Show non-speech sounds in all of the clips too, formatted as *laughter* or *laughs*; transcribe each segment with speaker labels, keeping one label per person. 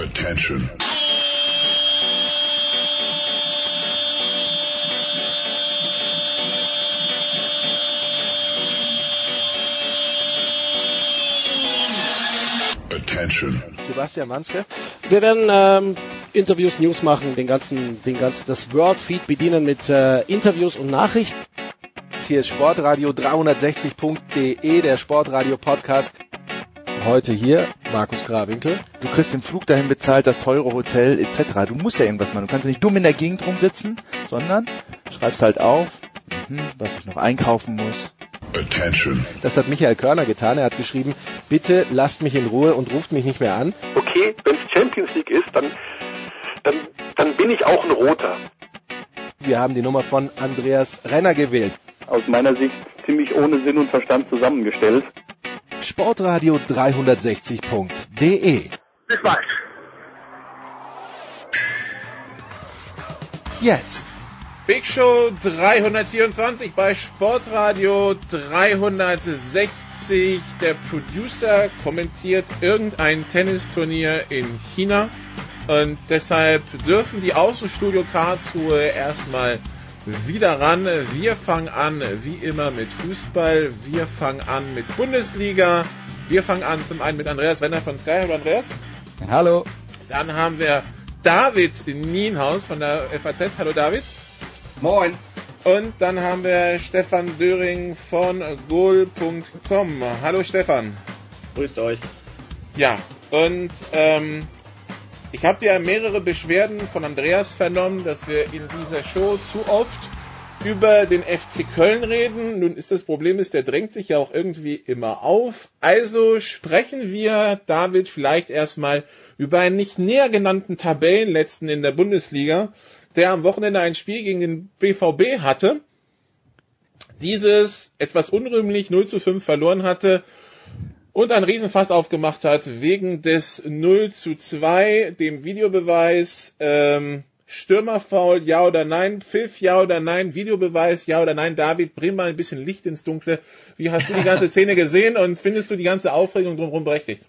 Speaker 1: Attention. Attention.
Speaker 2: Sebastian Manske.
Speaker 3: Wir werden ähm, Interviews, News machen, den ganzen, den ganzen, das Wordfeed bedienen mit äh, Interviews und Nachrichten.
Speaker 2: Hier ist Sportradio 360.de, der Sportradio Podcast. Heute hier Markus Grawinkel.
Speaker 4: Du kriegst den Flug dahin bezahlt, das teure Hotel etc. Du musst ja irgendwas machen. Du kannst nicht dumm in der Gegend rumsitzen, sondern schreibst halt auf, mhm, was ich noch einkaufen muss.
Speaker 1: Attention.
Speaker 2: Das hat Michael Körner getan. Er hat geschrieben, bitte lasst mich in Ruhe und ruft mich nicht mehr an.
Speaker 5: Okay, wenn es Champions League ist, dann, dann, dann bin ich auch ein Roter.
Speaker 2: Wir haben die Nummer von Andreas Renner gewählt.
Speaker 5: Aus meiner Sicht ziemlich ohne Sinn und Verstand zusammengestellt.
Speaker 2: Sportradio 360.de
Speaker 5: Bis bald.
Speaker 2: Jetzt
Speaker 6: Big Show 324 bei Sportradio 360. Der Producer kommentiert irgendein Tennisturnier in China und deshalb dürfen die Außenstudio Karlsruhe erstmal wieder ran. Wir fangen an wie immer mit Fußball. Wir fangen an mit Bundesliga. Wir fangen an zum einen mit Andreas Renner von Sky. Hallo Andreas.
Speaker 4: Hallo.
Speaker 6: Dann haben wir David Nienhaus von der FAZ. Hallo David.
Speaker 7: Moin.
Speaker 6: Und dann haben wir Stefan Döring von goal.com. Hallo Stefan.
Speaker 7: Grüßt euch.
Speaker 6: Ja, und ähm, ich habe ja mehrere Beschwerden von Andreas vernommen, dass wir in dieser Show zu oft über den FC Köln reden. Nun ist das Problem ist, der drängt sich ja auch irgendwie immer auf. Also sprechen wir, David, vielleicht erstmal über einen nicht näher genannten Tabellenletzten in der Bundesliga der am Wochenende ein Spiel gegen den BVB hatte, dieses etwas unrühmlich 0 zu 5 verloren hatte und ein Riesenfass aufgemacht hat wegen des 0 zu 2, dem Videobeweis, ähm, Stürmerfoul, ja oder nein, Pfiff, ja oder nein, Videobeweis, ja oder nein. David, bring mal ein bisschen Licht ins Dunkle. Wie hast du die ganze *laughs* Szene gesehen und findest du die ganze Aufregung drumherum berechtigt?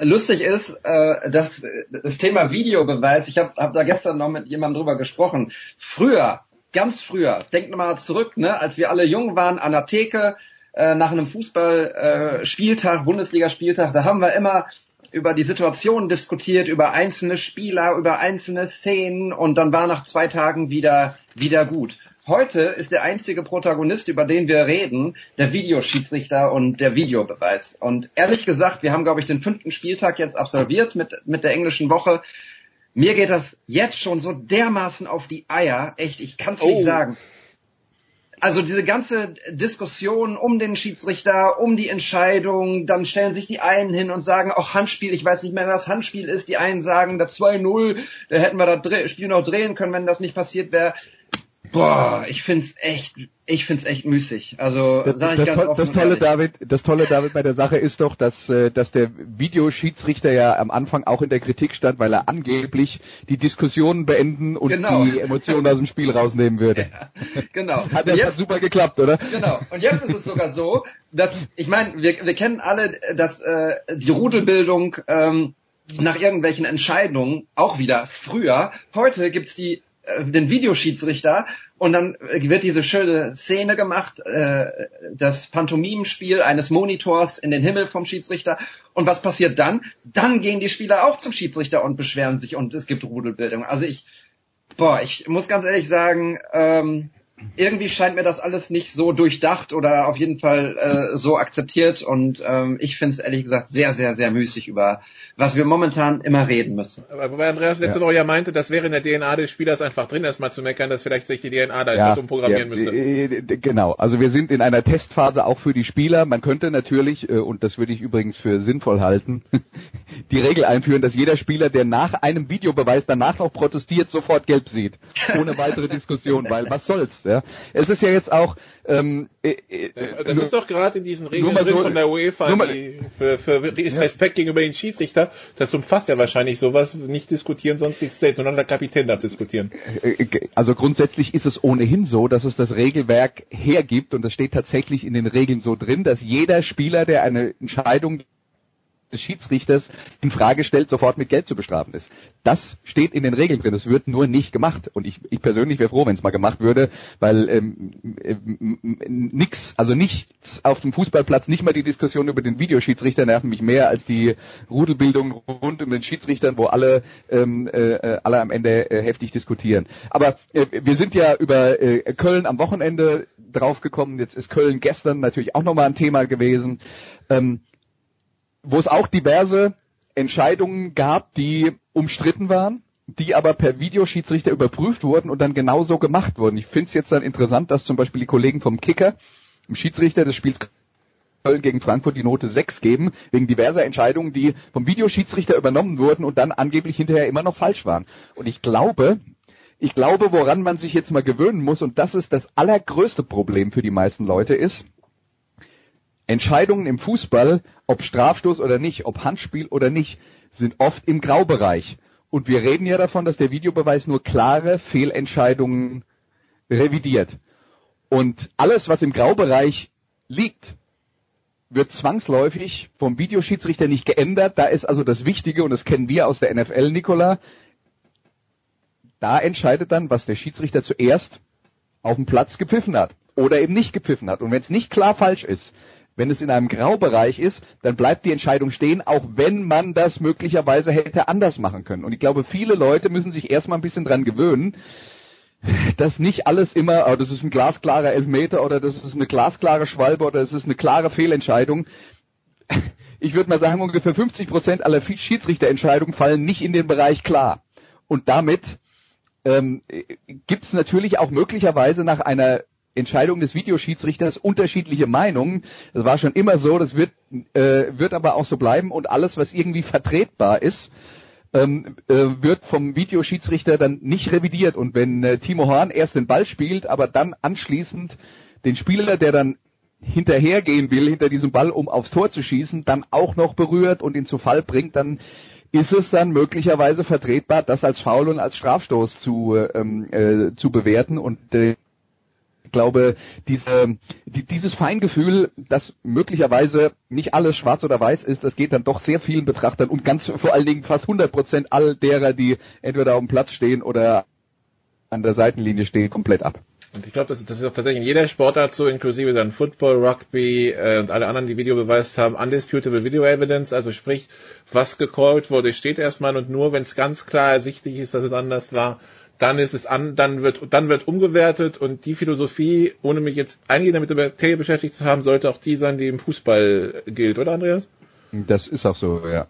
Speaker 7: Lustig ist, äh, dass das Thema Videobeweis, ich habe hab da gestern noch mit jemandem drüber gesprochen. Früher, ganz früher, denkt mal zurück, ne, als wir alle jung waren an der Theke äh, nach einem Fußballspieltag, äh, Bundesligaspieltag, da haben wir immer über die Situation diskutiert, über einzelne Spieler, über einzelne Szenen und dann war nach zwei Tagen wieder wieder gut. Heute ist der einzige Protagonist, über den wir reden, der Videoschiedsrichter und der Videobeweis. Und ehrlich gesagt, wir haben, glaube ich, den fünften Spieltag jetzt absolviert mit, mit der englischen Woche. Mir geht das jetzt schon so dermaßen auf die Eier. Echt, ich kann es nicht
Speaker 6: Oh.
Speaker 7: sagen. Also diese ganze Diskussion um den Schiedsrichter, um die Entscheidung, dann stellen sich die einen hin und sagen, auch Handspiel, ich weiß nicht mehr, was Handspiel ist. Die einen sagen, da 2-0, da hätten wir das Spiel noch drehen können, wenn das nicht passiert wäre. Boah, ich find's echt, ich find's echt müßig. Also
Speaker 8: Das,
Speaker 7: sag ich
Speaker 8: das,
Speaker 7: ganz offen
Speaker 8: das tolle. David, das tolle David bei der Sache ist doch, dass, äh, dass der Videoschiedsrichter ja am Anfang auch in der Kritik stand, weil er angeblich die Diskussionen beenden und
Speaker 7: Genau.
Speaker 8: die Emotionen aus dem Spiel rausnehmen *laughs* würde.
Speaker 7: Genau.
Speaker 8: Hat das
Speaker 7: jetzt-
Speaker 8: hat super geklappt, oder?
Speaker 7: Genau. Und jetzt ist es sogar so, dass, ich meine, wir, wir kennen alle, dass äh, die Rudelbildung ähm, nach irgendwelchen Entscheidungen auch wieder früher. Heute gibt's die den Videoschiedsrichter und dann äh, wird diese schöne Szene gemacht, äh, das Pantomimenspiel eines Monitors in den Himmel vom Schiedsrichter. Und was passiert dann? Dann gehen die Spieler auch zum Schiedsrichter und beschweren sich und es gibt Rudelbildung. Also ich, boah, ich muss ganz ehrlich sagen, ähm, irgendwie scheint mir das alles nicht so durchdacht oder auf jeden Fall äh, so akzeptiert und ähm, ich finde es ehrlich gesagt sehr, sehr, sehr müßig über was wir momentan immer reden müssen.
Speaker 6: Aber wobei Andreas letzte Woche ja meinte, das wäre in der DNA des Spielers einfach drin, erstmal zu meckern, dass vielleicht sich die DNA da etwas umprogrammieren
Speaker 8: ja,
Speaker 6: müsste.
Speaker 8: äh, äh, Genau, also wir sind in einer Testphase auch für die Spieler. Man könnte natürlich, äh, und das würde ich übrigens für sinnvoll halten, *laughs* die Regel einführen, dass jeder Spieler, der nach einem Videobeweis danach noch protestiert, sofort gelb sieht. Ohne weitere Diskussion, weil was soll's. Ja? Es ist ja jetzt auch... Ähm, äh, äh,
Speaker 6: Das
Speaker 8: nur-
Speaker 6: ist doch gerade in diesen Regeln
Speaker 8: so-
Speaker 6: von der UEFA,
Speaker 8: mal-
Speaker 6: die für, für Respekt gegenüber den Schiedsrichter. Das umfasst ja wahrscheinlich sowas, nicht diskutieren, sonst nichts zählt, sondern der Kapitän darf diskutieren.
Speaker 8: Äh, Also grundsätzlich ist es ohnehin so, dass es das Regelwerk hergibt und es steht tatsächlich in den Regeln so drin, dass jeder Spieler, der eine Entscheidung des Schiedsrichters in Frage stellt, sofort mit Geld zu bestrafen ist. Das steht in den Regeln drin. Es wird nur nicht gemacht. Und ich, ich persönlich wäre froh, wenn es mal gemacht würde, weil ähm, ähm, nix, also nichts auf dem Fußballplatz, nicht mal die Diskussion über den Videoschiedsrichter nerven mich mehr als die Rudelbildung rund um den Schiedsrichtern, wo alle ähm, äh, alle am Ende äh, heftig diskutieren. Aber äh, wir sind ja über äh, Köln am Wochenende draufgekommen. Jetzt ist Köln gestern natürlich auch nochmal ein Thema gewesen. Ähm, wo es auch diverse Entscheidungen gab, die umstritten waren, die aber per Videoschiedsrichter überprüft wurden und dann genauso gemacht wurden. Ich finde es jetzt dann interessant, dass zum Beispiel die Kollegen vom Kicker, im Schiedsrichter des Spiels Köln gegen Frankfurt die Note 6 geben, wegen diverser Entscheidungen, die vom Videoschiedsrichter übernommen wurden und dann angeblich hinterher immer noch falsch waren. Und ich glaube, ich glaube, woran man sich jetzt mal gewöhnen muss, und das ist das allergrößte Problem für die meisten Leute, ist, Entscheidungen im Fußball, ob Strafstoß oder nicht, ob Handspiel oder nicht, sind oft im Graubereich. Und wir reden ja davon, dass der Videobeweis nur klare Fehlentscheidungen revidiert. Und alles, was im Graubereich liegt, wird zwangsläufig vom Videoschiedsrichter nicht geändert. Da ist also das Wichtige, und das kennen wir aus der NFL, Nicola, da entscheidet dann, was der Schiedsrichter zuerst auf dem Platz gepfiffen hat oder eben nicht gepfiffen hat. Und wenn es nicht klar falsch ist, wenn es in einem Graubereich ist, dann bleibt die Entscheidung stehen, auch wenn man das möglicherweise hätte anders machen können. Und ich glaube, viele Leute müssen sich erstmal ein bisschen dran gewöhnen, dass nicht alles immer, oh, das ist ein glasklarer Elfmeter oder das ist eine glasklare Schwalbe oder es ist eine klare Fehlentscheidung. Ich würde mal sagen, ungefähr 50 Prozent aller Schiedsrichterentscheidungen fallen nicht in den Bereich klar. Und damit ähm, gibt es natürlich auch möglicherweise nach einer Entscheidung des Videoschiedsrichters unterschiedliche Meinungen. Das war schon immer so, das wird, äh, wird aber auch so bleiben und alles, was irgendwie vertretbar ist, ähm, äh, wird vom Videoschiedsrichter dann nicht revidiert. Und wenn äh, Timo Horn erst den Ball spielt, aber dann anschließend den Spieler, der dann hinterhergehen will, hinter diesem Ball, um aufs Tor zu schießen, dann auch noch berührt und ihn zu Fall bringt, dann ist es dann möglicherweise vertretbar, das als Foul und als Strafstoß zu, ähm, äh, zu bewerten. Und äh, ich glaube, diese, die, dieses Feingefühl, dass möglicherweise nicht alles schwarz oder weiß ist, das geht dann doch sehr vielen Betrachtern und ganz vor allen Dingen fast 100 Prozent all derer, die entweder auf dem Platz stehen oder an der Seitenlinie stehen, komplett ab.
Speaker 6: Und ich glaube, das, das ist auch tatsächlich in jeder Sportart so, inklusive dann Football, Rugby äh, und alle anderen, die Video beweist haben, undisputable Video Evidence, also sprich, was gecallt wurde, steht erstmal und nur, wenn es ganz klar ersichtlich ist, dass es anders war, dann ist es an, dann wird, dann wird umgewertet und die Philosophie, ohne mich jetzt eingehend damit über Materie beschäftigt zu haben, sollte auch die sein, die im Fußball gilt, oder Andreas?
Speaker 8: Das ist auch so, ja.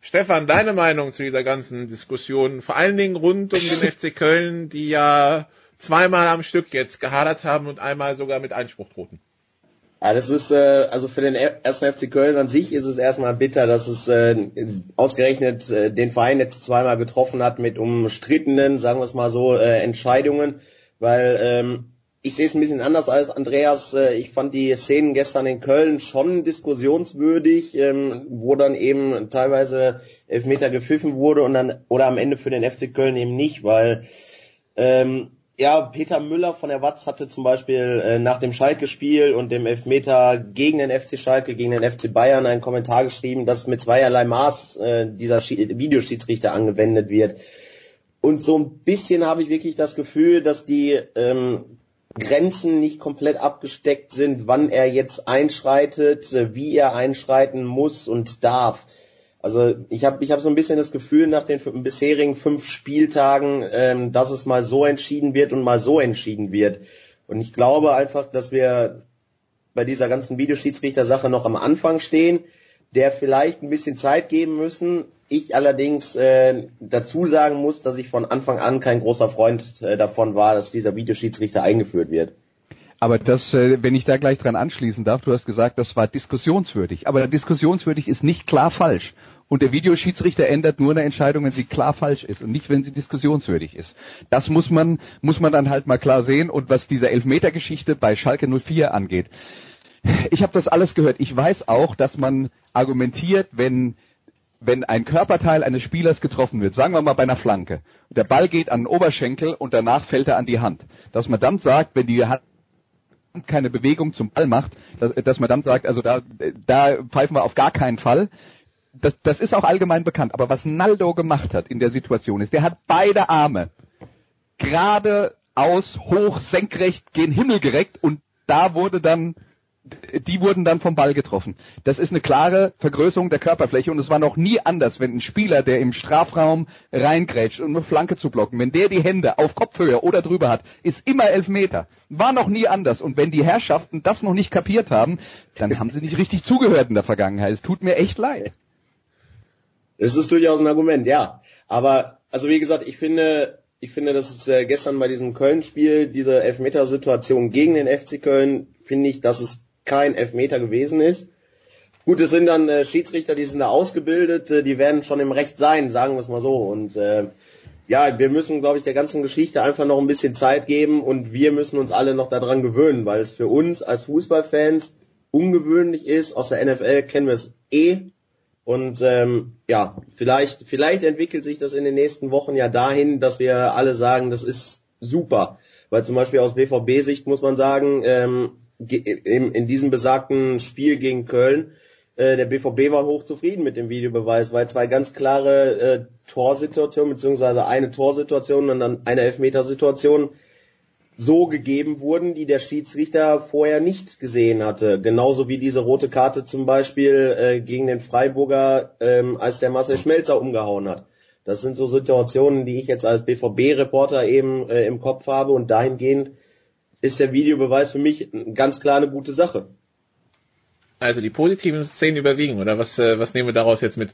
Speaker 6: Stefan, deine Meinung zu dieser ganzen Diskussion, vor allen Dingen rund um den FC Köln, die ja zweimal am Stück jetzt gehadert haben und einmal sogar mit Einspruch drohten.
Speaker 9: Ja, das ist, äh, also für den ersten FC Köln an sich ist es erstmal bitter, dass es äh, ausgerechnet äh, den Verein jetzt zweimal getroffen hat mit umstrittenen, sagen wir es mal so, äh, Entscheidungen, weil ähm, ich sehe es ein bisschen anders als Andreas. Äh, ich fand die Szenen gestern in Köln schon diskussionswürdig, ähm, wo dann eben teilweise Elfmeter gepfiffen wurde und dann oder am Ende für den FC Köln eben nicht, weil ähm, ja, Peter Müller von der Watz hatte zum Beispiel äh, nach dem Schalke-Spiel und dem Elfmeter gegen den FC Schalke, gegen den FC Bayern einen Kommentar geschrieben, dass mit zweierlei Maß äh, dieser Videoschiedsrichter angewendet wird. Und so ein bisschen habe ich wirklich das Gefühl, dass die ähm, Grenzen nicht komplett abgesteckt sind, wann er jetzt einschreitet, wie er einschreiten muss und darf. Also ich habe ich hab so ein bisschen das Gefühl nach den bisherigen fünf Spieltagen, ähm, dass es mal so entschieden wird und mal so entschieden wird. Und ich glaube einfach, dass wir bei dieser ganzen Videoschiedsrichter-Sache noch am Anfang stehen, der vielleicht ein bisschen Zeit geben müssen. Ich allerdings äh, dazu sagen muss, dass ich von Anfang an kein großer Freund äh, davon war, dass dieser Videoschiedsrichter eingeführt wird.
Speaker 8: Aber das, äh, wenn ich da gleich dran anschließen darf, du hast gesagt, das war diskussionswürdig. Aber diskussionswürdig ist nicht klar falsch. Und der Videoschiedsrichter ändert nur eine Entscheidung, wenn sie klar falsch ist und nicht, wenn sie diskussionswürdig ist. Das muss man, muss man dann halt mal klar sehen. Und was diese Elfmeter-Geschichte bei Schalke 04 angeht, ich habe das alles gehört. Ich weiß auch, dass man argumentiert, wenn wenn ein Körperteil eines Spielers getroffen wird, sagen wir mal bei einer Flanke, der Ball geht an den Oberschenkel und danach fällt er an die Hand, dass man dann sagt, wenn die Hand keine Bewegung zum Ball macht, dass, dass man dann sagt, also da, da pfeifen wir auf gar keinen Fall, das, das ist auch allgemein bekannt. Aber was Naldo gemacht hat in der Situation ist, der hat beide Arme geradeaus, hoch, senkrecht, gen Himmel gereckt und da wurde dann die wurden dann vom Ball getroffen. Das ist eine klare Vergrößerung der Körperfläche und es war noch nie anders, wenn ein Spieler, der im Strafraum reingrätscht, um eine Flanke zu blocken, wenn der die Hände auf Kopfhöhe oder drüber hat, ist immer elf Meter. War noch nie anders. Und wenn die Herrschaften das noch nicht kapiert haben, dann haben sie nicht richtig zugehört in der Vergangenheit. Es tut mir echt leid.
Speaker 9: Es ist durchaus ein Argument, ja. Aber, also wie gesagt, ich finde, ich finde, dass es äh, gestern bei diesem Köln-Spiel, diese Elfmetersituation gegen den FC Köln, finde ich, dass es kein Elfmeter gewesen ist. Gut, es sind dann äh, Schiedsrichter, die sind da ausgebildet, äh, die werden schon im Recht sein, sagen wir es mal so. Und äh, ja, wir müssen, glaube ich, der ganzen Geschichte einfach noch ein bisschen Zeit geben und wir müssen uns alle noch daran gewöhnen, weil es für uns als Fußballfans ungewöhnlich ist. Aus der NFL kennen wir es eh. Und ähm, ja, vielleicht, vielleicht entwickelt sich das in den nächsten Wochen ja dahin, dass wir alle sagen, das ist super. Weil zum Beispiel aus BVB-Sicht muss man sagen, ähm, in, in diesem besagten Spiel gegen Köln, äh, der BVB war hochzufrieden mit dem Videobeweis, weil zwei ganz klare äh, Torsituationen, beziehungsweise eine Torsituation und dann eine Elfmetersituation so gegeben wurden, die der Schiedsrichter vorher nicht gesehen hatte. Genauso wie diese rote Karte zum Beispiel äh, gegen den Freiburger, ähm, als der Marcel Schmelzer umgehauen hat. Das sind so Situationen, die ich jetzt als BVB-Reporter eben äh, im Kopf habe und dahingehend ist der Videobeweis für mich ganz klar eine gute Sache.
Speaker 6: Also die positiven Szenen überwiegen, oder was, äh, was nehmen wir daraus jetzt mit?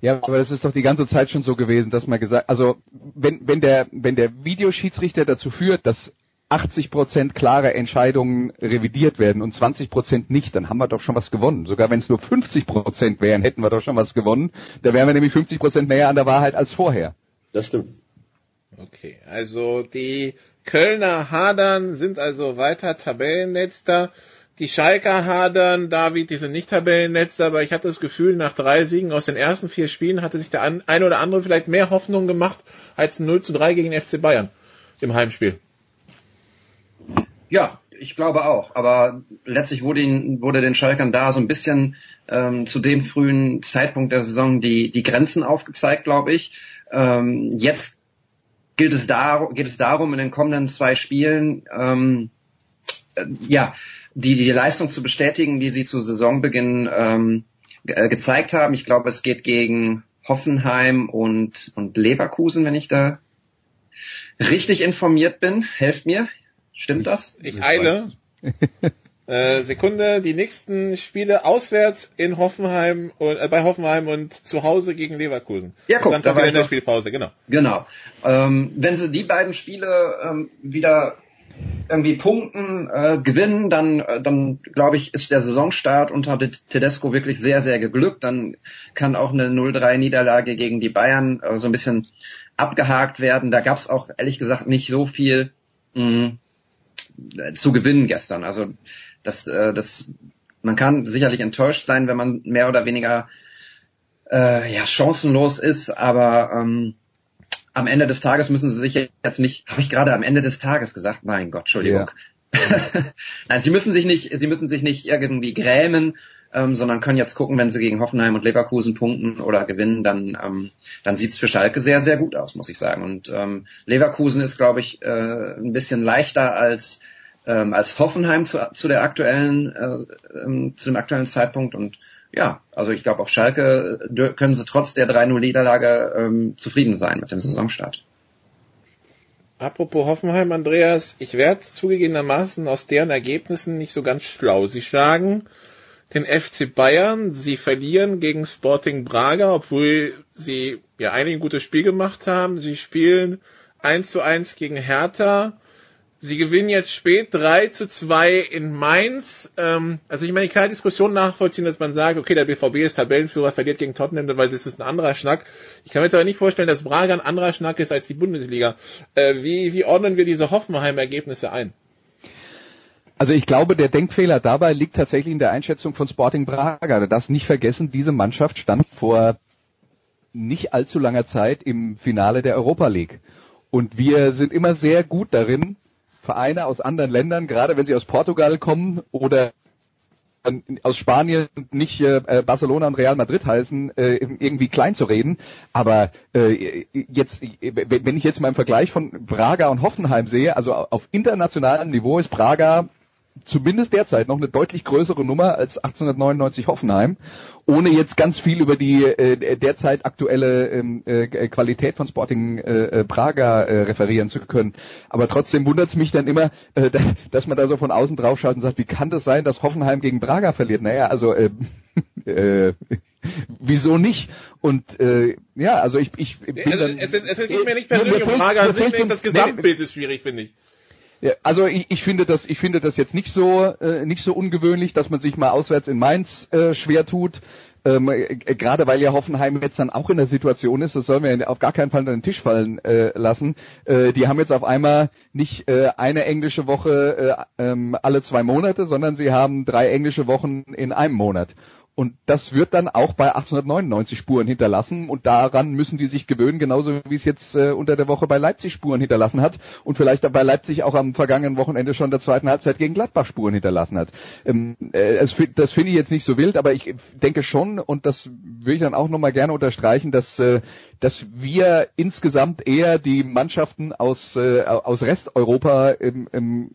Speaker 8: Ja, aber das ist doch die ganze Zeit schon so gewesen, dass man gesagt, also wenn, wenn der, wenn der Videoschiedsrichter dazu führt, dass 80 Prozent klare Entscheidungen revidiert werden und 20 Prozent nicht, dann haben wir doch schon was gewonnen. Sogar wenn es nur 50 Prozent wären, hätten wir doch schon was gewonnen. Da wären wir nämlich 50 Prozent näher an der Wahrheit als vorher.
Speaker 9: Das stimmt.
Speaker 6: Okay, also die Kölner hadern, sind also weiter Tabellenletzter. Die Schalker hadern, David, die sind nicht Tabellenletzter, aber ich hatte das Gefühl, nach drei Siegen aus den ersten vier Spielen hatte sich der ein oder andere vielleicht mehr Hoffnung gemacht als 0 zu 3 gegen FC Bayern im Heimspiel.
Speaker 7: Ja, ich glaube auch. Aber letztlich wurde, ihn, wurde den Schalkern da so ein bisschen ähm, zu dem frühen Zeitpunkt der Saison die, die Grenzen aufgezeigt, glaube ich. Ähm, jetzt gilt es da, geht es darum, in den kommenden zwei Spielen ähm, äh, ja, die, die Leistung zu bestätigen, die sie zu Saisonbeginn ähm, äh, gezeigt haben. Ich glaube, es geht gegen Hoffenheim und, und Leverkusen, wenn ich da richtig informiert bin. Helft mir. Stimmt das?
Speaker 6: Ich eile. *laughs* Äh, Sekunde, die nächsten Spiele auswärts in Hoffenheim und äh, bei Hoffenheim und zu Hause gegen Leverkusen.
Speaker 7: Ja, guck,
Speaker 6: und dann da war in der Spielpause, genau.
Speaker 7: Genau. Ähm, wenn sie die beiden Spiele ähm, wieder irgendwie punkten, äh, gewinnen, dann, äh, dann glaube ich, ist der Saisonstart unter Tedesco wirklich sehr, sehr geglückt. Dann kann auch eine 0-3-Niederlage gegen die Bayern äh, so ein bisschen abgehakt werden. Da gab es auch ehrlich gesagt nicht so viel mh, zu gewinnen gestern. Also das, äh, das, man kann sicherlich enttäuscht sein, wenn man mehr oder weniger äh, ja, chancenlos ist, aber ähm, am Ende des Tages müssen sie sich jetzt nicht, habe ich gerade am Ende des Tages gesagt, mein Gott, Entschuldigung. Ja. *laughs* Nein, sie müssen sich nicht, sie müssen sich nicht irgendwie grämen, ähm, sondern können jetzt gucken, wenn sie gegen Hoffenheim und Leverkusen punkten oder gewinnen, dann, ähm, dann sieht's für Schalke sehr, sehr gut aus, muss ich sagen. Und ähm, Leverkusen ist, glaube ich, äh, ein bisschen leichter als ähm, als Hoffenheim zu, zu der aktuellen, äh, ähm, zu dem aktuellen Zeitpunkt und ja, also ich glaube auf Schalke äh, können sie trotz der 3-0-Niederlage ähm, zufrieden sein mit dem Saisonstart.
Speaker 6: Apropos Hoffenheim, Andreas, ich werde zugegebenermaßen aus deren Ergebnissen nicht so ganz schlau. Sie schlagen den FC Bayern, sie verlieren gegen Sporting Braga, obwohl sie ja eigentlich ein gutes Spiel gemacht haben. Sie spielen 1 zu 1 gegen Hertha Sie gewinnen jetzt spät 3 zu 2 in Mainz. Ähm, also ich meine, ich kann die Diskussion nachvollziehen, dass man sagt, okay, der BVB ist Tabellenführer, verliert gegen Tottenham, weil das ist ein anderer Schnack. Ich kann mir jetzt aber nicht vorstellen, dass Braga ein anderer Schnack ist als die Bundesliga. Äh, wie, wie ordnen wir diese Hoffenheim-Ergebnisse ein?
Speaker 8: Also ich glaube, der Denkfehler dabei liegt tatsächlich in der Einschätzung von Sporting Braga. Du darfst nicht vergessen, diese Mannschaft stand vor nicht allzu langer Zeit im Finale der Europa League. Und wir sind immer sehr gut darin, Vereine aus anderen Ländern, gerade wenn sie aus Portugal kommen oder aus Spanien nicht äh, Barcelona und Real Madrid heißen, äh, irgendwie klein zu reden. Aber äh, jetzt, wenn ich jetzt mal im Vergleich von Braga und Hoffenheim sehe, also auf internationalem Niveau ist Braga zumindest derzeit noch eine deutlich größere Nummer als 1899 Hoffenheim, ohne jetzt ganz viel über die äh, derzeit aktuelle ähm, äh, Qualität von Sporting äh, Praga äh, referieren zu können. Aber trotzdem wundert es mich dann immer, äh, dass man da so von außen drauf schaut und sagt, wie kann das sein, dass Hoffenheim gegen Braga verliert? Naja, also äh, *laughs* äh, wieso nicht? Und äh, ja, also ich, ich bin
Speaker 6: also,
Speaker 8: dann,
Speaker 6: es, es, es geht mir nicht persönlich um Praga an sich, das Gesamtbild ist schwierig, finde ich.
Speaker 8: Ja, also ich, ich finde das, ich finde das jetzt nicht so äh, nicht so ungewöhnlich, dass man sich mal auswärts in Mainz äh, schwer tut. Ähm, äh, Gerade weil ja Hoffenheim jetzt dann auch in der Situation ist, das sollen wir auf gar keinen Fall an den Tisch fallen äh, lassen. Äh, die haben jetzt auf einmal nicht äh, eine englische Woche äh, ähm, alle zwei Monate, sondern sie haben drei englische Wochen in einem Monat. Und das wird dann auch bei 1899 Spuren hinterlassen und daran müssen die sich gewöhnen, genauso wie es jetzt äh, unter der Woche bei Leipzig Spuren hinterlassen hat und vielleicht bei Leipzig auch am vergangenen Wochenende schon der zweiten Halbzeit gegen Gladbach Spuren hinterlassen hat. Ähm, äh, das, das finde ich jetzt nicht so wild, aber ich denke schon und das würde ich dann auch nochmal gerne unterstreichen, dass äh, dass wir insgesamt eher die Mannschaften aus, äh, aus Resteuropa im, im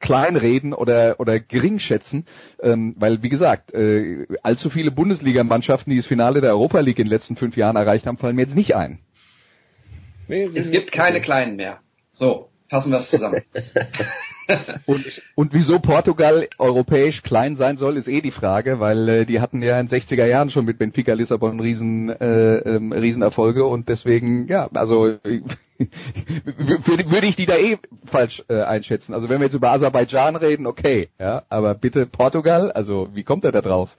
Speaker 8: kleinreden oder, oder gering schätzen, ähm, weil wie gesagt, äh, allzu viele Bundesligamannschaften, die das Finale der Europa League in den letzten fünf Jahren erreicht haben, fallen mir jetzt nicht ein.
Speaker 7: Nee, es gibt keine kleinen mehr. So, fassen wir es zusammen. *laughs*
Speaker 8: und, und wieso Portugal europäisch klein sein soll, ist eh die Frage, weil äh, die hatten ja in 60er Jahren schon mit Benfica Lissabon riesen äh, ähm, Riesenerfolge und deswegen, ja, also *laughs* würde ich die da eh falsch äh, einschätzen. Also wenn wir jetzt über Aserbaidschan reden, okay, ja, aber bitte Portugal, also wie kommt er da drauf?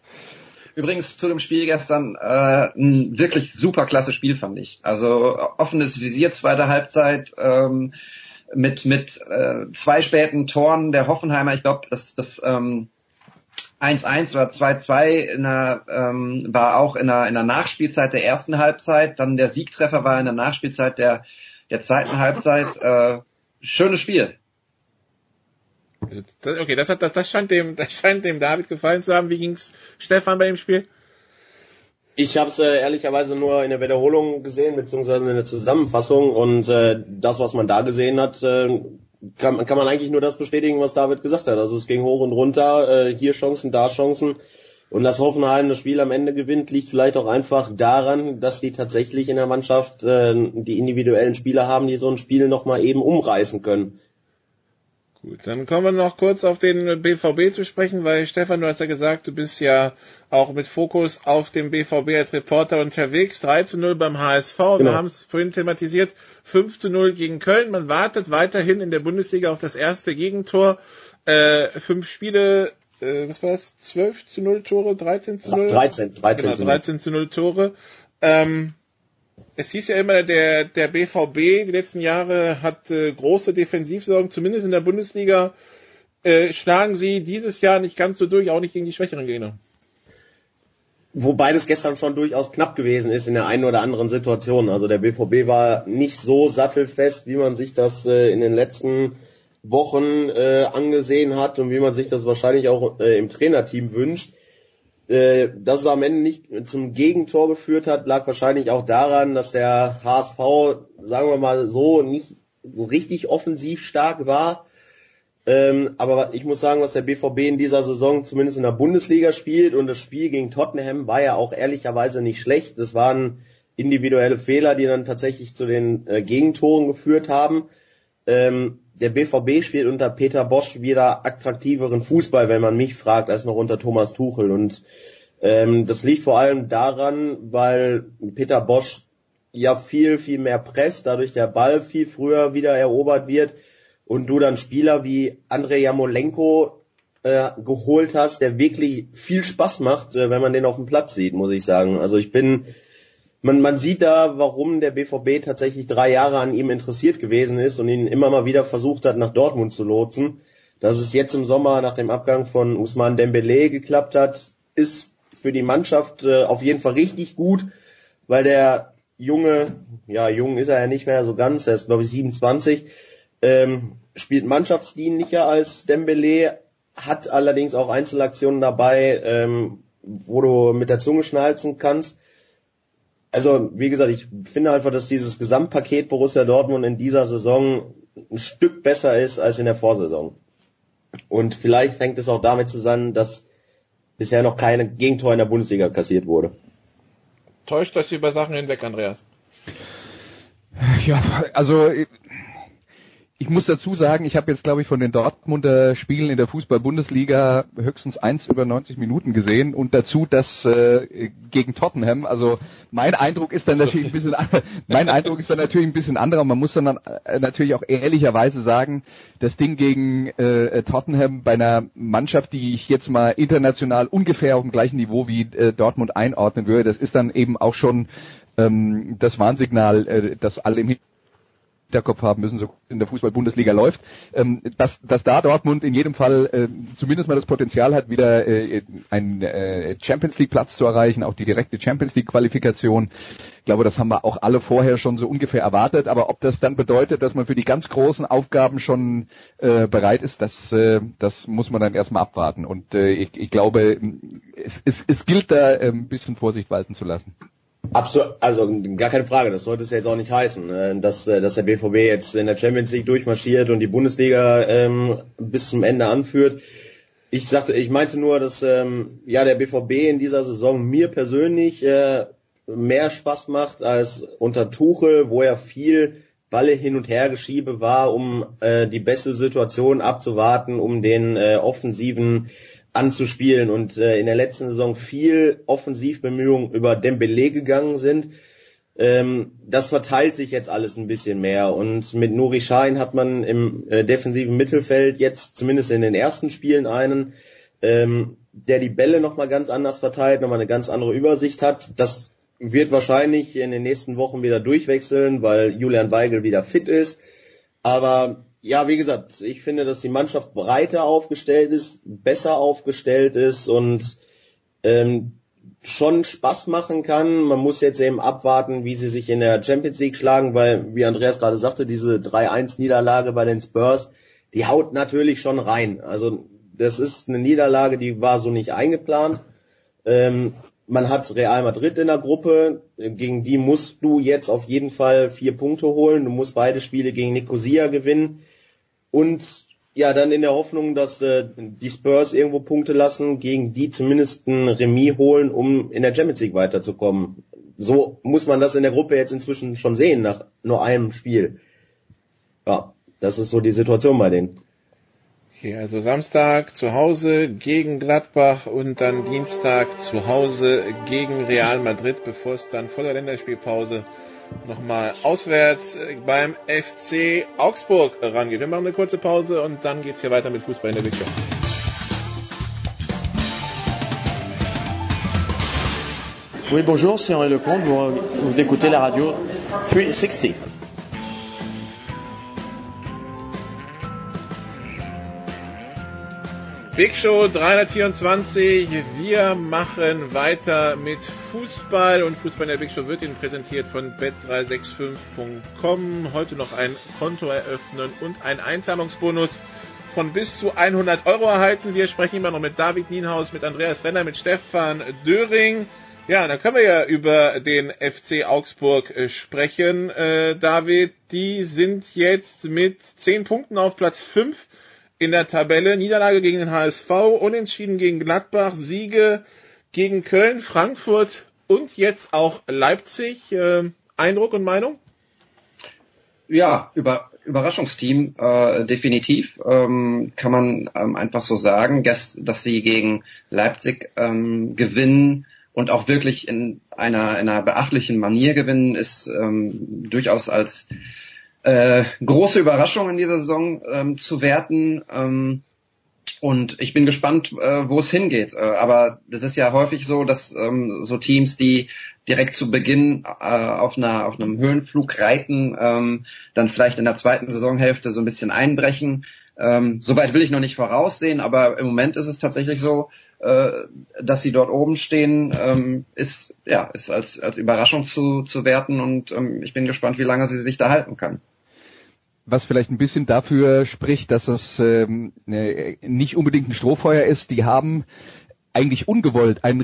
Speaker 7: Übrigens zu dem Spiel gestern äh, ein wirklich super klasse Spiel fand ich. Also offenes Visier zweite Halbzeit ähm, mit mit äh, zwei späten Toren der Hoffenheimer. Ich glaube, das das ähm, 1-1 oder 2-2 in der, ähm, war auch in der, in der Nachspielzeit der ersten Halbzeit. Dann der Siegtreffer war in der Nachspielzeit der der zweiten Halbzeit. Äh, schönes Spiel.
Speaker 6: Okay, das hat das, das scheint dem das scheint dem David gefallen zu haben. Wie ging's Stefan bei dem Spiel?
Speaker 9: Ich habe es äh, ehrlicherweise nur in der Wiederholung gesehen, beziehungsweise in der Zusammenfassung und äh, das, was man da gesehen hat, äh, kann, kann man eigentlich nur das bestätigen, was David gesagt hat. Also es ging hoch und runter, äh, hier Chancen, da Chancen. Und dass Hoffenheim das Spiel am Ende gewinnt, liegt vielleicht auch einfach daran, dass die tatsächlich in der Mannschaft äh, die individuellen Spieler haben, die so ein Spiel nochmal eben umreißen können.
Speaker 6: Gut, dann kommen wir noch kurz auf den BVB zu sprechen, weil Stefan, du hast ja gesagt, du bist ja auch mit Fokus auf dem BVB als Reporter unterwegs. 3 zu 0 beim HSV. Genau. Wir haben es vorhin thematisiert. 5 zu 0 gegen Köln. Man wartet weiterhin in der Bundesliga auf das erste Gegentor. Äh, fünf Spiele äh, was war das, 12 zu 0 Tore, 13 zu 0?
Speaker 9: 13, 13
Speaker 6: genau, 13 zu 0 Tore. Ähm, es hieß ja immer, der, der BVB die letzten Jahre hat äh, große Defensivsorgen, zumindest in der Bundesliga äh, schlagen sie dieses Jahr nicht ganz so durch, auch nicht gegen die schwächeren Gegner.
Speaker 9: Wobei das gestern schon durchaus knapp gewesen ist in der einen oder anderen Situation. Also der BVB war nicht so sattelfest, wie man sich das äh, in den letzten Wochen äh, angesehen hat und wie man sich das wahrscheinlich auch äh, im Trainerteam wünscht. Äh, dass es am Ende nicht zum Gegentor geführt hat, lag wahrscheinlich auch daran, dass der HSV, sagen wir mal so, nicht so richtig offensiv stark war. Ähm, aber ich muss sagen, was der BVB in dieser Saison zumindest in der Bundesliga spielt und das Spiel gegen Tottenham war ja auch ehrlicherweise nicht schlecht. Das waren individuelle Fehler, die dann tatsächlich zu den äh, Gegentoren geführt haben. Ähm, der BVB spielt unter Peter Bosch wieder attraktiveren Fußball, wenn man mich fragt, als noch unter Thomas Tuchel. Und ähm, das liegt vor allem daran, weil Peter Bosch ja viel, viel mehr presst, dadurch der Ball viel früher wieder erobert wird und du dann Spieler wie Andrei Jamolenko äh, geholt hast, der wirklich viel Spaß macht, äh, wenn man den auf dem Platz sieht, muss ich sagen. Also ich bin man, man sieht da, warum der BVB tatsächlich drei Jahre an ihm interessiert gewesen ist und ihn immer mal wieder versucht hat, nach Dortmund zu lotsen. Dass es jetzt im Sommer nach dem Abgang von Usman Dembele geklappt hat, ist für die Mannschaft äh, auf jeden Fall richtig gut, weil der Junge, ja, jung ist er ja nicht mehr so ganz, er ist glaube ich 27, ähm, spielt mannschaftsdienlicher als Dembele, hat allerdings auch Einzelaktionen dabei, ähm, wo du mit der Zunge schnalzen kannst. Also, wie gesagt, ich finde einfach, dass dieses Gesamtpaket Borussia Dortmund in dieser Saison ein Stück besser ist als in der Vorsaison. Und vielleicht hängt es auch damit zusammen, dass bisher noch keine Gegentor in der Bundesliga kassiert wurde.
Speaker 6: Täuscht euch über Sachen hinweg, Andreas?
Speaker 8: Ja, also ich muss dazu sagen, ich habe jetzt, glaube ich, von den Dortmunder Spielen in der Fußball-Bundesliga höchstens eins über 90 Minuten gesehen und dazu das äh, gegen Tottenham. Also mein Eindruck ist dann natürlich ein bisschen, mein Eindruck ist dann natürlich ein bisschen anderer. Man muss dann äh, natürlich auch ehrlicherweise sagen, das Ding gegen äh, Tottenham bei einer Mannschaft, die ich jetzt mal international ungefähr auf dem gleichen Niveau wie äh, Dortmund einordnen würde, das ist dann eben auch schon ähm, das Warnsignal, äh, das alle im Hinterkopf haben müssen, so in der Fußball-Bundesliga läuft, ähm, dass, dass da Dortmund in jedem Fall äh, zumindest mal das Potenzial hat, wieder äh, einen äh, Champions League Platz zu erreichen, auch die direkte Champions League Qualifikation. Ich glaube, das haben wir auch alle vorher schon so ungefähr erwartet, aber ob das dann bedeutet, dass man für die ganz großen Aufgaben schon äh, bereit ist, das, äh, das muss man dann erstmal abwarten. Und äh, ich, ich glaube, es, es, es gilt da äh, ein bisschen Vorsicht walten zu lassen.
Speaker 9: Absolut, also gar keine Frage. Das sollte es jetzt auch nicht heißen, äh, dass, äh, dass der BVB jetzt in der Champions League durchmarschiert und die Bundesliga ähm, bis zum Ende anführt. Ich sagte, ich meinte nur, dass ähm, ja der BVB in dieser Saison mir persönlich äh, mehr Spaß macht als unter Tuchel, wo er viel Balle hin und her geschiebe war, um äh, die beste Situation abzuwarten, um den äh, offensiven anzuspielen und äh, in der letzten Saison viel Offensivbemühungen über Dembele gegangen sind. Ähm, das verteilt sich jetzt alles ein bisschen mehr und mit Nuri Sahin hat man im äh, defensiven Mittelfeld jetzt zumindest in den ersten Spielen einen, ähm, der die Bälle nochmal ganz anders verteilt, nochmal eine ganz andere Übersicht hat. Das wird wahrscheinlich in den nächsten Wochen wieder durchwechseln, weil Julian Weigel wieder fit ist. Aber ja, wie gesagt, ich finde, dass die Mannschaft breiter aufgestellt ist, besser aufgestellt ist und ähm, schon Spaß machen kann. Man muss jetzt eben abwarten, wie sie sich in der Champions League schlagen, weil, wie Andreas gerade sagte, diese 3-1-Niederlage bei den Spurs, die haut natürlich schon rein. Also das ist eine Niederlage, die war so nicht eingeplant. Ähm, man hat Real Madrid in der Gruppe, gegen die musst du jetzt auf jeden Fall vier Punkte holen. Du musst beide Spiele gegen Nicosia gewinnen. Und ja, dann in der Hoffnung, dass äh, die Spurs irgendwo Punkte lassen, gegen die zumindest ein Remis holen, um in der Champions League weiterzukommen. So muss man das in der Gruppe jetzt inzwischen schon sehen, nach nur einem Spiel. Ja, das ist so die Situation bei denen.
Speaker 6: Okay, also Samstag zu Hause gegen Gladbach und dann Dienstag zu Hause gegen Real Madrid, bevor es dann vor der Länderspielpause nochmal auswärts beim FC Augsburg rangeht. Wir machen eine kurze Pause und dann geht's hier weiter mit Fußball in der Big.
Speaker 10: Oui, bonjour, c'est Henri Lecomte. Vous, vous écoutez la radio 360.
Speaker 6: Big Show 324. Wir machen weiter mit Fußball und Fußball in der Big Show wird Ihnen präsentiert von bet365.com. Heute noch ein Konto eröffnen und ein Einzahlungsbonus von bis zu 100 Euro erhalten. Wir sprechen immer noch mit David Nienhaus, mit Andreas Renner, mit Stefan Döring. Ja, da können wir ja über den FC Augsburg äh, sprechen. Äh, David, die sind jetzt mit 10 Punkten auf Platz 5 in der Tabelle. Niederlage gegen den HSV, Unentschieden gegen Gladbach, Siege gegen Köln, Frankfurt und jetzt auch Leipzig. Äh, Eindruck und Meinung?
Speaker 7: Ja, über, Überraschungsteam äh, definitiv ähm, kann man ähm, einfach so sagen, dass, dass sie gegen Leipzig ähm, gewinnen und auch wirklich in einer, in einer beachtlichen Manier gewinnen, ist ähm, durchaus als äh, große Überraschung in dieser Saison ähm, zu werten. Ähm, und ich bin gespannt, äh, wo es hingeht. Äh, aber das ist ja häufig so, dass ähm, so Teams, die direkt zu Beginn äh, auf, einer, auf einem Höhenflug reiten, ähm, dann vielleicht in der zweiten Saisonhälfte so ein bisschen einbrechen. Ähm, Soweit will ich noch nicht voraussehen, aber im Moment ist es tatsächlich so, äh, dass sie dort oben stehen, ähm, ist ja ist als als Überraschung zu zu werten und ähm, ich bin gespannt, wie lange sie sich da halten kann
Speaker 8: was vielleicht ein bisschen dafür spricht, dass es ähm, äh, nicht unbedingt ein Strohfeuer ist. Die haben eigentlich ungewollt einen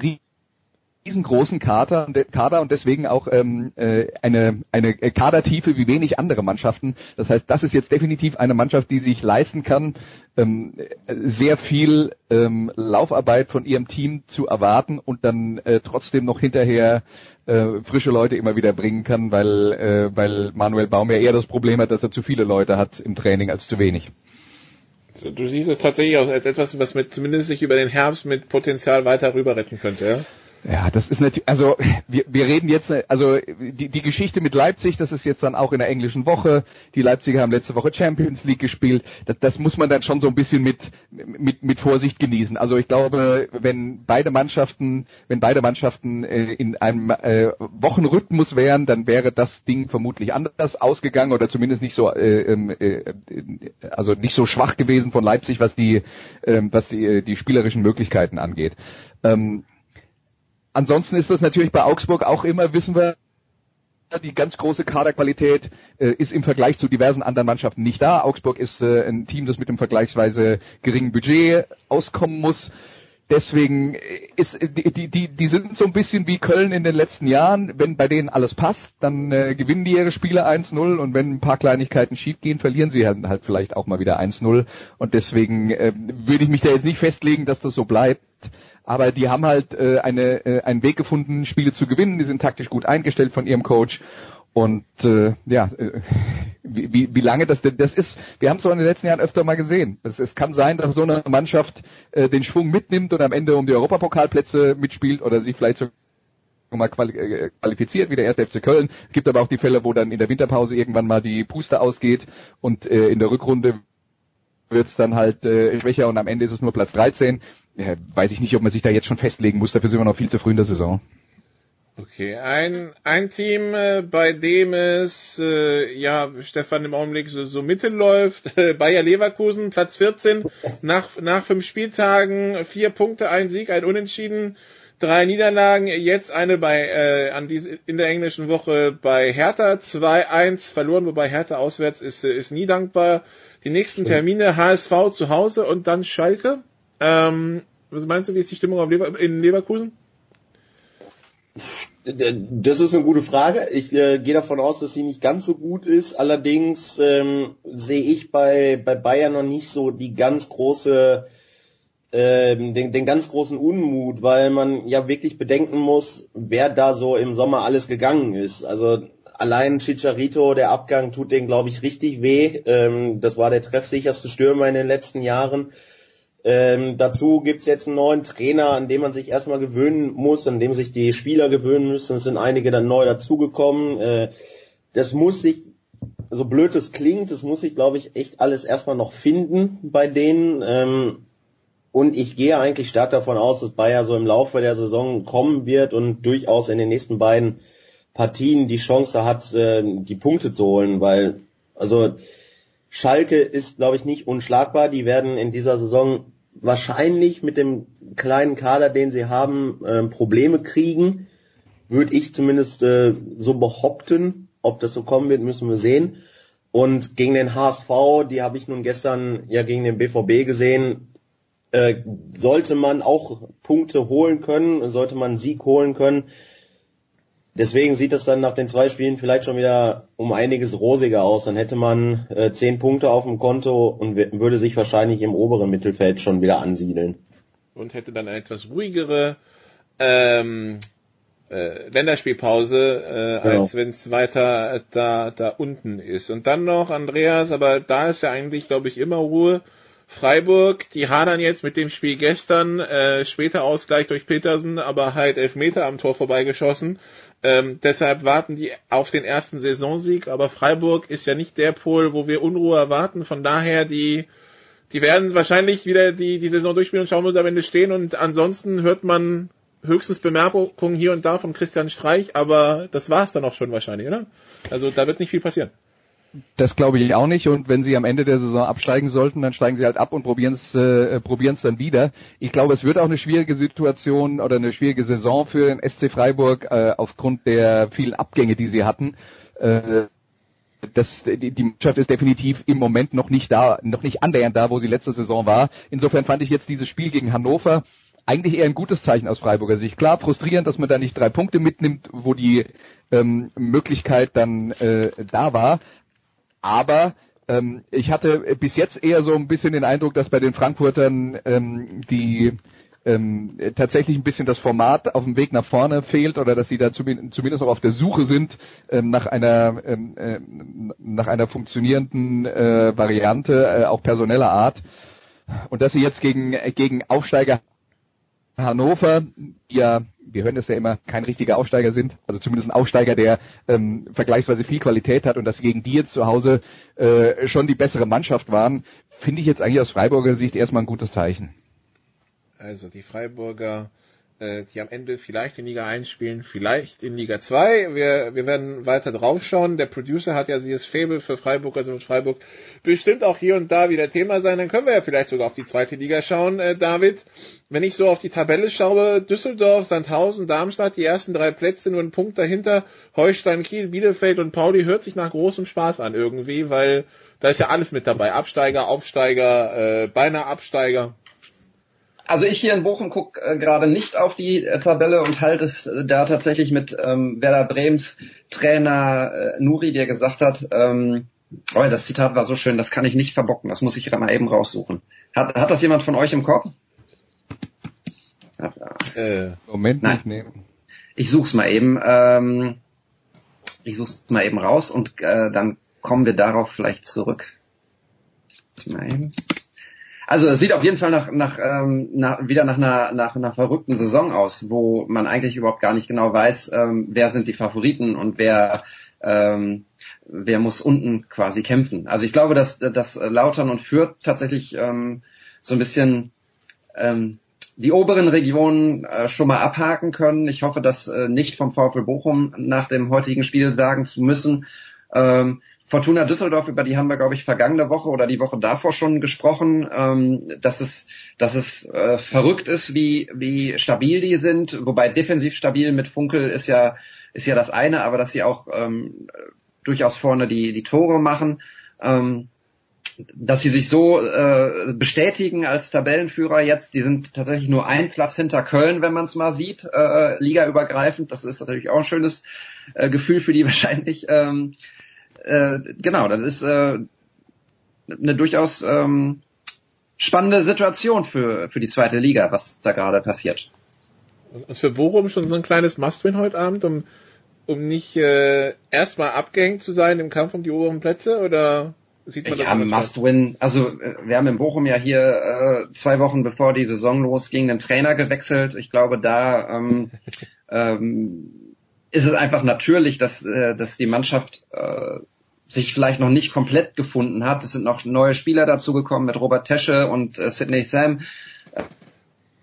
Speaker 8: riesengroßen Kader, Kader und deswegen auch ähm, äh, eine, eine Kadertiefe wie wenig andere Mannschaften. Das heißt, das ist jetzt definitiv eine Mannschaft, die sich leisten kann, ähm, sehr viel ähm, Laufarbeit von ihrem Team zu erwarten und dann äh, trotzdem noch hinterher äh, frische Leute immer wieder bringen kann, weil, äh, weil Manuel Baum ja eher das Problem hat, dass er zu viele Leute hat im Training als zu wenig.
Speaker 6: Du siehst es tatsächlich auch als etwas, was mit zumindest sich über den Herbst mit Potenzial weiter rüber retten könnte, ja?
Speaker 8: Ja, das ist natürlich, also wir, wir reden jetzt, also die, die Geschichte mit Leipzig, das ist jetzt dann auch in der englischen Woche. Die Leipziger haben letzte Woche Champions League gespielt. Das, das muss man dann schon so ein bisschen mit, mit, mit Vorsicht genießen. Also ich glaube, wenn beide Mannschaften, wenn beide Mannschaften äh, in einem äh, Wochenrhythmus wären, dann wäre das Ding vermutlich anders ausgegangen oder zumindest nicht so, äh, ähm, äh, also nicht so schwach gewesen von Leipzig, was die, äh, was die, die spielerischen Möglichkeiten angeht. Ähm, Ansonsten ist das natürlich bei Augsburg auch immer, wissen wir, die ganz große Kaderqualität äh, ist im Vergleich zu diversen anderen Mannschaften nicht da. Augsburg ist äh, ein Team, das mit einem vergleichsweise geringen Budget auskommen muss. Deswegen ist die, die, die, die sind so ein bisschen wie Köln in den letzten Jahren. Wenn bei denen alles passt, dann äh, gewinnen die ihre Spiele 1-0 und wenn ein paar Kleinigkeiten schiefgehen, verlieren sie halt, halt vielleicht auch mal wieder 1-0. Und deswegen äh, würde ich mich da jetzt nicht festlegen, dass das so bleibt aber die haben halt äh, eine, äh, einen Weg gefunden, Spiele zu gewinnen. Die sind taktisch gut eingestellt von ihrem Coach. Und äh, ja, äh, wie, wie, wie lange das denn das ist, wir haben es auch in den letzten Jahren öfter mal gesehen. Es, es kann sein, dass so eine Mannschaft äh, den Schwung mitnimmt und am Ende um die Europapokalplätze mitspielt oder sie vielleicht so mal äh, qualifiziert, wie der erste FC Köln. Es gibt aber auch die Fälle, wo dann in der Winterpause irgendwann mal die Puste ausgeht und äh, in der Rückrunde wird es dann halt äh, schwächer und am Ende ist es nur Platz 13 ja, weiß ich nicht, ob man sich da jetzt schon festlegen muss. Dafür sind wir noch viel zu früh in der Saison.
Speaker 6: Okay, ein, ein Team, äh, bei dem es, äh, ja, Stefan im Augenblick so, so Mitte läuft, *laughs* äh, Bayer Leverkusen, Platz 14, nach, nach fünf Spieltagen, vier Punkte, ein Sieg, ein Unentschieden, drei Niederlagen, jetzt eine bei, äh, an diese, in der englischen Woche bei Hertha, 2-1 verloren, wobei Hertha auswärts ist, ist nie dankbar. Die nächsten Termine, HSV zu Hause und dann Schalke. Ähm, was meinst du, wie ist die Stimmung Lever in Leverkusen?
Speaker 9: Das ist eine gute Frage. Ich äh, gehe davon aus, dass sie nicht ganz so gut ist. Allerdings ähm, sehe ich bei, bei Bayern noch nicht so die ganz große, ähm, den, den ganz großen Unmut, weil man ja wirklich bedenken muss, wer da so im Sommer alles gegangen ist. Also allein Chicharito, der Abgang tut den, glaube ich, richtig weh. Ähm, das war der treffsicherste Stürmer in den letzten Jahren. Ähm, dazu gibt's jetzt einen neuen Trainer, an dem man sich erstmal gewöhnen muss, an dem sich die Spieler gewöhnen müssen. Es sind einige dann neu dazugekommen. Äh, das muss sich, so blöd es klingt, das muss sich, glaube ich, echt alles erstmal noch finden bei denen. Ähm, und ich gehe eigentlich stark davon aus, dass Bayer so im Laufe der Saison kommen wird und durchaus in den nächsten beiden Partien die Chance hat, äh, die Punkte zu holen, weil, also, Schalke ist, glaube ich, nicht unschlagbar. Die werden in dieser Saison wahrscheinlich mit dem kleinen Kader, den sie haben, äh, Probleme kriegen. Würde ich zumindest äh, so behaupten. Ob das so kommen wird, müssen wir sehen. Und gegen den HSV, die habe ich nun gestern ja gegen den BVB gesehen, äh, sollte man auch Punkte holen können, sollte man einen Sieg holen können. Deswegen sieht es dann nach den zwei Spielen vielleicht schon wieder um einiges rosiger aus. Dann hätte man äh, zehn Punkte auf dem Konto und würde sich wahrscheinlich im oberen Mittelfeld schon wieder ansiedeln.
Speaker 6: Und hätte dann eine etwas ruhigere ähm, äh, Länderspielpause, äh, genau. als wenn es weiter da, da unten ist. Und dann noch, Andreas, aber da ist ja eigentlich, glaube ich, immer Ruhe. Freiburg, die hadern jetzt mit dem Spiel gestern, äh, später Ausgleich durch Petersen, aber halt Elfmeter am Tor vorbeigeschossen. Ähm, deshalb warten die auf den ersten Saisonsieg, aber Freiburg ist ja nicht der Pol, wo wir Unruhe erwarten. Von daher, die, die werden wahrscheinlich wieder die, die Saison durchspielen und schauen, wo sie am Ende stehen. Und ansonsten hört man höchstens Bemerkungen hier und da von Christian Streich, aber das war's dann auch schon wahrscheinlich, oder? Also da wird nicht viel passieren.
Speaker 8: Das glaube ich auch nicht. Und wenn sie am Ende der Saison absteigen sollten, dann steigen sie halt ab und probieren es äh, probieren dann wieder. Ich glaube, es wird auch eine schwierige Situation oder eine schwierige Saison für den SC Freiburg äh, aufgrund der vielen Abgänge, die sie hatten. Äh, das, die, die Mannschaft ist definitiv im Moment noch nicht da, noch nicht annähernd da, wo sie letzte Saison war. Insofern fand ich jetzt dieses Spiel gegen Hannover eigentlich eher ein gutes Zeichen aus Freiburger Sicht. Klar, frustrierend, dass man da nicht drei Punkte mitnimmt, wo die ähm, Möglichkeit dann äh, da war. Aber ähm, ich hatte bis jetzt eher so ein bisschen den Eindruck, dass bei den Frankfurtern ähm, die ähm, tatsächlich ein bisschen das Format auf dem Weg nach vorne fehlt oder dass sie da zumindest auch auf der Suche sind ähm, nach einer ähm, äh, nach einer funktionierenden äh, Variante, äh, auch personeller Art. Und dass sie jetzt gegen gegen Aufsteiger Hannover, ja, wir hören es ja immer, kein richtiger Aufsteiger sind, also zumindest ein Aufsteiger, der ähm, vergleichsweise viel Qualität hat und dass gegen die jetzt zu Hause äh, schon die bessere Mannschaft waren, finde ich jetzt eigentlich aus Freiburger Sicht erstmal ein gutes Zeichen.
Speaker 6: Also die Freiburger, die am Ende vielleicht in Liga 1 spielen, vielleicht in Liga 2. Wir, wir werden weiter draufschauen. Der Producer hat ja dieses Fable für Freiburg, also mit Freiburg bestimmt auch hier und da wieder Thema sein. Dann können wir ja vielleicht sogar auf die zweite Liga schauen, äh, David. Wenn ich so auf die Tabelle schaue, Düsseldorf, Sandhausen, Darmstadt, die ersten drei Plätze, nur ein Punkt dahinter, Holstein, Kiel, Bielefeld und Pauli hört sich nach großem Spaß an irgendwie, weil da ist ja alles mit dabei. Absteiger, Aufsteiger, äh, beinahe Absteiger.
Speaker 7: Also ich hier in Bochum gucke äh, gerade nicht auf die äh, Tabelle und halte es äh, da tatsächlich mit ähm, Werder Brems Trainer äh, Nuri, der gesagt hat, ähm, oh, das Zitat war so schön, das kann ich nicht verbocken, das muss ich mal eben raussuchen. Hat, hat das jemand von euch im Kopf?
Speaker 8: Äh, Moment
Speaker 7: Nein.
Speaker 8: nicht nehmen.
Speaker 7: Ich such's mal eben. Ähm, ich such's mal eben raus und äh, dann kommen wir darauf vielleicht zurück. Mal eben. Also es sieht auf jeden Fall nach, nach, ähm, nach wieder nach einer, nach einer verrückten Saison aus, wo man eigentlich überhaupt gar nicht genau weiß, ähm, wer sind die Favoriten und wer ähm, wer muss unten quasi kämpfen. Also ich glaube, dass, dass Lautern und Fürth tatsächlich ähm, so ein bisschen ähm, die oberen Regionen äh, schon mal abhaken können. Ich hoffe, dass äh, nicht vom VfL Bochum nach dem heutigen Spiel sagen zu müssen, ähm, Fortuna Düsseldorf, über die haben wir, glaube ich, vergangene Woche oder die Woche davor schon gesprochen, ähm, dass es, dass es äh, verrückt ist, wie, wie stabil die sind. Wobei defensiv stabil mit Funkel ist ja, ist ja das eine, aber dass sie auch ähm, durchaus vorne die, die Tore machen. Ähm, dass sie sich so äh, bestätigen als Tabellenführer jetzt, die sind tatsächlich nur ein Platz hinter Köln, wenn man es mal sieht, äh, ligaübergreifend. Das ist natürlich auch ein schönes äh, Gefühl für die *laughs* wahrscheinlich. Ähm, äh, genau, das ist äh, eine durchaus ähm, spannende Situation für, für die zweite Liga, was da gerade passiert.
Speaker 6: Und für Bochum schon so ein kleines Must-Win heute Abend, um, um nicht äh, erstmal abgehängt zu sein im Kampf um die oberen Plätze oder sieht man
Speaker 7: das? Ja, Must-Win. Also äh, wir haben in Bochum ja hier äh, zwei Wochen bevor die Saison losging den Trainer gewechselt. Ich glaube, da ähm, *laughs* ähm, ist es einfach natürlich, dass, äh, dass die Mannschaft äh, sich vielleicht noch nicht komplett gefunden hat. Es sind noch neue Spieler dazugekommen mit Robert Tesche und äh, Sidney Sam.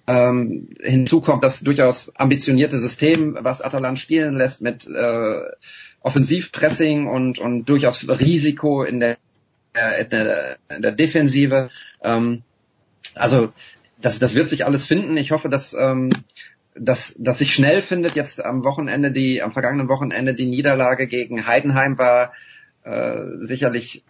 Speaker 7: Ähm, hinzu kommt das durchaus ambitionierte System, was Atalan spielen lässt mit äh, Offensivpressing und, und durchaus Risiko in der, in der, in der Defensive. Ähm, also das, das wird sich alles finden. Ich hoffe, dass, ähm, dass, dass sich schnell findet. Jetzt am Wochenende, die am vergangenen Wochenende die Niederlage gegen Heidenheim war äh, sicherlich,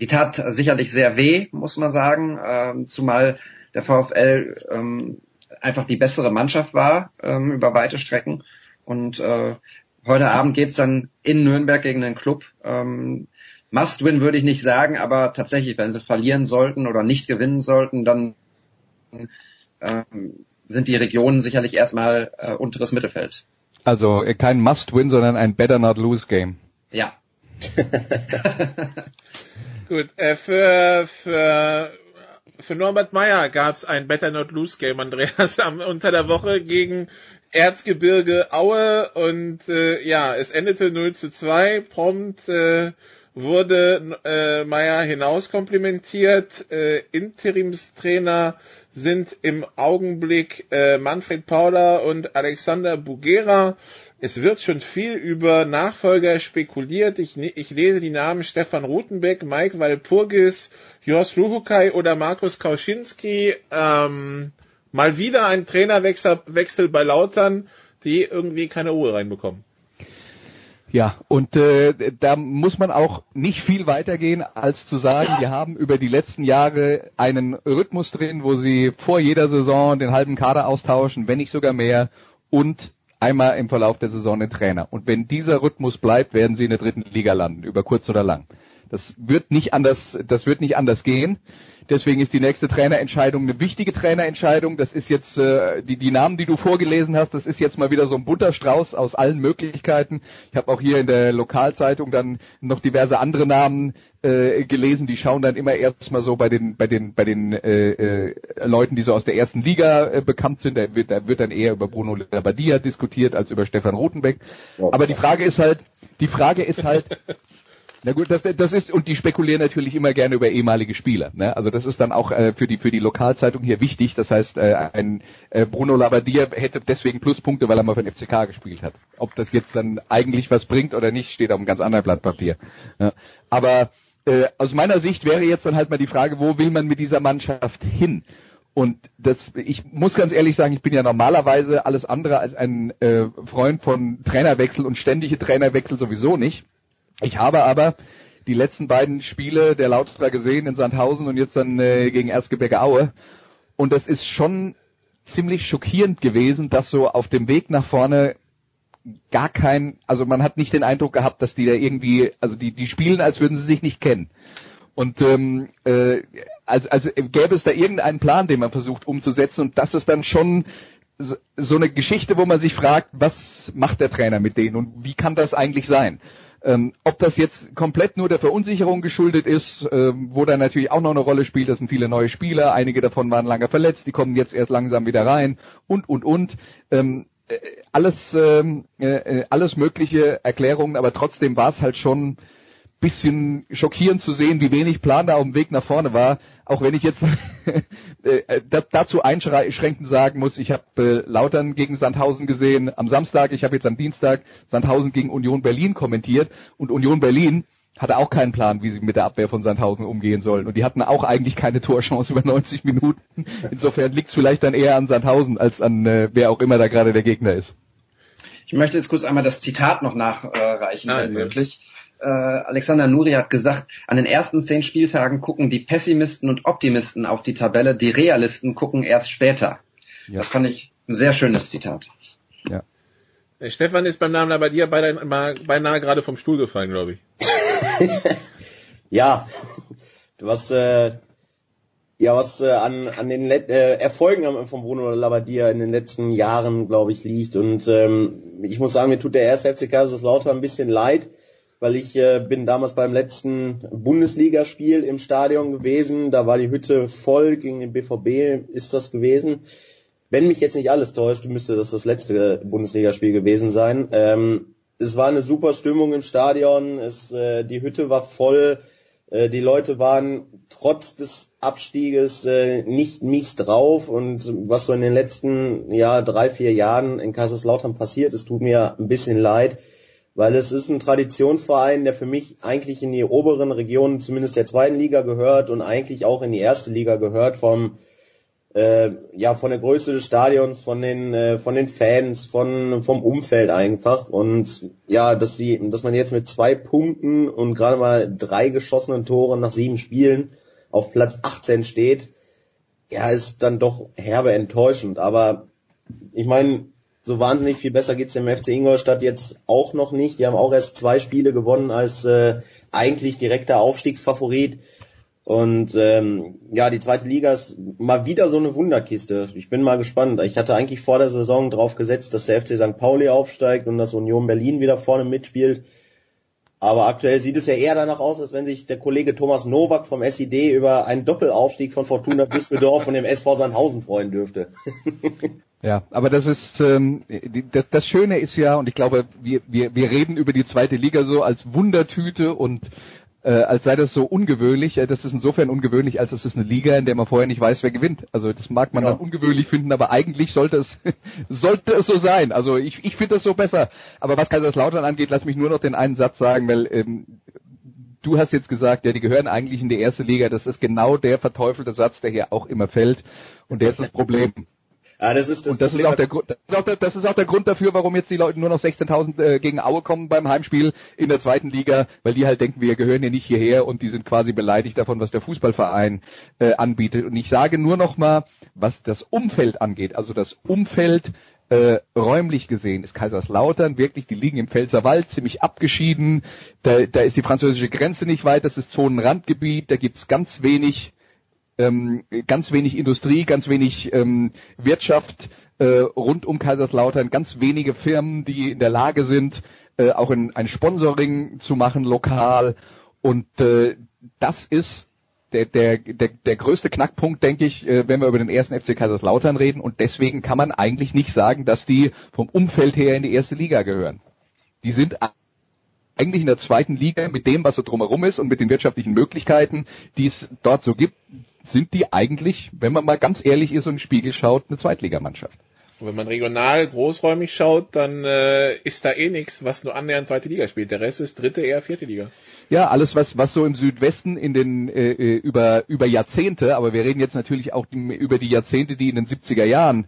Speaker 7: die tat sicherlich sehr weh, muss man sagen, ähm, zumal der VfL ähm, einfach die bessere Mannschaft war ähm, über weite Strecken. Und äh, heute Abend geht's dann in Nürnberg gegen den Club. Ähm, Must-win würde ich nicht sagen, aber tatsächlich, wenn sie verlieren sollten oder nicht gewinnen sollten, dann ähm, sind die Regionen sicherlich erstmal äh, unteres Mittelfeld.
Speaker 8: Also äh, kein Must-win, sondern ein Better Not Lose Game.
Speaker 7: Ja, *laughs*
Speaker 6: Gut, äh, für, für, für Norbert Meyer gab es ein Better Not Lose Game, Andreas, am, unter der Woche gegen Erzgebirge Aue und äh, ja, es endete 0 zu 2. Prompt äh, wurde äh, Meyer hinauskomplimentiert. Äh, Interimstrainer sind im Augenblick äh, Manfred Paula und Alexander Bugera. Es wird schon viel über Nachfolger spekuliert. Ich, ne-, ich lese die Namen Stefan Rutenbeck, Mike Walpurgis, Jos Luhukai oder Markus Kauschinski. Ähm, mal wieder ein Trainerwechsel Wechsel bei Lautern, die irgendwie keine Ruhe reinbekommen.
Speaker 8: Ja, und äh, da muss man auch nicht viel weitergehen, als zu sagen, wir haben über die letzten Jahre einen Rhythmus drin, wo sie vor jeder Saison den halben Kader austauschen, wenn nicht sogar mehr, und einmal im Verlauf der Saison den Trainer. Und wenn dieser Rhythmus bleibt, werden sie in der dritten Liga landen, über kurz oder lang. Das wird nicht anders, das wird nicht anders gehen. Deswegen ist die nächste Trainerentscheidung eine wichtige Trainerentscheidung. Das ist jetzt äh, die, die Namen, die du vorgelesen hast, das ist jetzt mal wieder so ein bunter Strauß aus allen Möglichkeiten. Ich habe auch hier in der Lokalzeitung dann noch diverse andere Namen äh, gelesen. Die schauen dann immer erstmal so bei den bei den bei den äh, äh, Leuten, die so aus der ersten Liga äh, bekannt sind. Da wird, da wird dann eher über Bruno Labbadia diskutiert als über Stefan Rutenbeck. Aber die Frage ist halt, die Frage ist halt, *laughs* na gut, das, das ist und die spekulieren natürlich immer gerne über ehemalige Spieler. Ne? Also das ist dann auch äh, für die für die Lokalzeitung hier wichtig. Das heißt, äh, ein äh, Bruno Labbadia hätte deswegen Pluspunkte, weil er mal für den FCK gespielt hat. Ob das jetzt dann eigentlich was bringt oder nicht, steht auf einem ganz anderen Blatt Papier. Ja. Aber äh, aus meiner Sicht wäre jetzt dann halt mal die Frage, wo will man mit dieser Mannschaft hin? Und das, ich muss ganz ehrlich sagen, ich bin ja normalerweise alles andere als ein äh, Freund von Trainerwechsel und ständige Trainerwechsel sowieso nicht. Ich habe aber die letzten beiden Spiele der Lauterer gesehen in Sandhausen und jetzt dann äh, gegen Erzgebirge Aue. Und das ist schon ziemlich schockierend gewesen, dass so auf dem Weg nach vorne gar kein, also man hat nicht den Eindruck gehabt, dass die da irgendwie, also die, die spielen, als würden sie sich nicht kennen. Und ähm, äh, als, als gäbe es da irgendeinen Plan, den man versucht umzusetzen und das ist dann schon so eine Geschichte, wo man sich fragt, was macht der Trainer mit denen und wie kann das eigentlich sein? Ähm, ob das jetzt komplett nur der Verunsicherung geschuldet ist, ähm, wo da natürlich auch noch eine Rolle spielt, das sind viele neue Spieler, einige davon waren lange verletzt, die kommen jetzt erst langsam wieder rein und, und, und. Ähm, äh, alles, ähm, äh, alles mögliche Erklärungen, aber trotzdem war es halt schon bisschen schockierend zu sehen, wie wenig Plan da auf dem Weg nach vorne war. Auch wenn ich jetzt *laughs* äh, dazu einschränkend sagen muss, ich habe äh, Lautern gegen Sandhausen gesehen am Samstag, ich habe jetzt am Dienstag Sandhausen gegen Union Berlin kommentiert und Union Berlin hatte auch keinen Plan, wie sie mit der Abwehr von Sandhausen umgehen sollen. Und die hatten auch eigentlich keine Torchance über *laughs* 90 Minuten. Insofern liegt es vielleicht dann eher an Sandhausen als an äh, wer auch immer da gerade der Gegner ist.
Speaker 7: Ich möchte jetzt kurz einmal das Zitat noch nachreichen, äh, wenn möglich äh, Alexander Nuri hat gesagt, an den ersten zehn Spieltagen gucken die Pessimisten und Optimisten auf die Tabelle, die Realisten gucken erst später. Ja. Das fand ich ein sehr schönes Zitat.
Speaker 6: Ja. Der Stefan ist beim Namen bei dir beinahe, beinahe gerade vom Stuhl gefallen, glaube ich. *laughs*
Speaker 9: ja, was äh, ja was äh, an an den Let äh, Erfolgen von Bruno Labbadia in den letzten Jahren, glaube ich, liegt und ähm, ich muss sagen, mir tut der erste FC Kaiserslautern ein bisschen leid weil ich äh, bin damals beim letzten Bundesligaspiel im Stadion gewesen. Da war die Hütte voll gegen den BVB ist das gewesen. Wenn mich jetzt nicht alles täuscht, müsste das das letzte Bundesligaspiel gewesen sein. Ähm, es war eine super Stimmung im Stadion. Es, äh, die Hütte war voll. Äh, die Leute waren trotz des Abstieges äh, nicht mies drauf und was so in den letzten ja drei vier Jahren in Kaiserslautern passiert, es tut mir ein bisschen leid weil es ist ein Traditionsverein, der für mich eigentlich in die oberen Regionen zumindest der zweiten Liga gehört und eigentlich auch in die erste Liga gehört vom äh, ja von der Größe des Stadions, von den äh, von den Fans, von vom Umfeld einfach. Und ja, dass sie dass man jetzt mit zwei Punkten und gerade mal drei geschossenen Toren nach sieben Spielen auf Platz 18 steht, ja, ist dann doch herbe enttäuschend, aber ich meine, so wahnsinnig viel besser geht's dem FC Ingolstadt jetzt auch noch nicht. Die haben auch erst zwei Spiele gewonnen als äh, eigentlich direkter Aufstiegsfavorit. Und ähm, ja, die zweite Liga ist mal wieder so eine Wunderkiste. Ich bin mal gespannt. Ich hatte eigentlich vor der Saison drauf gesetzt, dass der FC St. Pauli aufsteigt und dass Union Berlin wieder vorne mitspielt. Aber aktuell sieht es ja eher danach aus, als wenn sich der Kollege Thomas Nowak vom SID über einen Doppelaufstieg von Fortuna Düsseldorf und dem SV Sandhausen freuen dürfte. *laughs*
Speaker 8: Ja, aber das ist ähm, das, das Schöne ist ja, und ich glaube, wir, wir, wir reden über die zweite Liga so als Wundertüte und äh, als sei das so ungewöhnlich. Äh, das ist insofern ungewöhnlich, als es ist eine Liga, in der man vorher nicht weiß, wer gewinnt. Also das mag man ja. dann ungewöhnlich finden, aber eigentlich sollte es *laughs* sollte es so sein. Also ich, ich finde das so besser. Aber was Kaiserslautern angeht, lass mich nur noch den einen Satz sagen, weil ähm, du hast jetzt gesagt, ja, die gehören eigentlich in die erste Liga. Das ist genau der verteufelte Satz, der hier auch immer fällt. Und der ist das Problem.
Speaker 9: Ja, das ist das
Speaker 8: und das ist, auch der Grund, das ist auch der, das ist auch der Grund dafür, warum jetzt die Leute nur noch 16.000 äh, gegen Aue kommen beim Heimspiel in der zweiten Liga, weil die halt denken, wir gehören ja nicht hierher und die sind quasi beleidigt davon, was der Fußballverein äh, anbietet. Und ich sage nur noch mal, was das Umfeld angeht, also das Umfeld äh, räumlich gesehen ist Kaiserslautern wirklich, die liegen im Pfälzerwald, ziemlich abgeschieden. Da, da ist die französische Grenze nicht weit, das ist Zonenrandgebiet, da gibt's ganz wenig ähm, ganz wenig Industrie, ganz wenig ähm, Wirtschaft äh, rund um Kaiserslautern, ganz wenige Firmen, die in der Lage sind, äh, auch in, ein Sponsoring zu machen lokal. Und äh, das ist der, der, der, der größte Knackpunkt, denke ich, äh, wenn wir über den ersten FC Kaiserslautern reden. Und deswegen kann man eigentlich nicht sagen, dass die vom Umfeld her in die erste Liga gehören. Die sind eigentlich in der zweiten Liga mit dem, was so drumherum ist und mit den wirtschaftlichen Möglichkeiten, die es dort so gibt, sind die eigentlich, wenn man mal ganz ehrlich ist und in den Spiegel schaut, eine Zweitligamannschaft.
Speaker 6: Und wenn man regional großräumig schaut, dann äh, ist da eh nichts, was nur annähernd zweite Liga spielt. Der Rest ist dritte, eher vierte Liga.
Speaker 8: Ja, alles was was so im Südwesten in den äh, äh über über Jahrzehnte, aber wir reden jetzt natürlich auch die, über die Jahrzehnte, die in den 70er Jahren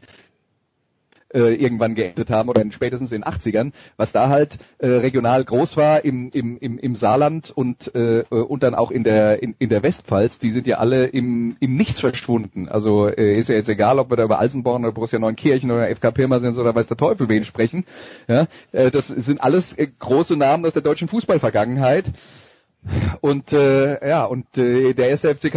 Speaker 8: äh, irgendwann geendet haben oder in, spätestens in den 80ern, was da halt äh, regional groß war im, im, im, im Saarland und, äh, und dann auch in der, in, in der Westpfalz, die sind ja alle im, im Nichts verschwunden. Also äh, ist ja jetzt egal, ob wir da über Alsenborn oder Borussia Neunkirchen oder FK Pirmasens oder weiß der Teufel wen sprechen. Ja, äh, das sind alles äh, große Namen aus der deutschen Fußballvergangenheit. Und äh, ja, und äh, der erste FC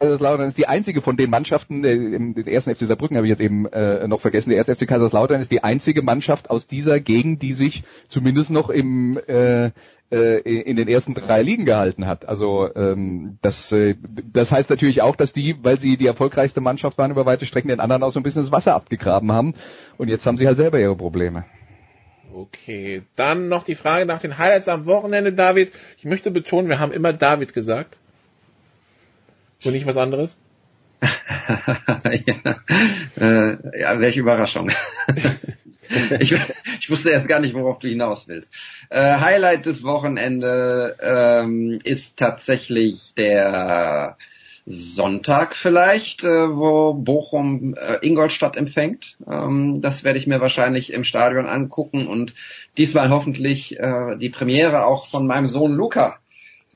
Speaker 8: Kaiserslautern ist die einzige von den Mannschaften, äh, im ersten FC Saarbrücken habe ich jetzt eben äh, noch vergessen, der erste FC Kaiserslautern ist die einzige Mannschaft aus dieser Gegend, die sich zumindest noch im äh, äh, in den ersten drei Ligen gehalten hat. Also ähm, das, äh, das heißt natürlich auch, dass die, weil sie die erfolgreichste Mannschaft waren über weite Strecken, den anderen auch so ein bisschen das Wasser abgegraben haben. Und jetzt haben sie halt selber ihre Probleme.
Speaker 6: Okay, dann noch die Frage nach den Highlights am Wochenende, David. Ich möchte betonen, wir haben immer David gesagt. Und nicht was anderes? *laughs*
Speaker 7: ja, äh, ja, welche Überraschung. *laughs* ich, ich wusste erst gar nicht, worauf du hinaus willst. Äh, Highlight des Wochenende ähm, ist tatsächlich der Sonntag vielleicht, äh, wo Bochum äh, Ingolstadt empfängt. Ähm, das werde ich mir wahrscheinlich im Stadion angucken und diesmal hoffentlich äh, die Premiere auch von meinem Sohn Luca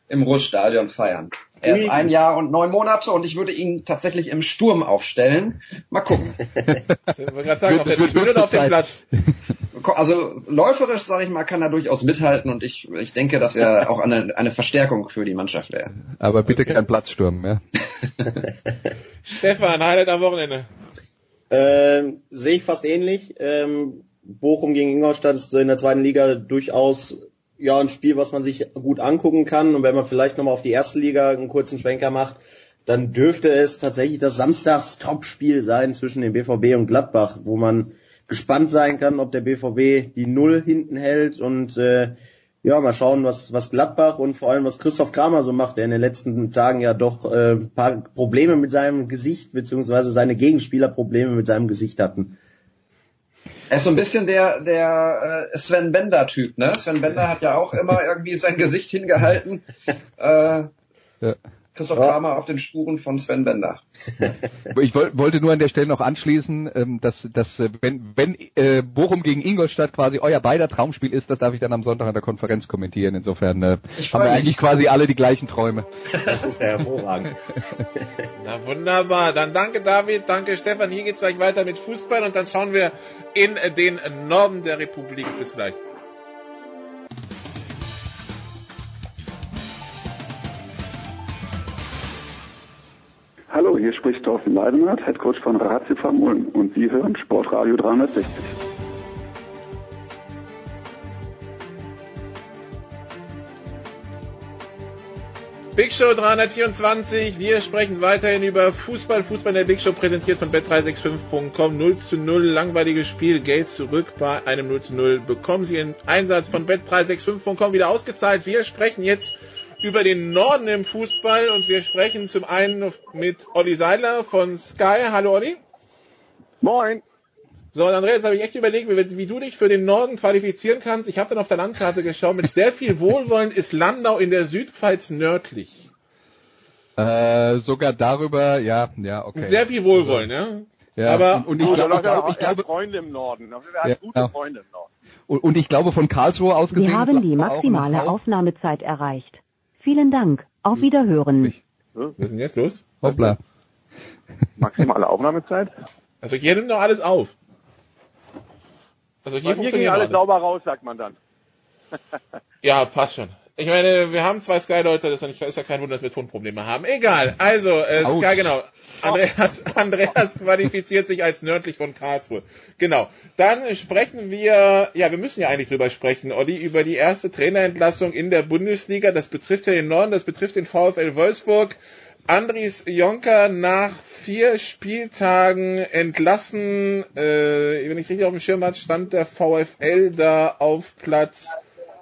Speaker 7: im Ruhrstadion feiern. Er ist ein Jahr und neun Monate und ich würde ihn tatsächlich im Sturm aufstellen. Mal gucken. *laughs*
Speaker 6: ich gerade sagen, auf der oder auf dem Platz?
Speaker 7: Also läuferisch, sage ich mal, kann er durchaus mithalten und ich, ich denke, dass er auch eine, eine Verstärkung für die Mannschaft wäre.
Speaker 8: Aber bitte okay. kein Platzsturm, ja. *laughs*
Speaker 6: Stefan, Highlight am Wochenende.
Speaker 9: Ähm, Sehe ich fast ähnlich. Ähm, Bochum gegen Ingolstadt ist in der zweiten Liga durchaus ja ein Spiel, was man sich gut angucken kann. Und wenn man vielleicht nochmal auf die erste Liga einen kurzen Schwenker macht, dann dürfte es tatsächlich das Samstags-Topspiel sein zwischen dem BVB und Gladbach, wo man gespannt sein kann, ob der BVB die Null hinten hält und äh, ja, mal schauen, was, was Gladbach und vor allem was Christoph Kramer so macht, der in den letzten Tagen ja doch äh, paar Probleme mit seinem Gesicht, beziehungsweise seine Gegenspieler Probleme mit seinem Gesicht hatten.
Speaker 7: Er ist so ein bisschen der, der äh, Sven Bender-Typ, ne? Sven Bender hat ja auch immer irgendwie sein Gesicht hingehalten. *laughs* Äh, ja. Christoph ja. Kramer auf den Spuren von Sven Bender. *laughs*
Speaker 8: Ich wollte nur an der Stelle noch anschließen, ähm, dass, dass äh, wenn, wenn äh, Bochum gegen Ingolstadt quasi euer beider Traumspiel ist, das darf ich dann am Sonntag an der Konferenz kommentieren. Insofern äh, haben wir eigentlich quasi alle die gleichen Träume. *laughs*
Speaker 9: Das ist ja hervorragend. *laughs*
Speaker 6: Na wunderbar. Dann danke David, danke Stefan. Hier geht's gleich weiter mit Fußball und dann schauen wir in den Norden der Republik. Bis gleich.
Speaker 11: Hallo, hier spricht Thorsten Leidenhardt, Headcoach von Ratio Ulm und Sie hören Sportradio 360.
Speaker 6: Big Show 324. Wir sprechen weiterhin über Fußball. Fußball in der Big Show präsentiert von bet365.com. 0 zu 0. Langweiliges Spiel. Geld zurück bei einem 0 zu 0. Bekommen Sie einen Einsatz von bet365.com wieder ausgezahlt. Wir sprechen jetzt über den Norden im Fußball und wir sprechen zum einen mit Olli Seidler von Sky. Hallo Olli.
Speaker 12: Moin.
Speaker 6: So, und Andreas, habe ich echt überlegt, wie, wie, du dich für den Norden qualifizieren kannst. Ich habe dann auf der Landkarte geschaut. Mit sehr viel Wohlwollen ist Landau in der Südpfalz nördlich.
Speaker 8: Äh, sogar darüber, ja, ja, okay.
Speaker 6: Mit sehr viel Wohlwollen, also, ja.
Speaker 8: Ja,
Speaker 6: Aber-
Speaker 8: und, und ich,
Speaker 12: Gut,
Speaker 8: glaub,
Speaker 12: er
Speaker 8: ich, glaube,
Speaker 12: Freunde im Norden. Hat
Speaker 8: Ja,
Speaker 12: gute
Speaker 8: ja.
Speaker 12: Freunde im Norden.
Speaker 8: und, und ich glaube von Karlsruhe aus gesehen.
Speaker 13: Sie haben die maximale Aufnahmezeit erreicht. Vielen Dank. Auf Wiederhören.
Speaker 6: Was ist denn jetzt los?
Speaker 8: Hoppla.
Speaker 12: Maximale Aufnahmezeit?
Speaker 6: Also hier nimmt noch alles auf. Also hier
Speaker 12: ging
Speaker 6: funktioniert
Speaker 12: alles
Speaker 6: alles.
Speaker 12: sauber raus, sagt man dann. *laughs*
Speaker 6: Ja, passt schon. Ich meine, wir haben zwei Sky-Leute, das ist ja kein Wunder, dass wir Tonprobleme haben. Egal. Also, äh. Sky, genau. *laughs* Andreas, Andreas qualifiziert sich als nördlich von Karlsruhe. Genau. Dann sprechen wir, ja, wir müssen ja eigentlich drüber sprechen, Olli, über die erste Trainerentlassung in der Bundesliga. Das betrifft ja den Norden, das betrifft den VfL Wolfsburg. Andries Jonker nach vier Spieltagen entlassen. Äh, wenn ich richtig auf dem Schirm hatte, stand der VfL da auf Platz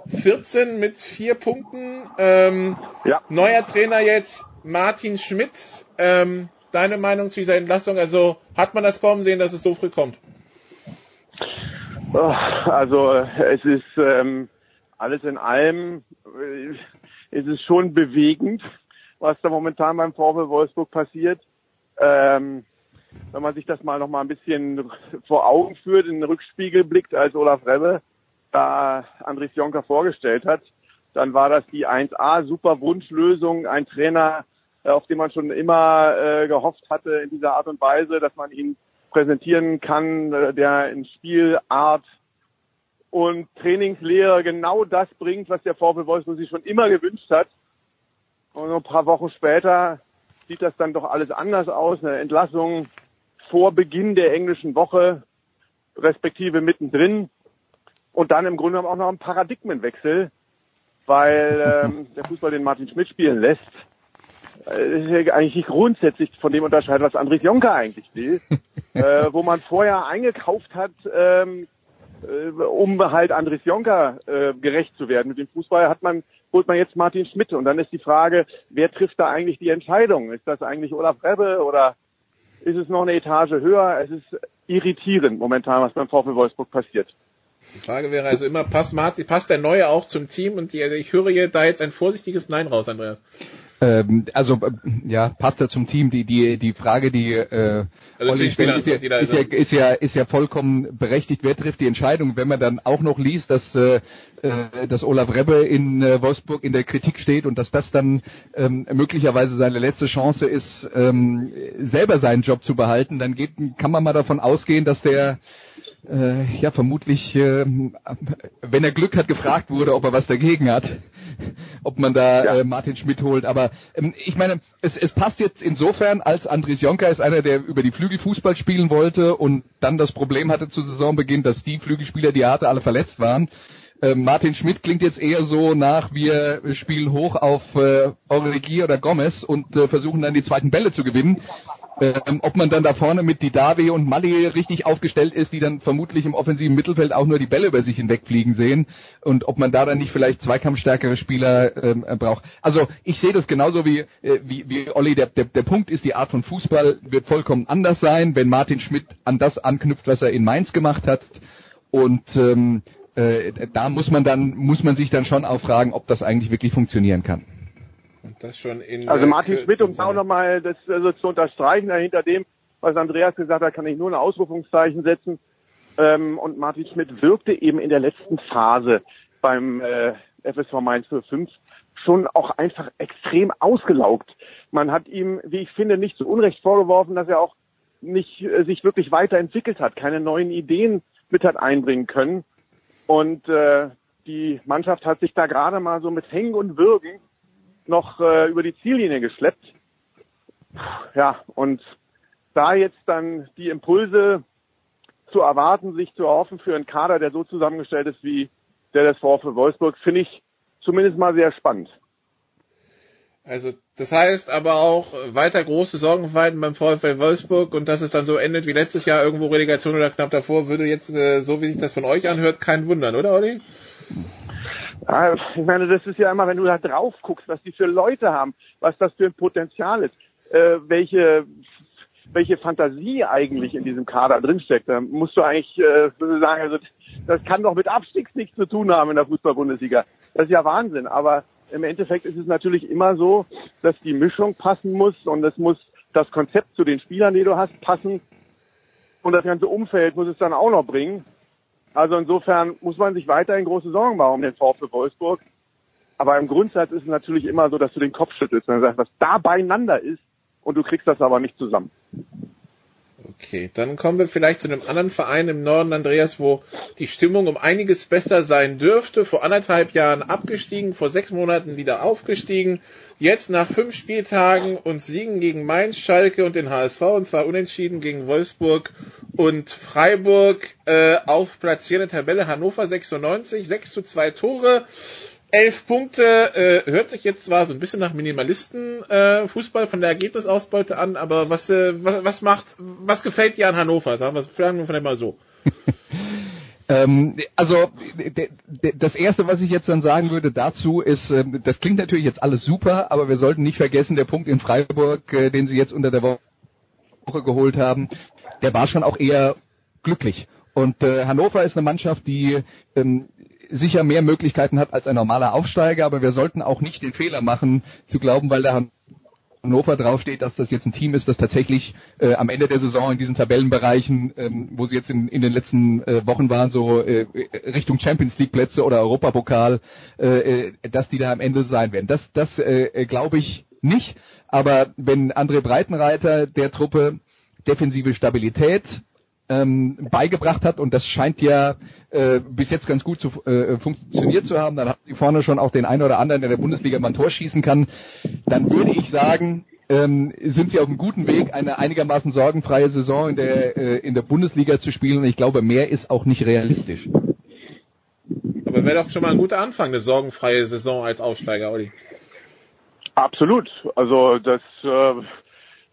Speaker 6: 14 mit vier Punkten. Ähm,
Speaker 12: Ja.
Speaker 6: Neuer Trainer jetzt Martin Schmidt. Ähm, deine Meinung zu dieser Entlassung? Also hat man das kommen sehen, dass es so früh kommt?
Speaker 12: Also äh, es ist ähm, alles in allem äh, ist es schon bewegend, was da momentan beim VfL Wolfsburg passiert. Ähm, wenn man sich das mal noch mal ein bisschen vor Augen führt, in den Rückspiegel blickt, als Olaf Rebbe da Andries Jonker vorgestellt hat, dann war das die 1A super Wunschlösung, ein Trainer, auf den man schon immer äh, gehofft hatte in dieser Art und Weise, dass man ihn präsentieren kann, äh, der in Spielart und Trainingslehre genau das bringt, was der VfL Wolfsburg sich schon immer gewünscht hat. Und ein paar Wochen später sieht das dann doch alles anders aus. Eine Entlassung vor Beginn der englischen Woche, respektive mittendrin. Und dann im Grunde genommen auch noch ein Paradigmenwechsel, weil ähm, der Fußball den Martin Schmidt spielen lässt. Äh, ist ja eigentlich nicht grundsätzlich von dem unterscheidet, was Andries Jonker eigentlich will. *laughs* äh, wo man vorher eingekauft hat, ähm, äh, um halt Andries Jonker äh, gerecht zu werden. Mit dem Fußball hat man, holt man jetzt Martin Schmidt. Und dann ist die Frage, wer trifft da eigentlich die Entscheidung? Ist das eigentlich Olaf Rebbe oder ist es noch eine Etage höher? Es ist irritierend momentan, was beim VfL Wolfsburg passiert.
Speaker 6: Die Frage wäre also immer, passt, Martin, passt der Neue auch zum Team? Und die, also ich höre hier da jetzt ein vorsichtiges Nein raus, Andreas.
Speaker 8: Ähm, also äh, ja, passt er zum Team. Die die die Frage, die äh,
Speaker 6: Also
Speaker 8: Olli stellt, ja, ist, ja, ist ja ist ja vollkommen berechtigt. Wer trifft die Entscheidung? Wenn man dann auch noch liest, dass äh, äh, dass Olaf Rebbe in äh, Wolfsburg in der Kritik steht und dass das dann ähm, möglicherweise seine letzte Chance ist, ähm, selber seinen Job zu behalten, dann geht, kann man mal davon ausgehen, dass der äh, ja vermutlich, äh, wenn er Glück hat, gefragt wurde, ob er was dagegen hat, ob man da
Speaker 12: Ja.
Speaker 8: äh, Martin Schmidt holt. Aber ähm, ich meine, es, es passt jetzt insofern, als Andries Jonker ist einer, der über die Flügel Fußball spielen wollte und dann das Problem hatte zu Saisonbeginn, dass die Flügelspieler, die er hatte, alle verletzt waren. Äh, Martin Schmidt klingt jetzt eher so nach, wir spielen hoch auf äh, Origi oder Gomez und äh, versuchen dann die zweiten Bälle zu gewinnen. Ähm, ob man dann da vorne mit Didavi und Mali richtig aufgestellt ist, die dann vermutlich im offensiven Mittelfeld auch nur die Bälle über sich hinwegfliegen sehen und ob man da dann nicht vielleicht zweikampfstärkere Spieler ähm, äh, braucht. Also ich sehe das genauso wie, äh, wie, wie Olli. Der, der, der Punkt ist, die Art von Fußball wird vollkommen anders sein, wenn Martin Schmidt an das anknüpft, was er in Mainz gemacht hat. Und ähm, äh, da muss man dann, muss man sich dann schon auch fragen, ob das eigentlich wirklich funktionieren kann.
Speaker 6: Und das schon in
Speaker 12: Also Martin Schmidt, um
Speaker 6: sein.
Speaker 12: auch nochmal das also zu unterstreichen, hinter dem, was Andreas gesagt hat, kann ich nur ein Ausrufungszeichen setzen. Ähm, und Martin Schmidt wirkte eben in der letzten Phase beim äh, FSV Mainz 05 schon auch einfach extrem ausgelaugt. Man hat ihm, wie ich finde, nicht zu Unrecht vorgeworfen, dass er auch nicht äh, sich wirklich weiterentwickelt hat, keine neuen Ideen mit hat einbringen können. Und äh, die Mannschaft hat sich da gerade mal so mit Hängen und Würgen noch äh, über die Ziellinie geschleppt. Ja, und da jetzt dann die Impulse zu erwarten, sich zu erhoffen für einen Kader, der so zusammengestellt ist wie der des VfL Wolfsburg, finde ich zumindest mal sehr spannend.
Speaker 6: Also das heißt aber auch weiter große Sorgenfalten beim VfL Wolfsburg und dass es dann so endet wie letztes Jahr irgendwo Relegation oder knapp davor, würde jetzt, äh, so wie sich das von euch anhört, keinen wundern, oder Olli?
Speaker 12: Ja, ich meine, das ist ja immer, wenn du da drauf guckst, was die für Leute haben, was das für ein Potenzial ist, äh, welche welche Fantasie eigentlich in diesem Kader drinsteckt. Da musst du eigentlich äh, sagen, also das kann doch mit Abstiegs nichts zu tun haben in der Fußball-Bundesliga. Das ist ja Wahnsinn. Aber im Endeffekt ist es natürlich immer so, dass die Mischung passen muss und es muss das Konzept zu den Spielern, die du hast, passen. und das ganze Umfeld muss es dann auch noch bringen. Also insofern muss man sich weiterhin große Sorgen machen um den VfB Wolfsburg. Aber im Grundsatz ist es natürlich immer so, dass du den Kopf schüttelst und sagst, was da beieinander ist und du kriegst das aber nicht zusammen.
Speaker 6: Okay, dann kommen wir vielleicht zu einem anderen Verein im Norden, Andreas, wo die Stimmung um einiges besser sein dürfte. Vor anderthalb Jahren abgestiegen, vor sechs Monaten wieder aufgestiegen. Jetzt nach fünf Spieltagen und Siegen gegen Mainz, Schalke und den HSV und zwar unentschieden gegen Wolfsburg und Freiburg äh, auf Platz 4 in der Tabelle Hannover 96, 6 zu 2 Tore. Elf Punkte äh, hört sich jetzt zwar so ein bisschen nach Minimalisten äh, Fußball von der Ergebnisausbeute an, aber was, äh, was, was macht, was gefällt dir an Hannover? Sagen wir vielleicht mal so. *laughs*
Speaker 8: Ähm, also das erste, was ich jetzt dann sagen würde dazu ist, ähm, das klingt natürlich jetzt alles super, aber wir sollten nicht vergessen, der Punkt in Freiburg, äh, den sie jetzt unter der Woche geholt haben, der war schon auch eher glücklich. Und äh, Hannover ist eine Mannschaft, die ähm, sicher mehr Möglichkeiten hat als ein normaler Aufsteiger, aber wir sollten auch nicht den Fehler machen, zu glauben, weil da Hannover draufsteht, dass das jetzt ein Team ist, das tatsächlich äh, am Ende der Saison in diesen Tabellenbereichen, ähm, wo sie jetzt in, in den letzten äh, Wochen waren, so äh, Richtung Champions League Plätze oder Europapokal, äh, äh, dass die da am Ende sein werden. Das, das äh, glaube ich nicht. Aber wenn André Breitenreiter der Truppe defensive Stabilität ähm, beigebracht hat und das scheint ja äh, bis jetzt ganz gut zu, äh, funktioniert zu haben, dann hat sie vorne schon auch den einen oder anderen, der der Bundesliga mal ein Tor schießen kann, dann würde ich sagen, ähm, sind sie auf einem guten Weg, eine einigermaßen sorgenfreie Saison in der, äh, in der Bundesliga zu spielen und ich glaube, mehr ist auch nicht realistisch.
Speaker 6: Aber wäre doch schon mal ein guter Anfang, eine sorgenfreie Saison als Aufsteiger, Olli.
Speaker 12: Absolut. Also das äh,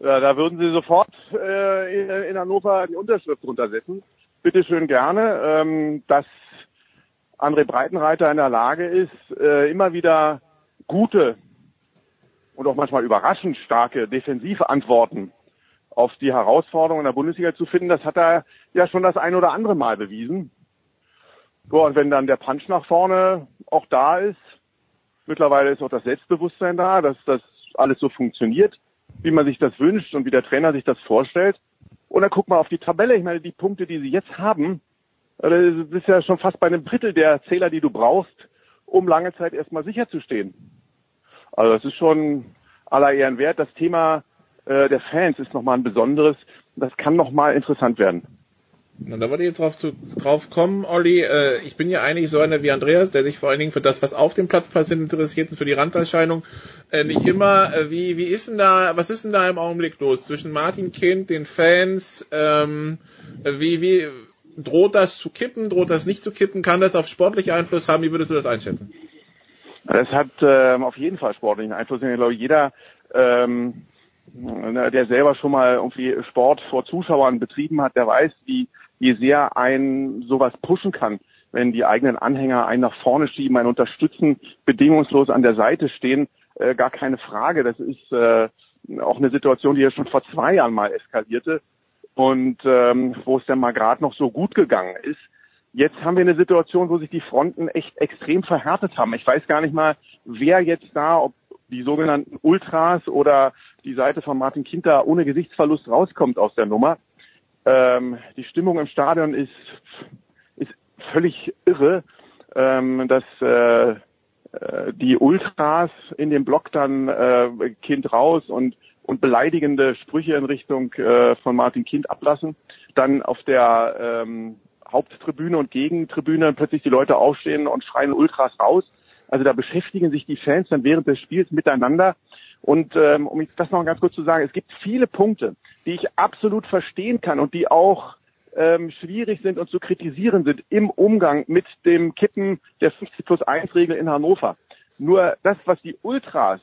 Speaker 12: ja, da würden Sie sofort äh, in, in Hannover die Unterschrift runtersetzen. Bitte schön gerne, ähm, dass André Breitenreiter in der Lage ist, äh, immer wieder gute und auch manchmal überraschend starke defensive Antworten auf die Herausforderungen der Bundesliga zu finden. Das hat er ja schon das ein oder andere Mal bewiesen. So, und wenn dann der Punch nach vorne auch da ist, mittlerweile ist auch das Selbstbewusstsein da, dass das alles so funktioniert wie man sich das wünscht und wie der Trainer sich das vorstellt. Und dann guck mal auf die Tabelle. Ich meine, die Punkte, die sie jetzt haben, das ist ja schon fast bei einem Drittel der Zähler, die du brauchst, um lange Zeit erstmal sicher zu stehen. Also das ist schon aller Ehren wert. Das Thema äh, der Fans ist nochmal ein besonderes. Das kann nochmal interessant werden.
Speaker 6: Na, da wollte ich jetzt drauf, zu, drauf kommen, Olli. Äh, ich bin ja eigentlich so einer wie Andreas, der sich vor allen Dingen für das, was auf dem Platz passiert, interessiert und für die Randerscheinung äh, nicht immer. Äh, wie, wie ist denn da, was ist denn da im Augenblick los zwischen Martin Kind, den Fans? Ähm, wie, wie droht das zu kippen? Droht das nicht zu kippen? Kann das auf sportliche Einfluss haben? Wie würdest du das einschätzen?
Speaker 12: Das hat ähm, auf jeden Fall sportlichen Einfluss. Ich glaube, jeder ähm, der selber schon mal irgendwie Sport vor Zuschauern betrieben hat, der weiß, wie wie sehr ein sowas pushen kann, wenn die eigenen Anhänger einen nach vorne schieben, einen unterstützen, bedingungslos an der Seite stehen, äh, gar keine Frage. Das ist äh, auch eine Situation, die ja schon vor zwei Jahren mal eskalierte und ähm, wo es dann mal gerade noch so gut gegangen ist. Jetzt haben wir eine Situation, wo sich die Fronten echt extrem verhärtet haben. Ich weiß gar nicht mal, wer jetzt da, ob die sogenannten Ultras oder die Seite von Martin Kinter ohne Gesichtsverlust rauskommt aus der Nummer. Ähm, die Stimmung im Stadion ist, ist völlig irre, ähm, dass äh, äh, die Ultras in dem Block dann äh, Kind raus und, und beleidigende Sprüche in Richtung äh, von Martin Kind ablassen. Dann auf der ähm, Haupttribüne und Gegentribüne plötzlich die Leute aufstehen und schreien Ultras raus. Also da beschäftigen sich die Fans dann während des Spiels miteinander. Und ähm, um das noch ganz kurz zu sagen, es gibt viele Punkte, die ich absolut verstehen kann und die auch ähm, schwierig sind und zu kritisieren sind im Umgang mit dem Kippen der 50 plus 1 Regel in Hannover. Nur das, was die Ultras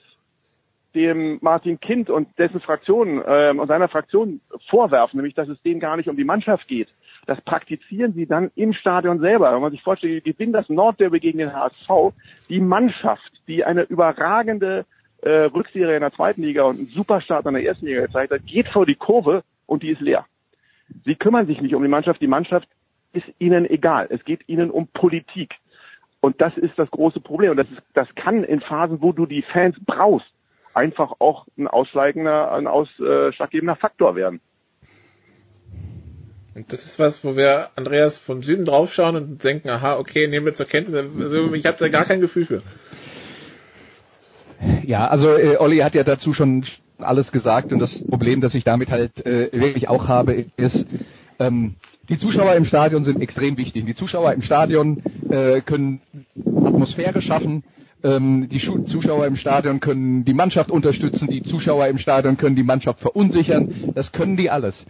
Speaker 12: dem Martin Kind und dessen Fraktion ähm, und seiner Fraktion vorwerfen, nämlich dass es denen gar nicht um die Mannschaft geht, das praktizieren sie dann im Stadion selber. Wenn man sich vorstellt, die gewinnen das Nordderby gegen den HSV, die Mannschaft, die eine überragende äh, Rückserie in der zweiten Liga und einen Superstart in der ersten Liga gezeigt hat, geht vor die Kurve und die ist leer. Sie kümmern sich nicht um die Mannschaft, die Mannschaft ist ihnen egal. Es geht ihnen um Politik. Und das ist das große Problem. Und das, ist, das kann in Phasen, wo du die Fans brauchst, einfach auch ein ausschlagender, ein ausschlaggebender Faktor werden.
Speaker 6: Und das ist was, wo wir Andreas vom Süden draufschauen und denken, aha, okay, nehmen wir zur Kenntnis. Also ich habe da gar kein Gefühl für.
Speaker 8: Ja, also äh, Olli hat ja dazu schon alles gesagt und das Problem, das ich damit halt äh, wirklich auch habe, ist, ähm, die Zuschauer im Stadion sind extrem wichtig. Die Zuschauer im Stadion äh, können Atmosphäre schaffen. Ähm, die Zuschauer im Stadion können die Mannschaft unterstützen. Die Zuschauer im Stadion können die Mannschaft verunsichern. Das können die alles.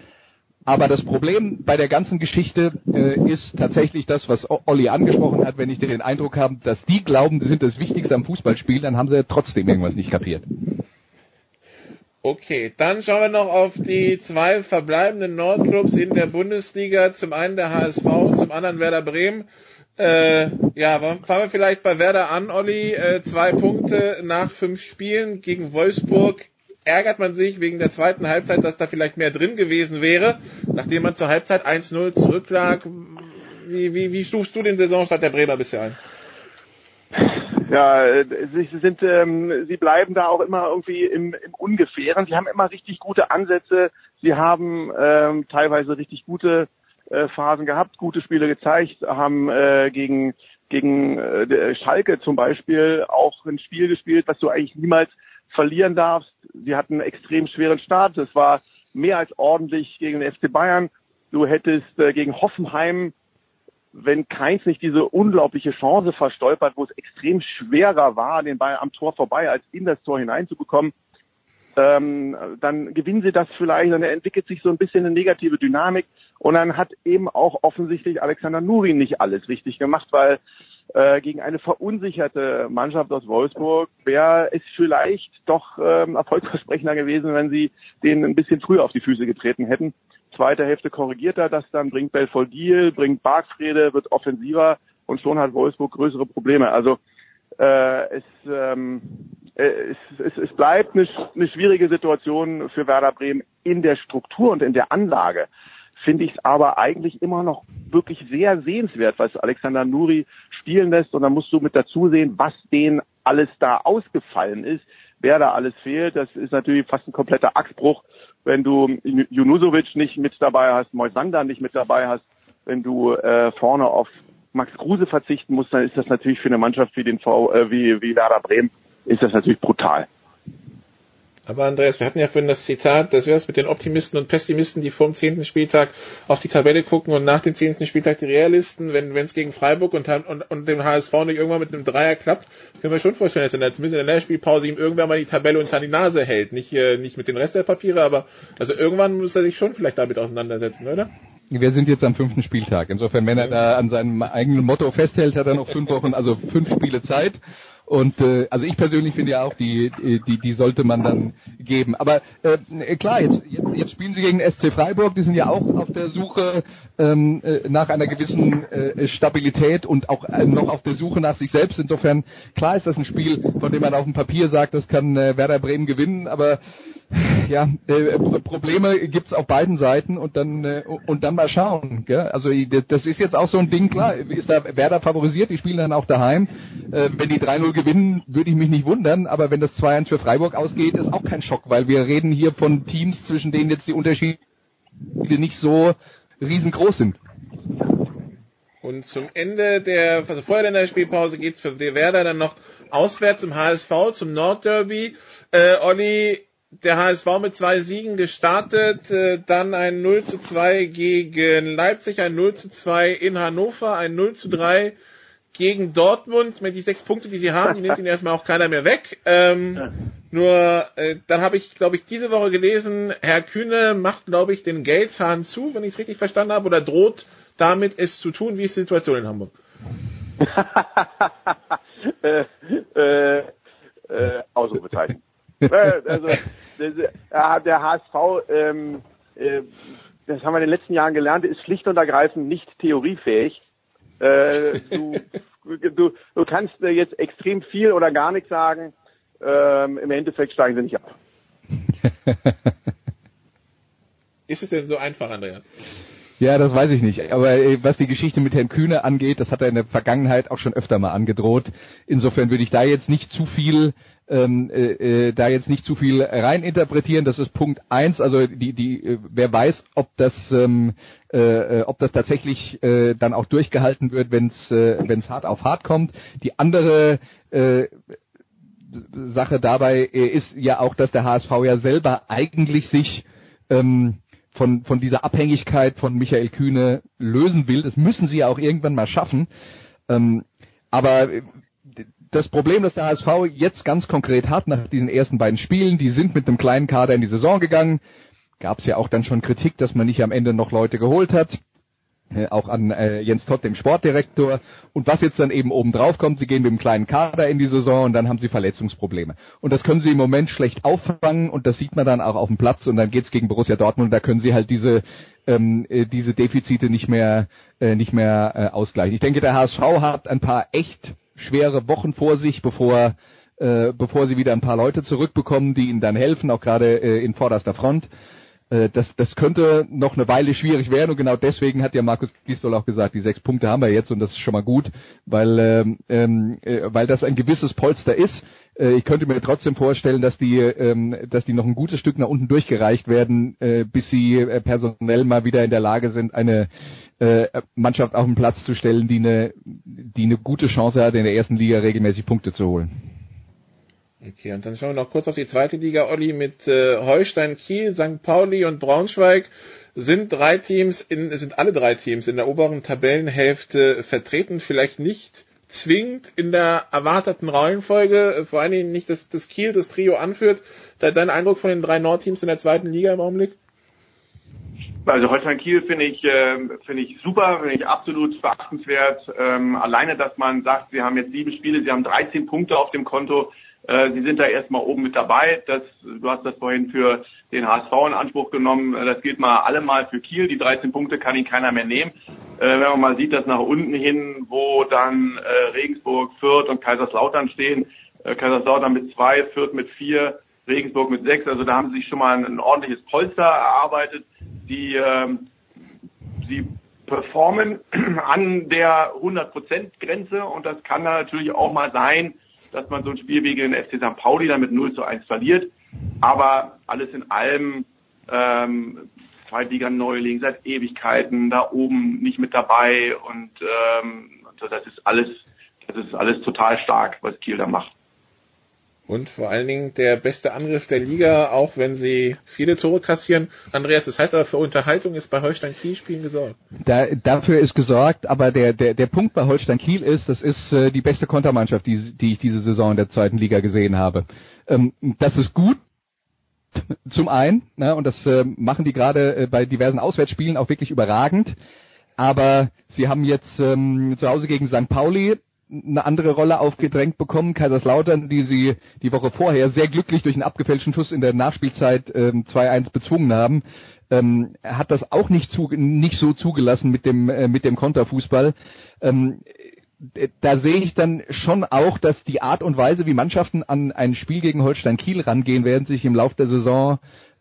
Speaker 8: Aber das Problem bei der ganzen Geschichte äh, ist tatsächlich das, was Olli angesprochen hat. Wenn ich den Eindruck habe, dass die glauben, sie sind das Wichtigste am Fußballspiel, dann haben sie ja trotzdem irgendwas nicht kapiert.
Speaker 6: Okay, dann schauen wir noch auf die zwei verbleibenden Nordclubs in der Bundesliga. Zum einen der HSV, zum anderen Werder Bremen. Äh, ja, fangen wir vielleicht bei Werder an, Olli. Äh, zwei Punkte nach fünf Spielen gegen Wolfsburg. Ärgert man sich wegen der zweiten Halbzeit, dass da vielleicht mehr drin gewesen wäre, nachdem man zur Halbzeit 1-0 zurücklag. Wie, wie, wie stufst du den Saisonstart der Bremer bisher ein?
Speaker 12: Ja, sie sind, ähm, sie bleiben da auch immer irgendwie im, im Ungefähren. Sie haben immer richtig gute Ansätze. Sie haben ähm, teilweise richtig gute äh, Phasen gehabt, gute Spiele gezeigt, haben äh, gegen gegen äh, Schalke zum Beispiel auch ein Spiel gespielt, was du eigentlich niemals verlieren darfst. Sie hatten einen extrem schweren Start. Es war mehr als ordentlich gegen den FC Bayern. Du hättest äh, gegen Hoffenheim wenn Keins nicht diese unglaubliche Chance verstolpert, wo es extrem schwerer war, den Ball am Tor vorbei als in das Tor hineinzubekommen, ähm, dann gewinnen sie das vielleicht, dann entwickelt sich so ein bisschen eine negative Dynamik und dann hat eben auch offensichtlich Alexander Nuri nicht alles richtig gemacht, weil äh, gegen eine verunsicherte Mannschaft aus Wolfsburg wäre es vielleicht doch ähm, erfolgsversprechender gewesen, wenn sie denen ein bisschen früher auf die Füße getreten hätten. Zweite Hälfte korrigiert er das dann, bringt Belfodil, bringt Bargfrede, wird offensiver und schon hat Wolfsburg größere Probleme. Also äh, es, ähm, äh, es, es, es bleibt eine, eine schwierige Situation für Werder Bremen in der Struktur und in der Anlage. Finde ich es aber eigentlich immer noch wirklich sehr sehenswert, was Alexander Nuri spielen lässt. Und dann musst du mit dazu sehen, was denen alles da ausgefallen ist, wer da alles fehlt. Das ist natürlich fast ein kompletter Achsbruch wenn du Junusovic nicht mit dabei hast, Moisander nicht mit dabei hast, wenn du äh, vorne auf Max Kruse verzichten musst, dann ist das natürlich für eine Mannschaft wie den v, äh, wie, wie Werder Bremen, ist das natürlich brutal.
Speaker 6: Aber Andreas, wir hatten ja vorhin das Zitat, das wäre es mit den Optimisten und Pessimisten, die vor dem zehnten Spieltag auf die Tabelle gucken und nach dem zehnten Spieltag die Realisten, wenn es gegen Freiburg und, und, und dem HSV nicht irgendwann mit einem Dreier klappt, können wir schon vorstellen, dass er jetzt zumindest in der Lehrspielpause ihm irgendwann mal die Tabelle unter die Nase hält. Nicht, äh, nicht mit den Rest der Papiere, aber also irgendwann muss er sich schon vielleicht damit auseinandersetzen, oder?
Speaker 8: Wir sind jetzt am fünften Spieltag. Insofern, wenn er da an seinem eigenen Motto festhält, hat er noch fünf Wochen, also fünf Spiele Zeit. Und äh, also ich persönlich finde ja auch, die, die, die sollte man dann geben. Aber äh, klar, jetzt, jetzt, jetzt spielen sie gegen SC Freiburg, die sind ja auch auf der Suche ähm, äh, nach einer gewissen äh, Stabilität und auch äh, noch auf der Suche nach sich selbst. Insofern, klar ist das ein Spiel, von dem man auf dem Papier sagt, das kann äh, Werder Bremen gewinnen, aber ja, äh, Probleme gibt's auf beiden Seiten und dann äh, und dann mal schauen. Gell? Also das ist jetzt auch so ein Ding, klar, ist da Werder favorisiert, die spielen dann auch daheim. Äh, wenn die 3-0 gewinnen, würde ich mich nicht wundern, aber wenn das 2-1 für Freiburg ausgeht, ist auch kein Schock, weil wir reden hier von Teams, zwischen denen jetzt die Unterschiede nicht so riesengroß sind.
Speaker 6: Und zum Ende der, also vor der Spielpause geht's für Werder dann noch auswärts im HSV zum Nordderby. Äh, Olli, der HSV mit zwei Siegen gestartet, äh, dann ein 0 zu 2 gegen Leipzig, ein 0 zu 2 in Hannover, ein 0 zu 3 gegen Dortmund mit die sechs Punkte, die sie haben, die nimmt ihnen erstmal auch keiner mehr weg. Ähm. Nur äh, dann habe ich, glaube ich, diese Woche gelesen, Herr Kühne macht, glaube ich, den Geldhahn zu, wenn ich es richtig verstanden habe, oder droht damit es zu tun. Wie ist die Situation in Hamburg? *laughs*
Speaker 12: äh, äh, äh, Ausrufezeichen. Äh, also, der, der HSV, ähm, äh, das haben wir in den letzten Jahren gelernt, ist schlicht und ergreifend nicht theoriefähig. Äh, du, du, du kannst jetzt extrem viel oder gar nichts sagen. Ähm, Im Endeffekt steigen sie nicht ab. *laughs*
Speaker 6: ist es denn so einfach, Andreas?
Speaker 8: Ja, das weiß ich nicht. Aber äh, was die Geschichte mit Herrn Kühne angeht, das hat er in der Vergangenheit auch schon öfter mal angedroht. Insofern würde ich da jetzt nicht zu viel ähm, äh, äh, da jetzt nicht zu viel rein interpretieren. Das ist Punkt eins. Also die, die, äh, wer weiß, ob das, ähm, äh, äh ob das tatsächlich äh, dann auch durchgehalten wird, wenn es äh, wenn's hart auf hart kommt. Die andere äh, Sache dabei ist ja auch, dass der HSV ja selber eigentlich sich ähm, von, von dieser Abhängigkeit von Michael Kühne lösen will. Das müssen sie ja auch irgendwann mal schaffen. Ähm, aber das Problem, das der HSV jetzt ganz konkret hat nach diesen ersten beiden Spielen, die sind mit einem kleinen Kader in die Saison gegangen. Gab es ja auch dann schon Kritik, dass man nicht am Ende noch Leute geholt hat. Äh, auch an äh, Jens Todd, dem Sportdirektor. Und was jetzt dann eben oben drauf kommt, sie gehen mit einem kleinen Kader in die Saison und dann haben sie Verletzungsprobleme. Und das können sie im Moment schlecht auffangen und das sieht man dann auch auf dem Platz und dann geht's gegen Borussia Dortmund und da können sie halt diese ähm, äh, diese Defizite nicht mehr äh, nicht mehr äh, ausgleichen. Ich denke, der HSV hat ein paar echt schwere Wochen vor sich, bevor äh, bevor sie wieder ein paar Leute zurückbekommen, die ihnen dann helfen, auch gerade äh, in vorderster Front. Äh, das, das könnte noch eine Weile schwierig werden und genau deswegen hat ja Markus Gisdol auch gesagt, die sechs Punkte haben wir jetzt und das ist schon mal gut, weil, ähm, ähm äh, weil das ein gewisses Polster ist. Äh, ich könnte mir trotzdem vorstellen, dass die, ähm, dass die noch ein gutes Stück nach unten durchgereicht werden, äh, bis sie äh, personell mal wieder in der Lage sind, eine äh, Mannschaft auf den Platz zu stellen, die eine, die eine gute Chance hat, in der ersten Liga regelmäßig Punkte zu holen.
Speaker 6: Okay, und dann schauen wir noch kurz auf die zweite Liga, Olli, mit äh, Holstein, Kiel, St. Pauli und Braunschweig sind drei Teams in, sind alle drei Teams in der oberen Tabellenhälfte vertreten, vielleicht nicht zwingend in der erwarteten Reihenfolge, vor allen Dingen nicht, dass das Kiel das Trio anführt. Dein Eindruck von den drei Nordteams in der zweiten Liga im Augenblick?
Speaker 14: Also Holstein Kiel finde ich äh, finde ich super, finde ich absolut beachtenswert. Ähm, alleine, dass man sagt, sie haben jetzt sieben Spiele, sie haben 13 Punkte auf dem Konto, äh, sie sind da erstmal oben mit dabei. Das, du hast das vorhin für den HSV in Anspruch genommen. Äh, das gilt mal allemal für Kiel. Die 13 Punkte kann ihn keiner mehr nehmen. Äh, wenn man mal sieht, dass nach unten hin, wo dann äh, Regensburg, Fürth und Kaiserslautern stehen, äh, Kaiserslautern mit zwei, Fürth mit vier, Regensburg mit sechs. Also da haben sie sich schon mal ein, ein ordentliches Polster erarbeitet die ähm, sie performen *clears throat* an der 100%-Grenze und das kann natürlich auch mal sein, dass man so ein Spiel gegen den FC St. Pauli dann mit 0 zu 1 verliert. Aber alles in allem ähm, Zweitliga-Neuling seit Ewigkeiten da oben nicht mit dabei und ähm, also das ist alles, das ist alles total stark, was Kiel da macht.
Speaker 6: Und vor allen Dingen der beste Angriff der Liga, auch wenn sie viele Tore kassieren. Andreas, das heißt aber für Unterhaltung ist bei Holstein Kiel Spielen gesorgt.
Speaker 8: Da, dafür ist gesorgt, aber der, der, der Punkt bei Holstein Kiel ist, das ist äh, die beste Kontermannschaft, die, die ich diese Saison in der zweiten Liga gesehen habe. Ähm, das ist gut, zum einen, ne, und das äh, machen die gerade äh, bei diversen Auswärtsspielen auch wirklich überragend. Aber sie haben jetzt ähm, zu Hause gegen St. Pauli eine andere Rolle aufgedrängt bekommen. Kaiserslautern, die sie die Woche vorher sehr glücklich durch einen abgefälschten Schuss in der Nachspielzeit ähm, 2-1 bezwungen haben, ähm, hat das auch nicht, zu, nicht so zugelassen mit dem, äh, mit dem Konterfußball. Ähm, da sehe ich dann schon auch, dass die Art und Weise, wie Mannschaften an ein Spiel gegen Holstein Kiel rangehen werden, sich im Laufe der Saison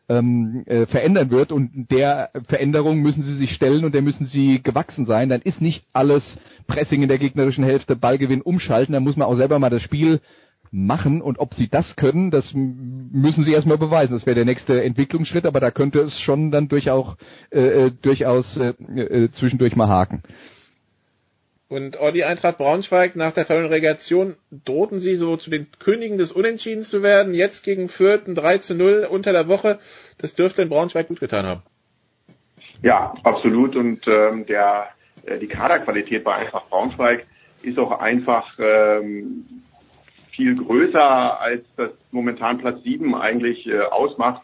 Speaker 8: ähm, äh, verändern wird und der Veränderung müssen sie sich stellen und der müssen sie gewachsen sein. Dann ist nicht alles Pressing in der gegnerischen Hälfte, Ballgewinn umschalten, dann muss man auch selber mal das Spiel machen und ob sie das können, das müssen sie erstmal beweisen. Das wäre der nächste Entwicklungsschritt, aber da könnte es schon dann durchaus, äh, äh, durchaus äh, äh, zwischendurch mal haken.
Speaker 6: Und Olli Eintracht Braunschweig nach der Relegation drohten sie so zu den Königen des Unentschiedens zu werden. Jetzt gegen Fürth ein 3 zu 0 unter der Woche. Das dürfte in Braunschweig gut getan haben.
Speaker 14: Ja, absolut. Und ähm, der, äh, die Kaderqualität bei Eintracht Braunschweig ist auch einfach ähm, viel größer, als das momentan Platz 7 eigentlich äh, ausmacht.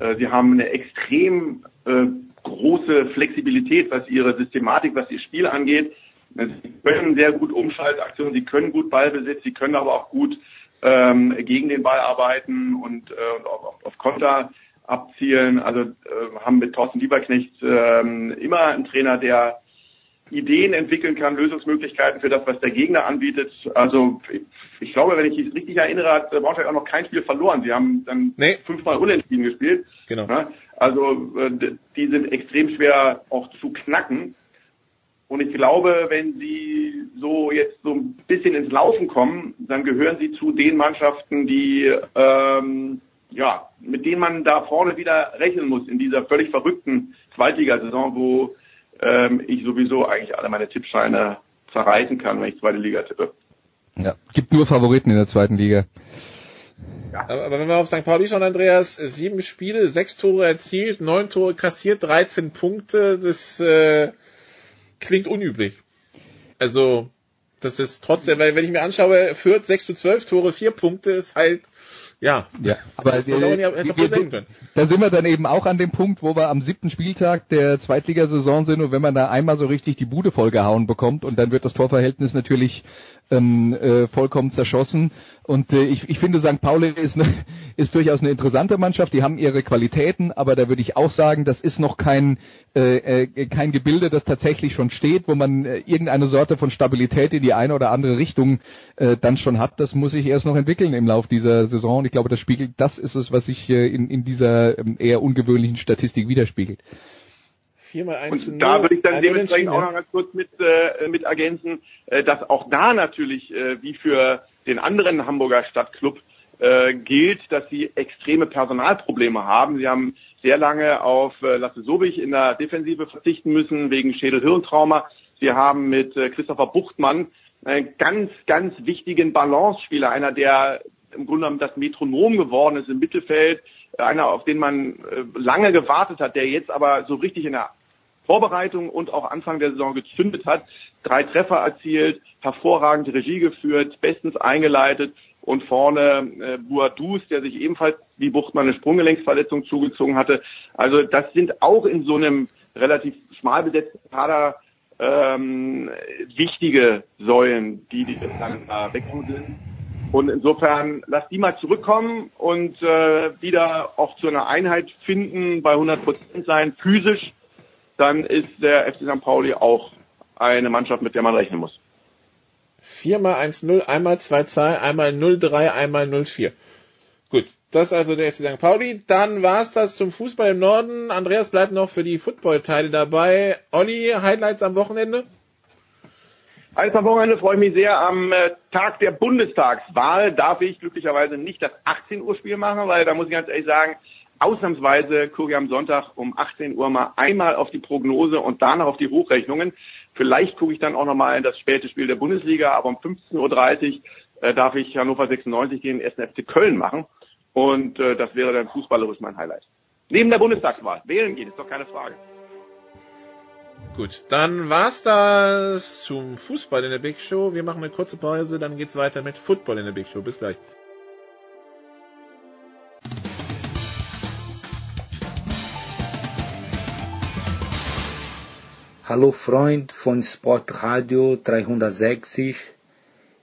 Speaker 14: Äh, sie haben eine extrem äh, große Flexibilität, was ihre Systematik, was ihr Spiel angeht. Sie können sehr gut Umschaltaktionen, sie können gut Ballbesitz, sie können aber auch gut ähm, gegen den Ball arbeiten und, äh, und auf, auf Konter abzielen. Also äh, haben mit Thorsten Lieberknecht ähm, immer einen Trainer, der Ideen entwickeln kann, Lösungsmöglichkeiten für das, was der Gegner anbietet. Also ich, glaube, wenn ich mich richtig erinnere, hat Braunschweig auch noch kein Spiel verloren. Sie haben dann nee. fünfmal unentschieden gespielt. Genau.
Speaker 12: Also äh, die sind extrem schwer auch zu knacken. Und ich glaube, wenn sie so jetzt so ein bisschen ins Laufen kommen, dann gehören sie zu den Mannschaften, die ähm, ja mit denen man da vorne wieder rechnen muss in dieser völlig verrückten Zweitligasaison, wo ähm, ich sowieso eigentlich alle meine Tippscheine zerreißen kann, wenn ich zweite Liga tippe.
Speaker 8: Ja, gibt nur Favoriten in der zweiten Liga.
Speaker 6: Ja. Aber, wenn wir auf St. Pauli schauen, Andreas, sieben Spiele, sechs Tore erzielt, neun Tore kassiert, 13 Punkte, das äh, klingt unüblich. Also, das ist trotzdem, weil wenn ich mir anschaue, Fürth 6 zu 12 Tore, vier Punkte, ist halt ja,
Speaker 8: ja aber
Speaker 6: das äh, wir, wir,
Speaker 8: da sind wir dann eben auch an dem Punkt, wo wir am siebten Spieltag der Zweitligasaison sind und wenn man da einmal so richtig die Bude vollgehauen bekommt und dann wird das Torverhältnis natürlich ähm, äh, vollkommen zerschossen. Und äh, ich, ich finde, St. Pauli ist, ne, *laughs* ist durchaus eine interessante Mannschaft. Die haben ihre Qualitäten, aber da würde ich auch sagen, das ist noch kein äh, äh, kein Gebilde, das tatsächlich schon steht, wo man äh, irgendeine Sorte von Stabilität in die eine oder andere Richtung äh, dann schon hat. Das muss sich erst noch entwickeln im Lauf dieser Saison. Und ich glaube, das spiegelt, das ist es, was sich äh, in, in dieser ähm, eher ungewöhnlichen Statistik widerspiegelt.
Speaker 6: Viermal eins
Speaker 12: und da würde ich dann dementsprechend auch noch ganz kurz mit, äh, mit ergänzen, äh, dass auch da natürlich, äh, wie für den anderen Hamburger Stadtclub, äh, gilt, dass sie extreme Personalprobleme haben. Sie haben sehr lange auf äh, Lasse Sobich in der Defensive verzichten müssen wegen Schädel-Hirntrauma. Sie haben mit äh, Christopher Buchtmann einen ganz, ganz wichtigen Balance-Spieler, einer, der im Grunde genommen das Metronom geworden ist im Mittelfeld, einer, auf den man äh, lange gewartet hat, der jetzt aber so richtig in der Vorbereitung und auch Anfang der Saison gezündet hat, drei Treffer erzielt, hervorragend Regie geführt, bestens eingeleitet und vorne äh, Boadus, der sich ebenfalls wie Buchtmann eine Sprunggelenksverletzung zugezogen hatte. Also das sind auch in so einem relativ schmal besetzten Kader ähm, wichtige Säulen, die, die dann da weggekommen sind. Und insofern lass die mal zurückkommen und äh, wieder auch zu einer Einheit finden, bei 100 Prozent sein, physisch dann ist der FC St. Pauli auch eine Mannschaft, mit der man rechnen muss.
Speaker 6: Viermal 1-0, einmal zwei Zahlen, einmal 0-3, einmal 0-4. Gut, das ist also der FC St. Pauli. Dann war's das zum Fußball im Norden. Andreas bleibt noch für die Football-Teile dabei. Olli, Highlights am Wochenende?
Speaker 12: Eines am Wochenende freue ich mich sehr. Am äh, Tag der Bundestagswahl darf ich glücklicherweise nicht das 18 Uhr Spiel machen, weil da muss ich ganz ehrlich sagen, ausnahmsweise gucke ich am Sonntag um 18 Uhr mal einmal auf die Prognose und danach auf die Hochrechnungen. Vielleicht gucke ich dann auch nochmal in das späte Spiel der Bundesliga, aber um 15.30 Uhr äh, darf ich Hannover 96 gegen den 1. FC Köln machen. Und äh, das wäre dann fußballerisch mein Highlight. Neben der Bundestagswahl. Wählen geht, ist doch keine Frage.
Speaker 6: Gut, dann war's das zum Fußball in der Big Show. Wir machen eine kurze Pause, dann geht's weiter mit Football in der Big Show. Bis gleich.
Speaker 15: Hallo Freund von Sportradio 360,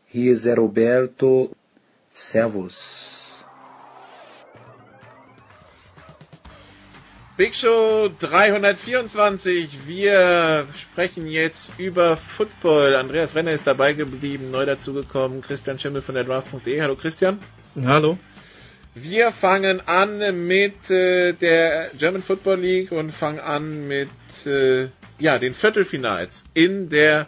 Speaker 15: hier ist Roberto. Servus.
Speaker 6: Big Show 324. Wir sprechen jetzt über Football. Andreas Renner ist dabei geblieben, neu dazugekommen. Christian Schimmel von der Draft.de. Hallo Christian.
Speaker 10: Hallo.
Speaker 6: Wir fangen an mit äh, der German Football League und fangen an mit äh, ja, den Viertelfinals in der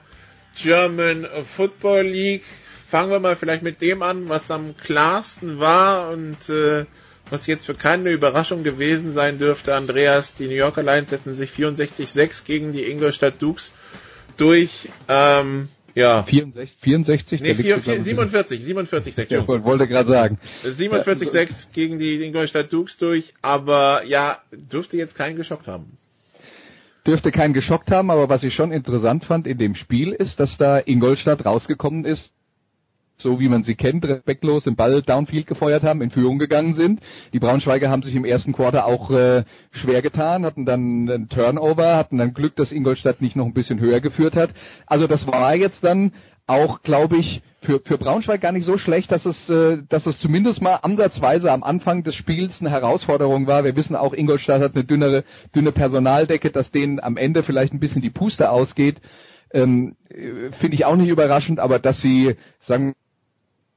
Speaker 6: German Football League. Fangen wir mal vielleicht mit dem an, was am klarsten war und äh, was jetzt für keine Überraschung gewesen sein dürfte. Andreas, die New Yorker Lions setzen sich 64-6 gegen die Ingolstadt Dukes durch. Ähm, ja.
Speaker 8: 64, 64
Speaker 6: nee, 4, 4, 47, 47, 6.
Speaker 8: Ja, wollte gerade sagen.
Speaker 6: 47, 6 gegen die Ingolstadt Dukes durch, aber ja, dürfte jetzt keinen geschockt haben
Speaker 8: dürfte keinen geschockt haben, aber was ich schon interessant fand in dem Spiel ist, dass da Ingolstadt rausgekommen ist, so wie man sie kennt, respektlos den Ball downfield gefeuert haben, in Führung gegangen sind. Die Braunschweiger haben sich im ersten Quarter auch äh, schwer getan, hatten dann einen Turnover, hatten dann Glück, dass Ingolstadt nicht noch ein bisschen höher geführt hat. Also das war jetzt dann auch, glaube ich, für, für Braunschweig gar nicht so schlecht, dass es, äh, dass es zumindest mal ansatzweise am Anfang des Spiels eine Herausforderung war. Wir wissen auch, Ingolstadt hat eine dünnere, dünne Personaldecke, dass denen am Ende vielleicht ein bisschen die Puste ausgeht. Ähm, Finde ich auch nicht überraschend, aber dass sie, sagen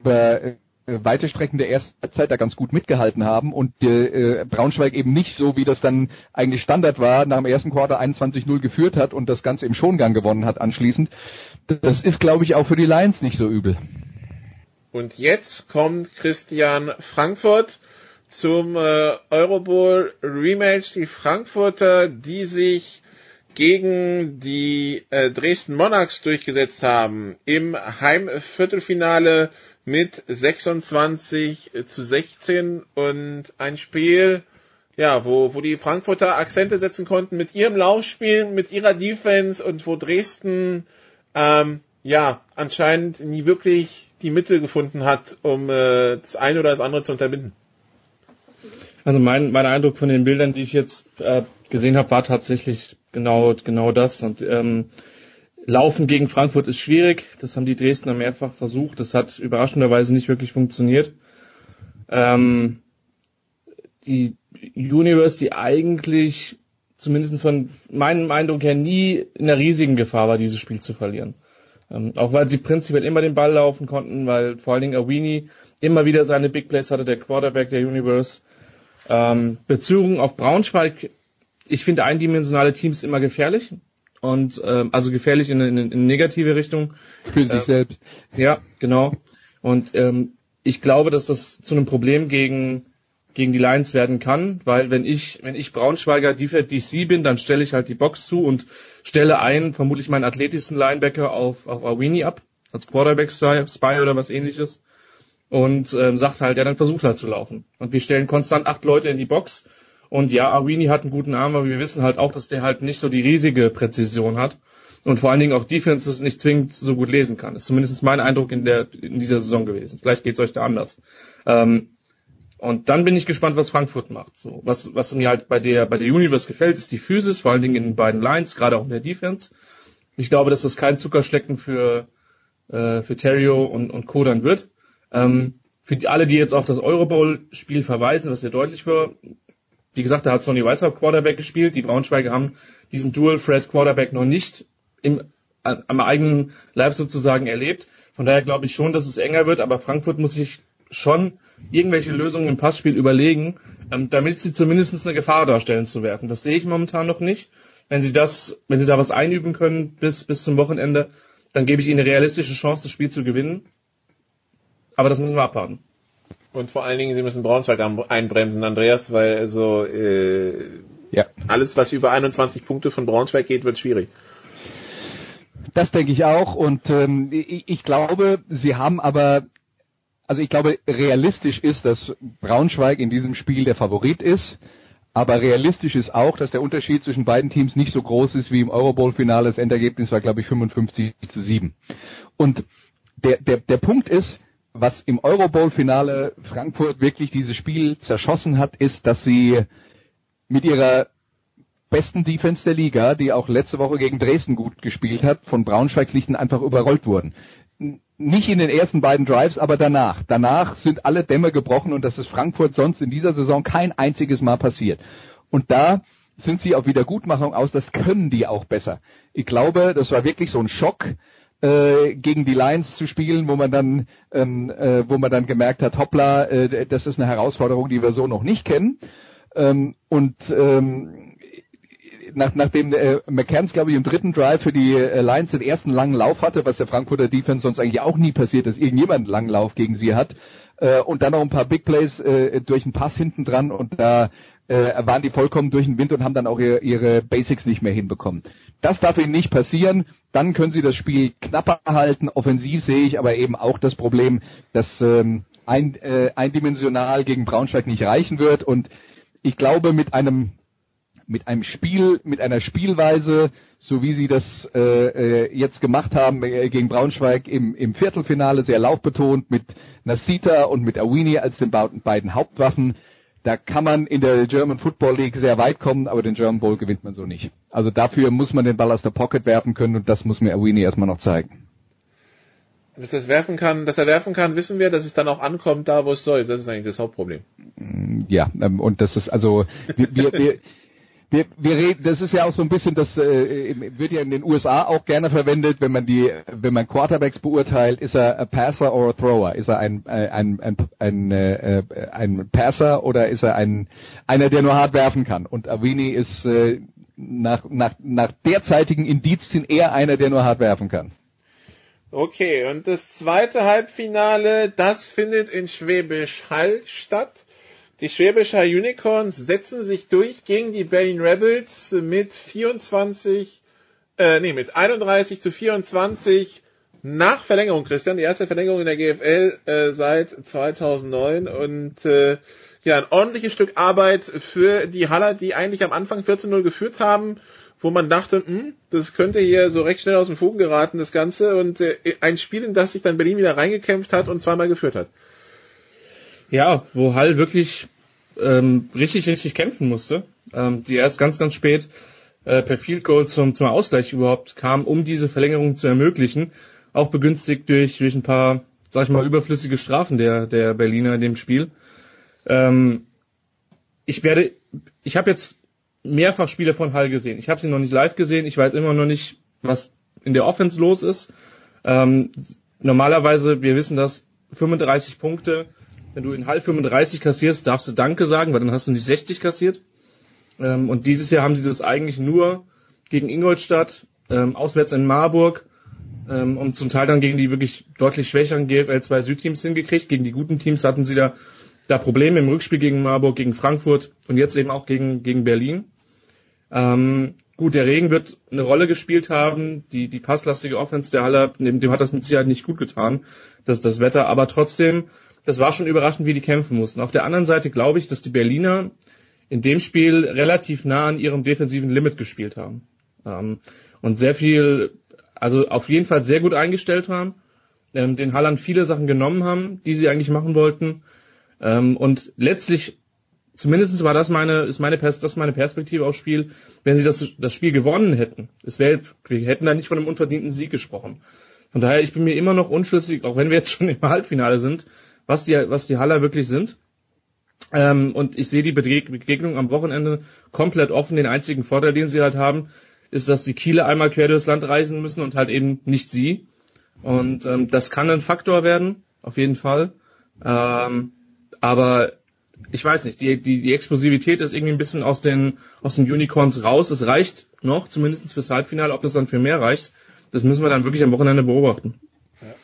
Speaker 8: wir, äh, weite Strecken der ersten Zeit da ganz gut mitgehalten haben und äh, Braunschweig eben nicht so, wie das dann eigentlich Standard war, nach dem ersten Quarter 21-0 geführt hat und das Ganze im Schongang gewonnen hat anschließend. Das ist, glaube ich, auch für die Lions nicht so übel.
Speaker 6: Und jetzt kommt Christian Frankfurt zum äh, Eurobowl Rematch. Die Frankfurter, die sich gegen die äh, Dresden Monarchs durchgesetzt haben im Heimviertelfinale mit 26 zu 16 und ein Spiel, ja, wo, wo die Frankfurter Akzente setzen konnten mit ihrem Laufspiel, mit ihrer Defense und wo Dresden ähm, ja anscheinend nie wirklich die Mittel gefunden hat, um äh, das eine oder das andere zu unterbinden.
Speaker 10: Also mein, mein Eindruck von den Bildern, die ich jetzt äh, gesehen habe, war tatsächlich genau genau das. Und ähm, Laufen gegen Frankfurt ist schwierig. Das haben die Dresdner mehrfach versucht. Das hat überraschenderweise nicht wirklich funktioniert. Ähm, die Universe, die eigentlich zumindest von meinem Eindruck her nie in der riesigen Gefahr war, dieses Spiel zu verlieren. Ähm, auch weil sie prinzipiell immer den Ball laufen konnten, weil vor allen Dingen Awini immer wieder seine Big Plays hatte, der Quarterback der Universe. Ähm, Bezogen auf Braunschweig, ich finde eindimensionale Teams immer gefährlich und ähm, also gefährlich in, in, in negative Richtung.
Speaker 8: Für sich ähm, selbst.
Speaker 10: Ja, genau. Und ähm, ich glaube, dass das zu einem Problem gegen gegen die Lions werden kann, weil wenn ich wenn ich Braunschweiger DC bin, dann stelle ich halt die Box zu und stelle einen, vermutlich meinen athletischsten Linebacker auf auf Awini ab als Quarterback Spy oder was ähnliches und ähm, sagt halt, ja, dann versucht halt zu laufen. Und wir stellen konstant acht Leute in die Box und ja, Awini hat einen guten Arm, aber wir wissen halt auch, dass der halt nicht so die riesige Präzision hat. Und vor allen Dingen auch Defenses nicht zwingend so gut lesen kann. Das ist zumindest mein Eindruck in der in dieser Saison gewesen. Vielleicht geht's euch da anders. Ähm, und dann bin ich gespannt, was Frankfurt macht. So, was, was mir halt bei der, bei der Universe gefällt, ist die Physis, vor allen Dingen in den beiden Lines, gerade auch in der Defense. Ich glaube, dass das kein Zuckerschlecken für, äh, für Terrio und, und Co. dann wird. Ähm, für die, alle, die jetzt auf das Eurobowl-Spiel verweisen, was sehr deutlich war, wie gesagt, da hat Sonny Weishaupt Quarterback gespielt. Die Braunschweiger haben diesen Dual Threat Quarterback noch nicht im, am eigenen Leib sozusagen erlebt. Von daher glaube ich schon, dass es enger wird, aber Frankfurt muss sich schon irgendwelche Lösungen im Passspiel überlegen, ähm, damit sie zumindest eine Gefahr darstellen zu werfen. Das sehe ich momentan noch nicht. Wenn sie das, wenn sie da was einüben können bis, bis zum Wochenende, dann gebe ich ihnen eine realistische Chance, das Spiel zu gewinnen. Aber das müssen wir abwarten.
Speaker 6: Und vor allen Dingen, sie müssen Braunschweig einbremsen, Andreas, weil also äh, ja. alles, was über 21 Punkte von Braunschweig geht, wird schwierig.
Speaker 8: Das denke ich auch. Und ähm, ich, ich glaube, sie haben aber, also ich glaube, realistisch ist, dass Braunschweig in diesem Spiel der Favorit ist. Aber realistisch ist auch, dass der Unterschied zwischen beiden Teams nicht so groß ist wie im Eurobowl-Finale. Das Endergebnis war, glaube ich, 55 zu 7. Und der, der, der Punkt ist, was im Eurobowl-Finale Frankfurt wirklich dieses Spiel zerschossen hat, ist, dass sie mit ihrer besten Defense der Liga, die auch letzte Woche gegen Dresden gut gespielt hat, von Braunschweig lichten einfach überrollt wurden. Nicht in den ersten beiden Drives, aber danach. Danach sind alle Dämme gebrochen und das ist Frankfurt sonst in dieser Saison kein einziges Mal passiert. Und da sind sie auf Wiedergutmachung aus, das können die auch besser. Ich glaube, das war wirklich so ein Schock, äh, gegen die Lions zu spielen, wo man dann, ähm, äh, wo man dann gemerkt hat, hoppla, äh, das ist eine Herausforderung, die wir so noch nicht kennen. Ähm, und ähm, nach, nachdem äh, McCanns, glaube ich, im dritten Drive für die äh, Lions den ersten langen Lauf hatte, was der Frankfurter Defense sonst eigentlich auch nie passiert, dass irgendjemand einen langen Lauf gegen sie hat, äh, und dann noch ein paar Big Plays äh, durch einen Pass hinten dran und da äh, waren die vollkommen durch den Wind und haben dann auch ihre, ihre Basics nicht mehr hinbekommen. Das darf ihnen nicht passieren. Dann können sie das Spiel knapper halten. Offensiv sehe ich aber eben auch das Problem, dass ähm, ein, äh, eindimensional gegen Braunschweig nicht reichen wird. Und ich glaube, mit einem mit einem Spiel, mit einer Spielweise, so wie sie das äh, äh, jetzt gemacht haben äh, gegen Braunschweig im, im Viertelfinale, sehr laufbetont, mit Nasita und mit Awini als den beiden Hauptwaffen, da kann man in der German Football League sehr weit kommen, aber den German Bowl gewinnt man so nicht. Also dafür muss man den Ball aus der Pocket werfen können und das muss mir Awini erstmal noch zeigen.
Speaker 6: Dass er werfen kann, dass er werfen kann, wissen wir, dass es dann auch ankommt, da wo es soll. Das ist eigentlich das Hauptproblem.
Speaker 8: Ja, ähm, und das ist also wir, wir, wir *laughs* wir, wir reden, das ist ja auch so ein bisschen, das äh, wird ja in den USA auch gerne verwendet, wenn man die, wenn man Quarterbacks beurteilt, ist er a Passer oder a Thrower? Ist er ein ein ein ein, äh, ein Passer oder ist er ein einer, der nur hart werfen kann? Und Avini ist äh, nach nach nach derzeitigen Indizien eher einer, der nur hart werfen kann.
Speaker 6: Okay, und das zweite Halbfinale, das findet in Schwäbisch Hall statt. Die Schwäbischer Unicorns setzen sich durch gegen die Berlin Rebels mit 24, äh, nee, mit 31 zu 24 nach Verlängerung, Christian, die erste Verlängerung in der GFL äh, seit 2009 und äh, ja, ein ordentliches Stück Arbeit für die Haller, die eigentlich am Anfang 14-0 geführt haben, wo man dachte, hm, das könnte hier so recht schnell aus dem Fugen geraten, das Ganze, und äh, ein Spiel, in das sich dann Berlin wieder reingekämpft hat und zweimal geführt hat.
Speaker 10: Ja, wo Hall wirklich ähm, richtig, richtig kämpfen musste, ähm, die erst ganz, ganz spät äh, per Field Goal zum, zum Ausgleich überhaupt kam, um diese Verlängerung zu ermöglichen. Auch begünstigt durch, durch ein paar, sag ich mal, überflüssige Strafen der, der Berliner in dem Spiel. Ähm, ich werde, ich habe jetzt mehrfach Spiele von Hall gesehen. Ich habe sie noch nicht live gesehen. Ich weiß immer noch nicht, was in der Offense los ist. Ähm, normalerweise, wir wissen das, 35 Punkte wenn du in Hall 35 kassierst, darfst du Danke sagen, weil dann hast du nicht 60 kassiert. Ähm, und dieses Jahr haben sie das eigentlich nur gegen Ingolstadt, ähm, auswärts in Marburg ähm, und zum Teil dann gegen die wirklich deutlich schwächeren GFL 2 Südteams hingekriegt. Gegen die guten Teams hatten sie da, da Probleme im Rückspiel gegen Marburg, gegen Frankfurt und jetzt eben auch gegen, gegen Berlin. Ähm, gut, der Regen wird eine Rolle gespielt haben. Die, die passlastige Offense der Halle, dem, dem hat das mit Sicherheit nicht gut getan, das, das Wetter. Aber trotzdem das war schon überraschend, wie die kämpfen mussten. Auf der anderen Seite glaube ich, dass die Berliner in dem Spiel relativ nah an ihrem defensiven Limit gespielt haben. Ähm, und sehr viel, also auf jeden Fall sehr gut eingestellt haben, ähm, den Halland viele Sachen genommen haben, die sie eigentlich machen wollten. Ähm, und letztlich, zumindest war das meine, ist meine, Pers das meine Perspektive aufs Spiel, wenn sie das, das Spiel gewonnen hätten. Es wäre, wir hätten da nicht von einem unverdienten Sieg gesprochen. Von daher, ich bin mir immer noch unschlüssig, auch wenn wir jetzt schon im Halbfinale sind, was die, was die Haller wirklich sind. Ähm, und ich sehe die Begegnung am Wochenende komplett offen. Den einzigen Vorteil, den sie halt haben, ist, dass die Kiele einmal quer durchs Land reisen müssen und halt eben nicht sie. Und ähm, das kann ein Faktor werden, auf jeden Fall. Ähm, aber ich weiß nicht, die, die, die Explosivität ist irgendwie ein bisschen aus den, aus den Unicorns raus. Es reicht noch, zumindest fürs Halbfinale. Ob das dann für mehr reicht, das müssen wir dann wirklich am Wochenende beobachten.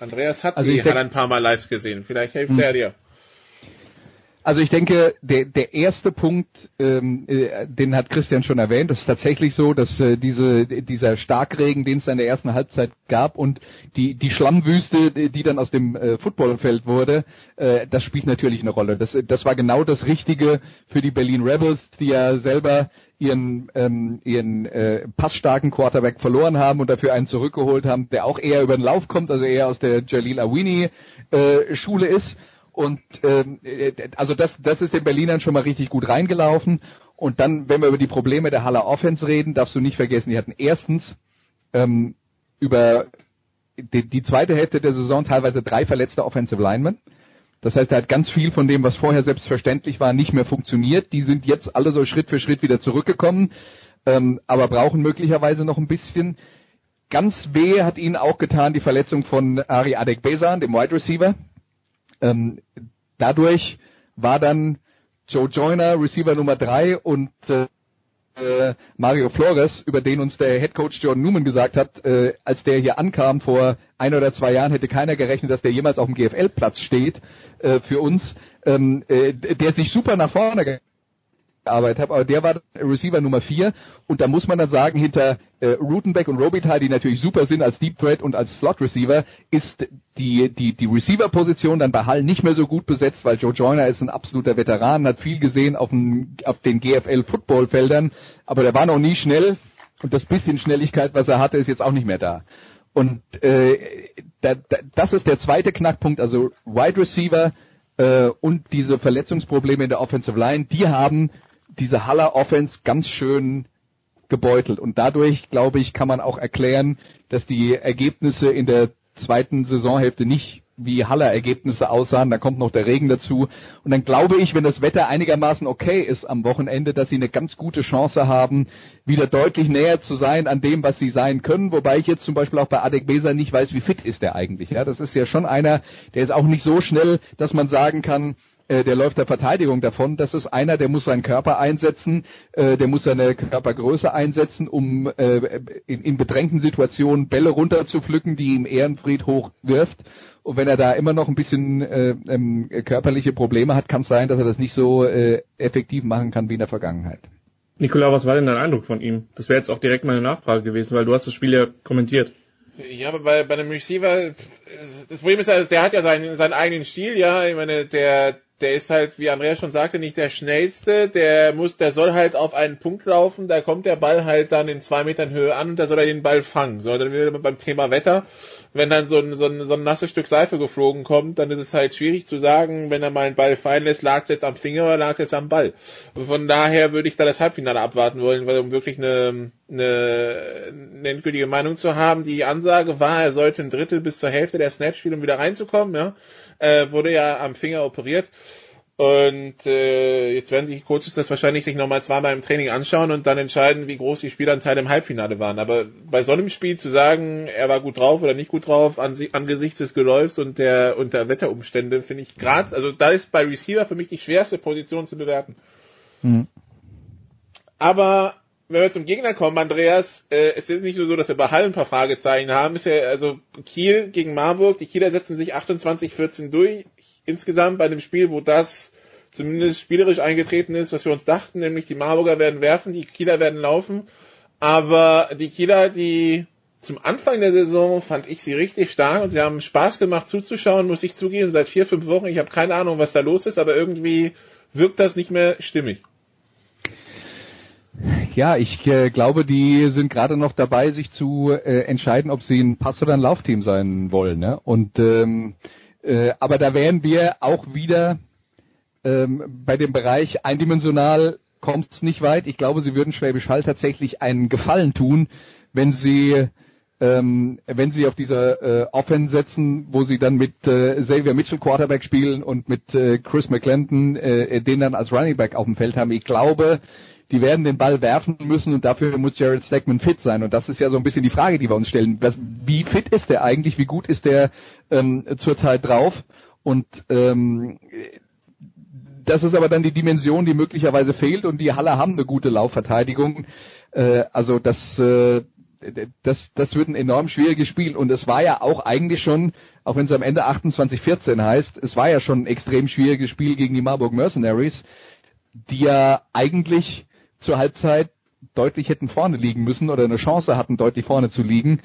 Speaker 6: Andreas hat also die Halle ein paar Mal live gesehen. Vielleicht hilft hm. er dir.
Speaker 8: Also ich denke, der, der erste Punkt, ähm, äh, den hat Christian schon erwähnt, das ist tatsächlich so, dass äh, diese, dieser Starkregen, den es in der ersten Halbzeit gab und die, die Schlammwüste, die dann aus dem äh, Footballfeld wurde, äh, das spielt natürlich eine Rolle. Das, das war genau das Richtige für die Berlin Rebels, die ja selber ihren, ähm, ihren äh, passstarken Quarterback verloren haben und dafür einen zurückgeholt haben, der auch eher über den Lauf kommt, also eher aus der Jalil Awini äh, Schule ist. Und ähm, äh, also das, das ist den Berlinern schon mal richtig gut reingelaufen. Und dann, wenn wir über die Probleme der Haller Offense reden, darfst du nicht vergessen, die hatten erstens ähm, über die, die zweite Hälfte der Saison teilweise drei verletzte Offensive Linemen. Das heißt, er hat ganz viel von dem, was vorher selbstverständlich war, nicht mehr funktioniert. Die sind jetzt alle so Schritt für Schritt wieder zurückgekommen, ähm, aber brauchen möglicherweise noch ein bisschen. Ganz weh hat ihnen auch getan die Verletzung von Ari Adekbesan, dem Wide Receiver. Ähm, dadurch war dann Joe Joyner Receiver Nummer drei und äh, äh, Mario Flores, über den uns der Head Coach John Newman gesagt hat, äh, als der hier ankam vor ein oder zwei Jahren, hätte keiner gerechnet, dass der jemals auf dem GFL-Platz steht äh, für uns, ähm, äh, der sich super nach vorne gearbeitet hat, aber der war Receiver Nummer vier. Und da muss man dann sagen, hinter äh, Rutenbeck und Robitaille, die natürlich super sind als Deep Threat und als Slot Receiver, ist die die die Receiver Position dann bei Hall nicht mehr so gut besetzt, weil Joe Joyner ist ein absoluter Veteran, hat viel gesehen auf, dem, auf den GFL Football Feldern, aber der war noch nie schnell. Und das bisschen Schnelligkeit, was er hatte, ist jetzt auch nicht mehr da. Und äh, da, da, das ist der zweite Knackpunkt, also Wide Receiver äh, und diese Verletzungsprobleme in der Offensive Line, die haben diese Haller Offense ganz schön gebeutelt. Und dadurch, glaube ich, kann man auch erklären, dass die Ergebnisse in der zweiten Saisonhälfte nicht wie Haller-Ergebnisse aussahen. Da kommt noch der Regen dazu. Und dann glaube ich, wenn das Wetter einigermaßen okay ist am Wochenende, dass sie eine ganz gute Chance haben, wieder deutlich näher zu sein an dem, was sie sein können. Wobei ich jetzt zum Beispiel auch bei Adek Besa nicht weiß, wie fit ist der eigentlich. Ja, das ist ja schon einer, der ist auch nicht so schnell, dass man sagen kann, äh, der läuft der Verteidigung davon. Das ist einer, der muss seinen Körper einsetzen, äh, der muss seine Körpergröße einsetzen, um äh, in, in bedrängten Situationen Bälle runterzupflücken, die ihm Ehrenfried hochwirft. Und wenn er da immer noch ein bisschen äh, ähm, körperliche Probleme hat, kann es sein, dass er das nicht so äh, effektiv machen kann wie in der Vergangenheit.
Speaker 10: Nikola, was war denn dein Eindruck von ihm? Das wäre jetzt auch direkt meine Nachfrage gewesen, weil du hast das Spiel ja kommentiert.
Speaker 6: Ja, aber bei, bei einem Receiver, das Problem ist ja, der hat ja seinen, seinen eigenen Stil, ja. Ich meine, der, der ist halt, wie Andreas schon sagte, nicht der schnellste. Der muss, der soll halt auf einen Punkt laufen. Da kommt der Ball halt dann in zwei Metern Höhe an und da soll er den Ball fangen. So, dann wieder beim Thema Wetter. Wenn dann so ein, so ein, so ein nasses Stück Seife geflogen kommt, dann ist es halt schwierig zu sagen, wenn er mal einen Ball fallen lässt, lag es jetzt am Finger oder lag es jetzt am Ball. Von daher würde ich da das Halbfinale abwarten wollen, weil um wirklich eine, eine, eine endgültige Meinung zu haben. Die Ansage war, er sollte ein Drittel bis zur Hälfte der Snaps spielen, um wieder reinzukommen. Ja, äh, wurde ja am Finger operiert. Und äh, jetzt werden die Coaches das wahrscheinlich sich nochmal zweimal im Training anschauen und dann entscheiden, wie groß die Spielanteile im Halbfinale waren. Aber bei so einem Spiel zu sagen, er war gut drauf oder nicht gut drauf, an, angesichts des Geläufs und der, und der Wetterumstände, finde ich gerade, also da ist bei Receiver für mich die schwerste Position zu bewerten. Mhm. Aber wenn wir zum Gegner kommen, Andreas, äh, es ist nicht nur so, dass wir bei Hall ein paar Fragezeichen haben. Ist ja also Kiel gegen Marburg. Die Kieler setzen sich 28-14 durch insgesamt bei einem Spiel, wo das zumindest spielerisch eingetreten ist, was wir uns dachten, nämlich die Marburger werden werfen, die Kieler werden laufen. Aber die Kieler, die zum Anfang der Saison fand ich sie richtig stark und sie haben Spaß gemacht zuzuschauen, muss ich zugeben, seit vier, fünf Wochen. Ich habe keine Ahnung, was da los ist, aber irgendwie wirkt das nicht mehr stimmig.
Speaker 8: Ja, ich äh, glaube, die sind gerade noch dabei, sich zu äh, entscheiden, ob sie ein Pass- oder ein Laufteam sein wollen. Ne? Und ähm, äh, aber da wären wir auch wieder ähm, bei dem Bereich eindimensional kommt es nicht weit. Ich glaube, sie würden Schwäbisch Hall tatsächlich einen Gefallen tun, wenn sie ähm, wenn sie auf dieser äh, Offense setzen, wo sie dann mit äh, Xavier Mitchell Quarterback spielen und mit äh, Chris McClendon äh, den dann als Running Back auf dem Feld haben. Ich glaube, die werden den Ball werfen müssen und dafür muss Jared Stackman fit sein. Und das ist ja so ein bisschen die Frage, die wir uns stellen. Was, wie fit ist der eigentlich? Wie gut ist der ähm, zurzeit drauf? Und ähm, das ist aber dann die Dimension, die möglicherweise fehlt und die Halle haben eine gute Laufverteidigung. Äh, also das, äh, das, das wird ein enorm schwieriges Spiel und es war ja auch eigentlich schon, auch wenn es am Ende 28-14 heißt, es war ja schon ein extrem schwieriges Spiel gegen die Marburg Mercenaries, die ja eigentlich zur Halbzeit deutlich hätten vorne liegen müssen oder eine Chance hatten, deutlich vorne zu liegen,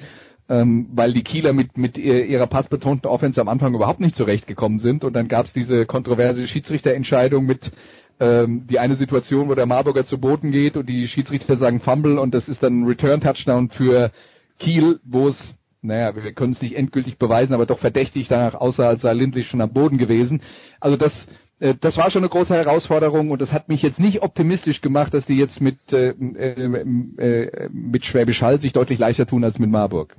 Speaker 8: ähm, weil die Kieler mit, mit ihrer passbetonten Offense am Anfang überhaupt nicht zurechtgekommen sind. Und dann gab es diese kontroverse Schiedsrichterentscheidung mit ähm, die eine Situation, wo der Marburger zu Boden geht und die Schiedsrichter sagen Fumble und das ist dann ein Return-Touchdown für Kiel, wo es naja, wir können es nicht endgültig beweisen, aber doch verdächtig danach aussah, als sei Lindlich schon am Boden gewesen. Also das das war schon eine große Herausforderung und das hat mich jetzt nicht optimistisch gemacht, dass die jetzt mit, äh, äh, äh, mit Schwäbisch Hall sich deutlich leichter tun als mit Marburg.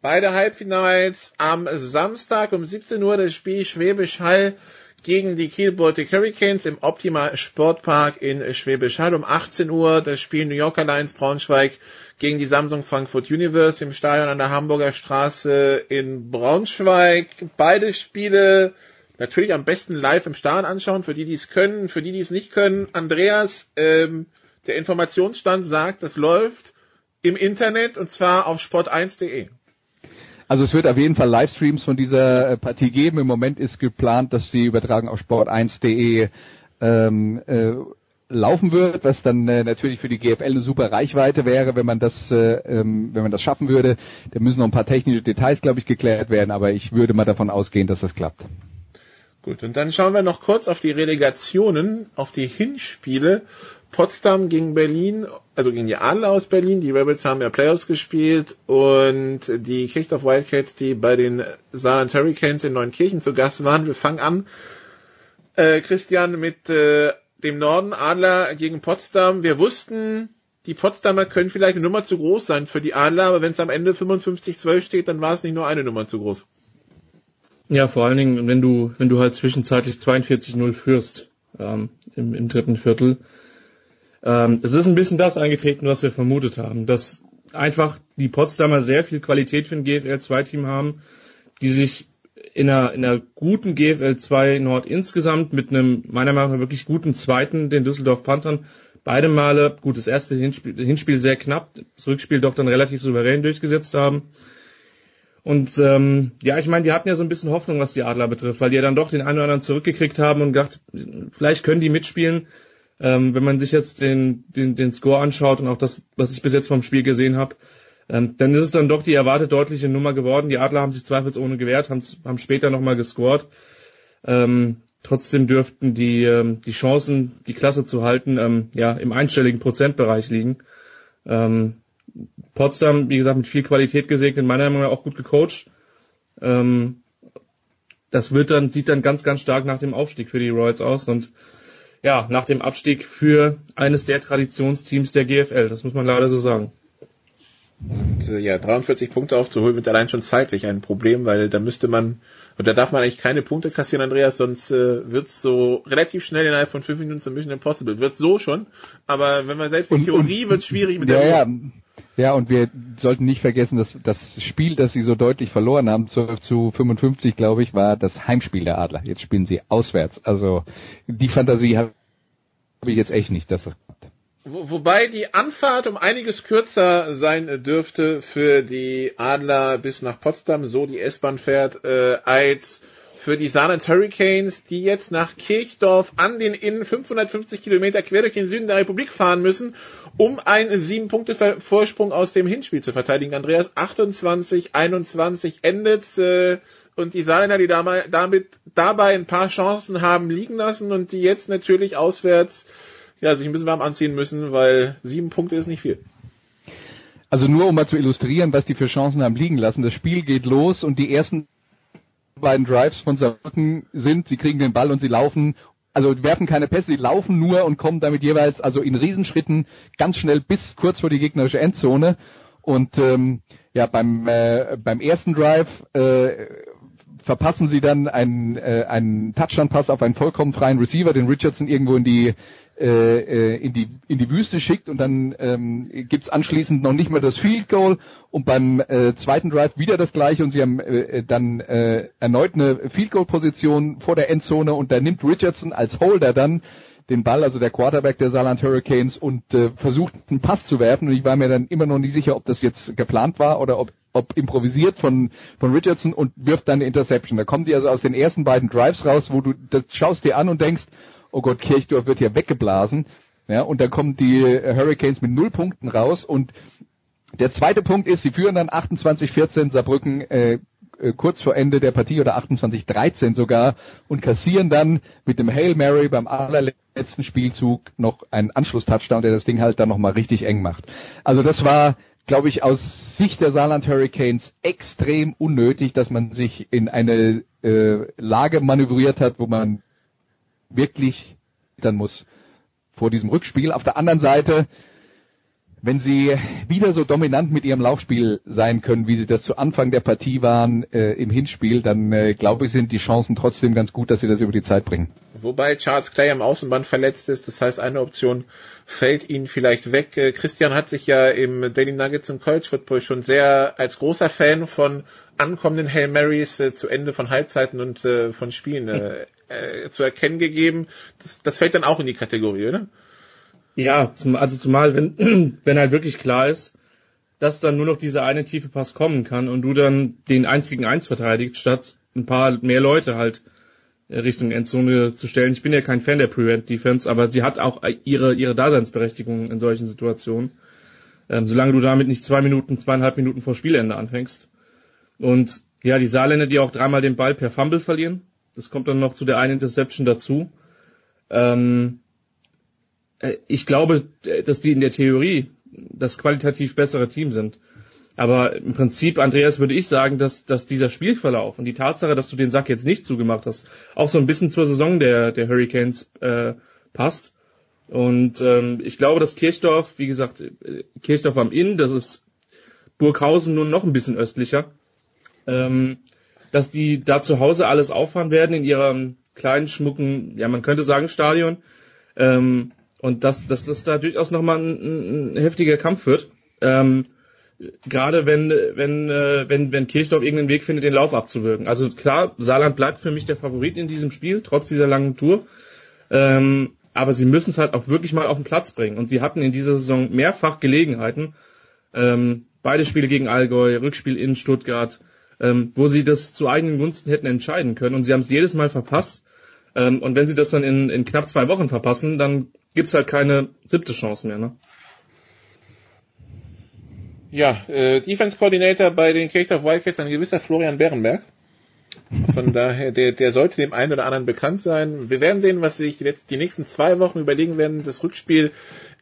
Speaker 6: Beide Halbfinals am Samstag um 17 Uhr das Spiel Schwäbisch Hall gegen die Kiel Baltic Hurricanes im Optima Sportpark in Schwäbisch Hall. Um 18 Uhr das Spiel New Yorker Lions Braunschweig gegen die Samsung Frankfurt Universe im Stadion an der Hamburger Straße in Braunschweig. Beide Spiele natürlich am besten live im Stadion anschauen, für die, die es können, für die, die es nicht können. Andreas, ähm, der Informationsstand sagt, das läuft im Internet und zwar auf sport1.de.
Speaker 8: Also es wird auf jeden Fall Livestreams von dieser äh, Partie geben. Im Moment ist geplant, dass sie übertragen auf sport1.de ähm, äh, laufen wird, was dann äh, natürlich für die GFL eine super Reichweite wäre, wenn man das, äh, ähm, wenn man das schaffen würde. Da müssen noch ein paar technische Details, glaube ich, geklärt werden, aber ich würde mal davon ausgehen, dass das klappt.
Speaker 6: Gut, und dann schauen wir noch kurz auf die Relegationen, auf die Hinspiele. Potsdam gegen Berlin, also gegen die Adler aus Berlin. Die Rebels haben ja Playoffs gespielt und die Kirchdorf Wildcats, die bei den Saarland Hurricanes in Neunkirchen zu Gast waren. Wir fangen an, äh, Christian, mit äh, dem Norden Adler gegen Potsdam. Wir wussten, die Potsdamer können vielleicht eine Nummer zu groß sein für die Adler, aber wenn es am Ende 55-12 steht, dann war es nicht nur eine Nummer zu groß.
Speaker 10: Ja, vor allen Dingen, wenn du, wenn du halt zwischenzeitlich 42-0 führst ähm, im, im dritten Viertel. Ähm, es ist ein bisschen das eingetreten, was wir vermutet haben, dass einfach die Potsdamer sehr viel Qualität für ein GFL 2 Team haben, die sich in einer, in einer guten GFL 2 Nord insgesamt mit einem meiner Meinung nach wirklich guten zweiten, den Düsseldorf Panthern, beide Male, gut, das erste Hinspiel, Hinspiel sehr knapp, das Rückspiel doch dann relativ souverän durchgesetzt haben. Und ähm, ja, ich meine, die hatten ja so ein bisschen Hoffnung, was die Adler betrifft, weil die ja dann doch den einen oder anderen zurückgekriegt haben und gedacht, vielleicht können die mitspielen. Ähm, wenn man sich jetzt den, den, den Score anschaut und auch das, was ich bis jetzt vom Spiel gesehen habe, ähm, dann ist es dann doch die erwartet deutliche Nummer geworden. Die Adler haben sich zweifelsohne gewehrt, haben, haben später nochmal gescored. Ähm, trotzdem dürften die, ähm, die Chancen, die Klasse zu halten, ähm, ja, im einstelligen Prozentbereich liegen. Ähm, Potsdam, wie gesagt, mit viel Qualität gesegnet, meiner Meinung nach auch gut gecoacht. Ähm, das wird dann, sieht dann ganz, ganz stark nach dem Aufstieg für die Royals aus und ja, nach dem Abstieg für eines der Traditionsteams der GFL. Das muss man leider so sagen.
Speaker 6: Und äh, ja, 43 Punkte aufzuholen wird allein schon zeitlich ein Problem, weil da müsste man, und da darf man eigentlich keine Punkte kassieren, Andreas, sonst äh, wird's so relativ schnell innerhalb von fünf Minuten zum Mission Impossible. Wird's so schon, aber wenn man selbst in Theorie wird schwierig mit
Speaker 8: ja,
Speaker 6: der
Speaker 8: ja. Ja, und wir sollten nicht vergessen, dass das Spiel, das sie so deutlich verloren haben, zu, zu 55, glaube ich, war das Heimspiel der Adler. Jetzt spielen sie auswärts. Also die Fantasie habe ich jetzt echt nicht, dass das.
Speaker 6: Wo, wobei die Anfahrt um einiges kürzer sein dürfte für die Adler bis nach Potsdam, so die S-Bahn fährt, äh, als für die Saarland Hurricanes, die jetzt nach Kirchdorf an den Innen 550 Kilometer quer durch den Süden der Republik fahren müssen, um einen sieben Punkte Vorsprung aus dem Hinspiel zu verteidigen. Andreas 28, 21 endet äh, und die Saarländer, die damit dabei ein paar Chancen haben liegen lassen und die jetzt natürlich auswärts ja, sich ein bisschen warm anziehen müssen, weil sieben Punkte ist nicht viel.
Speaker 8: Also nur um mal zu illustrieren, was die für Chancen haben liegen lassen. Das Spiel geht los und die ersten beiden Drives von Saarbrücken sind, sie kriegen den Ball und sie laufen, also werfen keine Pässe, sie laufen nur und kommen damit jeweils also in Riesenschritten ganz schnell bis kurz vor die gegnerische Endzone. Und ähm, ja, beim, äh, beim ersten Drive äh, verpassen sie dann einen, äh, einen Touchdown-Pass auf einen vollkommen freien Receiver, den Richardson irgendwo in die äh, äh, in die in die Wüste schickt und dann ähm, gibt's anschließend noch nicht mehr das Field Goal und beim äh, zweiten Drive wieder das gleiche und sie haben äh, dann äh, erneut eine Field Goal Position vor der Endzone und da nimmt Richardson als Holder dann den Ball, also der Quarterback der Saarland Hurricanes und äh, versucht einen Pass zu werfen und ich war mir dann immer noch nicht sicher, ob das jetzt geplant war oder ob ob improvisiert von, von Richardson und wirft dann eine Interception. Da kommen die also aus den ersten beiden Drives raus, wo du das schaust dir an und denkst, oh Gott, Kirchdorf wird hier weggeblasen. Ja, und dann kommen die Hurricanes mit null Punkten raus und der zweite Punkt ist, sie führen dann 28-14 Saarbrücken äh, äh, kurz vor Ende der Partie oder 28-13 sogar und kassieren dann mit dem Hail Mary beim allerletzten Spielzug noch einen Anschluss-Touchdown, der das Ding halt dann nochmal richtig eng macht. Also das war, glaube ich, aus Sicht der Saarland Hurricanes extrem unnötig, dass man sich in eine äh, Lage manövriert hat, wo man wirklich dann muss vor diesem Rückspiel. Auf der anderen Seite, wenn sie wieder so dominant mit ihrem Laufspiel sein können, wie sie das zu Anfang der Partie waren äh, im Hinspiel, dann äh, glaube ich, sind die Chancen trotzdem ganz gut, dass sie das über die Zeit bringen.
Speaker 6: Wobei Charles Clay am Außenband verletzt ist, das heißt, eine Option fällt ihnen vielleicht weg. Äh, Christian hat sich ja im Daily Nuggets im College Football schon sehr als großer Fan von ankommenden Hail Marys äh, zu Ende von Halbzeiten und äh, von Spielen äh, äh, zu erkennen gegeben. Das, das fällt dann auch in die Kategorie, oder?
Speaker 10: Ja, zum, also zumal, wenn, *clears throat* wenn halt wirklich klar ist, dass dann nur noch dieser eine tiefe Pass kommen kann und du dann den einzigen Eins verteidigst, statt ein paar mehr Leute halt äh, Richtung Endzone zu stellen. Ich bin ja kein Fan der Prevent Defense, aber sie hat auch ihre, ihre Daseinsberechtigung in solchen Situationen. Ähm, solange du damit nicht zwei Minuten, zweieinhalb Minuten vor Spielende anfängst. Und ja, die Saarländer, die auch dreimal den Ball per Fumble verlieren, das kommt dann noch zu der einen Interception dazu. Ähm, äh, ich glaube, dass die in der Theorie das qualitativ bessere Team sind. Aber im Prinzip, Andreas, würde ich sagen, dass, dass dieser Spielverlauf und die Tatsache, dass du den Sack jetzt nicht zugemacht hast, auch so ein bisschen zur Saison der, der Hurricanes äh, passt. Und ähm, ich glaube, dass Kirchdorf, wie gesagt, äh, Kirchdorf am Inn, das ist Burghausen nun noch ein bisschen östlicher. Ähm, dass die da zu Hause alles auffahren werden in ihrem kleinen, schmucken, ja man könnte sagen Stadion. Ähm, und dass, dass das da durchaus nochmal ein, ein heftiger Kampf wird. Ähm, Gerade wenn, wenn, äh, wenn, wenn Kirchdorf irgendeinen Weg findet, den Lauf abzuwirken. Also klar, Saarland bleibt für mich der Favorit in diesem Spiel, trotz dieser langen Tour. Ähm, aber sie müssen es halt auch wirklich mal auf den Platz bringen. Und sie hatten in dieser Saison mehrfach Gelegenheiten, ähm, beide Spiele gegen Allgäu, Rückspiel in Stuttgart, ähm, wo sie das zu eigenen Gunsten hätten entscheiden können. Und sie haben es jedes Mal verpasst. Ähm, und wenn sie das dann in, in knapp zwei Wochen verpassen, dann gibt's halt keine siebte Chance mehr. Ne?
Speaker 6: Ja, äh, Defense Coordinator bei den Kirchdorf Wildcats ein gewisser Florian Berenberg. Von *laughs* daher, der, der sollte dem einen oder anderen bekannt sein. Wir werden sehen, was sich letzten, die nächsten zwei Wochen überlegen werden. Das Rückspiel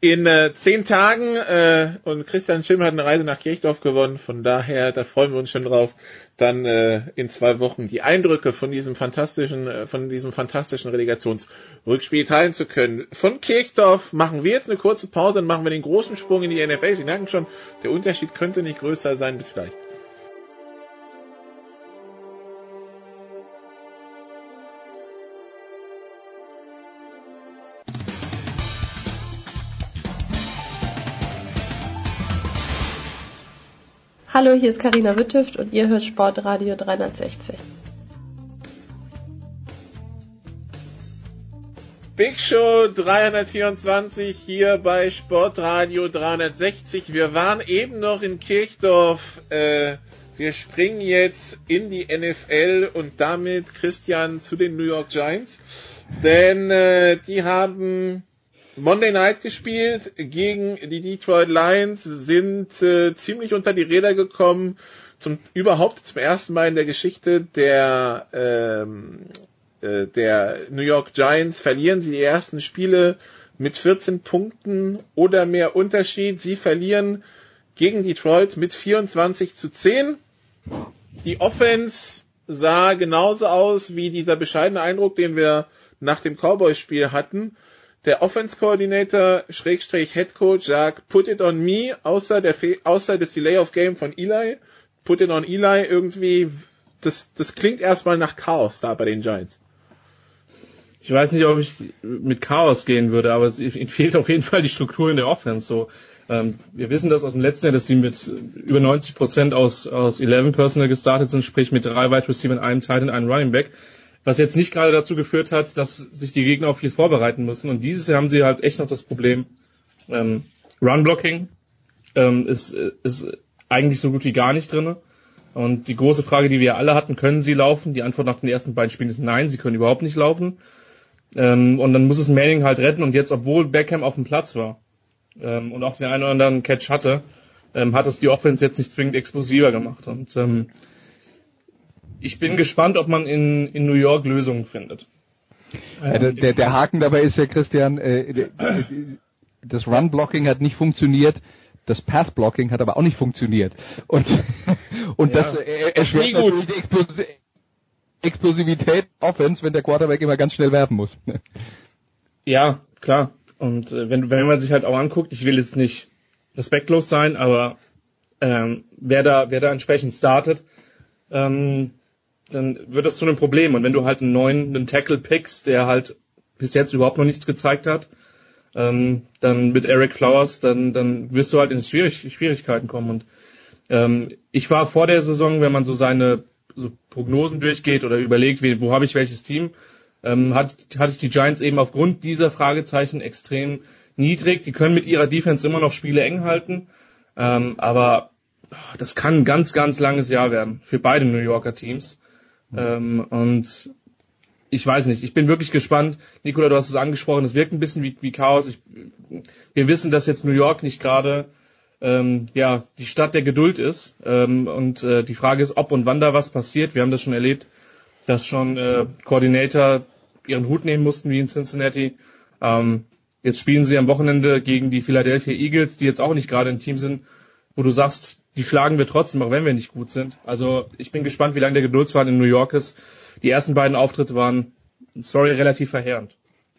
Speaker 6: in äh, zehn Tagen äh, und Christian Schimm hat eine Reise nach Kirchdorf gewonnen. Von daher, da freuen wir uns schon drauf, dann äh, in zwei Wochen die Eindrücke von diesem fantastischen, äh, von diesem fantastischen Relegationsrückspiel teilen zu können. Von Kirchdorf machen wir jetzt eine kurze Pause, dann machen wir den großen Sprung in die NFL. Sie merken schon, der Unterschied könnte nicht größer sein, bis vielleicht.
Speaker 16: Hallo, hier ist Karina Wittüft und ihr hört Sportradio 360.
Speaker 6: Big Show 324 hier bei Sportradio 360. Wir waren eben noch in Kirchdorf. Äh, wir springen jetzt in die NFL und damit Christian zu den New York Giants. Denn äh, die haben Monday Night gespielt gegen die Detroit Lions, sind äh, ziemlich unter die Räder gekommen, zum überhaupt zum ersten Mal in der Geschichte der ähm, äh, der New York Giants verlieren sie die ersten Spiele mit 14 Punkten oder mehr Unterschied. Sie verlieren gegen Detroit mit 24 zu 10. Die Offense sah genauso aus wie dieser bescheidene Eindruck, den wir nach dem Cowboys-Spiel hatten der Offense Coordinator Schrägstrich Head Coach sagt, put it on me, außer der außer das Delay of Game von Eli, put it on Eli irgendwie, das, das klingt erstmal nach Chaos da bei den Giants.
Speaker 10: Ich weiß nicht, ob ich mit Chaos gehen würde, aber es fehlt auf jeden Fall die Struktur in der Offense. So, ähm, wir wissen das aus dem letzten Jahr, dass sie mit über 90 Prozent aus aus 11 Personal gestartet sind, sprich mit drei Wide Receiver, einem Tight und einem Running Back was jetzt nicht gerade dazu geführt hat, dass sich die Gegner auf viel vorbereiten müssen. Und dieses Jahr haben sie halt echt noch das Problem, ähm, Run-Blocking ähm, ist, ist eigentlich so gut wie gar nicht drinne. Und die große Frage, die wir alle hatten, können sie laufen? Die Antwort nach den ersten beiden Spielen ist nein, sie können überhaupt nicht laufen. Ähm, und dann muss es Manning halt retten. Und jetzt, obwohl Beckham auf dem Platz war ähm, und auch den einen oder anderen Catch hatte, ähm, hat es die Offense jetzt nicht zwingend explosiver gemacht. Und ähm, ich bin gespannt, ob man in, in New York Lösungen findet.
Speaker 8: Ja, der, der, der Haken dabei ist ja, Christian, äh, das Run-Blocking hat nicht funktioniert, das Path-Blocking hat aber auch nicht funktioniert. Und, *laughs* und ja, das äh, erschwert natürlich die Explos Explosivität Offense, wenn der Quarterback immer ganz schnell werfen muss. *laughs*
Speaker 10: Ja, klar. Und äh, wenn, wenn man sich halt auch anguckt, ich will jetzt nicht respektlos sein, aber ähm, wer da wer da entsprechend startet, ähm, dann wird das zu einem Problem. Und wenn du halt einen neuen, einen Tackle pickst, der halt bis jetzt überhaupt noch nichts gezeigt hat, ähm, dann mit Eric Flowers, dann, dann wirst du halt in Schwierig Schwierigkeiten kommen. Und ähm, ich war vor der Saison, wenn man so seine so Prognosen durchgeht oder überlegt, wie, wo habe ich welches Team, ähm, hat, hatte ich die Giants eben aufgrund dieser Fragezeichen extrem niedrig. Die können mit ihrer Defense immer noch Spiele eng halten, ähm, aber das kann ein ganz, ganz langes Jahr werden für beide New Yorker Teams. Ähm, und ich weiß nicht, ich bin wirklich gespannt. Nikola, du hast es angesprochen, es wirkt ein bisschen wie, wie Chaos. Ich, wir wissen, dass jetzt New York nicht gerade ähm, ja die Stadt der Geduld ist. Ähm, und äh, die Frage ist, ob und wann da was passiert. Wir haben das schon erlebt, dass schon äh, Koordinator ihren Hut nehmen mussten, wie in Cincinnati. Ähm, jetzt spielen sie am Wochenende gegen die Philadelphia Eagles, die jetzt auch nicht gerade ein Team sind, wo du sagst, die schlagen wir trotzdem, auch wenn wir nicht gut sind. Also ich bin gespannt, wie lange der Geduldsfaden in New York ist. Die ersten beiden Auftritte waren, sorry, relativ verheerend.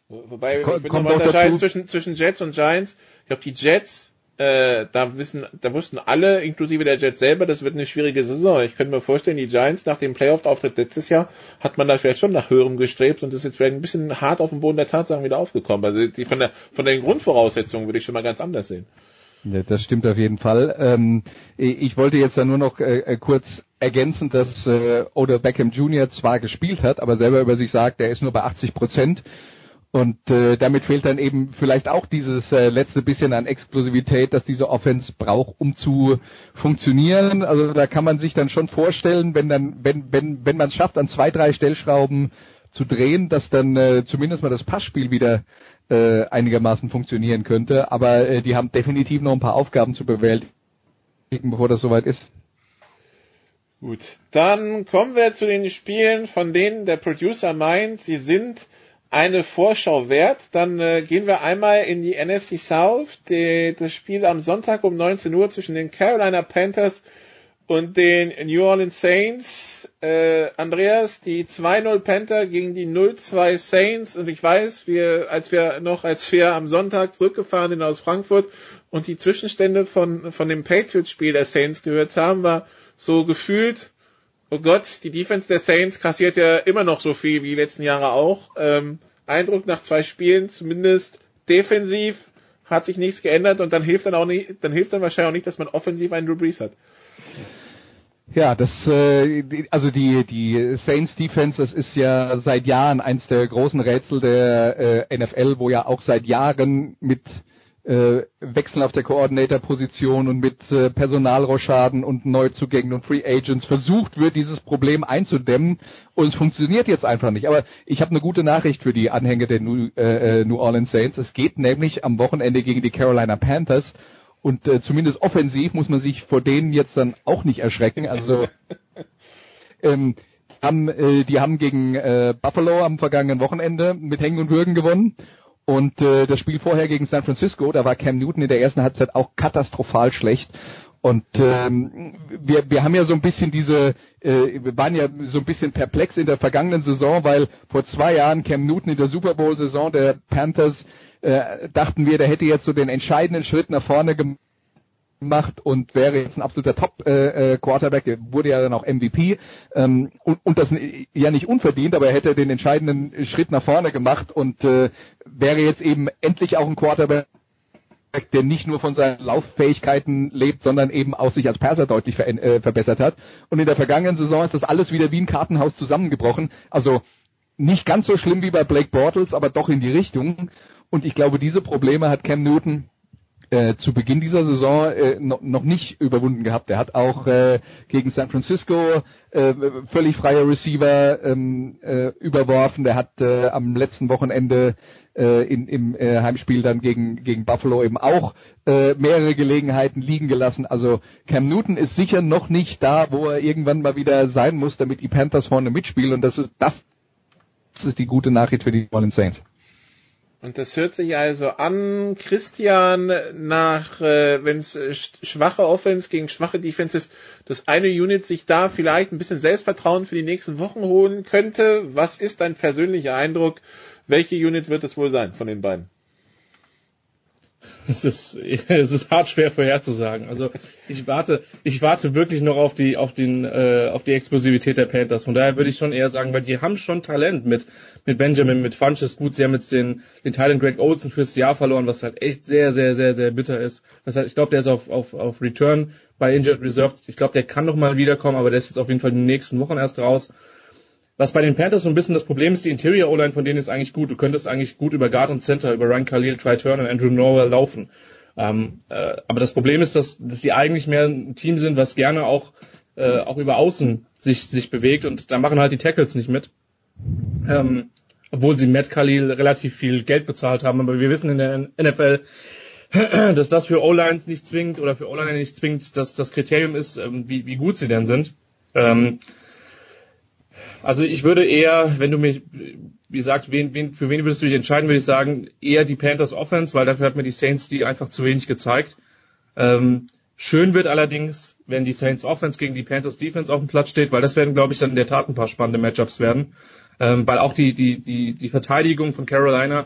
Speaker 6: Wobei, ich will nochmal unterscheiden zwischen, zwischen Jets und Giants. Ich glaube, die Jets äh, da wissen, da wussten alle, inklusive der Jets selber, das wird eine schwierige Saison. Ich könnte mir vorstellen, die Giants nach dem Playoff-Auftritt letztes Jahr hat man da vielleicht schon nach höherem gestrebt und ist jetzt vielleicht ein bisschen hart auf den Boden der Tatsachen wieder aufgekommen. Also die, von der von den Grundvoraussetzungen würde ich schon mal ganz anders sehen.
Speaker 8: Ja, das stimmt auf jeden Fall. Ähm, ich wollte jetzt da nur noch äh, äh, kurz ergänzen, dass äh, Odell Beckham Jr. zwar gespielt hat, aber selber über sich sagt, er ist nur bei 80 Prozent. Und äh, damit fehlt dann eben vielleicht auch dieses äh, letzte bisschen an Explosivität, dass diese Offense braucht, um zu funktionieren. Also da kann man sich dann schon vorstellen, wenn dann, wenn, wenn, wenn man es schafft, an zwei, drei Stellschrauben zu drehen, dass dann äh, zumindest mal das Passspiel wieder äh, einigermaßen funktionieren könnte. Aber äh, die haben definitiv noch ein paar Aufgaben zu bewältigen, bevor das soweit ist.
Speaker 6: Gut, dann kommen wir zu den Spielen, von denen der Producer meint, sie sind eine Vorschau wert. Dann äh, gehen wir einmal in die NFC South, die, das Spiel am Sonntag um 19 Uhr zwischen den Carolina Panthers und den New Orleans Saints. Äh, Andreas, die 2-0 Panther gegen die 0-2 Saints. Und ich weiß, wir, als wir noch als wir am Sonntag zurückgefahren sind aus Frankfurt und die Zwischenstände von, von dem Patriots-Spiel der Saints gehört haben, war so gefühlt oh Gott, die Defense der Saints kassiert ja immer noch so viel wie die letzten Jahre auch. Ähm, Eindruck nach zwei Spielen, zumindest defensiv, hat sich nichts geändert und dann hilft dann auch nicht, dann hilft dann wahrscheinlich auch nicht, dass man offensiv einen Drew Brees hat.
Speaker 8: Ja, das äh, also die die Saints Defense, das ist ja seit Jahren eins der großen Rätsel der äh, NFL, wo ja auch seit Jahren mit äh, Wechseln auf der Coordinator-Position und mit äh, Personalroschaden und Neuzugängen und Free Agents versucht wird, dieses Problem einzudämmen. Und es funktioniert jetzt einfach nicht. Aber ich habe eine gute Nachricht für die Anhänger der New, äh, New Orleans Saints. Es geht nämlich am Wochenende gegen die Carolina Panthers. Und äh, zumindest offensiv muss man sich vor denen jetzt dann auch nicht erschrecken. Also *laughs* ähm, haben, äh, die haben gegen äh, Buffalo am vergangenen Wochenende mit Hängen und Würgen gewonnen. Und äh, das Spiel vorher gegen San Francisco, da war Cam Newton in der ersten Halbzeit auch katastrophal schlecht. Und ähm, wir, wir haben ja so ein bisschen diese, äh, wir waren ja so ein bisschen perplex in der vergangenen Saison, weil vor zwei Jahren Cam Newton in der Super Bowl-Saison der Panthers äh, dachten wir, der hätte jetzt so den entscheidenden Schritt nach vorne gemacht macht und wäre jetzt ein absoluter Top-Quarterback, äh, äh wurde ja dann auch MVP ähm, und, und das ja nicht unverdient, aber er hätte den entscheidenden Schritt nach vorne gemacht und äh, wäre jetzt eben endlich auch ein Quarterback, der nicht nur von seinen Lauffähigkeiten lebt, sondern eben auch sich als Perser deutlich ver äh, verbessert hat. Und in der vergangenen Saison ist das alles wieder wie ein Kartenhaus zusammengebrochen. Also nicht ganz so schlimm wie bei Blake Bortles, aber doch in die Richtung. Und ich glaube, diese Probleme hat Cam Newton äh, zu Beginn dieser Saison äh, noch, noch nicht überwunden gehabt. Er hat auch äh, gegen San Francisco äh, völlig freie Receiver ähm, äh, überworfen. Der hat äh, am letzten Wochenende äh, in, im äh, Heimspiel dann gegen, gegen Buffalo eben auch äh, mehrere Gelegenheiten liegen gelassen. Also Cam Newton ist sicher noch nicht da, wo er irgendwann mal wieder sein muss, damit die Panthers vorne mitspielen. Und das ist das, ist die gute Nachricht für die Orleans Saints.
Speaker 6: Und das hört sich also an, Christian, nach, äh, wenn es äh, schwache Offense gegen schwache Defense ist, dass eine Unit sich da vielleicht ein bisschen Selbstvertrauen für die nächsten Wochen holen könnte. Was ist dein persönlicher Eindruck? Welche Unit wird es wohl sein von den beiden?
Speaker 10: Es ist, *laughs* es ist hart schwer vorherzusagen. Also ich warte, ich warte wirklich noch auf die, auf den, äh, auf die Explosivität der Panthers. Von daher würde ich schon eher sagen, weil die haben schon Talent mit, mit Benjamin, mit Funches. Gut, sie haben jetzt den, den Thailand Greg Olsen fürs Jahr verloren, was halt echt sehr, sehr, sehr, sehr bitter ist. Das halt, ich glaube, der ist auf, auf, auf Return bei Injured Reserve. Ich glaube, der kann noch mal wiederkommen, aber der ist jetzt auf jeden Fall in den nächsten Wochen erst raus. Was bei den Panthers so ein bisschen das Problem ist, die Interior O-Line von denen ist eigentlich gut. Du könntest eigentlich gut über Guard und Center, über Ryan Khalil, Try Turner und Andrew Norwell laufen. Ähm, äh, aber das Problem ist, dass, dass die eigentlich mehr ein Team sind, was gerne auch, äh, auch über Außen sich, sich bewegt und da machen halt die Tackles nicht mit. Ähm, obwohl sie Matt Khalil relativ viel Geld bezahlt haben. Aber wir wissen in der NFL, *clears throat* dass das für O-Lines nicht zwingt oder für O-Liner nicht zwingt, dass das Kriterium ist, ähm, wie, wie gut sie denn sind. Ähm, also ich würde eher, wenn du mich, wie gesagt, wen, wen, für wen würdest du dich entscheiden, würde ich sagen, eher die Panthers Offense, weil dafür hat mir die Saints die einfach zu wenig gezeigt. Ähm, schön wird allerdings, wenn die Saints Offense gegen die Panthers Defense auf dem Platz steht, weil das werden, glaube ich, dann in der Tat ein paar spannende Matchups werden. Ähm, weil auch die, die, die, die Verteidigung von Carolina,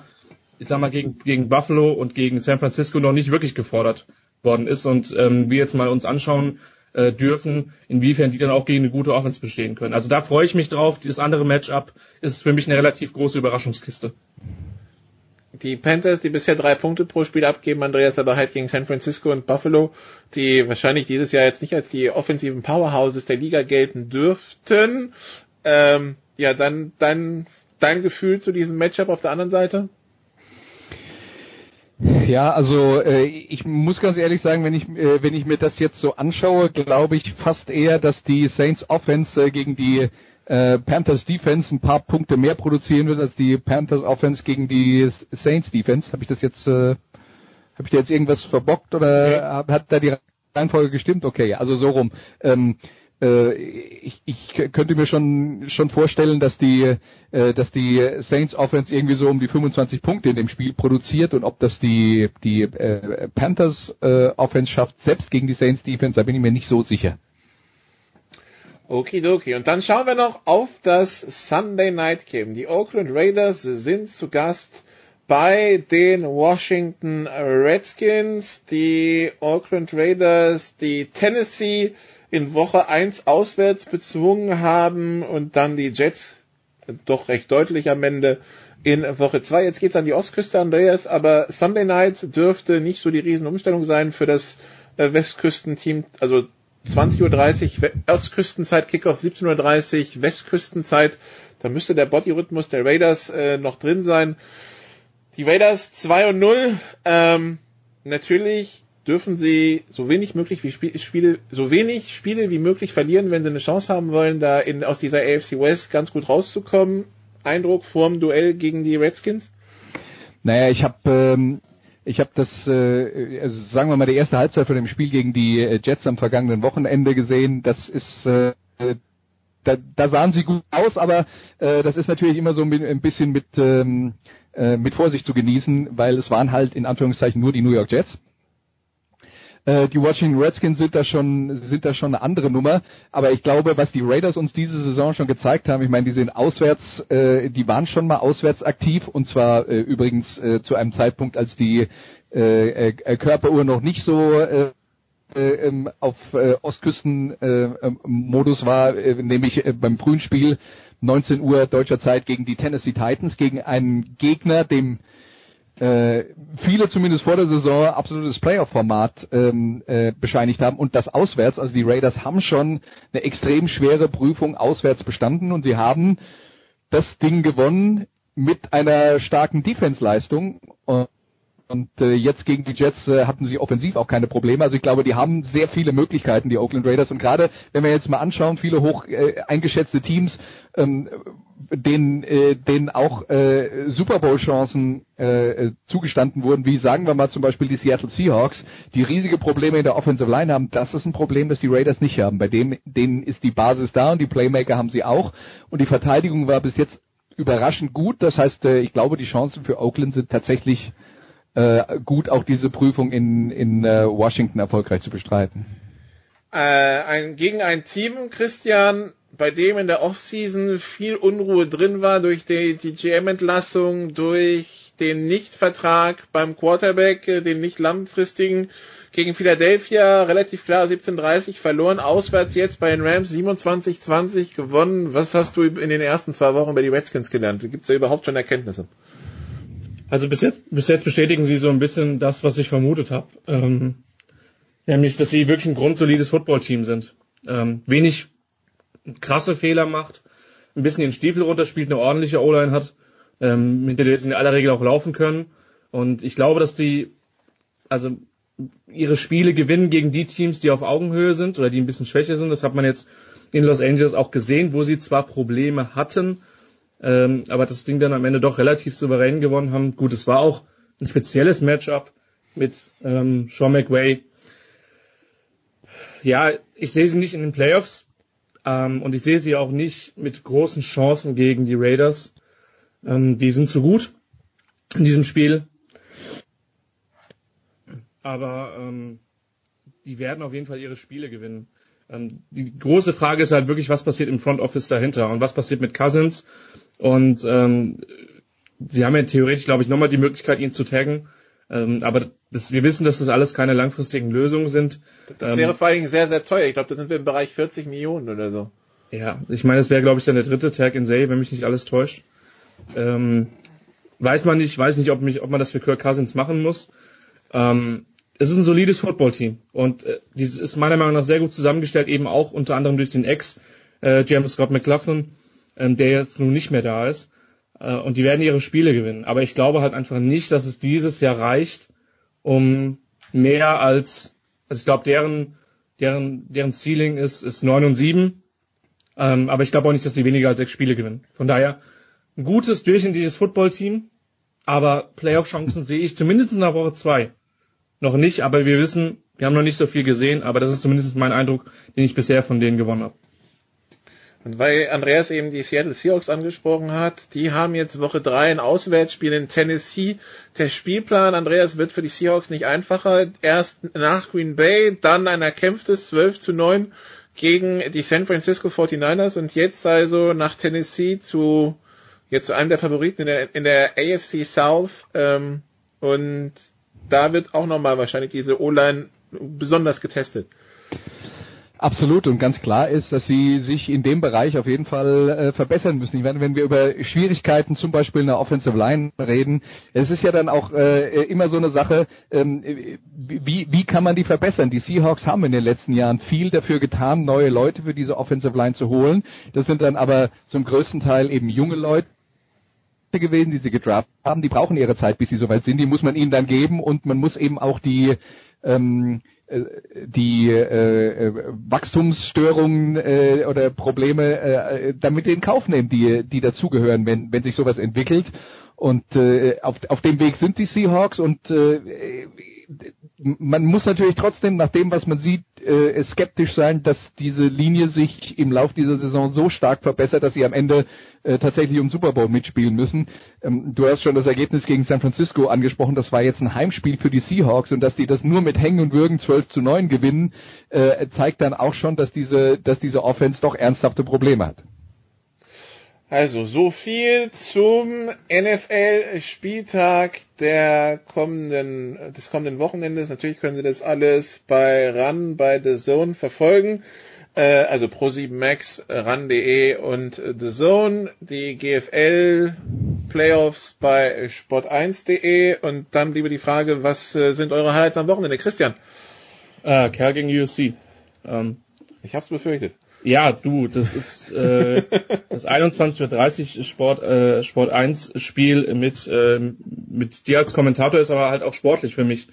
Speaker 10: ich sag mal, gegen, gegen Buffalo und gegen San Francisco noch nicht wirklich gefordert worden ist und ähm, wir jetzt mal uns anschauen äh, dürfen, inwiefern die dann auch gegen eine gute Offense bestehen können. Also da freue ich mich drauf. Das andere Matchup ist für mich eine relativ große Überraschungskiste.
Speaker 6: Die Panthers, die bisher drei Punkte pro Spiel abgeben, Andreas, aber halt gegen San Francisco und Buffalo, die wahrscheinlich dieses Jahr jetzt nicht als die offensiven Powerhouses der Liga gelten dürften. Ähm, ja, dann, dann dein Gefühl zu diesem Matchup auf der anderen Seite?
Speaker 8: Ja, also äh, ich muss ganz ehrlich sagen, wenn ich äh, wenn ich mir das jetzt so anschaue, glaube ich fast eher, dass die Saints Offense äh, gegen die äh, Panthers Defense ein paar Punkte mehr produzieren wird als die Panthers Offense gegen die Saints Defense. Habe ich das jetzt äh, habe ich da jetzt irgendwas verbockt oder okay. hat da die Reihenfolge gestimmt? Okay, also so rum. Ähm, äh, ich, ich könnte mir schon schon vorstellen, dass die äh, dass die Saints Offense irgendwie so um die 25 Punkte in dem Spiel produziert und ob das die die äh, Panthers Offense schafft, selbst gegen die Saints Defense, da bin ich mir nicht so sicher.
Speaker 6: Okidoki. Und dann schauen wir noch auf das Sunday Night Game. Die Oakland Raiders sind zu Gast bei den Washington Redskins. Die Oakland Raiders, die Tennessee in Woche 1 auswärts bezwungen haben und dann die Jets doch recht deutlich am Ende in Woche 2. Jetzt geht's an die Ostküste, Andreas, aber Sunday Night dürfte nicht so die Riesenumstellung sein für das äh, Westküstenteam. Also 20.30 Uhr Ostküstenzeit, Kickoff 17.30 Uhr Westküstenzeit. Da müsste der Bodyrhythmus der Raiders äh, noch drin sein. Die Raiders 2 und 0. Ähm, natürlich dürfen sie so wenig möglich wie Spiel, Spiele, so wenig Spiele wie möglich verlieren, wenn sie eine Chance haben wollen, da in, aus dieser AFC West ganz gut rauszukommen. Eindruck vorm Duell gegen die Redskins?
Speaker 8: Naja, ich habe ähm, ich habe das, äh, also sagen wir mal, die erste Halbzeit von dem Spiel gegen die äh, Jets am vergangenen Wochenende gesehen. Das ist äh, da, da sahen sie gut aus, aber äh, das ist natürlich immer so ein bisschen mit ähm, äh, mit Vorsicht zu genießen, weil es waren halt in Anführungszeichen nur die New York Jets. Äh, die Washington Redskins sind da schon sind da schon eine andere Nummer, aber ich glaube, was die Raiders uns diese Saison schon gezeigt haben, ich meine, die sind auswärts, äh, die waren schon mal auswärts aktiv. Und zwar äh, übrigens äh, zu einem Zeitpunkt, als die äh, äh, Körperuhr noch nicht so äh, äh, auf äh, Ostküsten-Modus äh, war, äh, nämlich äh, beim frühen Spiel 19 Uhr deutscher Zeit gegen die Tennessee Titans, gegen einen Gegner, dem äh, viele zumindest vor der Saison absolutes Playoff-Format ähm, äh, bescheinigt haben und das auswärts, also die Raiders haben schon eine extrem schwere Prüfung auswärts bestanden und sie haben das Ding gewonnen mit einer starken Defense-Leistung. Und äh, jetzt gegen die Jets äh, hatten sie offensiv auch keine Probleme. Also ich glaube, die haben sehr viele Möglichkeiten, die Oakland Raiders. Und gerade wenn wir jetzt mal anschauen, viele hoch äh, eingeschätzte Teams, ähm, denen, äh, denen auch äh, Super Bowl-Chancen äh, zugestanden wurden, wie sagen wir mal zum Beispiel die Seattle Seahawks, die riesige Probleme in der Offensive Line haben. Das ist ein Problem, das die Raiders nicht haben. Bei dem, denen ist die Basis da und die Playmaker haben sie auch. Und die Verteidigung war bis jetzt überraschend gut. Das heißt, äh, ich glaube, die Chancen für Oakland sind tatsächlich äh, gut auch diese Prüfung in, in äh, Washington erfolgreich zu bestreiten.
Speaker 6: Äh, ein, gegen ein Team, Christian, bei dem in der Offseason viel Unruhe drin war durch die, die GM-Entlassung, durch den Nichtvertrag beim Quarterback, äh, den nicht langfristigen gegen Philadelphia relativ klar 17:30 verloren, auswärts jetzt bei den Rams 27:20 gewonnen. Was hast du in den ersten zwei Wochen bei die Redskins gelernt? Gibt es da überhaupt schon Erkenntnisse?
Speaker 10: Also bis jetzt, bis jetzt bestätigen sie so ein bisschen das, was ich vermutet habe. Ähm, nämlich, dass sie wirklich ein grundsolides Footballteam sind. Ähm, wenig krasse Fehler macht, ein bisschen den Stiefel runterspielt, eine ordentliche O-Line hat, ähm, hinter der sie in aller Regel auch laufen können. Und ich glaube, dass die also ihre Spiele gewinnen gegen die Teams, die auf Augenhöhe sind oder die ein bisschen schwächer sind. Das hat man jetzt in Los Angeles auch gesehen, wo sie zwar Probleme hatten, ähm, aber das Ding dann am Ende doch relativ souverän gewonnen haben. Gut, es war auch ein spezielles Matchup mit ähm, Sean McWay. Ja, ich sehe sie nicht in den Playoffs ähm, und ich sehe sie auch nicht mit großen Chancen gegen die Raiders. Ähm, die sind zu gut in diesem Spiel. Aber ähm, die werden auf jeden Fall ihre Spiele gewinnen. Ähm, die große Frage ist halt wirklich, was passiert im Front Office dahinter und was passiert mit Cousins und ähm, sie haben ja theoretisch, glaube ich, nochmal die Möglichkeit, ihn zu taggen. Ähm, aber das, wir wissen, dass das alles keine langfristigen Lösungen sind.
Speaker 6: Das
Speaker 10: Ähm,
Speaker 6: wäre vor allen Dingen sehr, sehr teuer. Ich glaube, da sind wir im Bereich 40 Millionen oder so.
Speaker 10: Ja, ich meine, es wäre, glaube ich, dann der dritte Tag in Serie, wenn mich nicht alles täuscht. Ähm, weiß man nicht, weiß nicht, ob, mich, ob man das für Kirk Cousins machen muss. Ähm, es ist ein solides Footballteam und äh, dieses ist meiner Meinung nach sehr gut zusammengestellt, eben auch unter anderem durch den Ex äh, James Scott McLaughlin, ähm, der jetzt nun nicht mehr da ist. Äh, und die werden ihre Spiele gewinnen. Aber ich glaube halt einfach nicht, dass es dieses Jahr reicht, um mehr als, also ich glaube, deren, deren, deren Ceiling ist, ist 9 und 7. Ähm, aber ich glaube auch nicht, dass sie weniger als sechs Spiele gewinnen. Von daher ein gutes, durchschnittliches Footballteam, aber Playoff-Chancen sehe ich zumindest in der Woche zwei noch nicht, aber wir wissen, wir haben noch nicht so viel gesehen, aber das ist zumindest mein Eindruck, den ich bisher von denen gewonnen habe.
Speaker 6: Und weil Andreas eben die Seattle Seahawks angesprochen hat, die haben jetzt Woche drei ein Auswärtsspiel in Tennessee. Der Spielplan, Andreas, wird für die Seahawks nicht einfacher. Erst nach Green Bay, dann ein erkämpftes 12 zu 9 gegen die San Francisco 49ers und jetzt also nach Tennessee zu, jetzt zu einem der Favoriten in der, in der AFC South. Ähm, und da wird auch nochmal wahrscheinlich diese O-Line besonders getestet.
Speaker 8: Absolut und ganz klar ist, dass sie sich in dem Bereich auf jeden Fall äh, verbessern müssen. Ich meine, wenn wir über Schwierigkeiten zum Beispiel in der Offensive Line reden, es ist ja dann auch äh, immer so eine Sache, ähm, wie, wie kann man die verbessern? Die Seahawks haben in den letzten Jahren viel dafür getan, neue Leute für diese Offensive Line zu holen. Das sind dann aber zum größten Teil eben junge Leute gewesen, die sie gedraftet haben. Die brauchen ihre Zeit, bis sie soweit sind. Die muss man ihnen dann geben und man muss eben auch die ähm, die äh, Wachstumsstörungen äh, oder Probleme äh, damit in Kauf nehmen, die, die dazugehören, wenn, wenn sich sowas entwickelt. Und äh, auf, auf dem Weg sind die Seahawks und äh, man muss natürlich trotzdem nach dem, was man sieht, äh, skeptisch sein, dass diese Linie sich im Lauf dieser Saison so stark verbessert, dass sie am Ende äh, tatsächlich um Super Bowl mitspielen müssen. Ähm, du hast schon das Ergebnis gegen San Francisco angesprochen, das war jetzt ein Heimspiel für die Seahawks und dass die das nur mit Hängen und Würgen 12 zu 9 gewinnen, äh, zeigt dann auch schon, dass diese, dass diese Offense doch ernsthafte Probleme hat.
Speaker 6: Also, so viel zum NFL-Spieltag der kommenden, des kommenden Wochenendes. Natürlich können Sie das alles bei RAN, bei The Zone verfolgen. Äh, also Pro7 Max, RAN.de und The Zone. Die GFL Playoffs bei Sport1.de. Und dann lieber die Frage, was äh, sind eure Highlights am Wochenende? Christian?
Speaker 10: Äh, Kerl gegen USC. Ähm,
Speaker 6: ich hab's befürchtet.
Speaker 10: Ja, du, das ist äh, *laughs* das 21.30 Uhr Sport, äh, Sport 1 Spiel mit, äh, mit dir als Kommentator ist aber halt auch sportlich für mich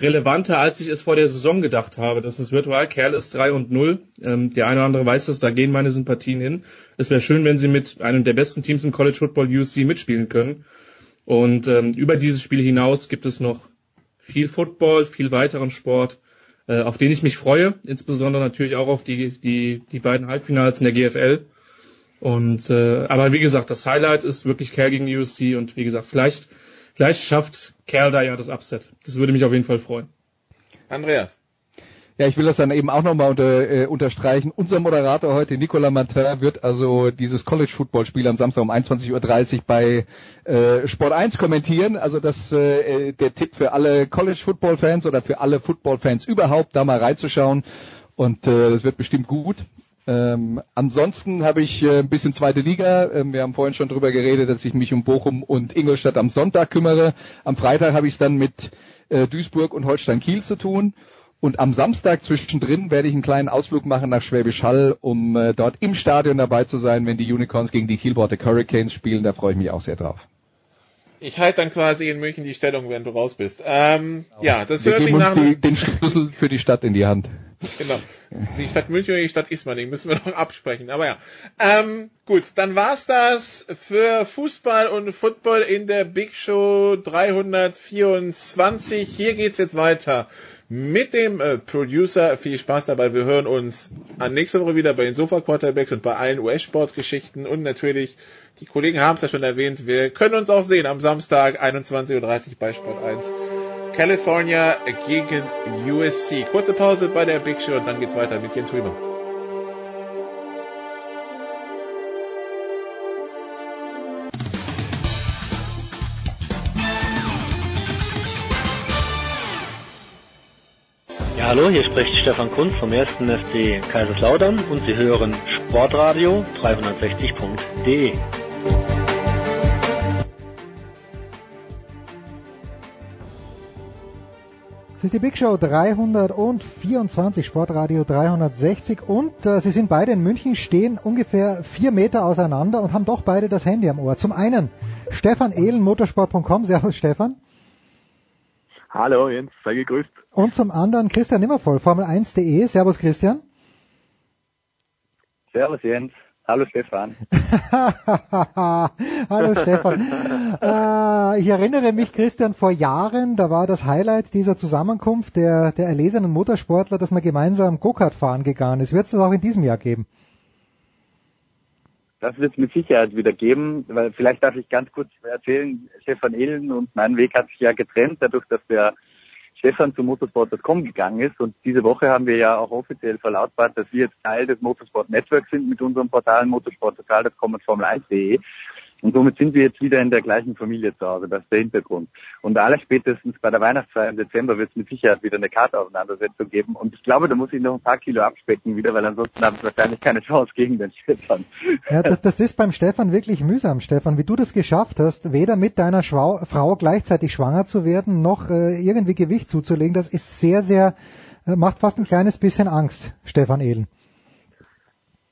Speaker 10: relevanter, als ich es vor der Saison gedacht habe. Das ist virtual. Kerl ist 3 und 0. Ähm, der eine oder andere weiß das, da gehen meine Sympathien hin. Es wäre schön, wenn sie mit einem der besten Teams im College Football USC mitspielen können. Und ähm, über dieses Spiel hinaus gibt es noch viel Football, viel weiteren Sport äh, auf den ich mich freue, insbesondere natürlich auch auf die, die, die beiden Halbfinals in der GFL. Und äh, aber wie gesagt, das Highlight ist wirklich Kerl gegen die USC und wie gesagt, vielleicht, vielleicht schafft Kerl da ja das Upset. Das würde mich auf jeden Fall freuen.
Speaker 6: Andreas.
Speaker 8: Ja, ich will das dann eben auch nochmal unter, äh, unterstreichen. Unser Moderator heute, Nicolas Martin, wird also dieses College-Football-Spiel am Samstag um 21.30 Uhr bei äh, Sport 1 kommentieren. Also das äh, der Tipp für alle College-Football-Fans oder für alle Football-Fans überhaupt, da mal reinzuschauen. Und äh, das wird bestimmt gut. Ähm, ansonsten habe ich äh, ein bisschen zweite Liga. Ähm, wir haben vorhin schon drüber geredet, dass ich mich um Bochum und Ingolstadt am Sonntag kümmere. Am Freitag habe ich es dann mit äh, Duisburg und Holstein Kiel zu tun. Und am Samstag zwischendrin werde ich einen kleinen Ausflug machen nach Schwäbisch Hall, um äh, dort im Stadion dabei zu sein, wenn die Unicorns gegen die Kielborder Hurricanes spielen. Da freue ich mich auch sehr drauf.
Speaker 6: Ich halte dann quasi in München die Stellung, wenn du raus bist. Ähm, ja, das
Speaker 8: Wir
Speaker 6: hört sich
Speaker 8: geben
Speaker 6: nach
Speaker 8: uns die, den Schlüssel für die Stadt in die Hand.
Speaker 6: Genau. Die Stadt München oder die Stadt Ismaning müssen wir *laughs* noch absprechen. Aber ja. Ähm, gut, dann war's das für Fußball und Football in der Big Show 324. Hier geht's jetzt weiter mit dem äh, Producer. Viel Spaß dabei. Wir hören uns an nächste Woche wieder bei den Sofa Quarterbacks und bei allen US-Sportgeschichten und natürlich, die Kollegen haben es ja schon erwähnt, wir können uns auch sehen am Samstag 21.30 Uhr bei Sport 1. California gegen USC. Kurze Pause bei der Big Show und dann geht's weiter mit Jens Riemer.
Speaker 17: Hallo, hier spricht Stefan Kunz vom 1. FC Kaiserslautern und Sie hören Sportradio 360.de.
Speaker 18: Es ist die Big Show 324, Sportradio 360 und äh, sie sind beide in München, stehen ungefähr vier Meter auseinander und haben doch beide das Handy am Ohr. Zum einen Stefan Ehlen, motorsport.com. Servus Stefan.
Speaker 19: Hallo Jens, sei gegrüßt.
Speaker 18: Und zum anderen Christian Nimmervoll, Formel1.de. Servus Christian.
Speaker 19: Servus Jens. Hallo Stefan. *laughs*
Speaker 18: Hallo Stefan. *laughs* äh, ich erinnere mich, Christian, vor Jahren, da war das Highlight dieser Zusammenkunft der, der erlesenen Motorsportler, dass man gemeinsam Go-Kart fahren gegangen ist. Wird es das auch in diesem Jahr geben?
Speaker 19: Das wird es mit Sicherheit wieder geben, weil vielleicht darf ich ganz kurz erzählen, Stefan Ehlen und mein Weg hat sich ja getrennt, dadurch, dass der Stefan zu motorsport.com gegangen ist. Und diese Woche haben wir ja auch offiziell verlautbart, dass wir jetzt Teil des Motorsport Networks sind mit unserem Portal motorsporttotal.com und Formel1.de. Und somit sind wir jetzt wieder in der gleichen Familie zu Hause. Das ist der Hintergrund. Und aller spätestens bei der Weihnachtsfeier im Dezember wird es mit Sicherheit wieder eine Kartauseinandersetzung geben. Und ich glaube, da muss ich noch ein paar Kilo abspecken wieder, weil ansonsten habe ich wahrscheinlich keine Chance gegen den Stefan.
Speaker 18: Ja, das, das ist beim Stefan wirklich mühsam, Stefan, wie du das geschafft hast, weder mit deiner Schwau Frau gleichzeitig schwanger zu werden, noch äh, irgendwie Gewicht zuzulegen. Das ist sehr, sehr, äh, macht fast ein kleines bisschen Angst, Stefan Ehlen.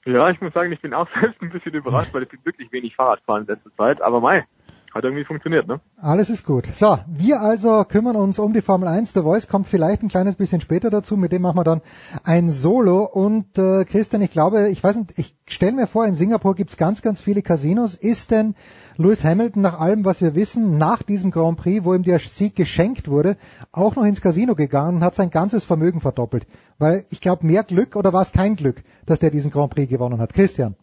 Speaker 19: Ja, ich muss sagen, ich bin auch *laughs* selbst ein bisschen überrascht, weil ich bin wirklich wenig Fahrrad fahren in letzter Zeit. Aber mei, hat irgendwie funktioniert, ne?
Speaker 18: Alles ist gut. So, wir also kümmern uns um die Formel 1. Der Voice kommt vielleicht ein kleines bisschen später dazu. Mit dem machen wir dann ein Solo. Und äh, Christian, ich glaube, ich weiß nicht, ich stelle mir vor, in Singapur gibt's ganz, ganz viele Casinos. Ist denn Lewis Hamilton nach allem, was wir wissen, nach diesem Grand Prix, wo ihm der Sieg geschenkt wurde, auch noch ins Casino gegangen und hat sein ganzes Vermögen verdoppelt? Weil ich glaube, mehr Glück oder war es kein Glück, dass der diesen Grand Prix gewonnen hat? Christian.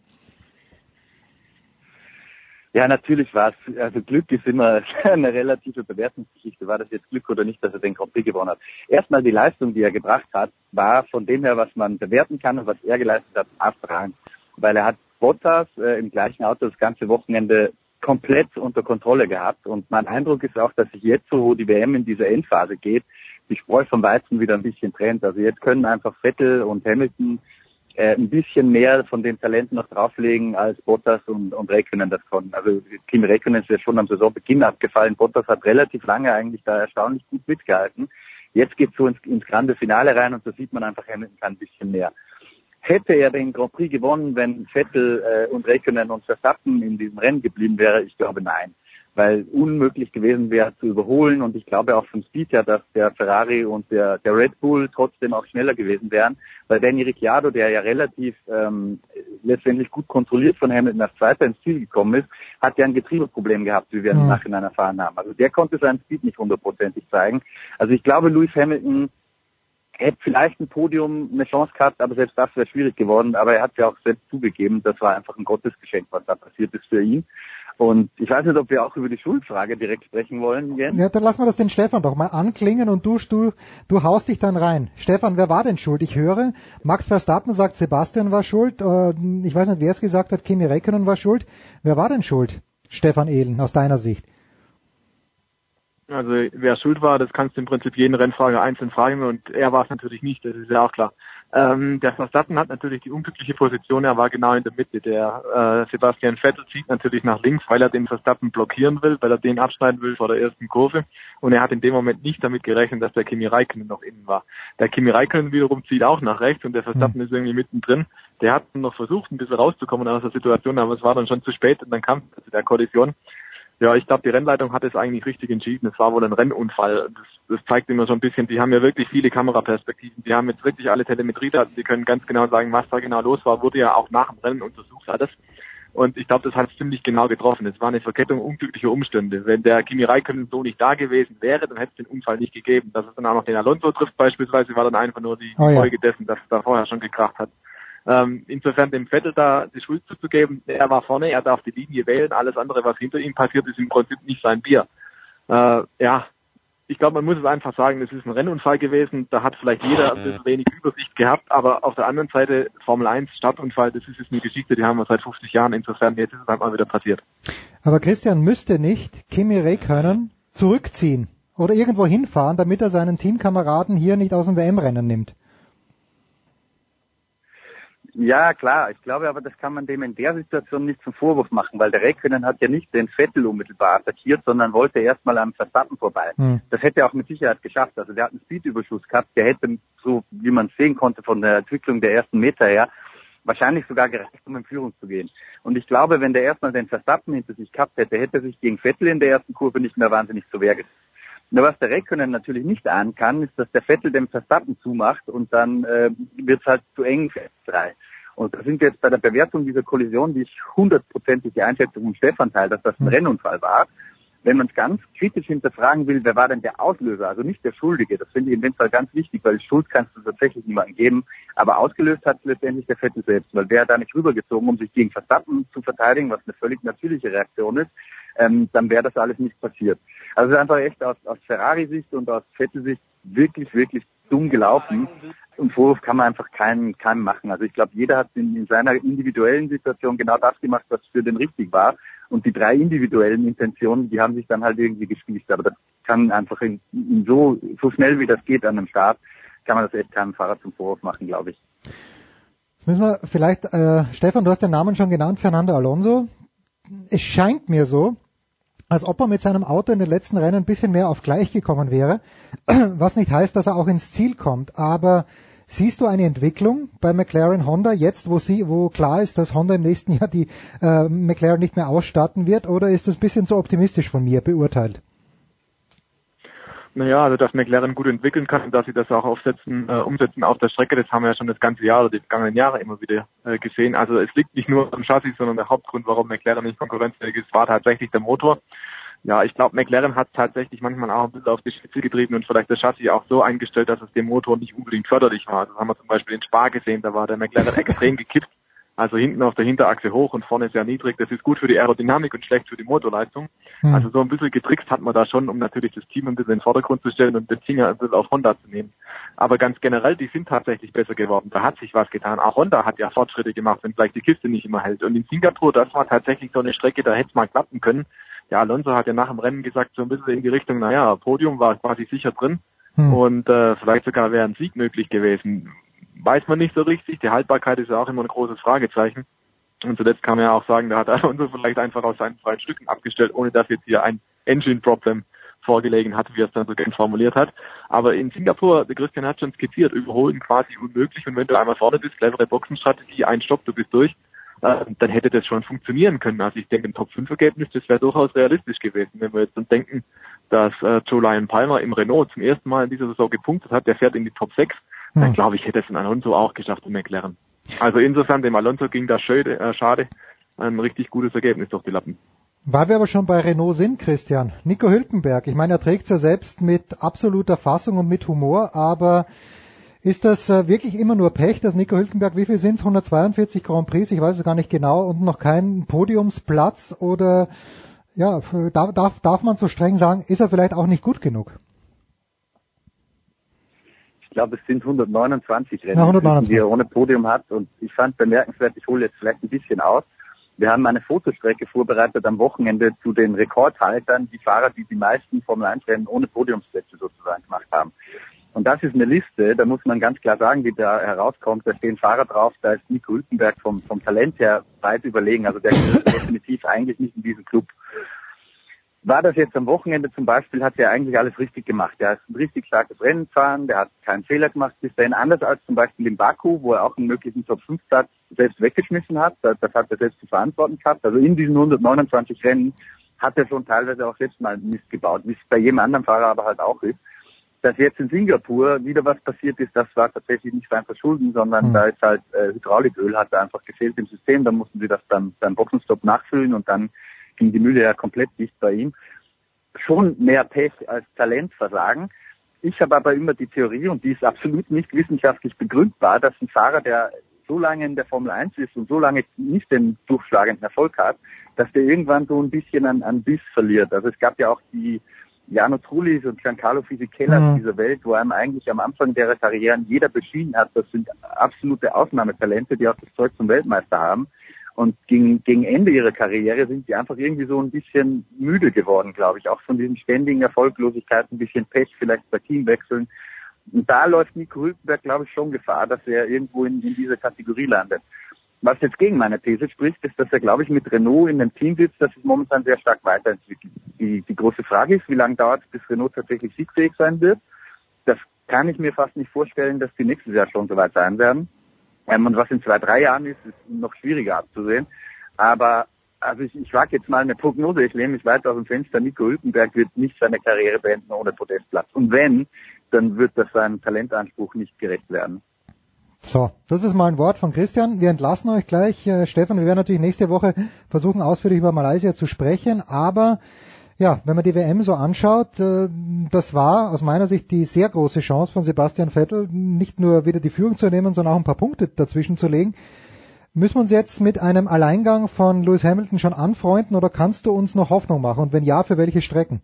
Speaker 19: Ja, natürlich war es, also Glück ist immer *laughs* eine relative Bewertungsgeschichte. War das jetzt Glück oder nicht, dass er den Grand Prix gewonnen hat? Erstmal die Leistung, die er gebracht hat, war von dem her, was man bewerten kann und was er geleistet hat, abfragend. Weil er hat Bottas äh, im gleichen Auto das ganze Wochenende komplett unter Kontrolle gehabt. Und mein Eindruck ist auch, dass sich jetzt so, wo die WM in diese Endphase geht, die Spreu vom Weizen wieder ein bisschen trennt. Also jetzt können einfach Vettel und Hamilton äh, ein bisschen mehr von den Talenten noch drauflegen, als Bottas und, und Räikkönen das konnten. Also Kimi Räikkönen ist ja schon am Saisonbeginn abgefallen. Bottas hat relativ lange eigentlich da erstaunlich gut mitgehalten. Jetzt geht's so ins, ins grande Finale rein und da sieht man einfach, kann ein bisschen mehr. Hätte er den Grand Prix gewonnen, wenn Vettel äh, und Räikkönen und Verstappen in diesem Rennen geblieben wäre? Ich glaube nein weil unmöglich gewesen wäre zu überholen und ich glaube auch vom Speed her, dass der Ferrari und der, der Red Bull trotzdem auch schneller gewesen wären, weil Danny Ricciardo, der ja relativ ähm, letztendlich gut kontrolliert von Hamilton als Zweiter ins Ziel gekommen ist, hat ja ein Getriebeproblem gehabt, wie wir mhm. im Nachhinein erfahren haben. Also der konnte seinen Speed nicht hundertprozentig zeigen. Also ich glaube, Lewis Hamilton hätte vielleicht ein Podium eine Chance gehabt, aber selbst das wäre schwierig geworden. Aber er hat ja auch selbst zugegeben, das war einfach ein Gottesgeschenk, was da passiert ist für ihn. Und ich weiß nicht, ob wir auch über die Schuldfrage direkt sprechen wollen, Jens.
Speaker 18: Ja, dann lassen wir das den Stefan doch mal anklingen und du, du, du haust dich dann rein. Stefan, wer war denn schuld? Ich höre, Max Verstappen sagt, Sebastian war schuld. Äh, ich weiß nicht, wer es gesagt hat, Kimi Räikkönen war schuld. Wer war denn schuld? Stefan Ehlen, aus deiner Sicht.
Speaker 19: Also wer schuld war, das kannst du im Prinzip jeden Rennfahrer einzeln fragen und er war es natürlich nicht, das ist ja auch klar. Ähm, der Verstappen hat natürlich die unglückliche Position, er war genau in der Mitte. Der äh, Sebastian Vettel zieht natürlich nach links, weil er den Verstappen blockieren will, weil er den abschneiden will vor der ersten Kurve. Und er hat in dem Moment nicht damit gerechnet, dass der Kimi Räikkönen noch innen war. Der Kimi Räikkönen wiederum zieht auch nach rechts und der Verstappen mhm. ist irgendwie mittendrin. Der hat noch versucht, ein bisschen rauszukommen aus der Situation, aber es war dann schon zu spät und dann kam es zu der Kollision. Ja, ich glaube, die Rennleitung hat es eigentlich richtig entschieden. Es war wohl ein Rennunfall. Das, das zeigt immer so ein bisschen, die haben ja wirklich viele Kameraperspektiven. Die haben jetzt wirklich alle Telemetriedaten. Die können ganz genau sagen, was da genau los war. Wurde ja auch nach dem Rennen untersucht alles. Und ich glaube, das hat ziemlich genau getroffen. Es war eine Verkettung unglücklicher Umstände. Wenn der Kimi Räikkönen so nicht da gewesen wäre, dann hätte es den Unfall nicht gegeben. Dass es dann auch noch den Alonso trifft beispielsweise, war dann einfach nur die oh ja. Folge dessen, dass es da vorher schon gekracht hat. Ähm, insofern dem Vettel da die Schuld zuzugeben, er war vorne, er darf die Linie wählen, alles andere, was hinter ihm passiert, ist im Prinzip nicht sein Bier. Äh, ja, ich glaube, man muss es einfach sagen, es ist ein Rennunfall gewesen, da hat vielleicht jeder ein bisschen wenig Übersicht gehabt, aber auf der anderen Seite Formel 1 Startunfall, das ist jetzt eine Geschichte, die haben wir seit 50 Jahren, insofern jetzt ist es halt mal wieder passiert.
Speaker 18: Aber Christian müsste nicht Kimi Räikkönen zurückziehen oder irgendwo hinfahren, damit er seinen Teamkameraden hier nicht aus dem WM-Rennen nimmt.
Speaker 19: Ja, klar. Ich glaube aber, das kann man dem in der Situation nicht zum Vorwurf machen, weil der Räikkönen hat ja nicht den Vettel unmittelbar attackiert, sondern wollte erstmal am Verstappen vorbei.
Speaker 18: Hm.
Speaker 19: Das hätte er auch mit Sicherheit geschafft. Also der hat einen Speedüberschuss gehabt, der hätte, so wie man sehen konnte von der Entwicklung der ersten Meter her, wahrscheinlich sogar gereicht, um in Führung zu gehen. Und ich glaube, wenn der erstmal den Verstappen hinter sich gehabt hätte, hätte er sich gegen Vettel in der ersten Kurve nicht mehr wahnsinnig zur Wehr gesetzt. Nur was der Räikkönen natürlich nicht ahnen kann, ist, dass der Vettel dem Verstappen zumacht und dann äh, wird es halt zu eng für drei. Und da sind wir jetzt bei der Bewertung dieser Kollision, die ich hundertprozentig die Einschätzung von Stefan teile, dass das ein Rennunfall war. Wenn man es ganz kritisch hinterfragen will, wer war denn der Auslöser, also nicht der Schuldige, das finde ich in dem Fall ganz wichtig, weil Schuld kannst du tatsächlich niemandem geben, aber ausgelöst hat es letztendlich der Vettel selbst, weil der da nicht rübergezogen, um sich gegen Verstappen zu verteidigen, was eine völlig natürliche Reaktion ist, ähm, dann wäre das alles nicht passiert. Also einfach echt aus, aus Ferrari-Sicht und aus Vettel-Sicht wirklich, wirklich dumm gelaufen. Und Vorwurf kann man einfach keinen, keinem machen. Also ich glaube, jeder hat in, in seiner individuellen Situation genau das gemacht, was für den richtig war. Und die drei individuellen Intentionen, die haben sich dann halt irgendwie gespießt. Aber das kann einfach in, in so, so schnell wie das geht an einem Start, kann man das echt keinem Fahrer zum Vorwurf machen, glaube ich.
Speaker 18: Jetzt müssen wir vielleicht, äh, Stefan, du hast den Namen schon genannt, Fernando Alonso. Es scheint mir so, als ob er mit seinem Auto in den letzten Rennen ein bisschen mehr auf gleich gekommen wäre, *clears throat* was nicht heißt, dass er auch ins Ziel kommt. Aber siehst du eine Entwicklung bei McLaren Honda jetzt, wo sie, wo klar ist, dass Honda im nächsten *laughs* Jahr die äh, McLaren nicht mehr ausstatten wird, oder ist das ein bisschen zu optimistisch von mir beurteilt?
Speaker 20: Naja, also dass McLaren gut entwickeln kann und dass sie das auch aufsetzen, äh, umsetzen auf der Strecke, das haben wir ja schon das ganze Jahr oder die vergangenen Jahre immer wieder äh, gesehen. Also es liegt nicht nur am Chassis, sondern der Hauptgrund, warum McLaren nicht konkurrenzfähig ist, war tatsächlich der Motor. Ja, ich glaube, McLaren hat tatsächlich manchmal auch ein bisschen auf die Spitze getrieben und vielleicht das Chassis auch so eingestellt, dass es dem Motor nicht unbedingt förderlich war. Das haben wir zum Beispiel in Spa gesehen, da war der McLaren *laughs* extrem gekippt also hinten auf der Hinterachse hoch und vorne sehr niedrig. Das ist gut für die Aerodynamik und schlecht für die Motorleistung.
Speaker 18: Hm.
Speaker 20: Also so ein bisschen getrickst hat man da schon, um natürlich das Team ein bisschen in den Vordergrund zu stellen und den Finger ein bisschen auf Honda zu nehmen. Aber ganz generell, die sind tatsächlich besser geworden. Da hat sich was getan. Auch Honda hat ja Fortschritte gemacht, wenn vielleicht die Kiste nicht immer hält. Und in Singapur, das war tatsächlich so eine Strecke, da hätte es mal klappen können. Ja, Alonso hat ja nach dem Rennen gesagt, so ein bisschen in die Richtung, naja, Podium war quasi sicher drin.
Speaker 18: Hm.
Speaker 20: Und äh, vielleicht sogar wäre ein Sieg möglich gewesen. Weiß man nicht so richtig. Die Haltbarkeit ist ja auch immer ein großes Fragezeichen. Und zuletzt kann man ja auch sagen, da hat *laughs* Alonso vielleicht einfach aus seinen freien Stücken abgestellt, ohne dass jetzt hier ein Engine-Problem vorgelegen hat, wie er es dann so gern formuliert hat. Aber in Singapur, der Christian hat schon skizziert, überholen quasi unmöglich. Und wenn du einmal vorne bist, clevere Boxenstrategie, ein Stopp, du bist durch, äh, dann hätte das schon funktionieren können. Also ich denke, ein Top-5-Ergebnis, das wäre durchaus realistisch gewesen. Wenn wir jetzt dann denken, dass äh, Joe Lyon Palmer im Renault zum ersten Mal in dieser Saison gepunktet hat, der fährt in die Top 6, dann
Speaker 18: Hm.
Speaker 20: glaube ich, hätte es ein Alonso auch geschafft in McLaren. Also insofern, dem Alonso ging das schade, äh, schade. Ein richtig gutes Ergebnis durch die Lappen.
Speaker 18: Weil wir aber schon bei Renault sind, Christian. Nico Hülkenberg, ich meine, er trägt ja selbst mit absoluter Fassung und mit Humor, aber ist das äh, wirklich immer nur Pech, dass Nico Hülkenberg, wie viel sind es, 142 Grand Prix, ich weiß es gar nicht genau, und noch kein Podiumsplatz oder ja, darf, darf, darf man so streng sagen, ist er vielleicht auch nicht gut genug?
Speaker 19: Ich glaube, es sind 129 Rennen,
Speaker 18: Ja, 129.
Speaker 19: die er ohne Podium hat. Und ich fand bemerkenswert, ich hole jetzt vielleicht ein bisschen aus. Wir haben eine Fotostrecke vorbereitet am Wochenende zu den Rekordhaltern, die Fahrer, die die meisten Formel 1 Rennen ohne Podiumsplätze sozusagen gemacht haben. Und das ist eine Liste, da muss man ganz klar sagen, die da herauskommt, da stehen Fahrer drauf, da ist Nico Hülkenberg vom, vom Talent her weit überlegen. Also der *laughs* gehört definitiv eigentlich nicht in diesen Club. War das jetzt am Wochenende zum Beispiel, hat er eigentlich alles richtig gemacht. Er hat ein richtig starkes Rennen gefahren, der hat keinen Fehler gemacht bis dahin, anders als zum Beispiel in Baku, wo er auch einen möglichen Top-5-Platz selbst weggeschmissen hat. Das, das hat er selbst zu verantworten gehabt. Also in diesen 129 Rennen hat er schon teilweise auch selbst mal Mist gebaut, wie es bei jedem anderen Fahrer aber halt auch ist. Dass jetzt in Singapur wieder was passiert ist, das war tatsächlich nicht sein Verschulden, sondern
Speaker 18: Mhm.
Speaker 19: da ist halt äh, Hydrauliköl hat da einfach gefehlt im System. Da mussten sie das beim, beim Boxenstopp nachfüllen und dann ging die Mühle ja komplett dicht bei ihm. Schon mehr Pech als Talentversagen. Ich habe aber immer die Theorie, und die ist absolut nicht wissenschaftlich begründbar, dass ein Fahrer, der so lange in der Formel 1 ist und so lange nicht den durchschlagenden Erfolg hat, dass der irgendwann so ein bisschen an, an Biss verliert. Also es gab ja auch die Jano Trullis und Giancarlo Fisichella
Speaker 18: Mhm.
Speaker 19: dieser Welt, wo einem eigentlich am Anfang ihrer Karrieren jeder beschieden hat, das sind absolute Ausnahmetalente, die auch das Zeug zum Weltmeister haben. Und gegen, gegen Ende ihrer Karriere sind sie einfach irgendwie so ein bisschen müde geworden, glaube ich. Auch von diesen ständigen Erfolglosigkeiten, ein bisschen Pech, vielleicht bei Teamwechseln. Und da läuft Nico Hülkenberg, glaube ich, schon Gefahr, dass er irgendwo in, in dieser Kategorie landet. Was jetzt gegen meine These spricht, ist, dass er, glaube ich, mit Renault in einem Team sitzt, das sich momentan sehr stark weiterentwickelt. Die, die große Frage ist, wie lange dauert es, bis Renault tatsächlich siegfähig sein wird? Das kann ich mir fast nicht vorstellen, dass die nächstes Jahr schon soweit sein werden. Ähm, und was in zwei, drei Jahren ist, ist noch schwieriger abzusehen. Aber also ich, ich wage jetzt mal eine Prognose, ich lehne mich weiter aus dem Fenster, Nico Hülkenberg wird nicht seine Karriere beenden ohne Podestplatz. Und wenn, dann wird das seinem Talentanspruch nicht gerecht werden.
Speaker 18: So, das ist mal ein Wort von Christian. Wir entlassen euch gleich. Äh, Stefan, wir werden natürlich nächste Woche versuchen, ausführlich über Malaysia zu sprechen, aber ja, wenn man die WM so anschaut, äh, das war aus meiner Sicht die sehr große Chance von Sebastian Vettel, nicht nur wieder die Führung zu nehmen, sondern auch ein paar Punkte dazwischen zu legen. Müssen wir uns jetzt mit einem Alleingang von Lewis Hamilton schon anfreunden oder kannst du uns noch Hoffnung machen? Und wenn ja, für welche Strecken?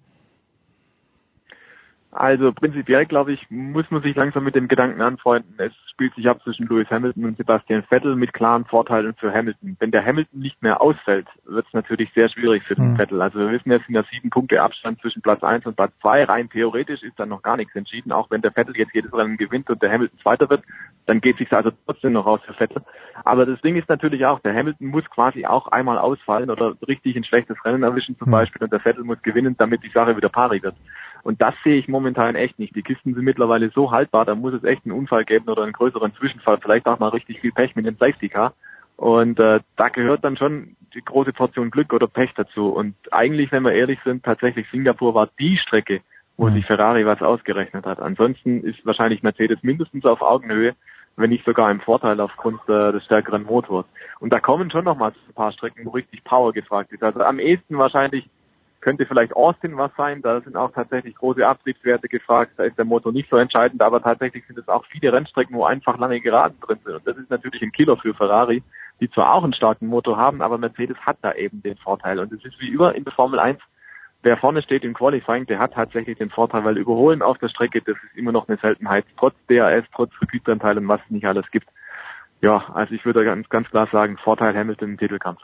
Speaker 20: Also prinzipiell, glaube ich, muss man sich langsam mit dem Gedanken anfreunden. Es spielt sich ab zwischen Lewis Hamilton und Sebastian Vettel mit klaren Vorteilen für Hamilton. Wenn der Hamilton nicht mehr ausfällt, wird es natürlich sehr schwierig für den mhm. Vettel. Also wir wissen, jetzt sind ja sieben Punkte Abstand zwischen Platz eins und Platz zwei. Rein theoretisch ist dann noch gar nichts entschieden. Auch wenn der Vettel jetzt jedes Rennen gewinnt und der Hamilton Zweiter wird, dann geht sich also trotzdem noch raus für Vettel. Aber das Ding ist natürlich auch, der Hamilton muss quasi auch einmal ausfallen oder richtig ein schlechtes Rennen erwischen zum mhm. Beispiel und der Vettel muss gewinnen, damit die Sache wieder pari wird. Und das sehe ich momentan echt nicht. Die Kisten sind mittlerweile so haltbar, da muss es echt einen Unfall geben oder einen größeren Zwischenfall, vielleicht auch mal richtig viel Pech mit dem Safety Car. Und äh, da gehört dann schon die große Portion Glück oder Pech dazu. Und eigentlich, wenn wir ehrlich sind, tatsächlich Singapur war die Strecke, wo mhm. sich Ferrari was ausgerechnet hat. Ansonsten ist wahrscheinlich Mercedes mindestens auf Augenhöhe, wenn nicht sogar im Vorteil aufgrund äh, des stärkeren Motors. Und da kommen schon noch mal ein paar Strecken, wo richtig Power gefragt ist. Also am ehesten wahrscheinlich könnte vielleicht Austin was sein. Da sind auch tatsächlich große Abtriebswerte gefragt. Da ist der Motor nicht so entscheidend, aber tatsächlich sind es auch viele Rennstrecken, wo einfach lange Geraden drin sind. Und das ist natürlich ein Killer für Ferrari, die zwar auch einen starken Motor haben, aber Mercedes hat da eben den Vorteil. Und es ist wie immer in der Formel 1, wer vorne steht im Qualifying, der hat tatsächlich den Vorteil, weil Überholen auf der Strecke, das ist immer noch eine Seltenheit, trotz DRS, trotz Hybridanteilen, was es nicht alles gibt. Ja, also ich würde ganz, ganz klar sagen, Vorteil Hamilton im Titelkampf.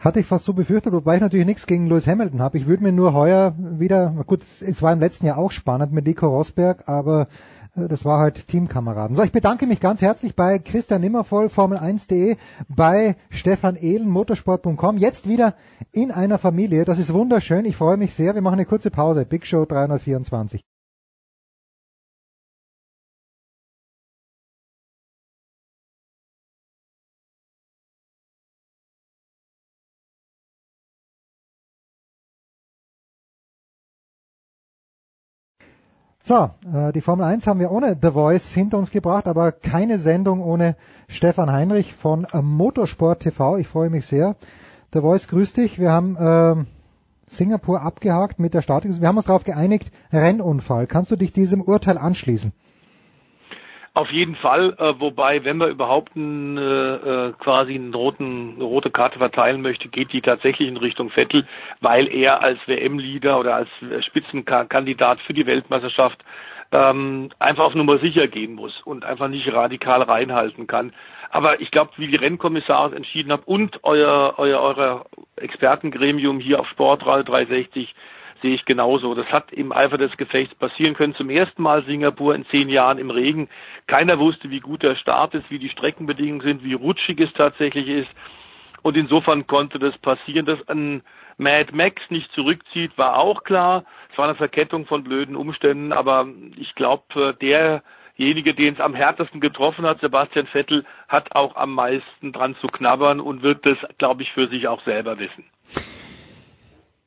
Speaker 18: Hatte ich fast so befürchtet, wobei ich natürlich nichts gegen Lewis Hamilton habe. Ich würde mir nur heuer wieder, gut, es war im letzten Jahr auch spannend mit Nico Rosberg, aber äh, das war halt Teamkameraden. So, ich bedanke mich ganz herzlich bei Christian Nimmervoll, Formel1.de, bei Stefan Ehlen, motorsport.com. Jetzt wieder in einer Familie. Das ist wunderschön. Ich freue mich sehr. Wir machen eine kurze Pause. Big Show 324. So, äh, die Formel 1 haben wir ohne The Voice hinter uns gebracht, aber keine Sendung ohne Stefan Heinrich von Motorsport TV. Ich freue mich sehr. The Voice, grüß dich. Wir haben äh, Singapur abgehakt mit der Statik. Wir haben uns darauf geeinigt, Rennunfall. Kannst du dich diesem Urteil anschließen?
Speaker 21: Auf jeden Fall, äh, wobei, wenn man überhaupt ein, äh, äh, quasi einen roten, eine rote Karte verteilen möchte, geht die tatsächlich in Richtung Vettel, weil er als WM-Leader oder als Spitzenkandidat für die Weltmeisterschaft ähm, einfach auf Nummer sicher gehen muss und einfach nicht radikal reinhalten kann. Aber ich glaube, wie die Rennkommissare entschieden haben und euer, euer, euer Expertengremium hier auf Sportradio 360 sehe ich genauso. Das hat im Eifer des Gefechts passieren können. Zum ersten Mal Singapur in zehn Jahren im Regen. Keiner wusste, wie gut der Start ist, wie die Streckenbedingungen sind, wie rutschig es tatsächlich ist. Und insofern konnte das passieren, dass ein Mad Max nicht zurückzieht, war auch klar. Es war eine Verkettung von blöden Umständen, aber ich glaube, derjenige, den es am härtesten getroffen hat, Sebastian Vettel, hat auch am meisten dran zu knabbern und wird das, glaube ich, für sich auch selber wissen.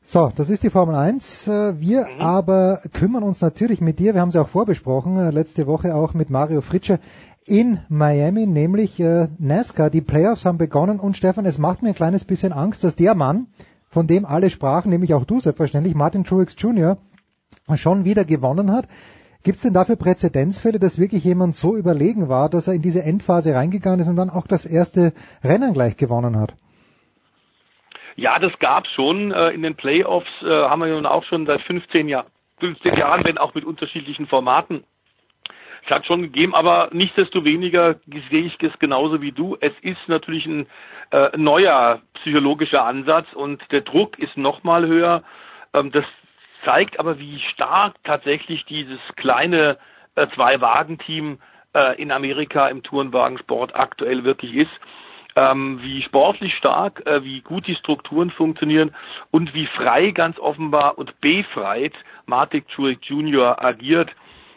Speaker 18: So, das ist die Formel 1. Äh, wir mhm. aber kümmern uns natürlich mit dir, wir haben sie auch vorbesprochen, äh, letzte Woche auch mit Mario Fritsche in Miami, nämlich äh, NASCAR. Die Playoffs haben begonnen und Stefan, es macht mir ein kleines bisschen Angst, dass der Mann, von dem alle sprachen, nämlich auch du selbstverständlich, Martin Truex Jr., schon wieder gewonnen hat. Gibt es denn dafür Präzedenzfälle, dass wirklich jemand so überlegen war, dass er in diese Endphase reingegangen ist und dann auch das erste Rennen gleich gewonnen hat?
Speaker 21: Ja, das gab schon. Äh, in den Playoffs äh, haben wir nun auch schon seit 15, Jahr, 15 Jahren, wenn auch mit unterschiedlichen Formaten, es hat schon gegeben, aber nichtsdestoweniger sehe ich es genauso wie du. Es ist natürlich ein äh, neuer psychologischer Ansatz und der Druck ist nochmal höher. Ähm, das zeigt aber, wie stark tatsächlich dieses kleine äh, Zwei-Wagen-Team äh, in Amerika im Tourenwagensport aktuell wirklich ist. Ähm, wie sportlich stark, äh, wie gut die Strukturen funktionieren und wie frei ganz offenbar und befreit Martik Truex Jr. agiert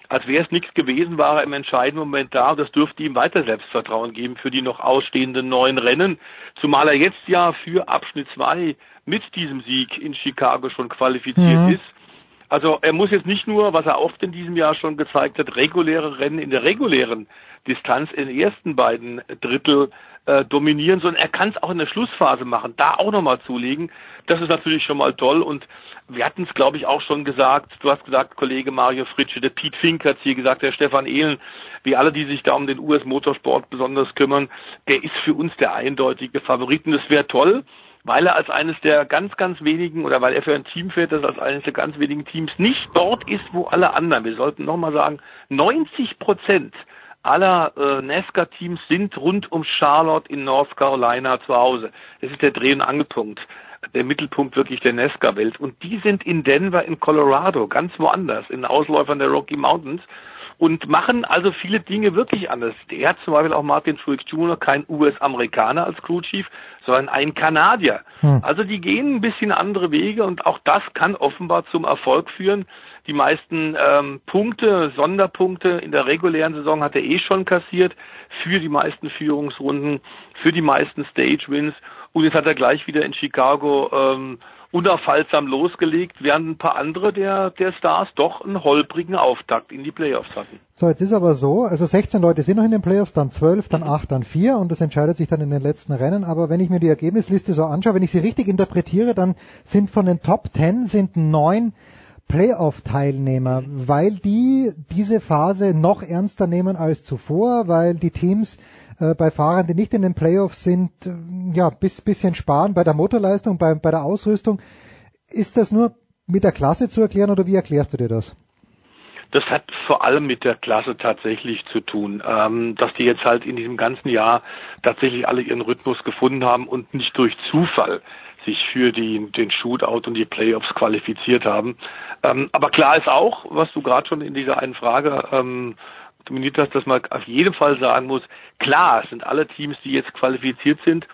Speaker 21: als wäre es nichts gewesen, war er im entscheidenden Moment da und das dürfte ihm weiter Selbstvertrauen geben für die noch ausstehenden neuen Rennen, zumal er jetzt ja für Abschnitt 2 mit diesem Sieg in Chicago schon qualifiziert mhm. ist. Also er muss jetzt nicht nur, was er oft in diesem Jahr schon gezeigt hat, reguläre Rennen in der regulären Distanz in den ersten beiden Drittel äh, dominieren, sondern er kann es auch in der Schlussphase machen, da auch nochmal zulegen. Das ist natürlich schon mal toll und wir hatten es, glaube ich, auch schon gesagt, du hast gesagt, Kollege Mario Fritsche, der Pete Fink hat hier gesagt, der Stefan Ehlen, wie alle, die sich da um den US-Motorsport besonders kümmern, der ist für uns der eindeutige Favorit und das wäre toll, weil er als eines der ganz, ganz wenigen oder weil er für ein Team fährt, das als eines der ganz wenigen Teams nicht dort ist, wo alle anderen, wir sollten nochmal sagen, 90 Prozent aller äh, NASCAR-Teams sind rund um Charlotte in North Carolina zu Hause. Das ist der Dreh- und Angelpunkt der Mittelpunkt wirklich der Nesca-Welt. Und die sind in Denver, in Colorado, ganz woanders, in Ausläufern der Rocky Mountains und machen also viele Dinge wirklich anders. Der hat zum Beispiel auch Martin Truex Jr., kein US-Amerikaner als Crew Chief, sondern ein Kanadier. Hm. Also die gehen ein bisschen andere Wege und auch das kann offenbar zum Erfolg führen. Die meisten ähm, Punkte, Sonderpunkte in der regulären Saison hat er eh schon kassiert für die meisten Führungsrunden, für die meisten Stage Wins und jetzt hat er gleich wieder in Chicago ähm, unaufhaltsam losgelegt, während ein paar andere der, der Stars doch einen holprigen Auftakt in die Playoffs hatten.
Speaker 18: So, jetzt ist aber so, also 16 Leute sind noch in den Playoffs, dann 12, dann 8, dann 4 und das entscheidet sich dann in den letzten Rennen. Aber wenn ich mir die Ergebnisliste so anschaue, wenn ich sie richtig interpretiere, dann sind von den Top 10 sind neun Playoff-Teilnehmer, weil die diese Phase noch ernster nehmen als zuvor, weil die Teams äh, bei Fahrern, die nicht in den Playoffs sind, äh, ja, bis bisschen sparen bei der Motorleistung, bei, bei der Ausrüstung. Ist das nur mit der Klasse zu erklären oder wie erklärst du dir das?
Speaker 21: Das hat vor allem mit der Klasse tatsächlich zu tun, ähm, dass die jetzt halt in diesem ganzen Jahr tatsächlich alle ihren Rhythmus gefunden haben und nicht durch Zufall sich für die, den Shootout und die Playoffs qualifiziert haben. Ähm, aber klar ist auch, was du gerade schon in dieser einen Frage ähm, dominiert hast, dass man auf jeden Fall sagen muss, klar, es sind alle Teams, die jetzt qualifiziert sind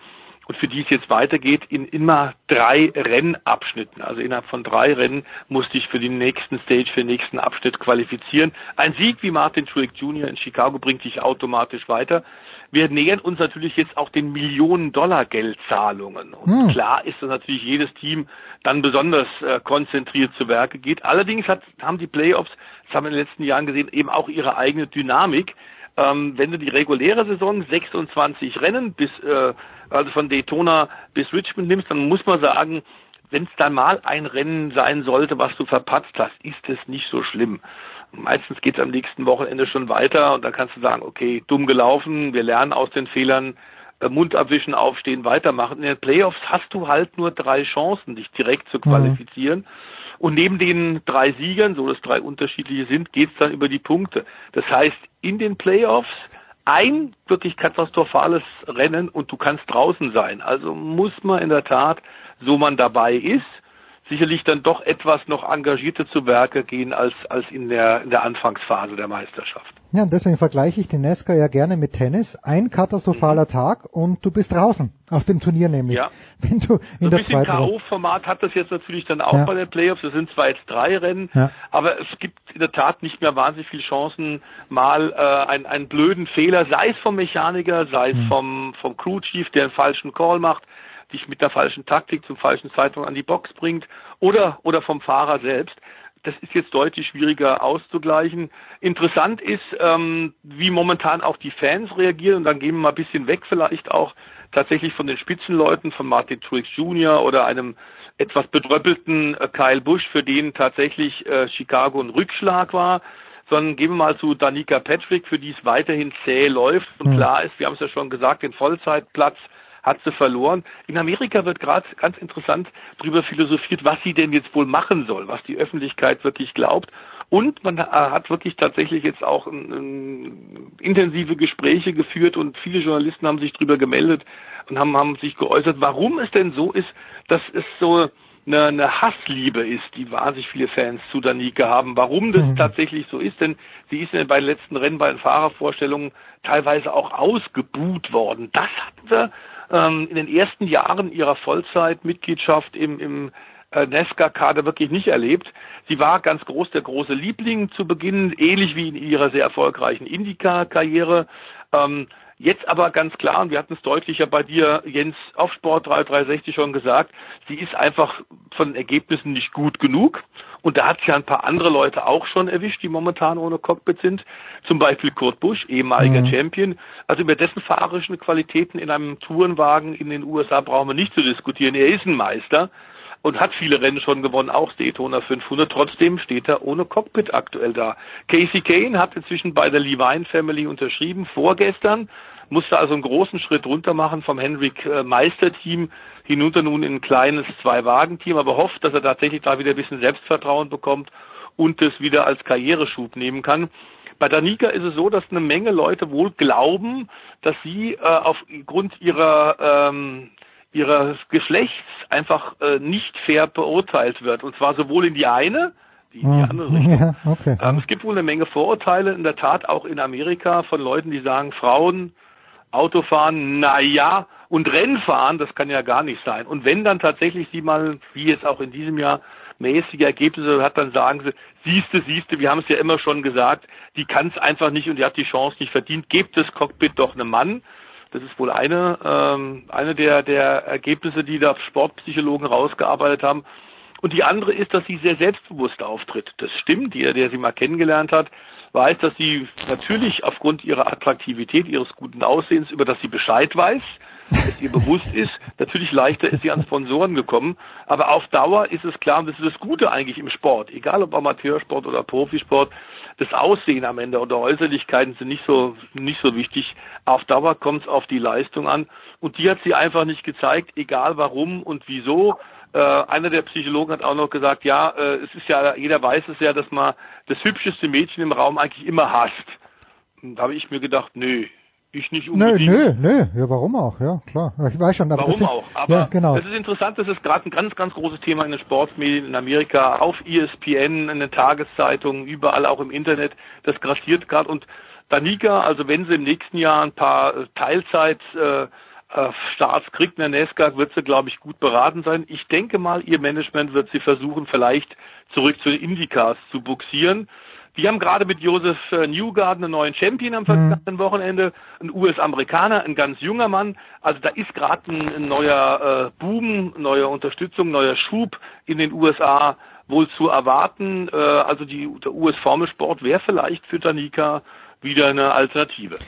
Speaker 21: und für die es jetzt weitergeht, in immer drei Rennabschnitten. Also innerhalb von drei Rennen musste ich für den nächsten Stage, für den nächsten Abschnitt qualifizieren. Ein Sieg wie Martin Truex Jr. in Chicago bringt dich automatisch weiter. Wir nähern uns natürlich jetzt auch den Millionen Dollar Geldzahlungen. Und hm. klar ist, dass natürlich jedes Team dann besonders äh, konzentriert zu Werke geht. Allerdings hat, haben die Playoffs das haben wir in den letzten Jahren gesehen, eben auch ihre eigene Dynamik. Ähm, wenn du die reguläre Saison 26 Rennen bis äh, also von Daytona bis Richmond nimmst, dann muss man sagen, wenn es dann mal ein Rennen sein sollte, was du verpatzt hast, ist es nicht so schlimm. Meistens geht es am nächsten Wochenende schon weiter und dann kannst du sagen, okay, dumm gelaufen, wir lernen aus den Fehlern, äh, Mund abwischen, aufstehen, weitermachen. In den Playoffs hast du halt nur drei Chancen, dich direkt zu mhm. qualifizieren. Mhm. Und neben den drei Siegern, so dass drei unterschiedliche sind, geht's dann über die Punkte. Das heißt, in den Playoffs ein wirklich katastrophales Rennen und du kannst draußen sein. Also muss man in der Tat, so man dabei ist, sicherlich dann doch etwas noch engagierter zu Werke gehen als, als in, der, in der Anfangsphase der Meisterschaft.
Speaker 18: Ja, und deswegen vergleiche ich den NASCAR ja gerne mit Tennis. Ein katastrophaler mhm. Tag und du bist draußen aus dem Turnier nämlich. Ja. *laughs*
Speaker 21: Wenn du in so der ein bisschen K.O.-Format hat das jetzt natürlich dann auch ja. bei den Playoffs. Es sind zwar jetzt drei Rennen, ja. aber es gibt in der Tat nicht mehr wahnsinnig viele Chancen, mal äh, einen, einen blöden Fehler, sei es vom Mechaniker, sei es mhm. vom, vom Crew Chief, der einen falschen Call macht, dich mit der falschen Taktik zum falschen Zeitpunkt an die Box bringt, oder, oder vom Fahrer selbst das ist jetzt deutlich schwieriger auszugleichen. Interessant ist, ähm, wie momentan auch die Fans reagieren. Und dann gehen wir mal ein bisschen weg vielleicht auch tatsächlich von den Spitzenleuten, von Martin Truex Jr. oder einem etwas bedröppelten äh, Kyle Busch, für den tatsächlich äh, Chicago ein Rückschlag war, sondern gehen wir mal zu Danica Patrick, für die es weiterhin zäh läuft. Und mhm. klar ist, wir haben es ja schon gesagt, den Vollzeitplatz hat sie verloren. In Amerika wird gerade ganz interessant darüber philosophiert, was sie denn jetzt wohl machen soll, was die Öffentlichkeit wirklich glaubt. Und man hat wirklich tatsächlich jetzt auch ein, ein, intensive Gespräche geführt und viele Journalisten haben sich darüber gemeldet und haben, haben sich geäußert, warum es denn so ist, dass es so eine, eine Hassliebe ist, die wahnsinnig viele Fans zu Danica haben. Warum das mhm. tatsächlich so ist, denn sie ist ja bei den letzten Rennen bei den Fahrervorstellungen teilweise auch ausgebuht worden. Das hatten wir ähm, in den ersten Jahren ihrer Vollzeitmitgliedschaft im, im äh, Nesca-Kader wirklich nicht erlebt. Sie war ganz groß der große Liebling zu Beginn, ähnlich wie in ihrer sehr erfolgreichen Indica-Karriere. Ähm, Jetzt aber ganz klar, und wir hatten es deutlicher bei dir, Jens, auf Sport 3360 schon gesagt, sie ist einfach von den Ergebnissen nicht gut genug. Und da hat es ja ein paar andere Leute auch schon erwischt, die momentan ohne Cockpit sind. Zum Beispiel Kurt Busch, ehemaliger mhm. Champion. Also über dessen fahrerischen Qualitäten in einem Tourenwagen in den USA brauchen wir nicht zu diskutieren. Er ist ein Meister und hat viele Rennen schon gewonnen, auch Daytona 500. Trotzdem steht er ohne Cockpit aktuell da. Casey Kane hat inzwischen bei der Levine Family unterschrieben, vorgestern musste also einen großen Schritt runter machen vom Henrik äh, Meister-Team hinunter nun in ein kleines Zwei-Wagen-Team, aber hofft, dass er tatsächlich da wieder ein bisschen Selbstvertrauen bekommt und es wieder als Karriereschub nehmen kann. Bei Danica ist es so, dass eine Menge Leute wohl glauben, dass sie äh, aufgrund ihrer ähm, ihres Geschlechts einfach äh, nicht fair beurteilt wird. Und zwar sowohl in die eine, die, die hm. andere Richtung. Ja, okay. ähm, es gibt wohl eine Menge Vorurteile, in der Tat auch in Amerika von Leuten, die sagen, Frauen Autofahren, na ja, und Rennfahren, das kann ja gar nicht sein. Und wenn dann tatsächlich sie mal, wie jetzt auch in diesem Jahr, mäßige Ergebnisse hat, dann sagen sie, siehste, siehste, wir haben es ja immer schon gesagt, die kann es einfach nicht und die hat die Chance nicht verdient, gebt das Cockpit doch einem Mann. Das ist wohl eine, ähm, eine der, der Ergebnisse, die da Sportpsychologen rausgearbeitet haben. Und die andere ist, dass sie sehr selbstbewusst auftritt. Das stimmt, jeder, der sie mal kennengelernt hat, weiß, dass sie natürlich aufgrund ihrer Attraktivität, ihres guten Aussehens, über das sie Bescheid weiß, es ihr bewusst ist, natürlich leichter ist sie an Sponsoren gekommen. Aber auf Dauer ist es klar, und das ist das Gute eigentlich im Sport, egal ob Amateursport oder Profisport, das Aussehen am Ende oder Äußerlichkeiten sind nicht so, nicht so wichtig. Auf Dauer kommt es auf die Leistung an. Und die hat sie einfach nicht gezeigt, egal warum und wieso. Äh, einer der Psychologen hat auch noch gesagt, ja, äh, es ist ja, jeder weiß es ja, dass man das hübscheste Mädchen im Raum eigentlich immer hasst. Und da habe ich mir gedacht, nö, ich nicht unbedingt.
Speaker 18: Nö, nö, nö, ja, warum auch, ja, klar. Ich weiß schon,
Speaker 21: aber Warum sind, auch, aber ja, genau. es ist interessant, das ist gerade ein ganz, ganz großes Thema in den Sportmedien in Amerika, auf ESPN, in den Tageszeitungen, überall auch im Internet, das grassiert gerade und Danica, also wenn sie im nächsten Jahr ein paar Teilzeit äh, äh, der NASCAR, wird sie, glaube ich, gut beraten sein. Ich denke mal, ihr Management wird sie versuchen, vielleicht zurück zu den Indycars zu buxieren. Die haben gerade mit Joseph äh, Newgarden einen neuen Champion am vergangenen mhm. Wochenende, ein US-Amerikaner, ein ganz junger Mann. Also da ist gerade ein, ein, neuer äh, Boom, neue Unterstützung, neuer Schub in den USA wohl zu erwarten. Äh, also die, der US-Formelsport wäre vielleicht für Danica wieder eine Alternative.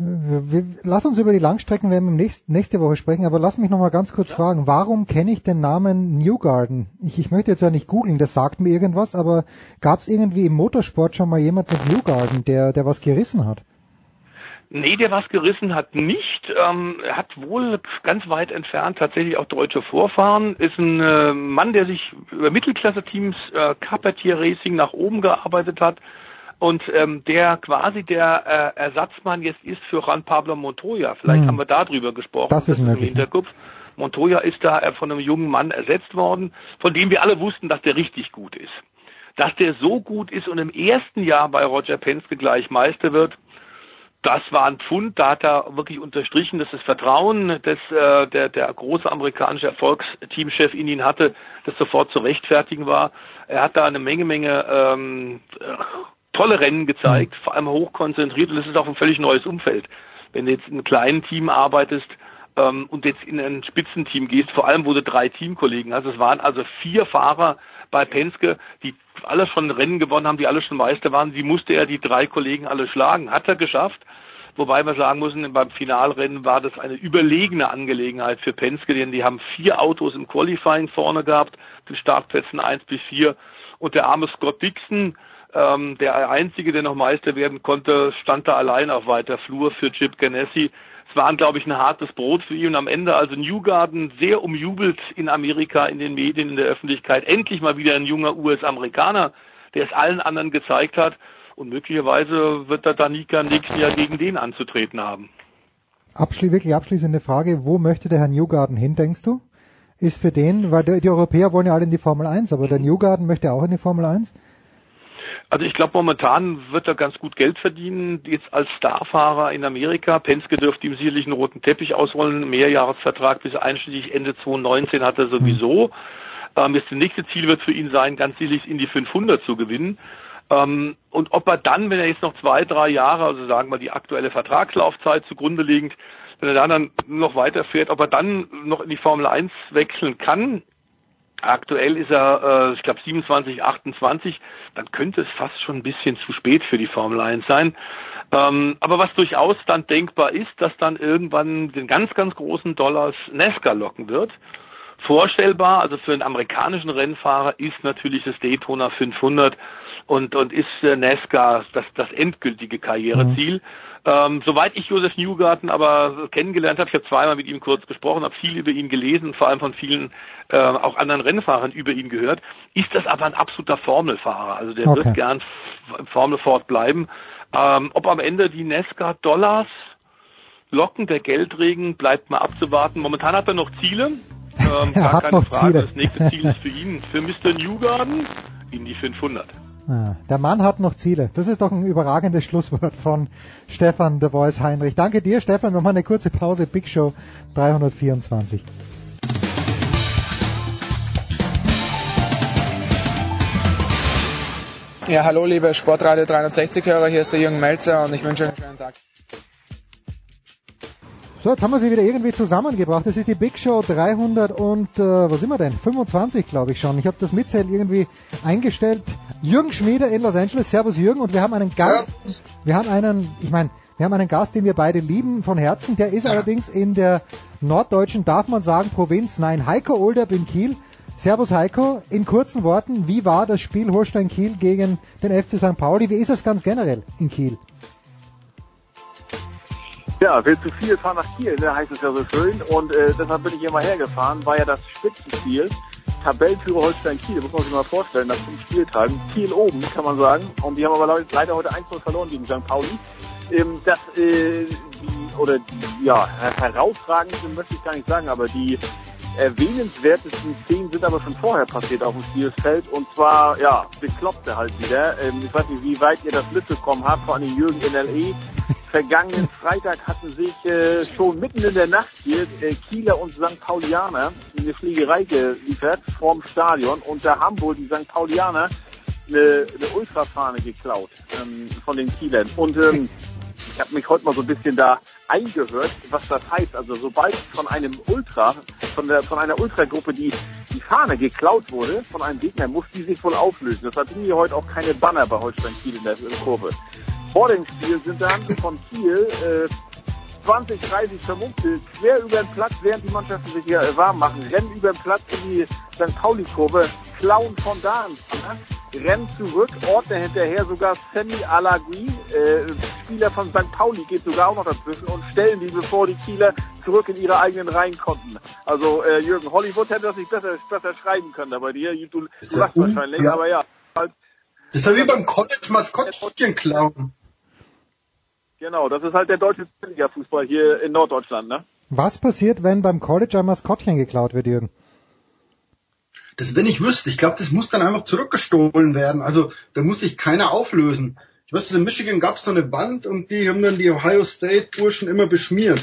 Speaker 18: Wir, lass uns über die Langstrecken werden wir nächst, nächste Woche sprechen, aber lass mich noch mal ganz kurz ja. fragen, warum kenne ich den Namen Newgarden? Ich, ich möchte jetzt ja nicht googeln, das sagt mir irgendwas, aber gab es irgendwie im Motorsport schon mal jemand mit Newgarden, der, der was gerissen hat?
Speaker 21: Nee, der was gerissen hat nicht. Ähm, er hat wohl ganz weit entfernt tatsächlich auch deutsche Vorfahren. Ist ein äh, Mann, der sich über Mittelklasse-Teams äh, Carpentier Racing nach oben gearbeitet hat und ähm, der quasi der äh, Ersatzmann jetzt ist für Juan Pablo Montoya. Vielleicht hm. haben wir darüber gesprochen.
Speaker 18: Das ist möglich.
Speaker 21: Im Hinterkopf. Montoya ist da äh, von einem jungen Mann ersetzt worden, von dem wir alle wussten, dass der richtig gut ist. Dass der so gut ist und im ersten Jahr bei Roger Penske gleich Meister wird, das war ein Pfund, da hat er wirklich unterstrichen, dass das Vertrauen, das äh, der, der große amerikanische Erfolgsteamchef in ihn hatte, das sofort zu rechtfertigen war. Er hat da eine Menge, Menge ähm, tolle Rennen gezeigt, mhm. vor allem hochkonzentriert und das ist auch ein völlig neues Umfeld. Wenn du jetzt in einem kleinen Team arbeitest ähm, und jetzt in ein Spitzenteam gehst, vor allem wo du drei Teamkollegen hast, es waren also vier Fahrer bei Penske, die alle schon Rennen gewonnen haben, die alle schon Meister waren, die musste er die drei Kollegen alle schlagen. Hat er geschafft. Wobei wir sagen müssen, beim Finalrennen war das eine überlegene Angelegenheit für Penske, denn die haben vier Autos im Qualifying vorne gehabt, den Startplätzen eins bis vier. Und der arme Scott Dixon, ähm, der Einzige, der noch Meister werden konnte, stand da allein auf weiter Flur für Chip Ganassi. Es waren, glaube ich, ein hartes Brot für ihn und am Ende also Newgarden sehr umjubelt in Amerika, in den Medien, in der Öffentlichkeit. Endlich mal wieder ein junger US-Amerikaner, der es allen anderen gezeigt hat. Und möglicherweise wird der Danica im nächsten Jahr gegen den anzutreten haben.
Speaker 18: Abschli wirklich abschließende Frage, wo möchte der Herr Newgarden hin, denkst du? Ist für den, weil die, die Europäer wollen ja alle in die Formel 1, aber der Newgarden möchte auch in die Formel 1?
Speaker 21: Also ich glaube, momentan wird er ganz gut Geld verdienen, jetzt als Starfahrer in Amerika. Penske dürfte ihm sicherlich einen roten Teppich ausrollen, Mehrjahresvertrag bis einschließlich Ende 2019 hat er sowieso. Ähm, jetzt das nächste Ziel wird für ihn sein, ganz sicherlich in die 500 zu gewinnen. Ähm, und ob er dann, wenn er jetzt noch zwei, drei Jahre, also sagen wir die aktuelle Vertragslaufzeit zugrunde liegend, wenn er dann noch weiterfährt, ob er dann noch in die Formel 1 wechseln kann, Aktuell ist er, äh, ich glaube, 27, 28. Dann könnte es fast schon ein bisschen zu spät für die Formel 1 sein. Ähm, aber was durchaus dann denkbar ist, dass dann irgendwann den ganz, ganz großen Dollars NASCAR locken wird. Vorstellbar, also für einen amerikanischen Rennfahrer ist natürlich das Daytona 500 und, und ist äh, NASCAR das, das endgültige Karriereziel. Mhm. Ähm, soweit ich Josef Newgarten aber kennengelernt habe, ich habe zweimal mit ihm kurz gesprochen, habe viel über ihn gelesen, vor allem von vielen äh, auch anderen Rennfahrern über ihn gehört, ist das aber ein absoluter Formelfahrer. Also der okay. wird gern im Formelfort bleiben. Ähm, ob am Ende die Nesca Dollars locken, der Geldregen, bleibt mal abzuwarten. Momentan hat er noch Ziele. Ähm, *laughs*
Speaker 18: er
Speaker 21: gar keine
Speaker 18: Frage.
Speaker 21: Ziele. Das nächste Ziel ist für *laughs* ihn, für Mr. Newgarden, in die 500.
Speaker 18: Ah, der Mann hat noch Ziele. Das ist doch ein überragendes Schlusswort von Stefan de Voice Heinrich. Danke dir, Stefan. Wir machen eine kurze Pause. Big Show 324.
Speaker 22: Ja, hallo liebe Sportradio 360-Hörer, hier ist der Jürgen Melzer und ich wünsche einen schönen Tag.
Speaker 18: So, jetzt haben wir sie wieder irgendwie zusammengebracht. Das ist die Big Show 300 und äh, was sind wir denn? 25 glaube ich schon. Ich habe das Mitzählen irgendwie eingestellt. Jürgen Schmiede in Los Angeles. Servus Jürgen und wir haben einen Gast. Servus. Wir haben einen, ich meine, wir haben einen Gast, den wir beide lieben von Herzen. Der ist ja. allerdings in der norddeutschen, darf man sagen, Provinz. Nein, Heiko Olderb in Kiel. Servus Heiko, in kurzen Worten, wie war das Spiel Holstein-Kiel gegen den FC St. Pauli? Wie ist es ganz generell in Kiel?
Speaker 23: Ja, will zu viel, fahren nach Kiel, ne, heißt es ja so schön. Und äh, deshalb bin ich hier mal hergefahren, war ja das Spitzenspiel. Tabellenführer Holstein Kiel, muss man sich mal vorstellen, nach fünf Spieltagen. Kiel oben, kann man sagen. Und die haben aber leider heute 1-0 verloren gegen St. Pauli. Ähm, das, äh, die, oder die, ja, herausragend möchte ich gar nicht sagen, aber die erwähnenswertesten Szenen sind aber schon vorher passiert auf dem Spielfeld und zwar, ja, bekloppte halt wieder. Ähm, ich weiß nicht, wie weit ihr das mitbekommen habt, vor allem Jürgen NLE. Vergangenen Freitag hatten sich äh, schon mitten in der Nacht hier äh, Kieler und St. Paulianer eine Fliegerei geliefert vorm Stadion und da haben wohl die St. Paulianer eine, eine Ultrafahne geklaut ähm, von den Kielern. Und ähm, ich habe mich heute mal so ein bisschen da eingehört, was das heißt. Also sobald von einem Ultra, von der von einer Ultragruppe die die Fahne geklaut wurde von einem Gegner, muss die sich wohl auflösen. Deshalb sind hier heute auch keine Banner bei Holstein Kiel in der, Kurve. Vor dem Spiel sind dann von Kiel äh, 20, 30 Vermummte quer über den Platz, während die Mannschaften sich hier warm machen, rennen über den Platz in die St. Pauli-Kurve, klauen von da an rennt zurück, ordnet hinterher sogar Sammy Alagui, äh, Spieler von St. Pauli, geht sogar auch noch dazwischen und stellen die, bevor die Kieler zurück in ihre eigenen Reihen konnten. Also äh, Jürgen Hollywood hätte das nicht besser, besser schreiben können, aber dir, du, du lachst wahrscheinlich, ja. aber ja. Halt,
Speaker 24: das ist ja wie beim College Maskottchen klauen.
Speaker 23: Genau, das ist halt der deutsche Liga-Fußball hier in Norddeutschland, ne?
Speaker 18: Was passiert, wenn beim College ein Maskottchen geklaut wird, Jürgen?
Speaker 24: Das, wenn ich wüsste, ich glaube, das muss dann einfach zurückgestohlen werden. Also da muss sich keiner auflösen. Ich weiß, in Michigan gab es so eine Wand und die haben dann die Ohio State Burschen immer beschmiert.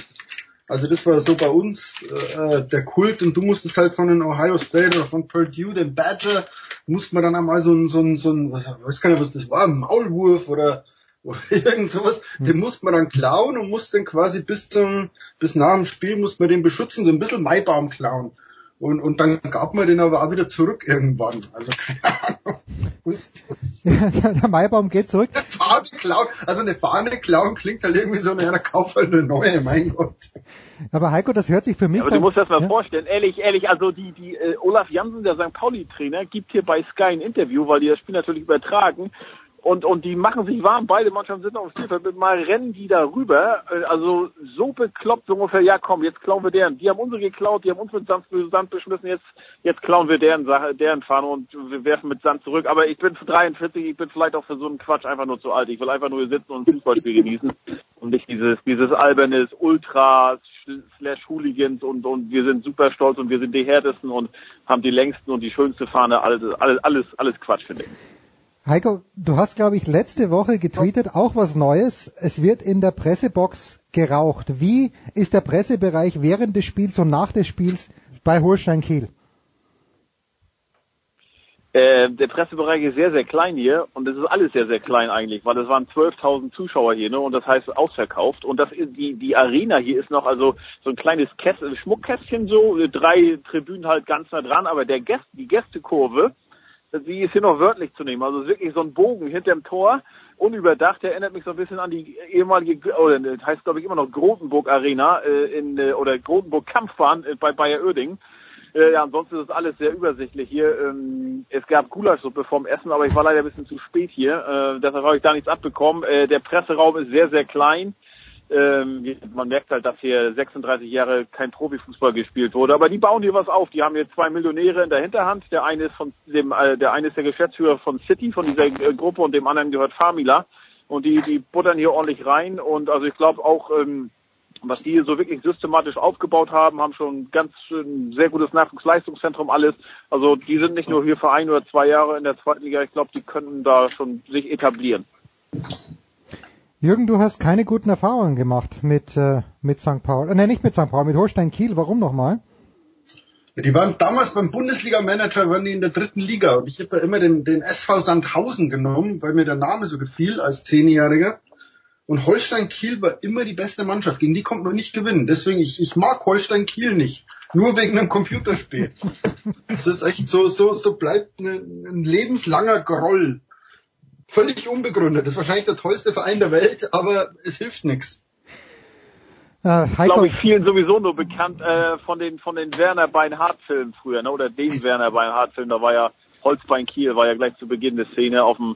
Speaker 24: Also das war so bei uns äh, der Kult und du musstest halt von den Ohio State oder von Purdue, den Badger, musste man dann einmal so ein, so ein, so ein, ich weiß gar nicht, was das war, ein Maulwurf oder, oder *laughs* irgend sowas, hm. den musste man dann klauen und musste dann quasi bis zum, bis nach dem Spiel musste man den beschützen, so ein bisschen Maibaum klauen. Und, und dann gab man den aber auch wieder zurück irgendwann. Also keine Ahnung. *laughs*
Speaker 18: Ja, der Maibaum geht zurück.
Speaker 24: Eine Fahne klauen, also eine Fahne klauen klingt halt irgendwie so, naja, kauf halt eine neue, mein Gott.
Speaker 18: Aber Heiko, das hört sich für mich.
Speaker 23: aber
Speaker 18: dann,
Speaker 23: du musst das mal
Speaker 18: ja?
Speaker 23: vorstellen, ehrlich, ehrlich, also die, die äh, Olaf Jansen, der St. Pauli-Trainer, gibt hier bei Sky ein Interview, weil die das Spiel natürlich übertragen und, und die machen sich warm, beide Mannschaften sind auf dem Spielfeld, mal rennen die da rüber, äh, also so bekloppt, so ungefähr, ja komm, jetzt klauen wir deren, die haben unsere geklaut, die haben uns mit Sand, Sand beschmissen, jetzt, jetzt klauen wir deren Sache, deren Fahne und wir werfen mit Sand zurück, aber ich bin für 43, ich bin vielleicht auch für so einen Quatsch einfach nur zu alt, ich will einfach nur hier sitzen und ein Fußballspiel genießen *laughs* und nicht dieses, dieses albernes Ultras, slash Hooligans und, und wir sind super stolz und wir sind die härtesten und haben die längsten und die schönste Fahne, alles, alles, alles, alles Quatsch, finde ich.
Speaker 18: Heiko, du hast, glaube ich, letzte Woche getweetet, auch was Neues. Es wird in der Pressebox geraucht. Wie ist der Pressebereich während des Spiels und nach des Spiels bei Holstein Kiel?
Speaker 23: Äh, der Pressebereich ist sehr, sehr klein hier und es ist alles sehr, sehr klein eigentlich, weil es waren 12.000 Zuschauer hier, ne, und das heißt ausverkauft und das ist, die, die Arena hier ist noch also so ein kleines Käst, Schmuckkästchen so, drei Tribünen halt ganz nah dran, aber der Gäste, die Gästekurve, die ist hier noch wörtlich zu nehmen, also wirklich so ein Bogen hinterm Tor, unüberdacht, der erinnert mich so ein bisschen an die ehemalige, oder das heißt glaube ich immer noch Grotenburg Arena, äh, in, äh, oder Grotenburg Kampfbahn äh, bei Bayer Oerding. Äh, ja, ansonsten ist alles sehr übersichtlich hier. Ähm, es gab Gulaschsuppe vorm Essen, aber ich war leider ein bisschen zu spät hier. Äh, deshalb habe ich da nichts abbekommen. Äh, der Presseraum ist sehr, sehr klein. Ähm, man merkt halt, dass hier 36 Jahre kein Profifußball gespielt wurde. Aber die bauen hier was auf. Die haben hier zwei Millionäre in der Hinterhand. Der eine ist von dem, äh, der eine ist der Geschäftsführer von City, von dieser äh, Gruppe, und dem anderen gehört Famila. Und die, die buttern hier ordentlich rein. Und also ich glaube auch, ähm, was die so wirklich systematisch aufgebaut haben, haben schon ganz ein sehr gutes Nachwuchsleistungszentrum alles. Also die sind nicht nur hier für ein oder zwei Jahre in der zweiten Liga, ich glaube, die könnten da schon sich etablieren.
Speaker 18: Jürgen, du hast keine guten Erfahrungen gemacht mit, äh, mit St. Paul. Äh, nein, nicht mit St. Paul, mit Holstein Kiel. Warum nochmal?
Speaker 24: Die waren damals beim Bundesliga-Manager, waren die in der dritten Liga. Und ich habe ja immer den, den SV Sandhausen genommen, weil mir der Name so gefiel als Zehnjähriger. Und Holstein Kiel war immer die beste Mannschaft. Gegen die kommt man nicht gewinnen. Deswegen, ich, ich mag Holstein Kiel nicht. Nur wegen einem Computerspiel. *laughs* Das ist echt so, so, so bleibt eine, ein lebenslanger Groll. Völlig unbegründet. Das ist wahrscheinlich der tollste Verein der Welt, aber es hilft nichts.
Speaker 18: Äh,
Speaker 23: glaube ich, vielen sowieso nur bekannt äh, von den von den Werner Beinhardt-Filmen früher, ne? Oder dem Werner Beinhardt-Film. Da war ja Holzbein Kiel, war ja gleich zu Beginn der Szene auf dem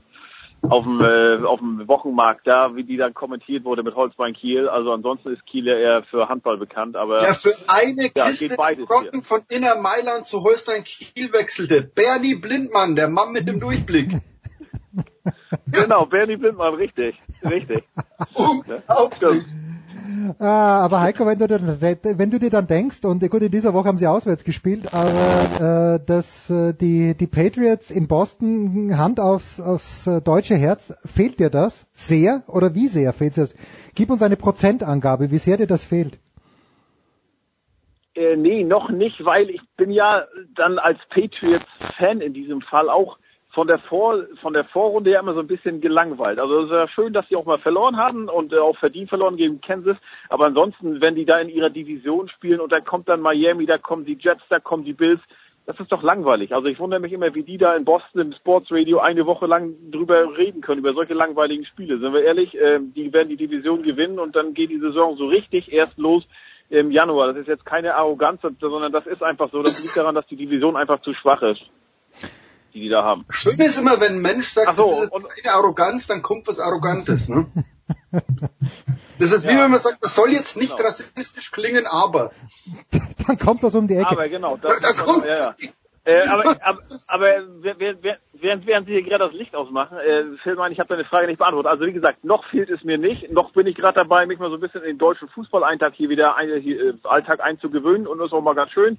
Speaker 23: auf dem, äh, auf dem Wochenmarkt da, wie die dann kommentiert wurde mit Holzbein Kiel. Also ansonsten ist Kiel ja eher für Handball bekannt, aber
Speaker 24: ja, für eine
Speaker 23: ja,
Speaker 24: Kiste Brocken von Inner Mailand zu Holstein Kiel wechselte. Bernie Blindmann, der Mann mit dem Durchblick. *laughs*
Speaker 23: genau, Bernie Blindmann, richtig, richtig.
Speaker 24: Unglaublich.
Speaker 18: Ah, aber Heiko, wenn du, wenn du dir dann denkst, und gut, in dieser Woche haben sie auswärts gespielt, aber äh, dass äh, die, die Patriots in Boston Hand aufs, aufs äh, deutsche Herz, fehlt dir das sehr oder wie sehr fehlt dir das? Gib uns eine Prozentangabe, wie sehr dir das fehlt.
Speaker 23: Äh, nee, noch nicht, weil ich bin ja dann als Patriots-Fan in diesem Fall auch von der Vor von der Vorrunde ja immer so ein bisschen gelangweilt. Also es ist ja schön, dass sie auch mal verloren haben und äh, auch verdient verloren gegen Kansas. Aber ansonsten, wenn die da in ihrer Division spielen und da kommt dann Miami, da kommen die Jets, da kommen die Bills, das ist doch langweilig. Also ich wundere mich immer, wie die da in Boston im Sportsradio eine Woche lang drüber reden können, über solche langweiligen Spiele. Sind wir ehrlich, äh, die werden die Division gewinnen und dann geht die Saison so richtig erst los im Januar. Das ist jetzt keine Arroganz, sondern das ist einfach so. Das liegt daran, dass die Division einfach zu schwach ist die die da haben.
Speaker 24: Schön ist immer, wenn ein Mensch sagt,
Speaker 23: so,
Speaker 24: das ist keine Arroganz, dann kommt was Arrogantes. Ne? *laughs* Das ist wie
Speaker 23: Ja.
Speaker 24: wenn man sagt, das soll jetzt nicht
Speaker 23: Genau.
Speaker 24: rassistisch klingen, aber. *laughs*
Speaker 18: Dann kommt das um die Ecke.
Speaker 23: Aber genau, das
Speaker 24: Da- da kommt-
Speaker 23: ja, ja. Äh, aber, aber, aber während, während, Sie hier gerade das Licht ausmachen, äh, Philmann, ich habe deine Frage nicht beantwortet. Also wie gesagt, noch fehlt es mir nicht. Noch bin ich gerade dabei, mich mal so ein bisschen in den deutschen Fußballalltag hier wieder ein, hier, äh, Alltag einzugewöhnen und das ist auch mal ganz schön.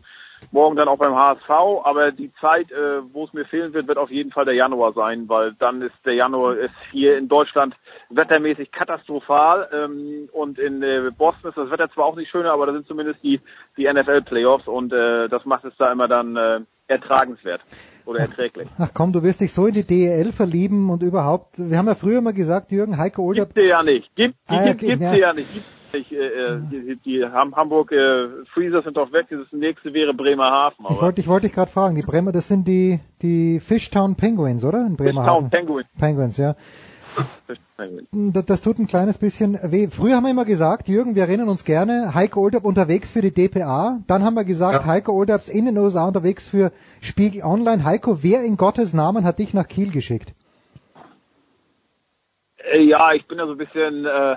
Speaker 23: Morgen dann auch beim HSV, aber die Zeit, äh, wo es mir fehlen wird, wird auf jeden Fall der Januar sein, weil dann ist der Januar ist hier in Deutschland wettermäßig katastrophal ähm, und in äh, Boston ist das Wetter zwar auch nicht schöner, aber da sind zumindest die die NFL Playoffs und äh, das macht es da immer dann äh, ertragenswert oder erträglich.
Speaker 18: Ach komm, du wirst dich so in die DEL verlieben und überhaupt. Wir haben ja früher mal gesagt, Jürgen, Heiko Older.
Speaker 23: Gibt's ja nicht. Gibt, die
Speaker 18: Ah, ja,
Speaker 23: gibt, gibt's
Speaker 18: ja.
Speaker 23: ja nicht. Gibt's nicht. Äh, äh, die, die Hamburg äh, Freezers sind doch weg. Das nächste wäre Bremerhaven.
Speaker 18: Ich
Speaker 23: Aber
Speaker 18: wollte, ich wollte dich gerade fragen, die Bremer, das sind die, die Fishtown Penguins, oder? In Bremerhaven.
Speaker 23: Fishtown Penguin.
Speaker 18: Penguins, ja. Das, das tut ein kleines bisschen weh. Früher haben wir immer gesagt, Jürgen, wir erinnern uns gerne, Heiko Olderb unterwegs für die DPA. Dann haben wir gesagt, Heiko Olderbs in den USA unterwegs für Spiegel Online. Heiko, wer in Gottes Namen hat dich nach Kiel geschickt?
Speaker 23: Äh, ja, ich bin ja so ein bisschen, äh,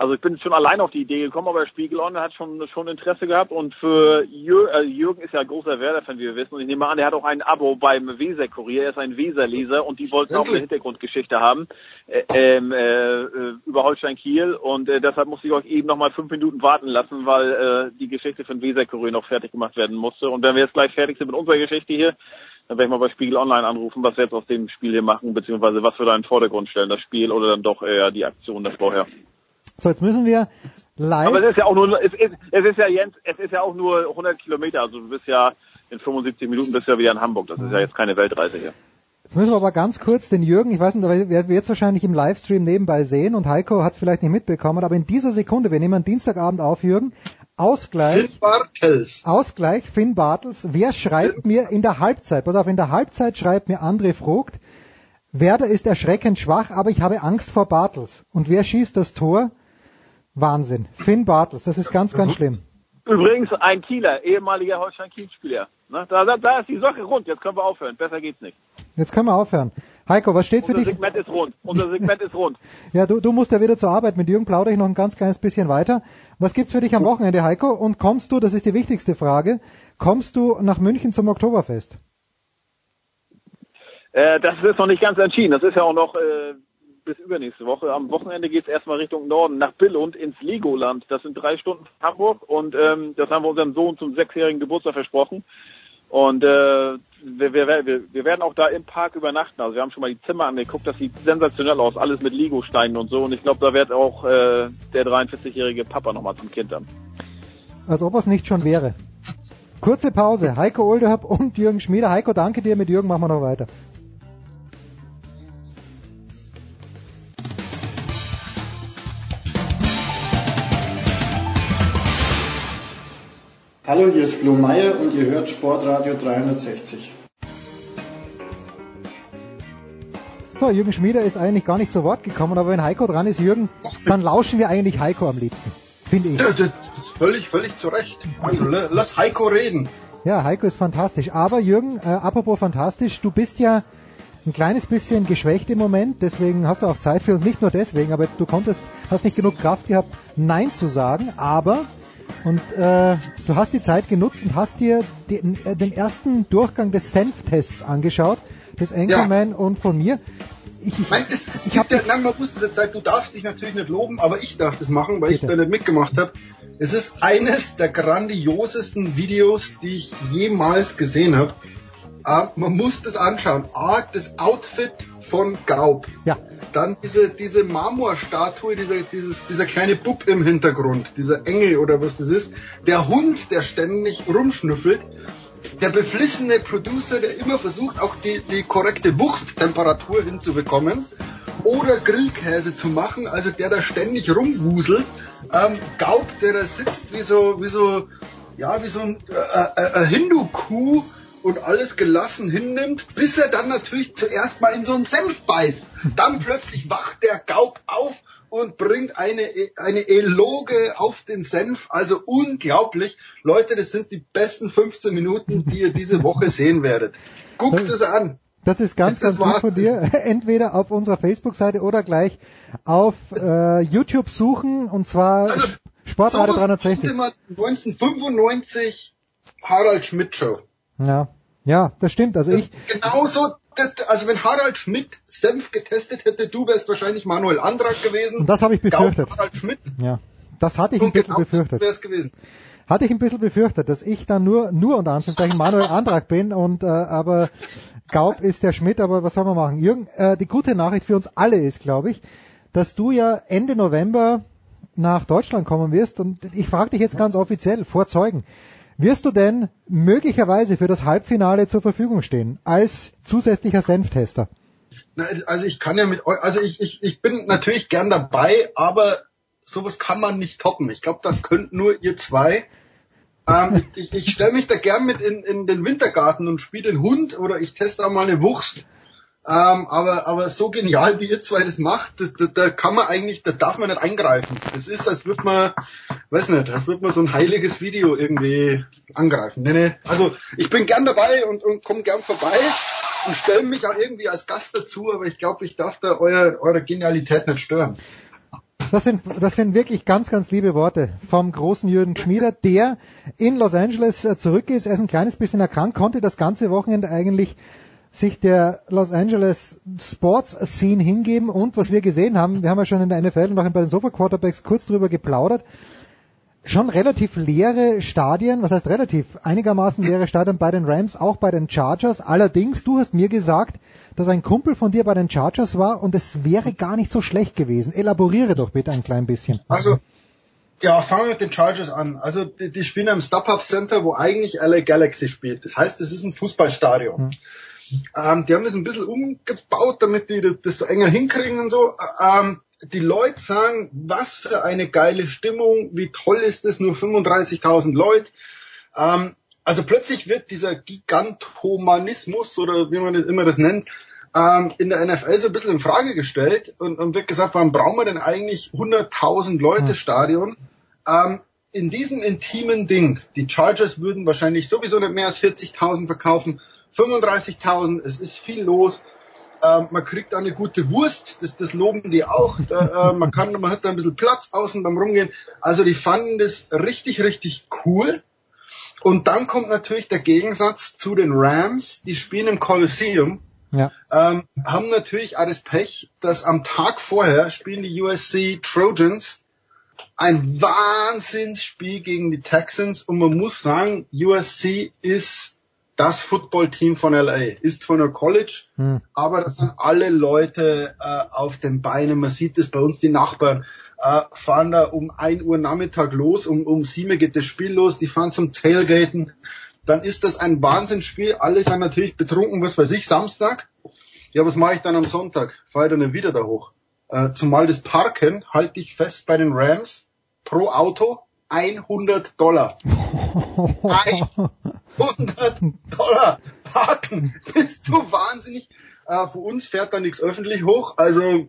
Speaker 23: also ich bin schon allein auf die Idee gekommen, aber Spiegel On hat schon schon Interesse gehabt und für Jür, äh, Jürgen ist ja großer Werder-Fan, wie wir wissen, und ich nehme an, er hat auch ein Abo beim Weser-Kurier, er ist ein Weser-Leser und die wollten auch eine Hintergrundgeschichte haben äh, ähm, äh, äh, über Holstein Kiel. Und äh, deshalb musste ich euch eben noch mal fünf Minuten warten lassen, weil äh, die Geschichte von Weser-Kurier noch fertig gemacht werden musste. Und wenn wir jetzt gleich fertig sind mit unserer Geschichte hier, dann werde ich mal bei Spiegel Online anrufen, was wir jetzt aus dem Spiel hier machen, beziehungsweise was wir da in den Vordergrund stellen, das Spiel oder dann doch eher die Aktion das vorher.
Speaker 18: So, jetzt müssen wir live.
Speaker 23: Aber es ist ja auch nur, es ist, es ist ja Jens, es ist ja auch nur 100 Kilometer, also du bist ja in 75 Minuten bist du ja wieder in Hamburg. Das ist ja jetzt keine Weltreise hier.
Speaker 18: Jetzt müssen wir aber ganz kurz den Jürgen, ich weiß nicht, wer werden wir jetzt wahrscheinlich im Livestream nebenbei sehen und Heiko hat es vielleicht nicht mitbekommen, aber in dieser Sekunde, wir nehmen Dienstagabend auf, Jürgen, Ausgleich.
Speaker 24: Finn Bartels.
Speaker 18: Ausgleich, Finn Bartels. Wer schreibt mir in der Halbzeit? Pass auf, in der Halbzeit schreibt mir André Vogt, Werder ist erschreckend schwach, aber ich habe Angst vor Bartels. Und wer schießt das Tor? Wahnsinn. Finn Bartels, das ist ganz, ganz schlimm.
Speaker 23: Übrigens ein Kieler, ehemaliger Holstein-Kiel-Spieler. Ne? Da, da, da ist die Sache rund, jetzt können wir aufhören, besser geht's nicht.
Speaker 18: Jetzt können wir aufhören. Heiko, was steht für
Speaker 23: Unser
Speaker 18: dich?
Speaker 23: Segment ist rund, unser Segment ist rund. *laughs*
Speaker 18: Ja, du, du musst ja wieder zur Arbeit. Mit Jürgen plaudere ich noch ein ganz kleines bisschen weiter. Was gibt's für dich am Wochenende, Heiko? Und kommst du, das ist die wichtigste Frage, kommst du nach München zum Oktoberfest?
Speaker 23: Äh, das ist noch nicht ganz entschieden. Das ist ja auch noch äh, bis übernächste Woche. Am Wochenende geht's erstmal Richtung Norden, nach Billund ins Legoland. Das sind drei Stunden von Hamburg und ähm, das haben wir unserem Sohn zum sechsjährigen Geburtstag versprochen. Und äh, wir, wir, wir, wir werden auch da im Park übernachten. Also wir haben schon mal die Zimmer angeguckt, das sieht sensationell aus, alles mit Lego-Steinen und so. Und ich glaube, da wird auch äh, der 43-jährige Papa nochmal zum Kind dann.
Speaker 18: Als ob es nicht schon wäre. Kurze Pause. Heiko Oldehab und Jürgen Schmieder. Heiko, danke dir. Mit Jürgen machen wir noch weiter.
Speaker 24: Hallo, hier ist Flo Meyer und ihr hört Sportradio 360.
Speaker 18: So, Jürgen Schmieder ist eigentlich gar nicht zu Wort gekommen, aber wenn Heiko dran ist, Jürgen, dann lauschen wir eigentlich Heiko am liebsten. Finde ich.
Speaker 24: Das ist völlig, völlig zu Recht. Also la- lass Heiko reden.
Speaker 18: Ja, Heiko ist fantastisch. Aber Jürgen, äh, apropos fantastisch, du bist ja ein kleines bisschen geschwächt im Moment, deswegen hast du auch Zeit für uns. Nicht nur deswegen, aber du konntest, hast nicht genug Kraft gehabt, Nein zu sagen, aber und äh, du hast die Zeit genutzt und hast dir den, äh, den ersten Durchgang des Senftests angeschaut, des Anchorman und von mir. Ich, ich,
Speaker 24: Nein, es, es gibt ja, nein, man muss das jetzt sagen, du darfst dich natürlich nicht loben, aber ich darf das machen, weil ich da nicht mitgemacht habe. Es ist eines der grandiosesten Videos, die ich jemals gesehen habe. Äh, man muss das anschauen. A, das Outfit von Gaub.
Speaker 18: Ja.
Speaker 24: Dann diese, diese Marmorstatue, dieser, dieses, dieser kleine Bub im Hintergrund, dieser Engel oder was das ist. Der Hund, der ständig rumschnüffelt. Der beflissene Producer, der immer versucht, auch die, die korrekte Wursttemperatur hinzubekommen. Oder Grillkäse zu machen, also der da ständig rumwuselt. Ähm, Gaub, der da sitzt wie so, wie so, ja, wie so ein äh, äh, äh, Hindu-Kuh und alles gelassen hinnimmt, bis er dann natürlich zuerst mal in so einen Senf beißt. Dann plötzlich wacht der Gaub auf und bringt eine, eine Eloge auf den Senf. Also unglaublich. Leute, das sind die besten 15 Minuten, die ihr diese Woche sehen werdet. Guckt es an.
Speaker 18: Das ist ganz,
Speaker 24: Das
Speaker 18: ganz gut
Speaker 24: war's.
Speaker 18: von dir. *laughs* Entweder auf unserer Facebook-Seite oder gleich auf äh, YouTube suchen und zwar Sportradio
Speaker 24: Sowas
Speaker 18: 360.
Speaker 24: konnte man 1995 Harald Schmidt Show.
Speaker 18: Ja, ja, das stimmt. Also ich,
Speaker 24: Genauso, also wenn Harald Schmidt Senf getestet hätte, du wärst wahrscheinlich Manuel Andrak gewesen.
Speaker 18: Und das habe ich befürchtet.
Speaker 24: Gaub Harald Schmidt
Speaker 18: ja, das hatte ich ein
Speaker 24: und
Speaker 18: bisschen
Speaker 24: genau
Speaker 18: befürchtet.
Speaker 24: wär's gewesen.
Speaker 18: Hatte ich ein bisschen befürchtet, dass ich dann nur, nur unter Anführungszeichen Manuel Antrag bin und äh, aber Gaub ist der Schmidt, aber was soll man machen? Jürgen, äh, die gute Nachricht für uns alle ist, glaube ich, dass du ja Ende November nach Deutschland kommen wirst und ich frage dich jetzt ganz offiziell, vor Zeugen, wirst du denn möglicherweise für das Halbfinale zur Verfügung stehen, als zusätzlicher Senftester?
Speaker 24: Also ich kann ja mit also ich, ich, ich bin natürlich gern dabei, aber sowas kann man nicht toppen. Ich glaube, das könnt nur ihr zwei. Ähm, ich ich stelle mich da gern mit in, in den Wintergarten und spiele den Hund oder ich teste auch mal eine Wurst. Ähm, aber, aber so genial wie ihr zwei das macht, da, da, kann man eigentlich, da darf man nicht eingreifen. Das ist, als würde man, weiß nicht, als würde man so ein heiliges Video irgendwie angreifen. Nee, nee. Also ich bin gern dabei und, und komme gern vorbei. und stelle mich auch irgendwie als Gast dazu, aber ich glaube, ich darf da euer, eure Genialität nicht stören.
Speaker 18: Das sind, das sind wirklich ganz, ganz liebe Worte vom großen Jürgen Schmieder, der in Los Angeles äh, zurück ist. Er ist ein kleines bisschen erkrankt, konnte das ganze Wochenende eigentlich sich der Los Angeles Sports Scene hingeben und was wir gesehen haben, wir haben ja schon in der NFL und auch bei den Sofa Quarterbacks kurz drüber geplaudert, schon relativ leere Stadien, was heißt relativ, einigermaßen leere Stadien bei den Rams, auch bei den Chargers. Allerdings, du hast mir gesagt, dass ein Kumpel von dir bei den Chargers war und es wäre gar nicht so schlecht gewesen. Elaboriere doch bitte ein klein bisschen.
Speaker 24: Also, ja, fangen wir mit den Chargers an. Also, die, die spielen am StubHub Center, wo eigentlich LA Galaxy spielt. Das heißt, es ist ein Fußballstadion. Hm. Ähm, die haben das ein bisschen umgebaut, damit die das, das so enger hinkriegen und so. Ähm, die Leute sagen, was für eine geile Stimmung, wie toll ist es, nur 35.000 Leute. Ähm, also plötzlich wird dieser Gigantomanismus oder wie man das immer das nennt, ähm, in der NFL so ein bisschen in Frage gestellt und, und wird gesagt, warum brauchen wir denn eigentlich 100.000 Leute hm. Stadion? Ähm, in diesem intimen Ding, die Chargers würden wahrscheinlich sowieso nicht mehr als 40.000 verkaufen, 35.000, es ist viel los. Ähm, man kriegt eine gute Wurst, das, das loben die auch. Da, äh, man kann, man hat da ein bisschen Platz außen beim Rumgehen. Also die fanden das richtig, richtig cool. Und dann kommt natürlich der Gegensatz zu den Rams, die spielen im Coliseum.
Speaker 18: Ja.
Speaker 24: Ähm, haben natürlich alles Pech, dass am Tag vorher spielen die USC Trojans ein Wahnsinnsspiel gegen die Texans und man muss sagen, USC ist das Footballteam von LA. Ist zwar nur College, hm. aber das sind alle Leute äh, auf den Beinen. Man sieht es bei uns, die Nachbarn äh, fahren da um ein Uhr Nachmittag los, um, um sieben geht das Spiel los, die fahren zum Tailgaten. Dann ist das ein Wahnsinnsspiel. Alle sind natürlich betrunken, was weiß ich, Samstag. Ja, was mache ich dann am Sonntag? Fahre ich dann wieder da hoch. Äh, zumal das Parken, halte ich fest bei den Rams, pro Auto 100 Dollar. *laughs* 100 Dollar parken. Bist du wahnsinnig? Äh, für uns fährt da nichts öffentlich hoch. Also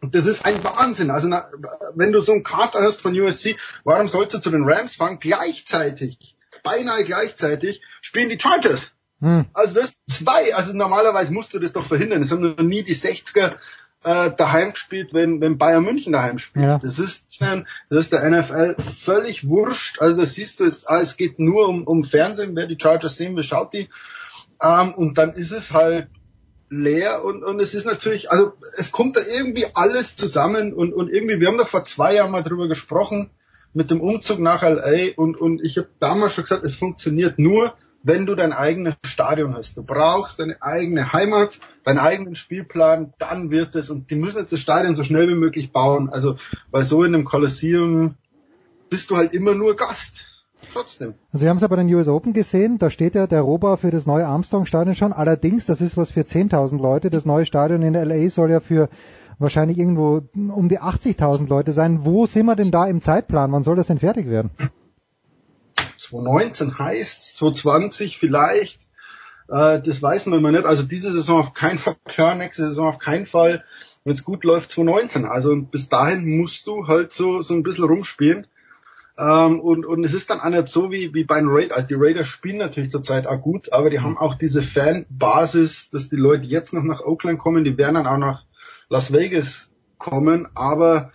Speaker 24: das ist ein Wahnsinn. Also na, wenn du so einen Kater hast von USC, warum sollst du zu den Rams fahren? Gleichzeitig, beinahe gleichzeitig, spielen die Chargers. Hm. Also das zwei. Also normalerweise musst du das doch verhindern. Es haben noch nie die 60er äh, daheim gespielt, wenn, wenn Bayern München daheim spielt. Ja. Das ist das ist der NFL völlig wurscht. Also das siehst du, es, ah, es geht nur um, um Fernsehen, wer die Chargers sehen will, schaut die. Ähm, und dann ist es halt leer und, und es ist natürlich, also es kommt da irgendwie alles zusammen und, und irgendwie, wir haben da vor zwei Jahren mal drüber gesprochen mit dem Umzug nach LA und, und ich habe damals schon gesagt, es funktioniert nur, wenn du dein eigenes Stadion hast. Du brauchst deine eigene Heimat, deinen eigenen Spielplan, dann wird es, und die müssen jetzt das Stadion so schnell wie möglich bauen. Also, weil so in einem Kolosseum bist du halt immer nur Gast. Trotzdem.
Speaker 18: Also wir haben es ja bei den US Open gesehen, da steht ja der Rohbau für das neue Armstrong-Stadion schon. Allerdings, das ist was für 10.000 Leute. Das neue Stadion in LA soll ja für wahrscheinlich irgendwo um die 80.000 Leute sein. Wo sind wir denn da im Zeitplan? Wann soll das denn fertig werden?
Speaker 24: 2019 heißt 2020 vielleicht. Äh, das weiß man immer nicht. Also diese Saison auf keinen Fall, nächste Saison auf keinen Fall. Wenn es gut läuft, 2019. Also bis dahin musst du halt so, so ein bisschen rumspielen. Ähm, und, und es ist dann auch nicht so wie, wie bei den Raiders. Also die Raiders spielen natürlich zurzeit auch gut, aber die haben auch diese Fanbasis, dass die Leute jetzt noch nach Oakland kommen, die werden dann auch nach Las Vegas kommen, aber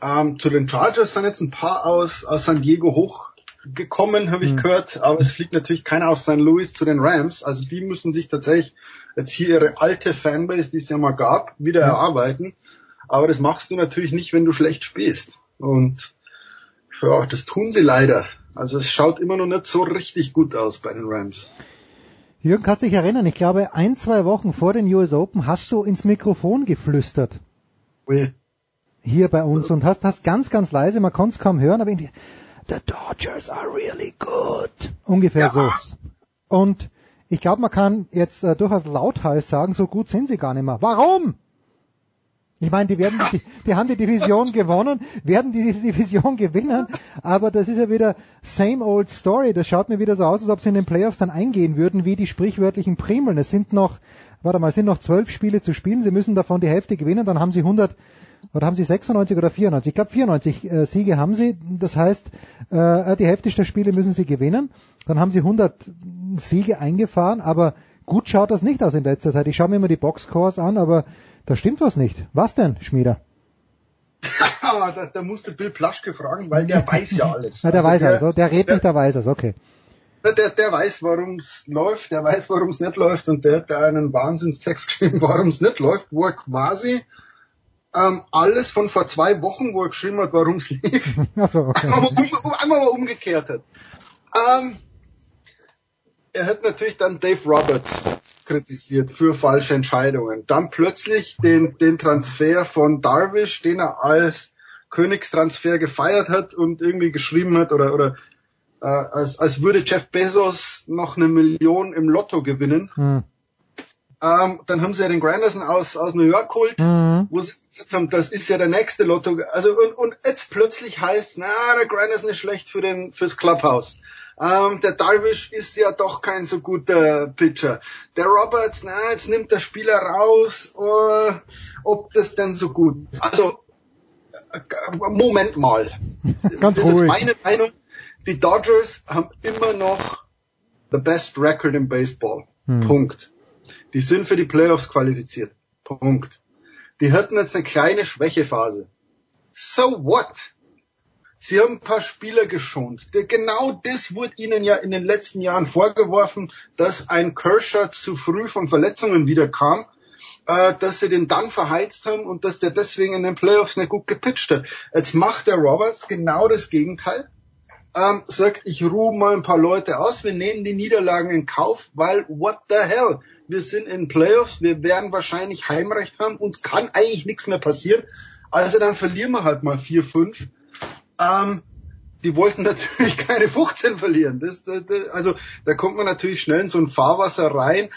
Speaker 24: ähm, zu den Chargers sind jetzt ein paar aus, aus San Diego hoch gekommen, habe ich mhm. gehört, aber es fliegt natürlich keiner aus St. Louis zu den Rams. Also die müssen sich tatsächlich jetzt hier ihre alte Fanbase, die es ja mal gab, wieder mhm. erarbeiten. Aber das machst du natürlich nicht, wenn du schlecht spielst. Und ja, das tun sie leider. Also es schaut immer noch nicht so richtig gut aus bei den Rams.
Speaker 18: Jürgen, kannst du dich erinnern? Ich glaube, ein, zwei Wochen vor den US Open hast du ins Mikrofon geflüstert.
Speaker 24: Oui.
Speaker 18: Hier bei uns und hast, hast ganz, ganz leise, man konnte es kaum hören, aber in die, the Dodgers are really good. Ungefähr ja. so. Und ich glaube, man kann jetzt äh, durchaus lauthals sagen, so gut sind sie gar nicht mehr. Warum? Ich meine, die werden, die, die haben die Division *laughs* gewonnen, werden die diese Division gewinnen, aber das ist ja wieder same old story. Das schaut mir wieder so aus, als ob sie in den Playoffs dann eingehen würden, wie die sprichwörtlichen Primeln. Es sind noch, warte mal, es sind noch zwölf Spiele zu spielen. Sie müssen davon die Hälfte gewinnen, dann haben sie 100, oder haben sie 96 oder 94? Ich glaube 94 äh, Siege haben sie. Das heißt, äh, die Hälfte der Spiele müssen sie gewinnen. Dann haben sie 100 Siege eingefahren, aber gut schaut das nicht aus in letzter Zeit. Ich schaue mir immer die Boxscores an, aber da stimmt was nicht. Was denn, Schmieder? *laughs*
Speaker 24: Da, da musste Bill Plaschke fragen, weil der *laughs* weiß ja alles.
Speaker 18: Na, der
Speaker 24: Also
Speaker 18: weiß also, der redet nicht, der weiß es, okay.
Speaker 24: Der, der weiß, warum es läuft, der weiß, warum es nicht läuft und der hat da einen Wahnsinnstext *laughs* geschrieben, warum es nicht läuft, wo er quasi ähm, alles von vor zwei Wochen, wo er geschrieben hat, warum es lief, *laughs*
Speaker 18: so, okay.
Speaker 24: einmal, um, um, einmal mal umgekehrt hat. Ähm, er hat natürlich dann Dave Roberts kritisiert für falsche Entscheidungen. Dann plötzlich den, den Transfer von Darvish, den er als Königstransfer gefeiert hat und irgendwie geschrieben hat oder, oder äh, als, als würde Jeff Bezos noch eine Million im Lotto gewinnen.
Speaker 18: Hm.
Speaker 24: Ähm, dann haben sie ja den Granderson aus, aus New York geholt,
Speaker 18: Mhm.
Speaker 24: wo sie gesagt haben, das ist ja der nächste Lotto. Also und, und jetzt plötzlich heißt, na, der Granderson ist schlecht für den fürs Clubhouse. Ähm, der Darvish ist ja doch kein so guter Pitcher. Der Roberts, na, jetzt nimmt der Spieler raus, äh, ob das denn so gut. Also äh, Moment mal. *laughs*
Speaker 18: Ganz
Speaker 24: das ist jetzt
Speaker 18: ruhig.
Speaker 24: meine Meinung. Die Dodgers haben immer noch the best record im Baseball.
Speaker 18: Hm.
Speaker 24: Punkt. Die sind für die Playoffs qualifiziert. Punkt. Die hatten jetzt eine kleine Schwächephase. So what? Sie haben ein paar Spieler geschont. Genau das wurde ihnen ja in den letzten Jahren vorgeworfen, dass ein Kershaw zu früh von Verletzungen wiederkam, äh, dass sie den dann verheizt haben und dass der deswegen in den Playoffs nicht gut gepitcht hat. Jetzt macht der Roberts genau das Gegenteil ähm, sagt, ich ruhe mal ein paar Leute aus, wir nehmen die Niederlagen in Kauf, weil what the hell? Wir sind in Playoffs, wir werden wahrscheinlich Heimrecht haben, uns kann eigentlich nichts mehr passieren. Also dann verlieren wir halt mal 4-5. Ähm, die wollten *laughs* natürlich keine 15 verlieren. Das, das, das, also da kommt man natürlich schnell in so ein Fahrwasser rein.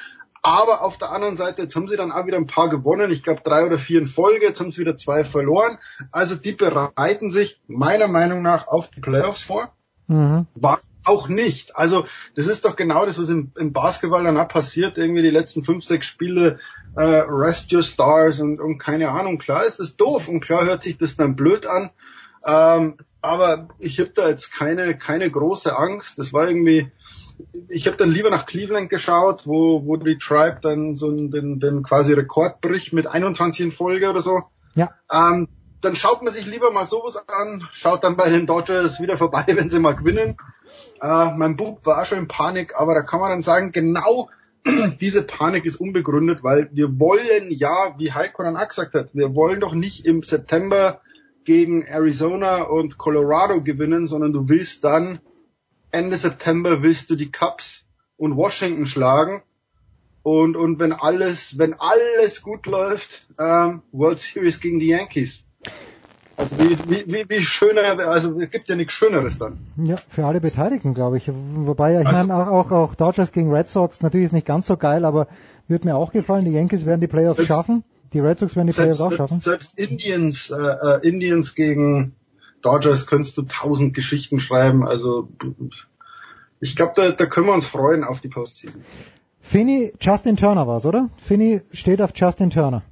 Speaker 24: Aber auf der anderen Seite, jetzt haben sie dann auch wieder ein paar gewonnen. Ich glaube drei oder vier in Folge. Jetzt haben sie wieder zwei verloren. Also die bereiten sich meiner Meinung nach auf die Playoffs vor.
Speaker 18: Mhm.
Speaker 24: War auch nicht. Also das ist doch genau das, was im, im Basketball dann auch passiert. Irgendwie die letzten fünf, sechs Spiele äh, Rest Your Stars und, und keine Ahnung. Klar ist das doof und klar hört sich das dann blöd an. Ähm, aber ich habe da jetzt keine keine große Angst. Das war irgendwie. Ich habe dann lieber nach Cleveland geschaut, wo wo die Tribe dann so den, den quasi Rekord bricht mit 21 in Folge oder so.
Speaker 18: Ja.
Speaker 24: Ähm, dann schaut man sich lieber mal sowas an, schaut dann bei den Dodgers wieder vorbei, *laughs* wenn sie mal gewinnen. Äh, mein Bub war schon in Panik, aber da kann man dann sagen, genau *clears throat* diese Panik ist unbegründet, weil wir wollen ja, wie Heiko dann auch gesagt hat, wir wollen doch nicht im September gegen Arizona und Colorado gewinnen, sondern du willst dann Ende September willst du die Cubs und Washington schlagen. Und, und wenn alles, wenn alles gut läuft, ähm, World Series gegen die Yankees. Also wie, wie, wie, wie schöner, also es gibt ja nichts Schöneres dann.
Speaker 18: Ja, für alle Beteiligten, glaube ich. Wobei, ich
Speaker 24: Also-
Speaker 18: meine, auch, auch, auch Dodgers gegen Red Sox, natürlich ist nicht ganz so geil, aber wird mir auch gefallen. Die Yankees werden die Playoffs
Speaker 24: Selbst-
Speaker 18: schaffen. Die Red Sox werden die Playoffs
Speaker 24: Selbst,
Speaker 18: auch schaffen.
Speaker 24: selbst, Indians, äh, äh, Indians gegen Dodgers könntest du tausend Geschichten schreiben. Also ich glaube, da, da können wir uns freuen auf die Postseason.
Speaker 18: Finney, Justin Turner war's, oder? Finney steht auf Justin Turner.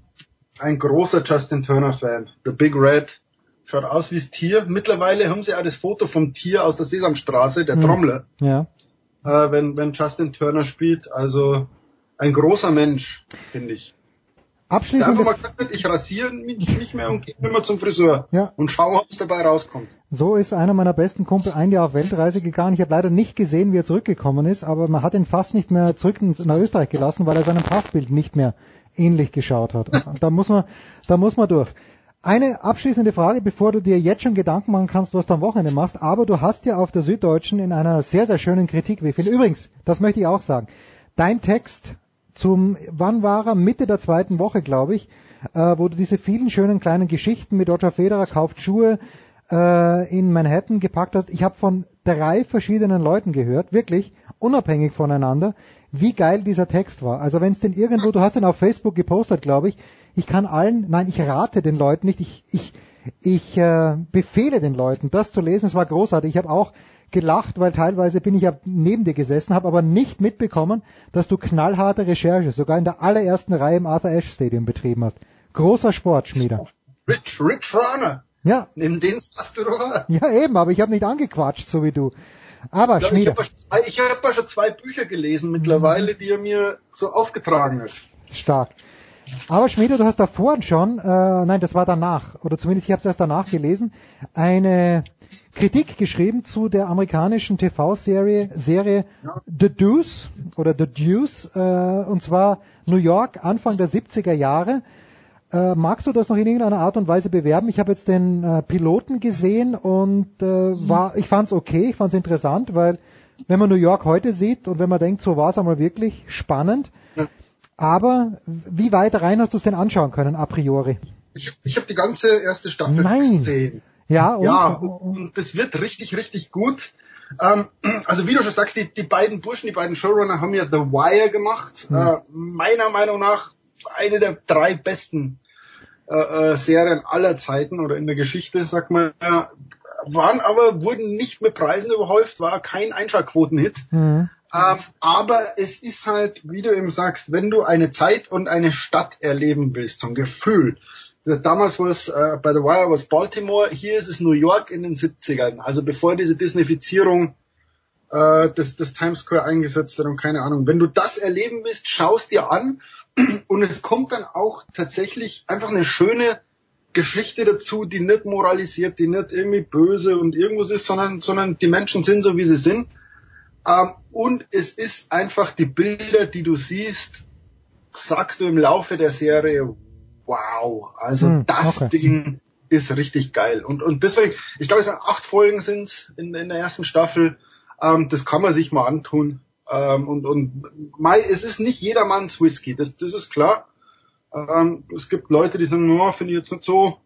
Speaker 24: Ein großer Justin Turner Fan. The Big Red. Schaut aus wie das Tier. Mittlerweile haben sie auch das Foto vom Tier aus der Sesamstraße, der
Speaker 18: Hm.
Speaker 24: Trommler,
Speaker 18: Ja.
Speaker 24: äh, wenn, wenn Justin Turner spielt. Also ein großer Mensch, finde ich. Der
Speaker 18: Abschließend,
Speaker 24: einfach mal gesagt hat, ich rasiere mich nicht mehr und gehe immer zum Friseur.
Speaker 18: Ja.
Speaker 24: Und schaue, was dabei rauskommt.
Speaker 18: so ist einer meiner besten Kumpel ein Jahr auf Weltreise gegangen. Ich habe leider nicht gesehen, wie er zurückgekommen ist, aber man hat ihn fast nicht mehr zurück nach Österreich gelassen, weil er seinem Passbild nicht mehr ähnlich geschaut hat. Da muss man, da muss man durch. Eine abschließende Frage, bevor du dir jetzt schon Gedanken machen kannst, was du am Wochenende machst. Aber du hast ja auf der Süddeutschen in einer sehr, sehr schönen Kritik, wie ich finde. Übrigens, das möchte ich auch sagen. Dein Text zum, wann war er? Mitte der zweiten Woche, glaube ich, äh, wo du diese vielen schönen kleinen Geschichten mit Roger Federer kauft Schuhe äh, in Manhattan gepackt hast. Ich habe von drei verschiedenen Leuten gehört, wirklich unabhängig voneinander, wie geil dieser Text war. Also wenn es denn irgendwo, du hast den auf Facebook gepostet, glaube ich. Ich kann allen, nein, ich rate den Leuten nicht. Ich, ich, ich äh, befehle den Leuten, das zu lesen. Es war großartig. Ich habe auch gelacht, weil teilweise bin ich ja neben dir gesessen, habe aber nicht mitbekommen, dass du knallharte Recherche sogar in der allerersten Reihe im Arthur Ashe Stadium betrieben hast. Großer Sport, Schmieder.
Speaker 24: Rich, Rich Runner.
Speaker 18: Ja.
Speaker 24: Neben den hast du doch.
Speaker 18: Ja, eben, aber ich habe nicht angequatscht, so wie du. Aber
Speaker 24: Ja, ich
Speaker 18: Schmieder,
Speaker 24: habe ich hab ja schon zwei Bücher gelesen mittlerweile, die er mir so aufgetragen hat.
Speaker 18: stark. Aber Schmieder, du hast da vorhin schon, äh, nein, das war danach, oder zumindest ich habe es erst danach gelesen, eine Kritik geschrieben zu der amerikanischen TV-Serie Serie The Deuce oder The Deuce, äh, und zwar New York Anfang der 70er Jahre. Äh, magst du das noch in irgendeiner Art und Weise bewerben? Ich habe jetzt den äh, Piloten gesehen und äh, war, ich fand es okay, ich fand es interessant, weil wenn man New York heute sieht und wenn man denkt, so war es einmal wirklich spannend. Aber wie weit rein hast du es denn anschauen können, a priori?
Speaker 24: Ich, ich habe die ganze erste Staffel
Speaker 18: Nein.
Speaker 24: gesehen.
Speaker 18: Ja, und?
Speaker 24: Ja, und, das wird richtig, richtig gut. Ähm, also wie du schon sagst, die, die beiden Burschen, die beiden Showrunner haben ja The Wire gemacht.
Speaker 18: Hm.
Speaker 24: Äh, meiner Meinung nach eine der drei besten äh, äh, Serien aller Zeiten oder in der Geschichte, sagt man. Ja, waren aber, wurden nicht mit Preisen überhäuft, war kein Einschaltquotenhit.
Speaker 18: Mhm.
Speaker 24: Ähm, aber es ist halt, wie du eben sagst, wenn du eine Zeit und eine Stadt erleben willst, so ein Gefühl. Damals war es, äh, bei The Wire war es Baltimore, hier ist es New York in den 70ern, also bevor diese Disneyfizierung äh, des, des Times Square eingesetzt hat und keine Ahnung. Wenn du das erleben willst, schaust dir an und es kommt dann auch tatsächlich einfach eine schöne Geschichte dazu, die nicht moralisiert, die nicht irgendwie böse und irgendwas ist, sondern, sondern die Menschen sind so, wie sie sind. Ähm, und es ist einfach die Bilder, die du siehst, sagst du im Laufe der Serie, wow, also
Speaker 18: Hm,
Speaker 24: das
Speaker 18: okay.
Speaker 24: Ding ist richtig geil. Und, und deswegen, ich glaube, es sind acht Folgen sind in, in der ersten Staffel. Ähm, das kann man sich mal antun. Ähm, und und Mai, es ist nicht jedermanns Whisky, das, das ist klar. Ähm, es gibt Leute, die sagen, no, finde ich jetzt nicht so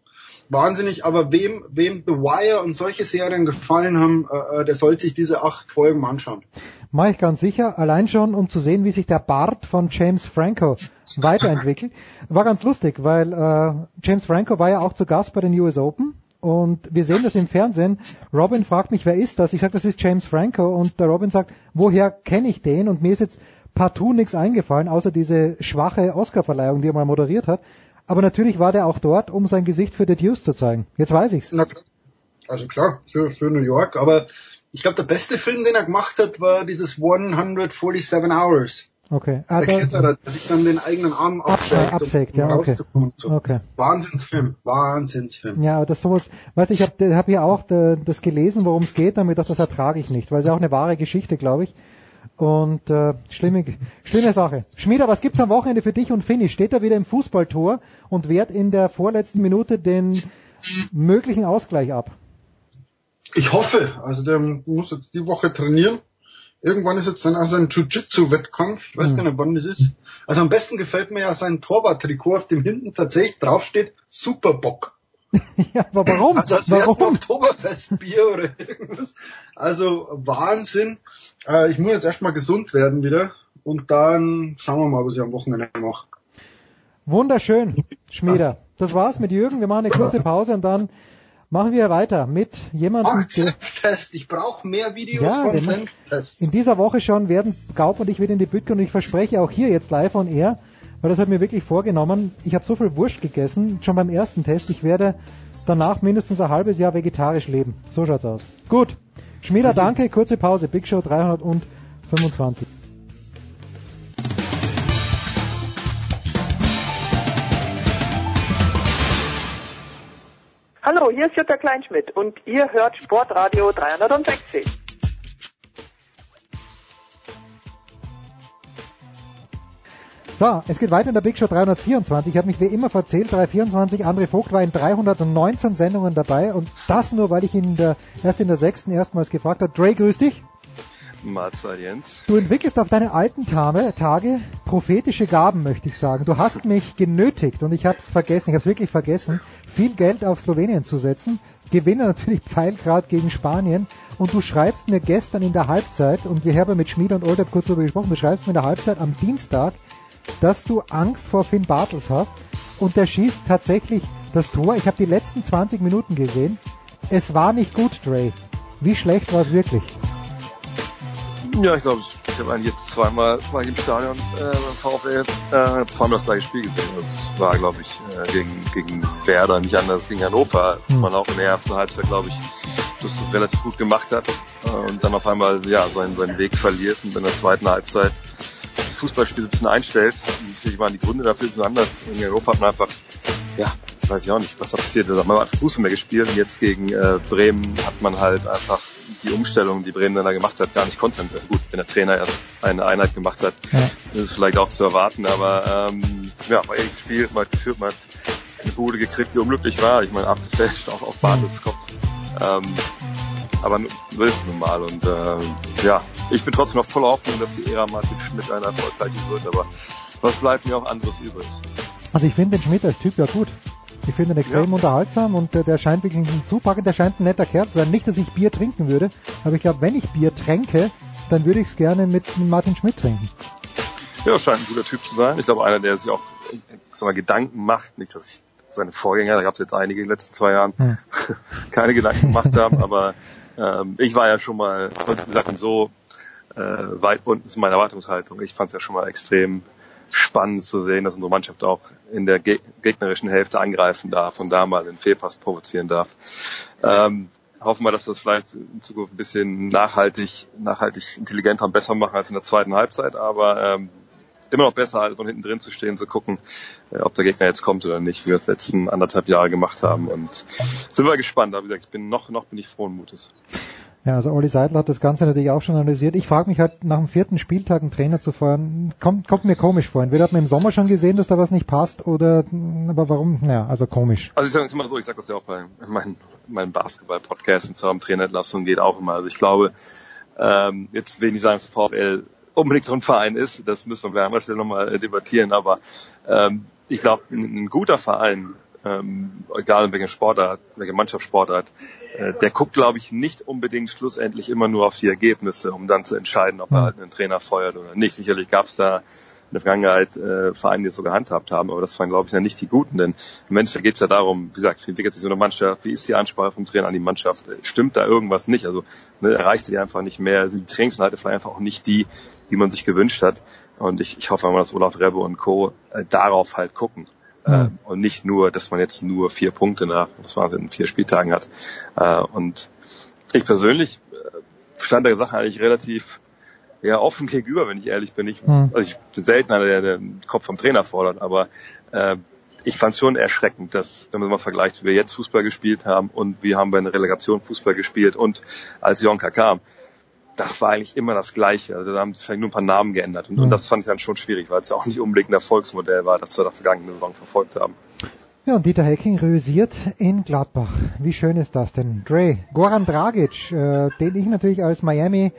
Speaker 24: wahnsinnig, aber wem, wem The Wire und solche Serien gefallen haben, äh, äh, der soll sich diese acht Folgen anschauen.
Speaker 18: Mach ich ganz sicher, allein schon, um zu sehen, wie sich der Bart von James Franco weiterentwickelt. War ganz lustig, weil äh, James Franco war ja auch zu Gast bei den US Open und wir sehen das im Fernsehen. Robin fragt mich, wer ist das? Ich sage, das ist James Franco und der Robin sagt, woher kenne ich den? Und mir ist jetzt partout nichts eingefallen, außer diese schwache Oscarverleihung, die er mal moderiert hat. Aber natürlich war der auch dort, um sein Gesicht für The Deuce zu zeigen. Jetzt weiß ich's.
Speaker 24: Na. Also klar, für, für New York, aber ich glaube, der beste Film, den er gemacht hat, war dieses 147 Hours.
Speaker 18: Okay.
Speaker 24: Der
Speaker 18: Ah, da-
Speaker 24: Kletterer, der sich dann den eigenen Arm absägt,
Speaker 18: absägt,
Speaker 24: um
Speaker 18: ja, okay.
Speaker 24: so.
Speaker 18: Okay.
Speaker 24: Wahnsinnsfilm, Wahnsinnsfilm.
Speaker 18: Ja, aber das sowas, weißt du, ich habe hab hier auch äh, das gelesen, worum es geht, damit das ertrage ich nicht, weil es ist auch eine wahre Geschichte, glaube ich. Und äh, schlimme, schlimme Sache. Schmieder, was gibt's am Wochenende für dich und Finny? Steht er wieder im Fußballtor und wehrt in der vorletzten Minute den möglichen Ausgleich ab?
Speaker 24: Ich hoffe, also der muss jetzt die Woche trainieren. Irgendwann ist jetzt dann auch sein Jiu-Jitsu-Wettkampf. Ich weiß
Speaker 18: Hm.
Speaker 24: gar nicht, wann das ist. Also am besten gefällt mir ja sein Torwart-Trikot, auf dem hinten tatsächlich draufsteht Superbock. *laughs*
Speaker 18: ja, aber warum?
Speaker 24: Also als
Speaker 18: warum?
Speaker 24: ein Oktoberfestbier oder irgendwas. Also Wahnsinn. Äh, ich muss jetzt erstmal gesund werden wieder. Und dann schauen wir mal, was ich am Wochenende mache.
Speaker 18: Wunderschön, Schmieder. Das war's mit Jürgen. Wir machen eine kurze Pause und dann machen wir weiter mit jemandem,
Speaker 24: Macht Senftest. Ich brauche mehr Videos
Speaker 18: Ja,
Speaker 24: von Senftest.
Speaker 18: In dieser Woche schon werden Gaub und ich wieder in die Bütte und ich verspreche auch hier jetzt live on air, weil das hat mir wirklich vorgenommen. Ich habe so viel Wurst gegessen, schon beim ersten Test. Ich werde danach mindestens ein halbes Jahr vegetarisch leben. So schaut's aus. Gut. Schmieder, danke. Kurze Pause. Big Show 325.
Speaker 25: Hallo, hier ist Jutta Kleinschmidt und ihr hört Sportradio 360.
Speaker 18: So, es geht weiter in der Big Show 324. Ich habe mich wie immer verzählt, 324. André Vogt war in 319 Sendungen dabei und das nur, weil ich ihn in der, erst in der sechsten erstmals gefragt habe. Dre, grüß dich.
Speaker 26: Mahlzeit, Jens.
Speaker 18: Du entwickelst auf deine alten Tage, Tage prophetische Gaben, möchte ich sagen. Du hast mich genötigt und ich habe es vergessen, ich habe es wirklich vergessen, viel Geld auf Slowenien zu setzen. Gewinner natürlich *laughs* Pfeilgrad gegen Spanien und du schreibst mir gestern in der Halbzeit, und wir haben mit Schmied und Oldab kurz darüber gesprochen, du schreibst mir in der Halbzeit am Dienstag, dass du Angst vor Finn Bartels hast und der schießt tatsächlich das Tor. Ich habe die letzten 20 Minuten gesehen. Es war nicht gut, Dre. Wie schlecht war es wirklich?
Speaker 26: Ja, ich glaube, ich habe eigentlich jetzt zweimal war ich im Stadion äh, beim VfL, äh, zweimal das gleiche Spiel gesehen. Das war, glaube ich, äh, gegen, gegen Werder nicht anders, gegen Hannover.
Speaker 18: Hm.
Speaker 26: Man auch in der ersten Halbzeit, glaube ich, das relativ gut gemacht hat äh, und dann auf einmal ja seinen, seinen Weg verliert und in der zweiten Halbzeit das Fußballspiel so ein bisschen einstellt. Natürlich waren die Gründe dafür so anders. In Europa hat man einfach, ja, weiß ich auch nicht, was da passiert ist. Man hat Fußball mehr gespielt und jetzt gegen äh, Bremen hat man halt einfach die Umstellung, die Bremen dann da gemacht hat, gar nicht konnte. Gut, wenn der Trainer erst eine Einheit gemacht hat, ja. ist es vielleicht auch zu erwarten, aber ähm, ja, war ehrlich gespielt, man hat geführt, man hat eine Bude gekriegt, die unglücklich war. Ich meine, abgefälscht auch auf Bartels Kopf. Ähm, aber so ist es nun mal. Und äh, ja, ich bin trotzdem noch voller Hoffnung, dass die Ära Martin Schmidt eine erfolgreiche wird. Aber was bleibt mir auch anderes übrig?
Speaker 18: Also ich finde den Schmidt als Typ ja gut. Ich finde ihn extrem ja. unterhaltsam und äh, der scheint wirklich ein Zupacken, der scheint ein netter Kerl zu sein. Nicht, dass ich Bier trinken würde, aber ich glaube, wenn ich Bier tränke, dann würde ich es gerne mit Martin Schmidt trinken.
Speaker 26: Ja, scheint ein guter Typ zu sein. Ich glaube, einer, der sich auch sag mal, Gedanken macht, nicht, dass ich seine Vorgänger, da gab es jetzt einige in den letzten zwei Jahren, hm. *laughs* keine Gedanken gemacht haben, aber ähm, ich war ja schon mal, gesagt, so äh, weit unten ist meine Erwartungshaltung. Ich fand es ja schon mal extrem spannend zu sehen, dass unsere Mannschaft auch in der gegnerischen Hälfte angreifen darf und da mal den Fehlpass provozieren darf. Ähm, hoffen wir, dass das vielleicht in Zukunft ein bisschen nachhaltig, nachhaltig intelligenter und besser machen als in der zweiten Halbzeit, aber ähm, immer noch besser, als von hinten drin zu stehen, zu gucken, äh, ob der Gegner jetzt kommt oder nicht, wie wir es letzten anderthalb Jahre gemacht haben. Und sind wir gespannt. Aber wie gesagt, ich bin noch, noch bin ich frohen Mutes.
Speaker 18: Ja, also Olli Seidel hat das Ganze natürlich auch schon analysiert. Ich frage mich halt, nach dem vierten Spieltag einen Trainer zu feuern, kommt, kommt mir komisch vor. Entweder hat man im Sommer schon gesehen, dass da was nicht passt, oder, aber warum? Ja, also komisch.
Speaker 26: Also ich sage immer so, ich sage das ja auch bei meinen, meinen Basketball-Podcast und zur Trainerentlassung geht auch immer. Also ich glaube, ähm, jetzt will ich nicht sagen, dass VfL unbedingt so ein Verein ist. Das müssen wir bei anderer Stelle nochmal debattieren. Aber ähm, ich glaube, ein, ein, guter Verein, ähm, egal welcher Sportart, welche Mannschaftssportart, äh, der guckt, glaube ich, nicht unbedingt schlussendlich immer nur auf die Ergebnisse, um dann zu entscheiden, ob er halt einen Trainer feuert oder nicht. Sicherlich gab es da in der Vergangenheit äh, Vereine, die es so gehandhabt haben, aber das waren, glaube ich, ja nicht die Guten, denn im Endeffekt geht es ja darum, wie gesagt, wie entwickelt sich so eine Mannschaft, wie ist die Ansprache vom Trainer an die Mannschaft, stimmt da irgendwas nicht, also ne, erreicht die einfach nicht mehr, sind die Trainingsinhalte vielleicht einfach auch nicht die, die man sich gewünscht hat und ich, ich hoffe einmal, dass Olaf Rebbe und Co. Äh, darauf halt gucken. Mhm. und nicht nur, dass man jetzt nur vier Punkte nach, was war in vier Spieltagen hat. Äh, und ich persönlich äh, stand der Sache eigentlich relativ ja offen gegenüber, wenn ich ehrlich bin. Ich, mhm. also ich bin selten einer, der den Kopf vom Trainer fordert, aber äh, ich fand schon erschreckend, dass, wenn man mal vergleicht, wie wir jetzt Fußball gespielt haben und wir haben bei einer Relegation Fußball gespielt und als Jonka kam, das war eigentlich immer das Gleiche. Also da haben sich vielleicht nur ein paar Namen geändert. Und, mhm. und das fand ich dann schon schwierig, weil es ja auch nicht unbedingt ein Erfolgsmodell war, das wir der vergangenen Saison verfolgt haben.
Speaker 18: Ja, und Dieter Hecking rüsiert in Gladbach. Wie schön ist das denn? Dre, Goran Dragic, äh, den ich natürlich als Miami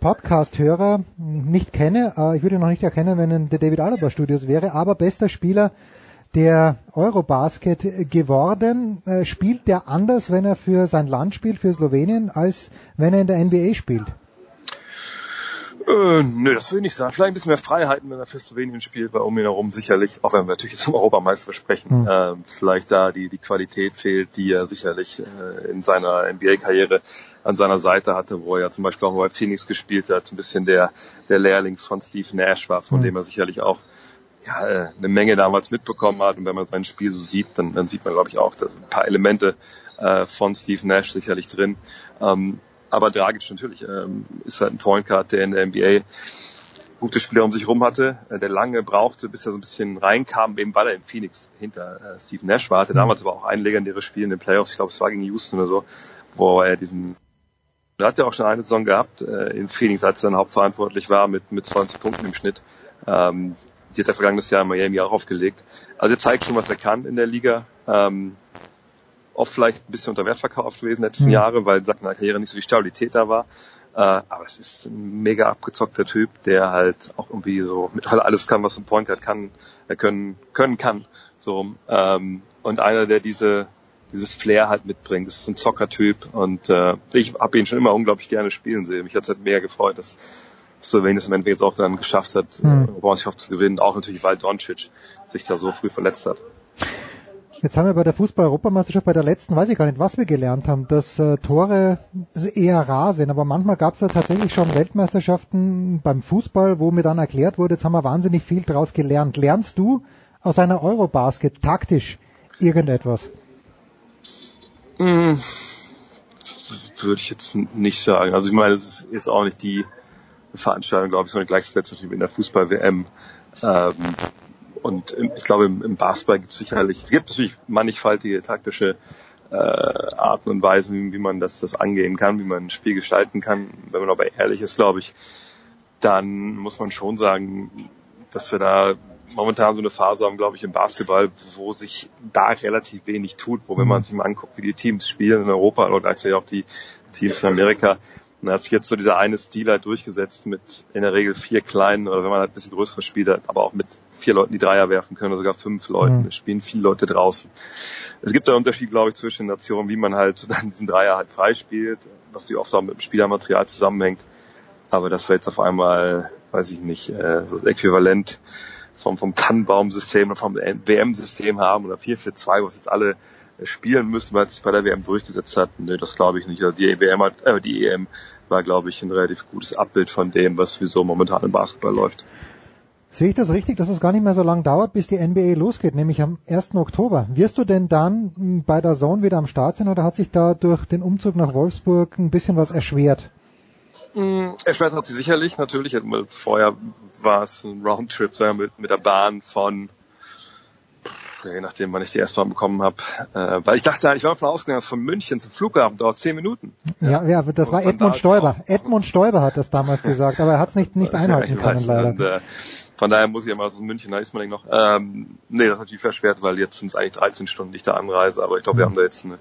Speaker 18: Podcast-Hörer nicht kenne. Äh, ich würde ihn noch nicht erkennen, wenn er in der David Alaba Studios wäre, aber bester Spieler der Eurobasket geworden. Äh, spielt der anders, wenn er für sein Land spielt, für Slowenien, als wenn er in der NBA spielt?
Speaker 26: Äh, nö, das will ich nicht sagen. Vielleicht ein bisschen mehr Freiheiten, wenn er für Slowenien spielt, weil um ihn herum sicherlich, auch wenn wir natürlich jetzt vom Europameister sprechen, mhm. äh, vielleicht da die, die Qualität fehlt, die er sicherlich äh, in seiner NBA-Karriere an seiner Seite hatte, wo er ja zum Beispiel auch mal bei Phoenix gespielt hat, so ein bisschen der, der Lehrling von Steve Nash war, von mhm. dem er sicherlich auch ja, äh, eine Menge damals mitbekommen hat. Und wenn man sein Spiel so sieht, dann, dann sieht man, glaube ich, auch, dass ein paar Elemente äh, von Steve Nash sicherlich drin. Ähm, aber Dragic natürlich ähm, ist halt ein Point Guard, der in der NBA gute Spieler um sich rum hatte, äh, der lange brauchte, bis er so ein bisschen reinkam, eben weil er in Phoenix hinter äh, Steve Nash war. Hatte mhm. damals aber auch ein legendäres Spiel in den Playoffs, ich glaube es war gegen Houston oder so, wo er diesen da hat er auch schon eine Saison gehabt äh, in Phoenix, als er dann hauptverantwortlich war mit, mit 20 Punkten im Schnitt. Ähm, die hat er vergangenes Jahr in Miami auch aufgelegt. Also er zeigt schon, was er kann in der Liga. Ähm, oft vielleicht ein bisschen unter Wert verkauft gewesen letzten mhm. Jahre, weil in seiner Karriere nicht so die Stabilität da war. Äh, aber es ist ein mega abgezockter Typ, der halt auch irgendwie so mit alles kann, was ein Point Guard kann, er können, können kann. So, ähm, und einer, der diese dieses Flair halt mitbringt. Das ist ein Zockertyp und äh, ich habe ihn schon immer unglaublich gerne spielen sehen. Mich hat es halt mehr gefreut, dass Slowenien es im Endeffekt jetzt auch dann geschafft hat, mhm. äh, zu gewinnen. Auch natürlich, weil Doncic sich da so früh verletzt hat.
Speaker 18: Jetzt haben wir bei der Fußball-Europameisterschaft, bei der letzten, weiß ich gar nicht, was wir gelernt haben, dass äh, Tore eher rar sind. Aber manchmal gab es ja tatsächlich schon Weltmeisterschaften beim Fußball, wo mir dann erklärt wurde, jetzt haben wir wahnsinnig viel daraus gelernt. Lernst du aus einer Eurobasket taktisch irgendetwas?
Speaker 26: Mm. würde ich jetzt nicht sagen. Also ich meine, es ist jetzt auch nicht die Veranstaltung, glaube ich, sondern gleichgesetzt natürlich in der Fußball-WM. Ähm, und ich glaube, im, Basketball gibt es sicherlich, es gibt natürlich mannigfaltige taktische äh, Arten und Weisen, wie, wie man das, das angehen kann, wie man ein Spiel gestalten kann. Wenn man aber ehrlich ist, glaube ich, dann muss man schon sagen, dass wir da momentan so eine Phase haben, glaube ich, im Basketball, wo sich da relativ wenig tut, wo wenn man sich mal anguckt, wie die Teams spielen in Europa oder gleichzeitig auch die Teams in Amerika, da ist jetzt so dieser eine Stil halt durchgesetzt mit in der Regel vier kleinen oder wenn man halt ein bisschen größere Spiele aber auch mit vier Leuten, die Dreier werfen können, oder sogar fünf Leuten. Mhm. Es spielen viele Leute draußen. Es gibt da einen Unterschied, glaube ich, zwischen Nationen, wie man halt dann diesen Dreier halt freispielt, was die oft auch mit dem Spielermaterial zusammenhängt. Aber das wäre jetzt auf einmal, weiß ich nicht, äh, so äquivalent vom, vom Tannenbaum-System oder vom WM-System haben oder 4-4-2, was jetzt alle spielen müssen, weil es sich bei der WM durchgesetzt hat. Nee, das glaube ich nicht. Also die WM hat, äh, die EM war, glaube ich, ein relativ gutes Abbild von dem, was sowieso momentan im Basketball läuft.
Speaker 18: Sehe ich das richtig, dass es gar nicht mehr so lange dauert, bis die NBA losgeht, nämlich am 1. Oktober? Wirst du denn dann bei der Zone wieder am Start sein oder hat sich da durch den Umzug nach Wolfsburg ein bisschen was erschwert?
Speaker 26: Mm, erschwert hat sie sicherlich, natürlich. Vorher war es ein Roundtrip mit, mit der Bahn von je nachdem, wann ich die erste Mal bekommen habe. Äh, weil ich dachte, ich war davon ausgegangen, von München zum Flughafen dauert zehn Minuten.
Speaker 18: Ja, ja, das war Edmund da Stoiber. Edmund Stoiber hat das damals gesagt, aber er hat es nicht, nicht *laughs* einhalten ja, können, leider. Und, äh,
Speaker 26: von daher muss ich immer aus München, da ist man noch. Ähm, nee, das ist natürlich verschwert, weil jetzt sind es eigentlich 13 Stunden nicht der Anreise, aber ich glaube, wir haben da jetzt eine,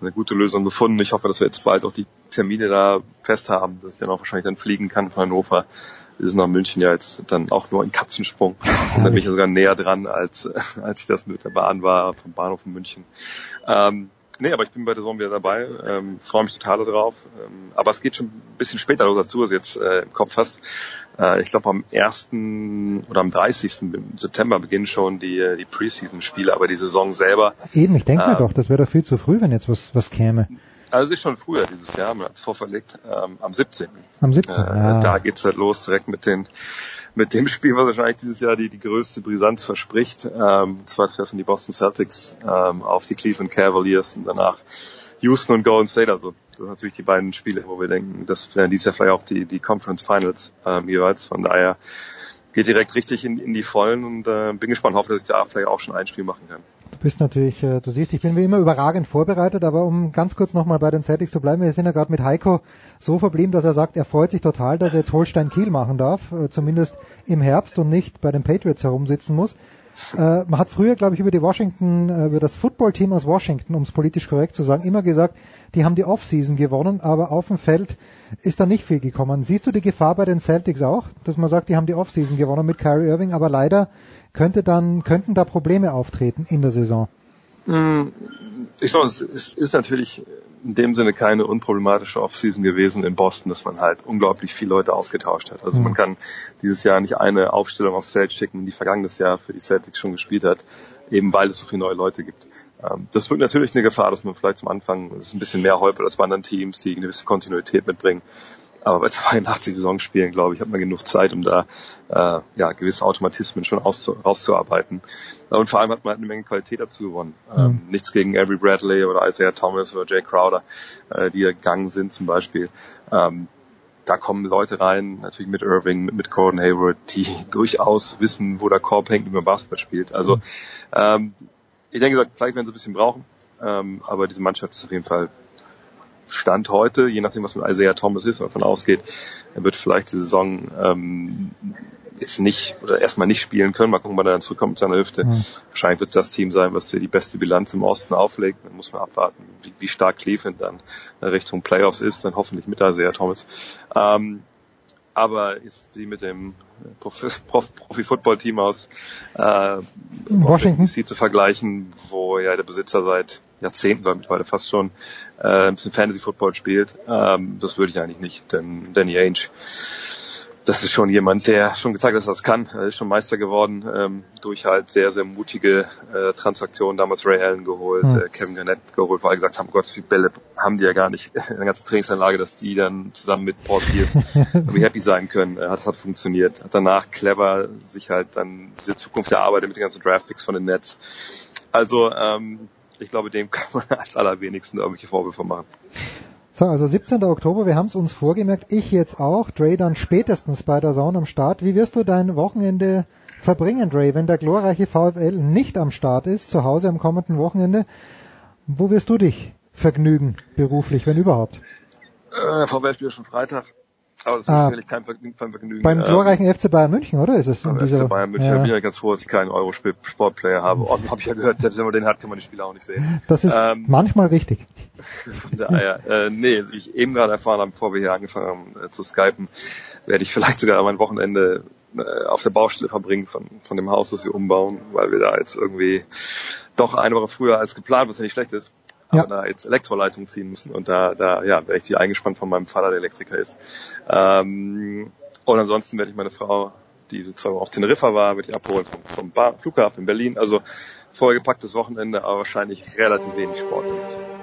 Speaker 26: eine gute Lösung gefunden. Ich hoffe, dass wir jetzt bald auch die Termine da fest haben, dass ich dann auch wahrscheinlich dann fliegen kann von Hannover. Wir sind nach München ja jetzt dann auch nur ein Katzensprung. Dann bin ich *laughs* sogar näher dran, als, *laughs* als ich das mit der Bahn war vom Bahnhof in München. Ähm, Nee, aber ich bin bei der Saison wieder dabei, ähm, freue mich total darauf. Ähm, aber es geht schon ein bisschen später los, als du es jetzt äh, im Kopf hast. Äh, ich glaube am 1. oder am 30. September beginnen schon die, äh, die Preseason-Spiele, aber die Saison selber.
Speaker 18: Eben, ich denke äh, mir doch, das wäre doch viel zu früh, wenn jetzt was, was käme.
Speaker 26: Also es ist schon früher dieses Jahr, man hat es vorverlegt, ähm, am 17.
Speaker 18: Am 17. Äh,
Speaker 26: ja. Da geht's halt los, direkt mit den mit dem Spiel, was wahrscheinlich dieses Jahr die, die größte Brisanz verspricht. Ähm, zwar treffen die Boston Celtics ähm, auf die Cleveland Cavaliers und danach Houston und Golden State. Also das sind natürlich die beiden Spiele, wo wir denken, das wären dieses Jahr vielleicht auch die, die Conference Finals ähm, jeweils. Von daher geht direkt richtig in, in die Vollen und äh, bin gespannt, hoffe, dass ich da vielleicht auch schon ein Spiel machen kann.
Speaker 18: Du bist natürlich, äh, du siehst, ich bin wie immer überragend vorbereitet, aber um ganz kurz nochmal bei den Celtics zu bleiben, wir sind ja gerade mit Heiko so verblieben, dass er sagt, er freut sich total, dass er jetzt Holstein Kiel machen darf, äh, zumindest im Herbst und nicht bei den Patriots herumsitzen muss. Äh, man hat früher, glaube ich, über die Washington, äh, über das Footballteam aus Washington, um es politisch korrekt zu sagen, immer gesagt, die haben die Offseason gewonnen, aber auf dem Feld ist da nicht viel gekommen. Siehst du die Gefahr bei den Celtics auch, dass man sagt, die haben die Offseason gewonnen mit Kyrie Irving, aber leider könnte dann, könnten da Probleme auftreten in der Saison?
Speaker 26: Hm, ich glaube, es ist natürlich in dem Sinne keine unproblematische Offseason gewesen in Boston, dass man halt unglaublich viele Leute ausgetauscht hat. Also mhm. man kann dieses Jahr nicht eine Aufstellung aufs Feld schicken, die vergangenes Jahr für die Celtics schon gespielt hat, eben weil es so viele neue Leute gibt. Ähm, das wird natürlich eine Gefahr, dass man vielleicht zum Anfang ein bisschen mehr häufig als bei anderen Teams, die eine gewisse Kontinuität mitbringen. Aber bei 82 Saisonspielen, glaube ich, hat man genug Zeit, um da äh, ja, gewisse Automatismen schon auszu rauszuarbeiten. Und vor allem hat man halt eine Menge Qualität dazu gewonnen. Mhm. Ähm, nichts gegen Avery Bradley oder Isaiah Thomas oder Jay Crowder, äh, die gegangen sind zum Beispiel. Ähm, da kommen Leute rein, natürlich mit Irving, mit, mit Gordon Hayward, die *laughs* durchaus wissen, wo der Korb hängt, wie man Basketball spielt. Also mhm. ähm, ich denke, vielleicht werden sie ein bisschen brauchen, ähm, aber diese Mannschaft ist auf jeden Fall Stand heute, je nachdem, was mit Isaiah Thomas ist, wenn man davon ausgeht, er wird vielleicht die Saison ähm, jetzt nicht oder erstmal nicht spielen können. Mal gucken, wann er dann zurückkommt mit seiner Hüfte. Mhm. Wahrscheinlich wird es das Team sein, was hier die beste Bilanz im Osten auflegt. Dann muss man abwarten, wie, wie stark Cleveland dann Richtung Playoffs ist, dann hoffentlich mit Isaiah Thomas. Ähm, aber ist die mit dem Profi-Football-Team aus äh,
Speaker 18: Washington
Speaker 26: DC zu vergleichen, wo ja der Besitzer seit Jahrzehnten, glaube ich, mittlerweile fast schon äh, ein bisschen Fantasy-Football spielt. Ähm, das würde ich eigentlich nicht, denn Danny Ainge das ist schon jemand, der schon gezeigt hat, dass er das kann. Er ist schon Meister geworden ähm, durch halt sehr, sehr mutige äh, Transaktionen. Damals Ray Allen geholt, mhm. äh, Kevin Garnett geholt, weil gesagt haben, Gott, wie viele Bälle haben die ja gar nicht *laughs* in der ganzen Trainingsanlage, dass die dann zusammen mit Paul Pierce *laughs* irgendwie happy sein können. Äh, hat, hat funktioniert. Hat danach clever sich halt dann diese Zukunft erarbeitet mit den ganzen Draftpicks von den Nets. Also ähm, ich glaube, dem *laughs* kann man als allerwenigsten irgendwelche Vorwürfe machen.
Speaker 18: So, also 17. Oktober, wir haben es uns vorgemerkt, ich jetzt auch, Dre dann spätestens bei der Zone am Start. Wie wirst du dein Wochenende verbringen, Dre, wenn der glorreiche VfL nicht am Start ist, zu Hause am kommenden Wochenende? Wo wirst du dich vergnügen, beruflich, wenn überhaupt?
Speaker 26: Äh, VfL-Spiel schon Freitag. Aber das ist
Speaker 18: Ah.
Speaker 26: sicherlich kein Vergnügen.
Speaker 18: Beim
Speaker 26: Ähm,
Speaker 18: glorreichen FC Bayern München, oder? Ist es
Speaker 26: beim FC Bayern München.
Speaker 18: Ja.
Speaker 26: Bin ich ja ganz froh, dass ich keinen Euro-Sportplayer habe. *laughs* Außerdem habe ich ja gehört, selbst wenn man den hat, kann man die Spiele auch nicht sehen.
Speaker 18: Das ist
Speaker 26: Ähm,
Speaker 18: manchmal richtig. *laughs*
Speaker 26: Von daher, äh, nee, wie ich eben gerade erfahren habe, bevor wir hier angefangen haben äh, zu skypen, werde ich *laughs* vielleicht sogar mein Wochenende äh, auf der Baustelle verbringen von, von dem Haus, das wir umbauen, weil wir da jetzt irgendwie doch eine Woche früher als geplant, was ja nicht schlecht ist, aber da jetzt Elektroleitungen ziehen müssen und da, da ja, werde ich hier eingespannt von meinem Vater, der Elektriker ist. Ähm, und ansonsten werde ich meine Frau, die sozusagen auf Teneriffa war, werde ich abholen vom, vom Bar Flughafen in Berlin. Also vollgepacktes Wochenende, aber wahrscheinlich relativ wenig Sport.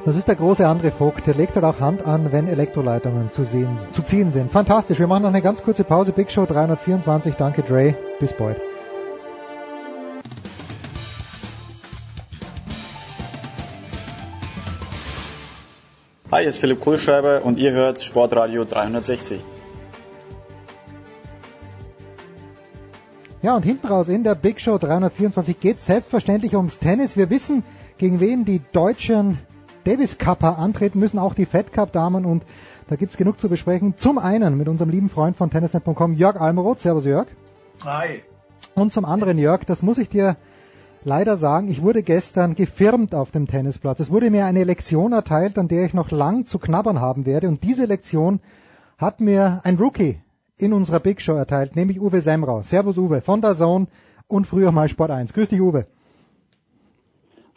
Speaker 18: Das ist der große André Vogt. Der legt halt auch Hand an, wenn Elektroleitungen zu, sehen, zu ziehen sind. Fantastisch. Wir machen noch eine ganz kurze Pause. Big Show 324. Danke, Dre. Bis bald.
Speaker 27: Hi, hier ist Philipp Kohlschreiber und ihr hört Sportradio 360.
Speaker 18: Ja, und hinten raus in der Big Show 324 geht es selbstverständlich ums Tennis. Wir wissen, gegen wen die deutschen Davis Cupper antreten müssen, auch die Fed Cup Damen und da gibt's genug zu besprechen. Zum einen mit unserem lieben Freund von tennisnet.com, Jörg Almeroth. Servus Jörg.
Speaker 28: Hi.
Speaker 18: Und zum anderen Jörg, das muss ich dir leider sagen, ich wurde gestern gefirmt auf dem Tennisplatz. Es wurde mir eine Lektion erteilt, an der ich noch lang zu knabbern haben werde und diese Lektion hat mir ein Rookie in unserer Big Show erteilt, nämlich Uwe Semrau. Servus Uwe, von der Zone und früher mal Sport 1. Grüß dich Uwe.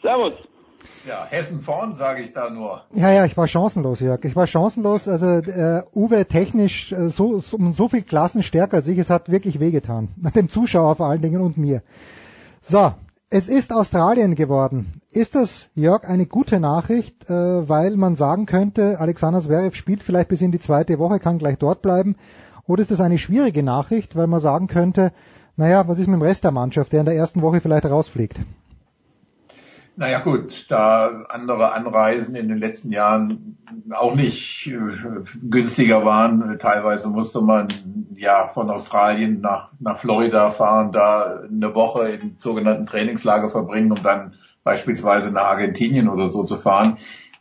Speaker 28: Servus. Ja, Hessen vorn, sage ich da nur.
Speaker 18: Ja, ja, ich war chancenlos, Jörg. Ich war chancenlos. Also äh, Uwe technisch äh, so, so, um so viel Klassen stärker als ich. Es hat wirklich wehgetan. *laughs* Dem Zuschauer vor allen Dingen und mir. So, es ist Australien geworden. Ist das, Jörg, eine gute Nachricht, äh, weil man sagen könnte, Alexander Zverev spielt vielleicht bis in die zweite Woche, kann gleich dort bleiben? Oder ist es eine schwierige Nachricht, weil man sagen könnte, naja, was ist mit dem Rest der Mannschaft, der in der ersten Woche vielleicht rausfliegt?
Speaker 28: Naja gut, da andere Anreisen in den letzten Jahren auch nicht äh, günstiger waren. Teilweise musste man ja von Australien nach, nach Florida fahren, da eine Woche im sogenannten Trainingslager verbringen, um dann beispielsweise nach Argentinien oder so zu fahren,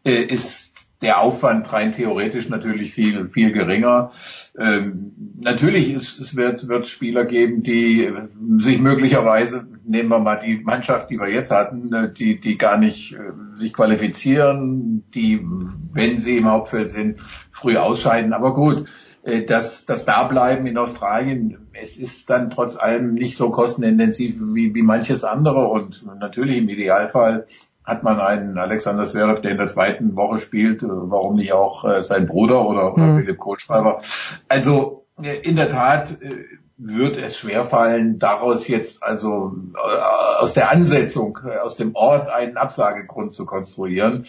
Speaker 28: äh, ist der Aufwand rein theoretisch natürlich viel, viel geringer. Ähm, natürlich ist, es wird, wird Spieler geben, die äh, sich möglicherweise, nehmen wir mal die Mannschaft, die wir jetzt hatten, äh, die, die gar nicht äh, sich qualifizieren, die, wenn sie im Hauptfeld sind, früh ausscheiden. Aber gut, äh, das, das Dableiben in Australien, es ist dann trotz allem nicht so kostenintensiv wie, wie manches andere und natürlich im Idealfall hat man einen Alexander Zverev, der in der zweiten Woche spielt, äh, warum nicht auch äh, sein Bruder oder, oder
Speaker 18: Mhm.
Speaker 28: Philipp Kohlschreiber. Also äh, in der Tat wird es schwerfallen, daraus jetzt also aus der Ansetzung, aus dem Ort einen Absagegrund zu konstruieren.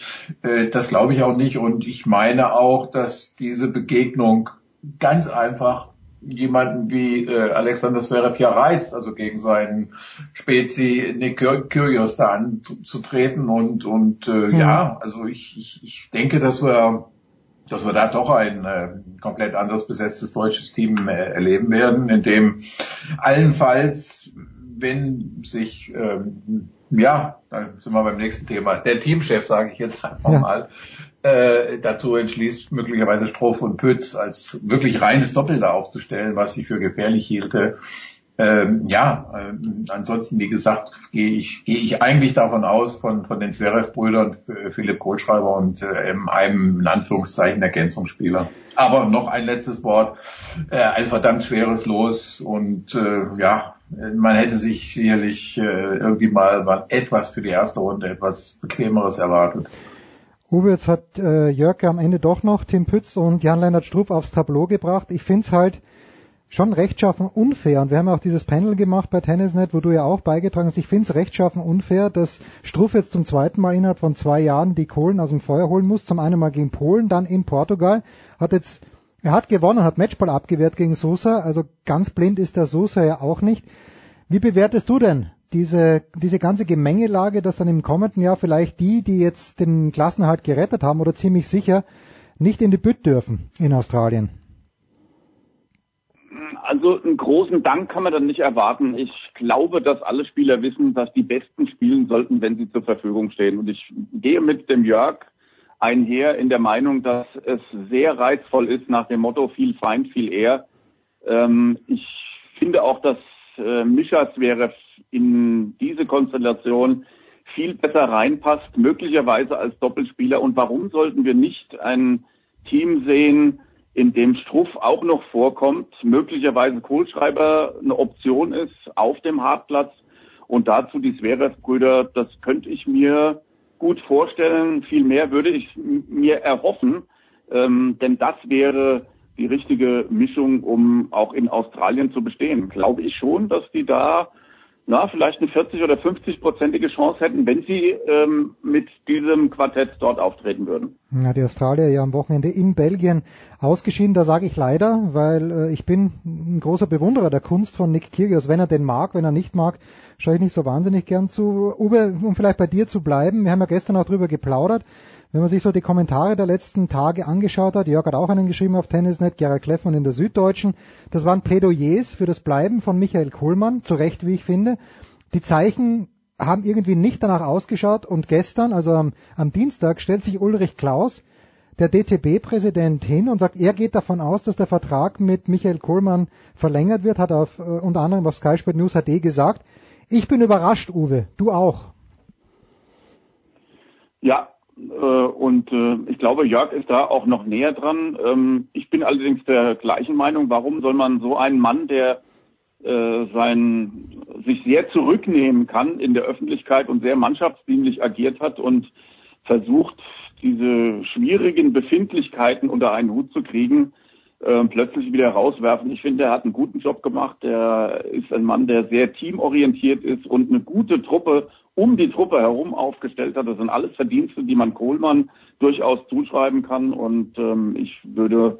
Speaker 28: Das glaube ich auch nicht und ich meine auch, dass diese Begegnung ganz einfach jemanden wie äh, Alexander Zverev ja reizt, also gegen seinen Spezi Nick Kyr- Kyrgios da anzutreten und und äh,
Speaker 18: Mhm.
Speaker 28: ja, also ich, ich, ich denke, dass wir dass wir da doch ein äh, komplett anders besetztes deutsches Team äh, erleben werden, in dem allenfalls, wenn sich ähm, ja, da sind wir beim nächsten Thema, der Teamchef, sage ich jetzt einfach
Speaker 18: Ja.
Speaker 28: mal, äh, dazu entschließt, möglicherweise Stroff und Pütz als wirklich reines Doppel da aufzustellen, was ich für gefährlich hielte. Ähm, ja, ähm, ansonsten, wie gesagt, gehe ich, gehe ich eigentlich davon aus, von, von den Zverev-Brüdern, äh, Philipp Kohlschreiber und äh, einem, in Anführungszeichen, Ergänzungsspieler. Aber noch ein letztes Wort, äh, ein verdammt schweres Los und äh, ja, man hätte sich sicherlich äh, irgendwie mal, mal etwas für die erste Runde, etwas Bequemeres erwartet.
Speaker 18: Uwe, jetzt hat äh, Jörg am Ende doch noch Tim Pütz und Jan-Lennart Strupp aufs Tableau gebracht. Ich find's halt schon rechtschaffen unfair. Und wir haben ja auch dieses Panel gemacht bei Tennisnet, wo du ja auch beigetragen hast. Ich find's rechtschaffen unfair, dass Struff jetzt zum zweiten Mal innerhalb von zwei Jahren die Kohlen aus dem Feuer holen muss. Zum einen mal gegen Polen, dann in Portugal. Hat jetzt, er hat gewonnen, hat Matchball abgewehrt gegen Sosa. Also ganz blind ist der Sosa ja auch nicht. Wie bewertest du denn diese, diese ganze Gemengelage, dass dann im kommenden Jahr vielleicht die, die jetzt den Klassenerhalt gerettet haben oder ziemlich sicher, nicht in die Bütt dürfen in Australien?
Speaker 29: Also einen großen Dank kann man dann nicht erwarten. Ich glaube, dass alle Spieler wissen, dass die Besten spielen sollten, wenn sie zur Verfügung stehen. Und ich gehe mit dem Jörg einher in der Meinung, dass es sehr reizvoll ist nach dem Motto viel Feind, viel eher. Ähm, ich finde auch, dass äh, Mischas wäre in diese Konstellation viel besser reinpasst, möglicherweise als Doppelspieler. Und warum sollten wir nicht ein Team sehen, in dem Struff auch noch vorkommt, möglicherweise Kohlschreiber eine Option ist auf dem Hartplatz und dazu die Zverev-Brüder, das könnte ich mir gut vorstellen. Viel mehr würde ich mir erhoffen, ähm, denn das wäre die richtige Mischung, um auch in Australien zu bestehen. Glaube ich schon, dass die da na, vielleicht eine 40 oder 50-prozentige Chance hätten, wenn sie ähm, mit diesem Quartett dort auftreten würden.
Speaker 18: Ja, die Australier ja am Wochenende in Belgien ausgeschieden, da sage ich leider, weil äh, ich bin ein großer Bewunderer der Kunst von Nick Kyrgios, wenn er den mag, wenn er nicht mag, schaue ich nicht so wahnsinnig gern zu. Uwe, um vielleicht bei dir zu bleiben, wir haben ja gestern auch drüber geplaudert, wenn man sich so die Kommentare der letzten Tage angeschaut hat, Jörg hat auch einen geschrieben auf Tennisnet, Gerald Kleffmann in der Süddeutschen, das waren Plädoyers für das Bleiben von Michael Kohlmann, zu Recht, wie ich finde. Die Zeichen haben irgendwie nicht danach ausgeschaut und gestern, also am, am Dienstag, stellt sich Ulrich Klaus, der DTB-Präsident, hin und sagt, er geht davon aus, dass der Vertrag mit Michael Kohlmann verlängert wird, hat auf, äh, unter anderem auf Sky Sport News HD gesagt. Ich bin überrascht, Uwe. Du auch.
Speaker 29: Ja, und äh, ich glaube, Jörg ist da auch noch näher dran. Ähm, ich bin allerdings der gleichen Meinung. Warum soll man so einen Mann, der äh, sein, sich sehr zurücknehmen kann in der Öffentlichkeit und sehr mannschaftsdienlich agiert hat und versucht, diese schwierigen Befindlichkeiten unter einen Hut zu kriegen, äh, plötzlich wieder rauswerfen. Ich finde, er hat einen guten Job gemacht. Er ist ein Mann, der sehr teamorientiert ist und eine gute Truppe um die Truppe herum aufgestellt hat. Das sind alles Verdienste, die man Kohlmann durchaus zuschreiben kann. Und ähm, ich würde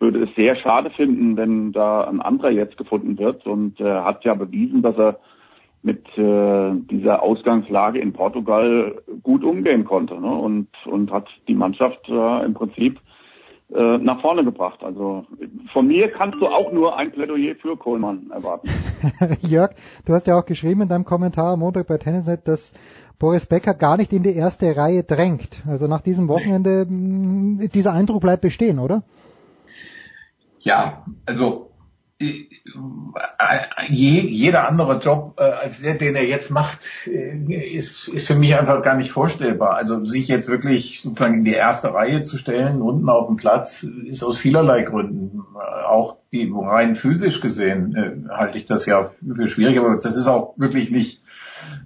Speaker 29: würde es sehr schade finden, wenn da ein anderer jetzt gefunden wird. Und er äh, hat ja bewiesen, dass er mit äh, dieser Ausgangslage in Portugal gut umgehen konnte ne? und und hat die Mannschaft äh, im Prinzip äh, nach vorne gebracht. Also von mir kannst du auch nur ein Plädoyer für Kohlmann erwarten. *laughs*
Speaker 18: Jörg, du hast ja auch geschrieben in deinem Kommentar am Montag bei Tennisnet, dass Boris Becker gar nicht in die erste Reihe drängt. Also nach diesem Wochenende, dieser Eindruck bleibt bestehen, oder?
Speaker 28: Ja, also jeder andere Job äh, als der, den er jetzt macht, äh, ist, ist für mich einfach gar nicht vorstellbar. Also sich jetzt wirklich sozusagen in die erste Reihe zu stellen, unten auf dem Platz, ist aus vielerlei Gründen, äh, auch die rein physisch gesehen, halte ich das ja für schwierig, aber das ist auch wirklich nicht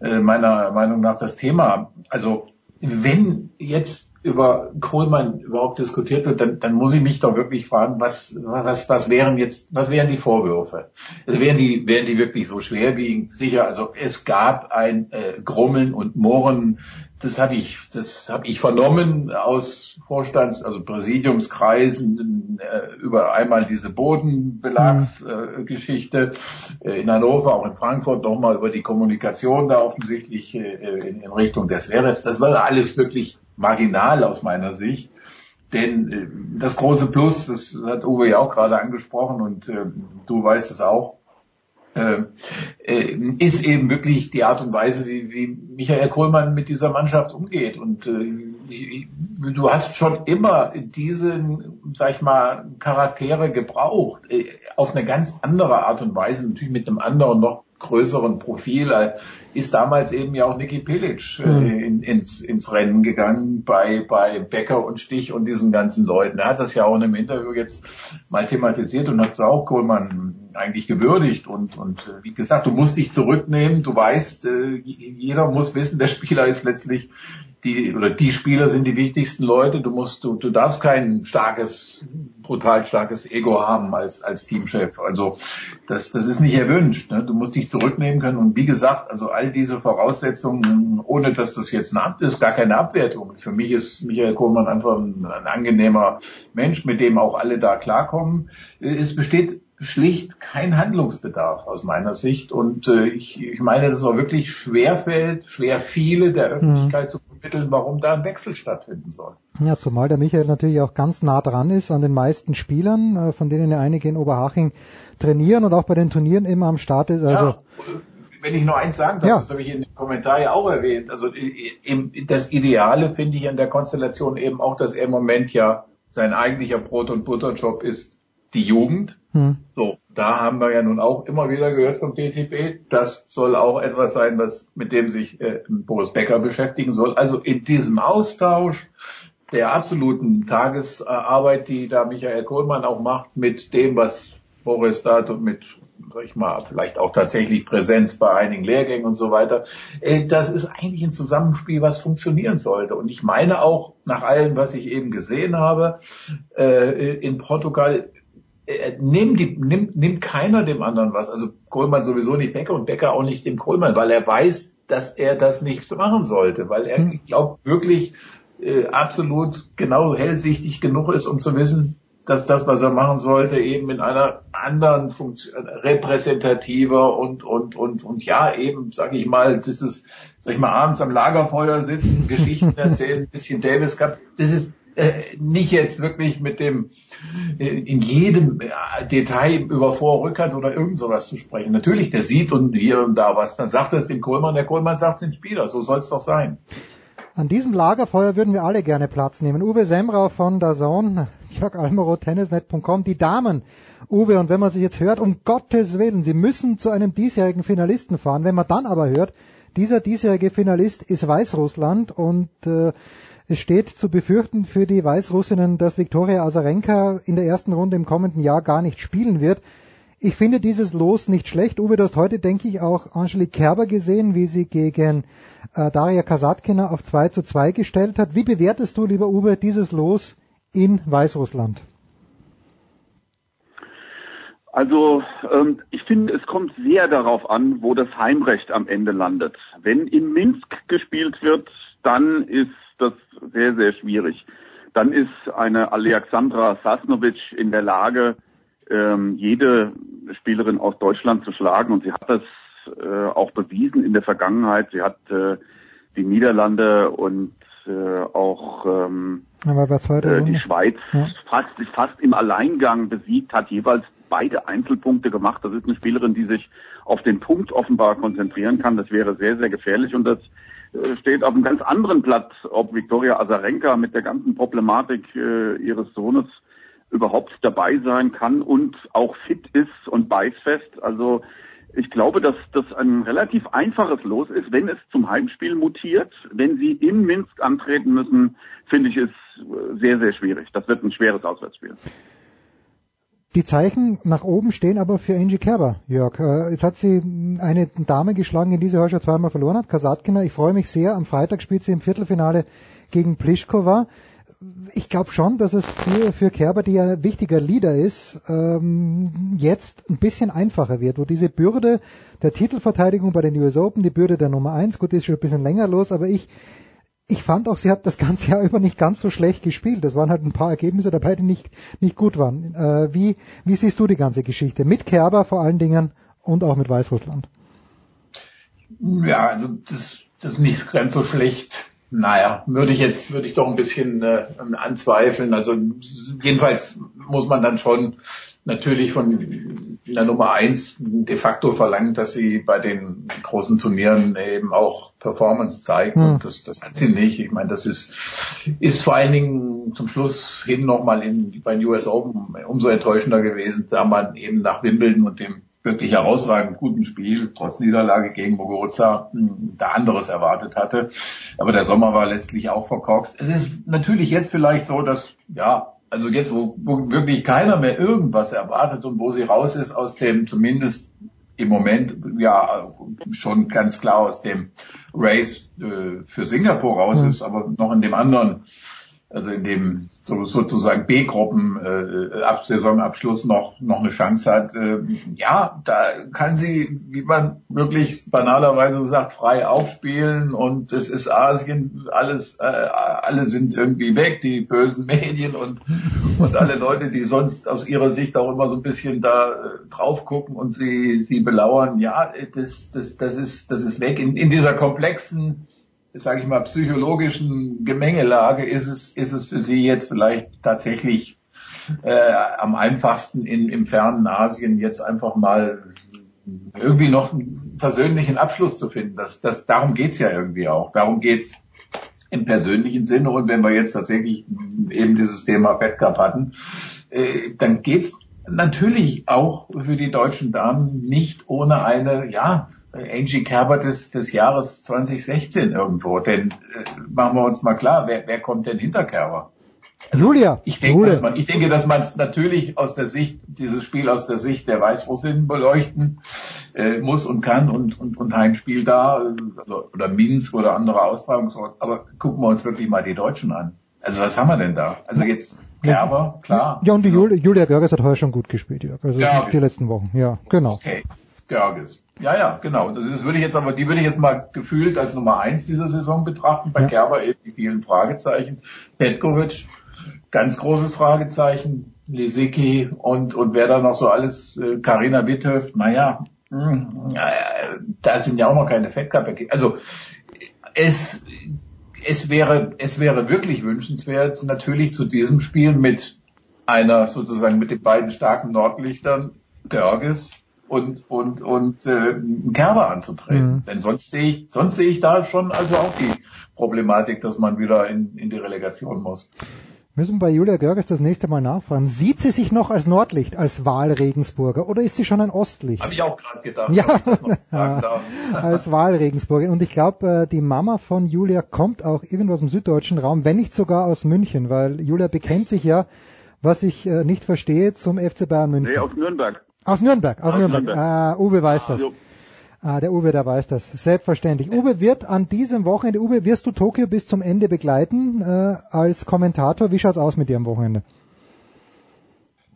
Speaker 28: meiner Meinung nach das Thema. Also wenn jetzt über Kohlmann überhaupt diskutiert wird, dann, dann muss ich mich doch wirklich fragen, was, was, was wären jetzt, was wären die Vorwürfe? Also wären die, wären die wirklich so schwerwiegend? Sicher, also es gab ein äh, Grummeln und Mohren, das habe ich, das habe ich vernommen aus Vorstands-, also Präsidiumskreisen äh, über einmal diese Bodenbelagsgeschichte äh, äh, in Hannover, auch in Frankfurt, nochmal über die Kommunikation da offensichtlich äh, in, in Richtung des Werets. Das war alles wirklich marginal aus meiner Sicht. Denn äh, das große Plus, das hat Uwe ja auch gerade angesprochen und äh, du weißt es auch, äh, äh, ist eben wirklich die Art und Weise, wie, wie Michael Kohlmann mit dieser Mannschaft umgeht. Und äh, du hast schon immer diesen, sag ich mal, Charaktere gebraucht, äh, auf eine ganz andere Art und Weise, natürlich mit einem anderen, noch größeren Profil, ist damals eben ja auch Niki Pilic äh, mhm. in, ins, ins Rennen gegangen bei, bei Becker und Stich und diesen ganzen Leuten. Er hat das ja auch in einem Interview jetzt mal thematisiert und hat es auch Kohlmann eigentlich gewürdigt und, und äh, wie gesagt, du musst dich zurücknehmen, du weißt, äh, jeder muss wissen, der Spieler ist letztlich die oder die Spieler sind die wichtigsten Leute. Du musst, du, du darfst kein starkes, brutal starkes Ego haben als als Teamchef. Also das das ist nicht erwünscht. Ne? Du musst dich zurücknehmen können. Und wie gesagt, also all diese Voraussetzungen, ohne dass das jetzt eine, ist, gar keine Abwertung. Für mich ist Michael Kohlmann einfach ein, ein angenehmer Mensch, mit dem auch alle da klarkommen. Es besteht schlicht kein Handlungsbedarf aus meiner Sicht. Und äh, ich, ich meine, dass es auch wirklich schwer fällt, schwer viele der Öffentlichkeit mhm. zu vermitteln, warum da ein Wechsel stattfinden soll.
Speaker 18: Ja, zumal der Michael natürlich auch ganz nah dran ist an den meisten Spielern, äh, von denen ja einige in Oberhaching trainieren und auch bei den Turnieren immer am Start ist. Also ja
Speaker 28: wenn ich nur eins sagen darf, ja. das habe ich in dem Kommentar ja auch erwähnt. Also das Ideale finde ich in der Konstellation eben auch, dass er im Moment ja sein eigentlicher Brot- und Butterjob ist, die Jugend. Hm. So, da haben wir ja nun auch immer wieder gehört vom DTB, das soll auch etwas sein, was mit dem sich äh, Boris Becker beschäftigen soll. Also in diesem Austausch der absoluten Tagesarbeit, die da Michael Kohlmann auch macht, mit dem, was Boris da mit sag ich mal, vielleicht auch tatsächlich Präsenz bei einigen Lehrgängen und so weiter. Äh, das ist eigentlich ein Zusammenspiel, was funktionieren sollte. Und ich meine auch, nach allem, was ich eben gesehen habe, äh, in Portugal äh, nimmt, die, nimmt, nimmt keiner dem anderen was. Also Kohlmann sowieso nicht Becker und Becker auch nicht dem Kohlmann, weil er weiß, dass er das nicht machen sollte, weil er, hm. ich glaube, wirklich äh, absolut genau hellsichtig genug ist, um zu wissen, dass das, was er machen sollte, eben in einer anderen Funktion repräsentativer und und und und ja eben, sage ich mal, das ist, sag ich mal, abends am Lagerfeuer sitzen, Geschichten *laughs* erzählen, ein bisschen Davis Cup. Das ist äh, nicht jetzt wirklich mit dem äh, in jedem äh, Detail über Vor- Rückhand oder irgend sowas zu sprechen. Natürlich, der sieht und hier und da was. Dann sagt er es dem Kohlmann, der Kohlmann sagt es dem Spieler. So soll es doch sein.
Speaker 18: An diesem Lagerfeuer würden wir alle gerne Platz nehmen. Uwe Semrau von der Zone, Jörg Almero, tennisnet.com, die Damen. Uwe, und wenn man sich jetzt hört, um Gottes Willen, Sie müssen zu einem diesjährigen Finalisten fahren. Wenn man dann aber hört, dieser diesjährige Finalist ist Weißrussland und äh, es steht zu befürchten für die Weißrussinnen, dass Viktoria Azarenka in der ersten Runde im kommenden Jahr gar nicht spielen wird. Ich finde dieses Los nicht schlecht. Uwe, du hast heute, denke ich, auch Angelique Kerber gesehen, wie sie gegen äh, Daria Kasatkina auf 2 zu 2 gestellt hat. Wie bewertest du, lieber Uwe, dieses Los in Weißrussland?
Speaker 29: Also ähm, ich finde, es kommt sehr darauf an, wo das Heimrecht am Ende landet. Wenn in Minsk gespielt wird, dann ist das sehr, sehr schwierig. Dann ist eine Alexandra Sasnovic in der Lage, ähm, jede Spielerin aus Deutschland zu schlagen und sie hat das äh, auch bewiesen in der Vergangenheit. Sie hat äh, die Niederlande und äh, auch ähm, äh, die Schweiz ja. fast, fast im Alleingang besiegt, hat jeweils beide Einzelpunkte gemacht. Das ist eine Spielerin, die sich auf den Punkt offenbar konzentrieren kann. Das wäre sehr, sehr gefährlich und das steht auf einem ganz anderen Blatt, ob Viktoria Azarenka mit der ganzen Problematik äh, ihres Sohnes überhaupt dabei sein kann und auch fit ist und beißfest. Also ich glaube, dass das ein relativ einfaches Los ist, wenn es zum Heimspiel mutiert. Wenn sie in Minsk antreten müssen, finde ich es sehr, sehr schwierig. Das wird ein schweres Auswärtsspiel.
Speaker 18: Die Zeichen nach oben stehen aber für Angie Kerber, Jörg. Äh, jetzt hat sie eine Dame geschlagen, in dieser Heuschau zweimal verloren hat, Kasatkina. Ich freue mich sehr. Am Freitag spielt sie im Viertelfinale gegen Pliskova ich glaube schon, dass es für, für Kerber, die ja ein wichtiger Leader ist, ähm, jetzt ein bisschen einfacher wird, wo diese Bürde der Titelverteidigung bei den US Open, die Bürde der Nummer eins, gut, die ist schon ein bisschen länger los, aber ich, ich fand auch, sie hat das *laughs* ganze Jahr über nicht ganz so schlecht gespielt. Es waren halt ein paar Ergebnisse dabei, die nicht, nicht gut waren. Äh, wie, wie siehst du die ganze Geschichte? Mit Kerber vor allen Dingen und auch mit Weißrussland?
Speaker 28: Ja, also das, das ist nicht ganz so schlecht naja, würde ich jetzt, würde ich doch ein bisschen äh, anzweifeln. Also jedenfalls muss man dann schon natürlich von der Nummer eins de facto verlangen, dass sie bei den großen Turnieren eben auch Performance zeigt. Hm. Und das, das hat sie nicht. Ich meine, das ist, ist vor allen Dingen zum Schluss hin nochmal in, bei den US Open umso enttäuschender gewesen, da man eben nach Wimbledon und dem wirklich herausragend guten Spiel, trotz Niederlage gegen Bogorza, hm, da anderes erwartet hatte. Aber der Sommer war letztlich auch verkorkst. Es ist natürlich jetzt vielleicht so, dass, ja, also jetzt, wo, wo wirklich keiner mehr irgendwas erwartet und wo sie raus ist aus dem zumindest im Moment ja schon ganz klar aus dem Race äh, für Singapur raus mhm. ist, aber noch in dem anderen also in dem so, sozusagen B-Gruppen äh, ab Saisonabschluss noch noch eine Chance hat. Äh, ja, da kann sie, wie man wirklich banalerweise sagt, frei aufspielen und es ist Asien, alles äh, alle sind irgendwie weg, die bösen Medien und *laughs* und alle Leute, die sonst aus ihrer Sicht auch immer so ein bisschen da äh, drauf gucken und sie sie belauern. Ja, das das das ist das ist weg in in dieser komplexen sage ich mal, psychologischen Gemengelage ist es, ist es für Sie jetzt vielleicht tatsächlich äh, am einfachsten in, im fernen Asien jetzt einfach mal irgendwie noch einen persönlichen Abschluss zu finden. Das, das, darum geht's ja irgendwie auch. Darum geht's im persönlichen Sinne. Und wenn wir jetzt tatsächlich eben dieses Thema Fed Cup hatten, äh, dann geht's natürlich auch für die deutschen Damen nicht ohne eine, ja, Angie Kerber des, des Jahres 2016 irgendwo. Denn äh, machen wir uns mal klar, wer, wer kommt denn hinter Kerber?
Speaker 18: Also, Julia.
Speaker 28: Ich denke, Julia. dass man, ich denke, dass man es natürlich aus der Sicht, dieses Spiel aus der Sicht der Weißrussinnen beleuchten äh, muss und kann und, und, und Heimspiel da also, oder Minsk oder andere Austragungsorte. Aber gucken wir uns wirklich mal die Deutschen an. Also was haben wir denn da? Also jetzt Kerber, klar.
Speaker 18: Ja, und die Julia, Julia Görges hat heuer schon gut gespielt, Jörg. Also ja, die letzten Wochen. Ja, genau.
Speaker 28: Okay. Görges. Ja, ja, genau. Das, das würde ich jetzt aber, die würde ich jetzt mal gefühlt als Nummer eins dieser Saison betrachten. Bei ja. Kerber eben die vielen Fragezeichen. Petkovic, ganz großes Fragezeichen. Lisicki und, und wer da noch so alles, Karina äh, Witthöft, naja, mh, äh, da sind ja auch noch keine Fettkappe. Also, es, es wäre, es wäre wirklich wünschenswert, natürlich zu diesem Spiel mit einer sozusagen mit den beiden starken Nordlichtern, Görges und und und äh, Kerber anzutreten. Mhm. Denn sonst sehe ich sonst sehe ich da schon also auch die Problematik, dass man wieder in, in die Relegation muss.
Speaker 18: Müssen bei Julia Görges das nächste Mal nachfragen. Sieht sie sich noch als Nordlicht, als Wahlregensburger oder ist sie schon ein Ostlicht?
Speaker 28: Habe ich auch gerade gedacht.
Speaker 18: Ja, *laughs* als Wahlregensburger. Und ich glaube, äh, die Mama von Julia kommt auch irgendwo aus dem süddeutschen Raum, wenn nicht sogar aus München, weil Julia bekennt sich ja, was ich äh, nicht verstehe, zum FC Bayern München.
Speaker 29: Nee, aus Nürnberg.
Speaker 18: Aus Nürnberg, aus, aus Nürnberg. Nürnberg. Uh, Uwe weiß das. Ah, der Uwe, der weiß das. Selbstverständlich. Uwe wird an diesem Wochenende, Uwe, wirst du Tokio bis zum Ende begleiten äh, als Kommentator? Wie schaut's aus mit dir am Wochenende?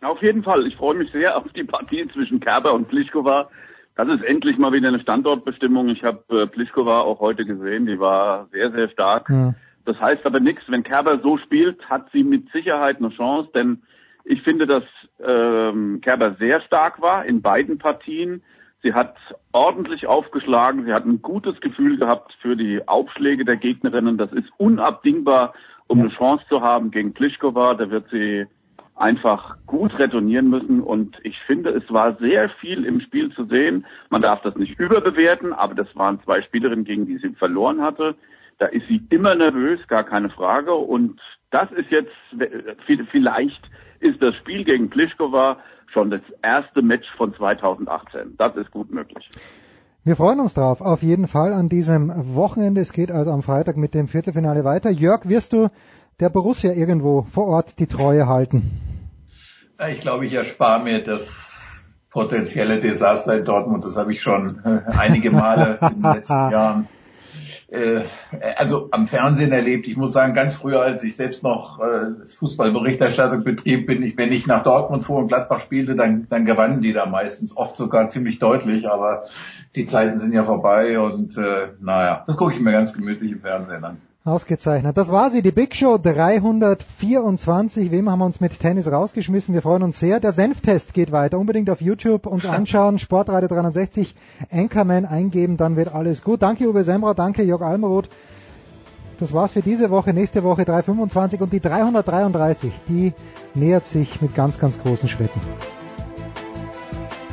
Speaker 29: Auf jeden Fall. Ich freue mich sehr auf die Partie zwischen Kerber und Pliskova. Das ist endlich mal wieder eine Standortbestimmung. Ich habe äh, Pliskova auch heute gesehen. Die war sehr, sehr stark. Ja. Das heißt aber nichts. Wenn Kerber so spielt, hat sie mit Sicherheit eine Chance, denn ich finde, dass ähm, Kerber sehr stark war in beiden Partien. Sie hat ordentlich aufgeschlagen. Sie hat ein gutes Gefühl gehabt für die Aufschläge der Gegnerinnen. Das ist unabdingbar, um eine Chance zu haben gegen Pliskova. Da wird sie einfach gut retournieren müssen. Und ich finde, es war sehr viel im Spiel zu sehen. Man darf das nicht überbewerten, aber das waren zwei Spielerinnen, gegen die sie verloren hatte. Da ist sie immer nervös, gar keine Frage. Und das ist jetzt vielleicht ist das Spiel gegen Pliskova schon das erste Match von 2018. Das ist gut möglich.
Speaker 18: Wir freuen uns drauf, auf jeden Fall an diesem Wochenende. Es geht also am Freitag mit dem Viertelfinale weiter. Jörg, wirst du der Borussia irgendwo vor Ort die Treue halten?
Speaker 28: Ich glaube, ich erspare mir das potenzielle Desaster in Dortmund. Das habe ich schon äh, einige Male in den letzten *laughs* Jahren äh, also am Fernsehen erlebt. Ich muss sagen, ganz früher, als ich selbst noch äh, Fußballberichterstattung betrieb, bin ich, wenn ich nach Dortmund fuhr und Gladbach spielte, dann, dann gewannen die da meistens, oft sogar ziemlich deutlich, aber die Zeiten sind ja vorbei und äh, naja, das gucke ich mir ganz gemütlich im Fernsehen an.
Speaker 18: Ausgezeichnet. Das war sie, die Big Show 324. Wem haben wir uns mit Tennis rausgeschmissen? Wir freuen uns sehr. Der Senftest geht weiter. Unbedingt auf YouTube uns *laughs* anschauen. Sportradio 360 Anchorman eingeben, dann wird alles gut. Danke Uwe Semra, danke Jörg Almeroth. Das war's für diese Woche. Nächste Woche 325 und die 333, die nähert sich mit ganz, ganz großen Schritten.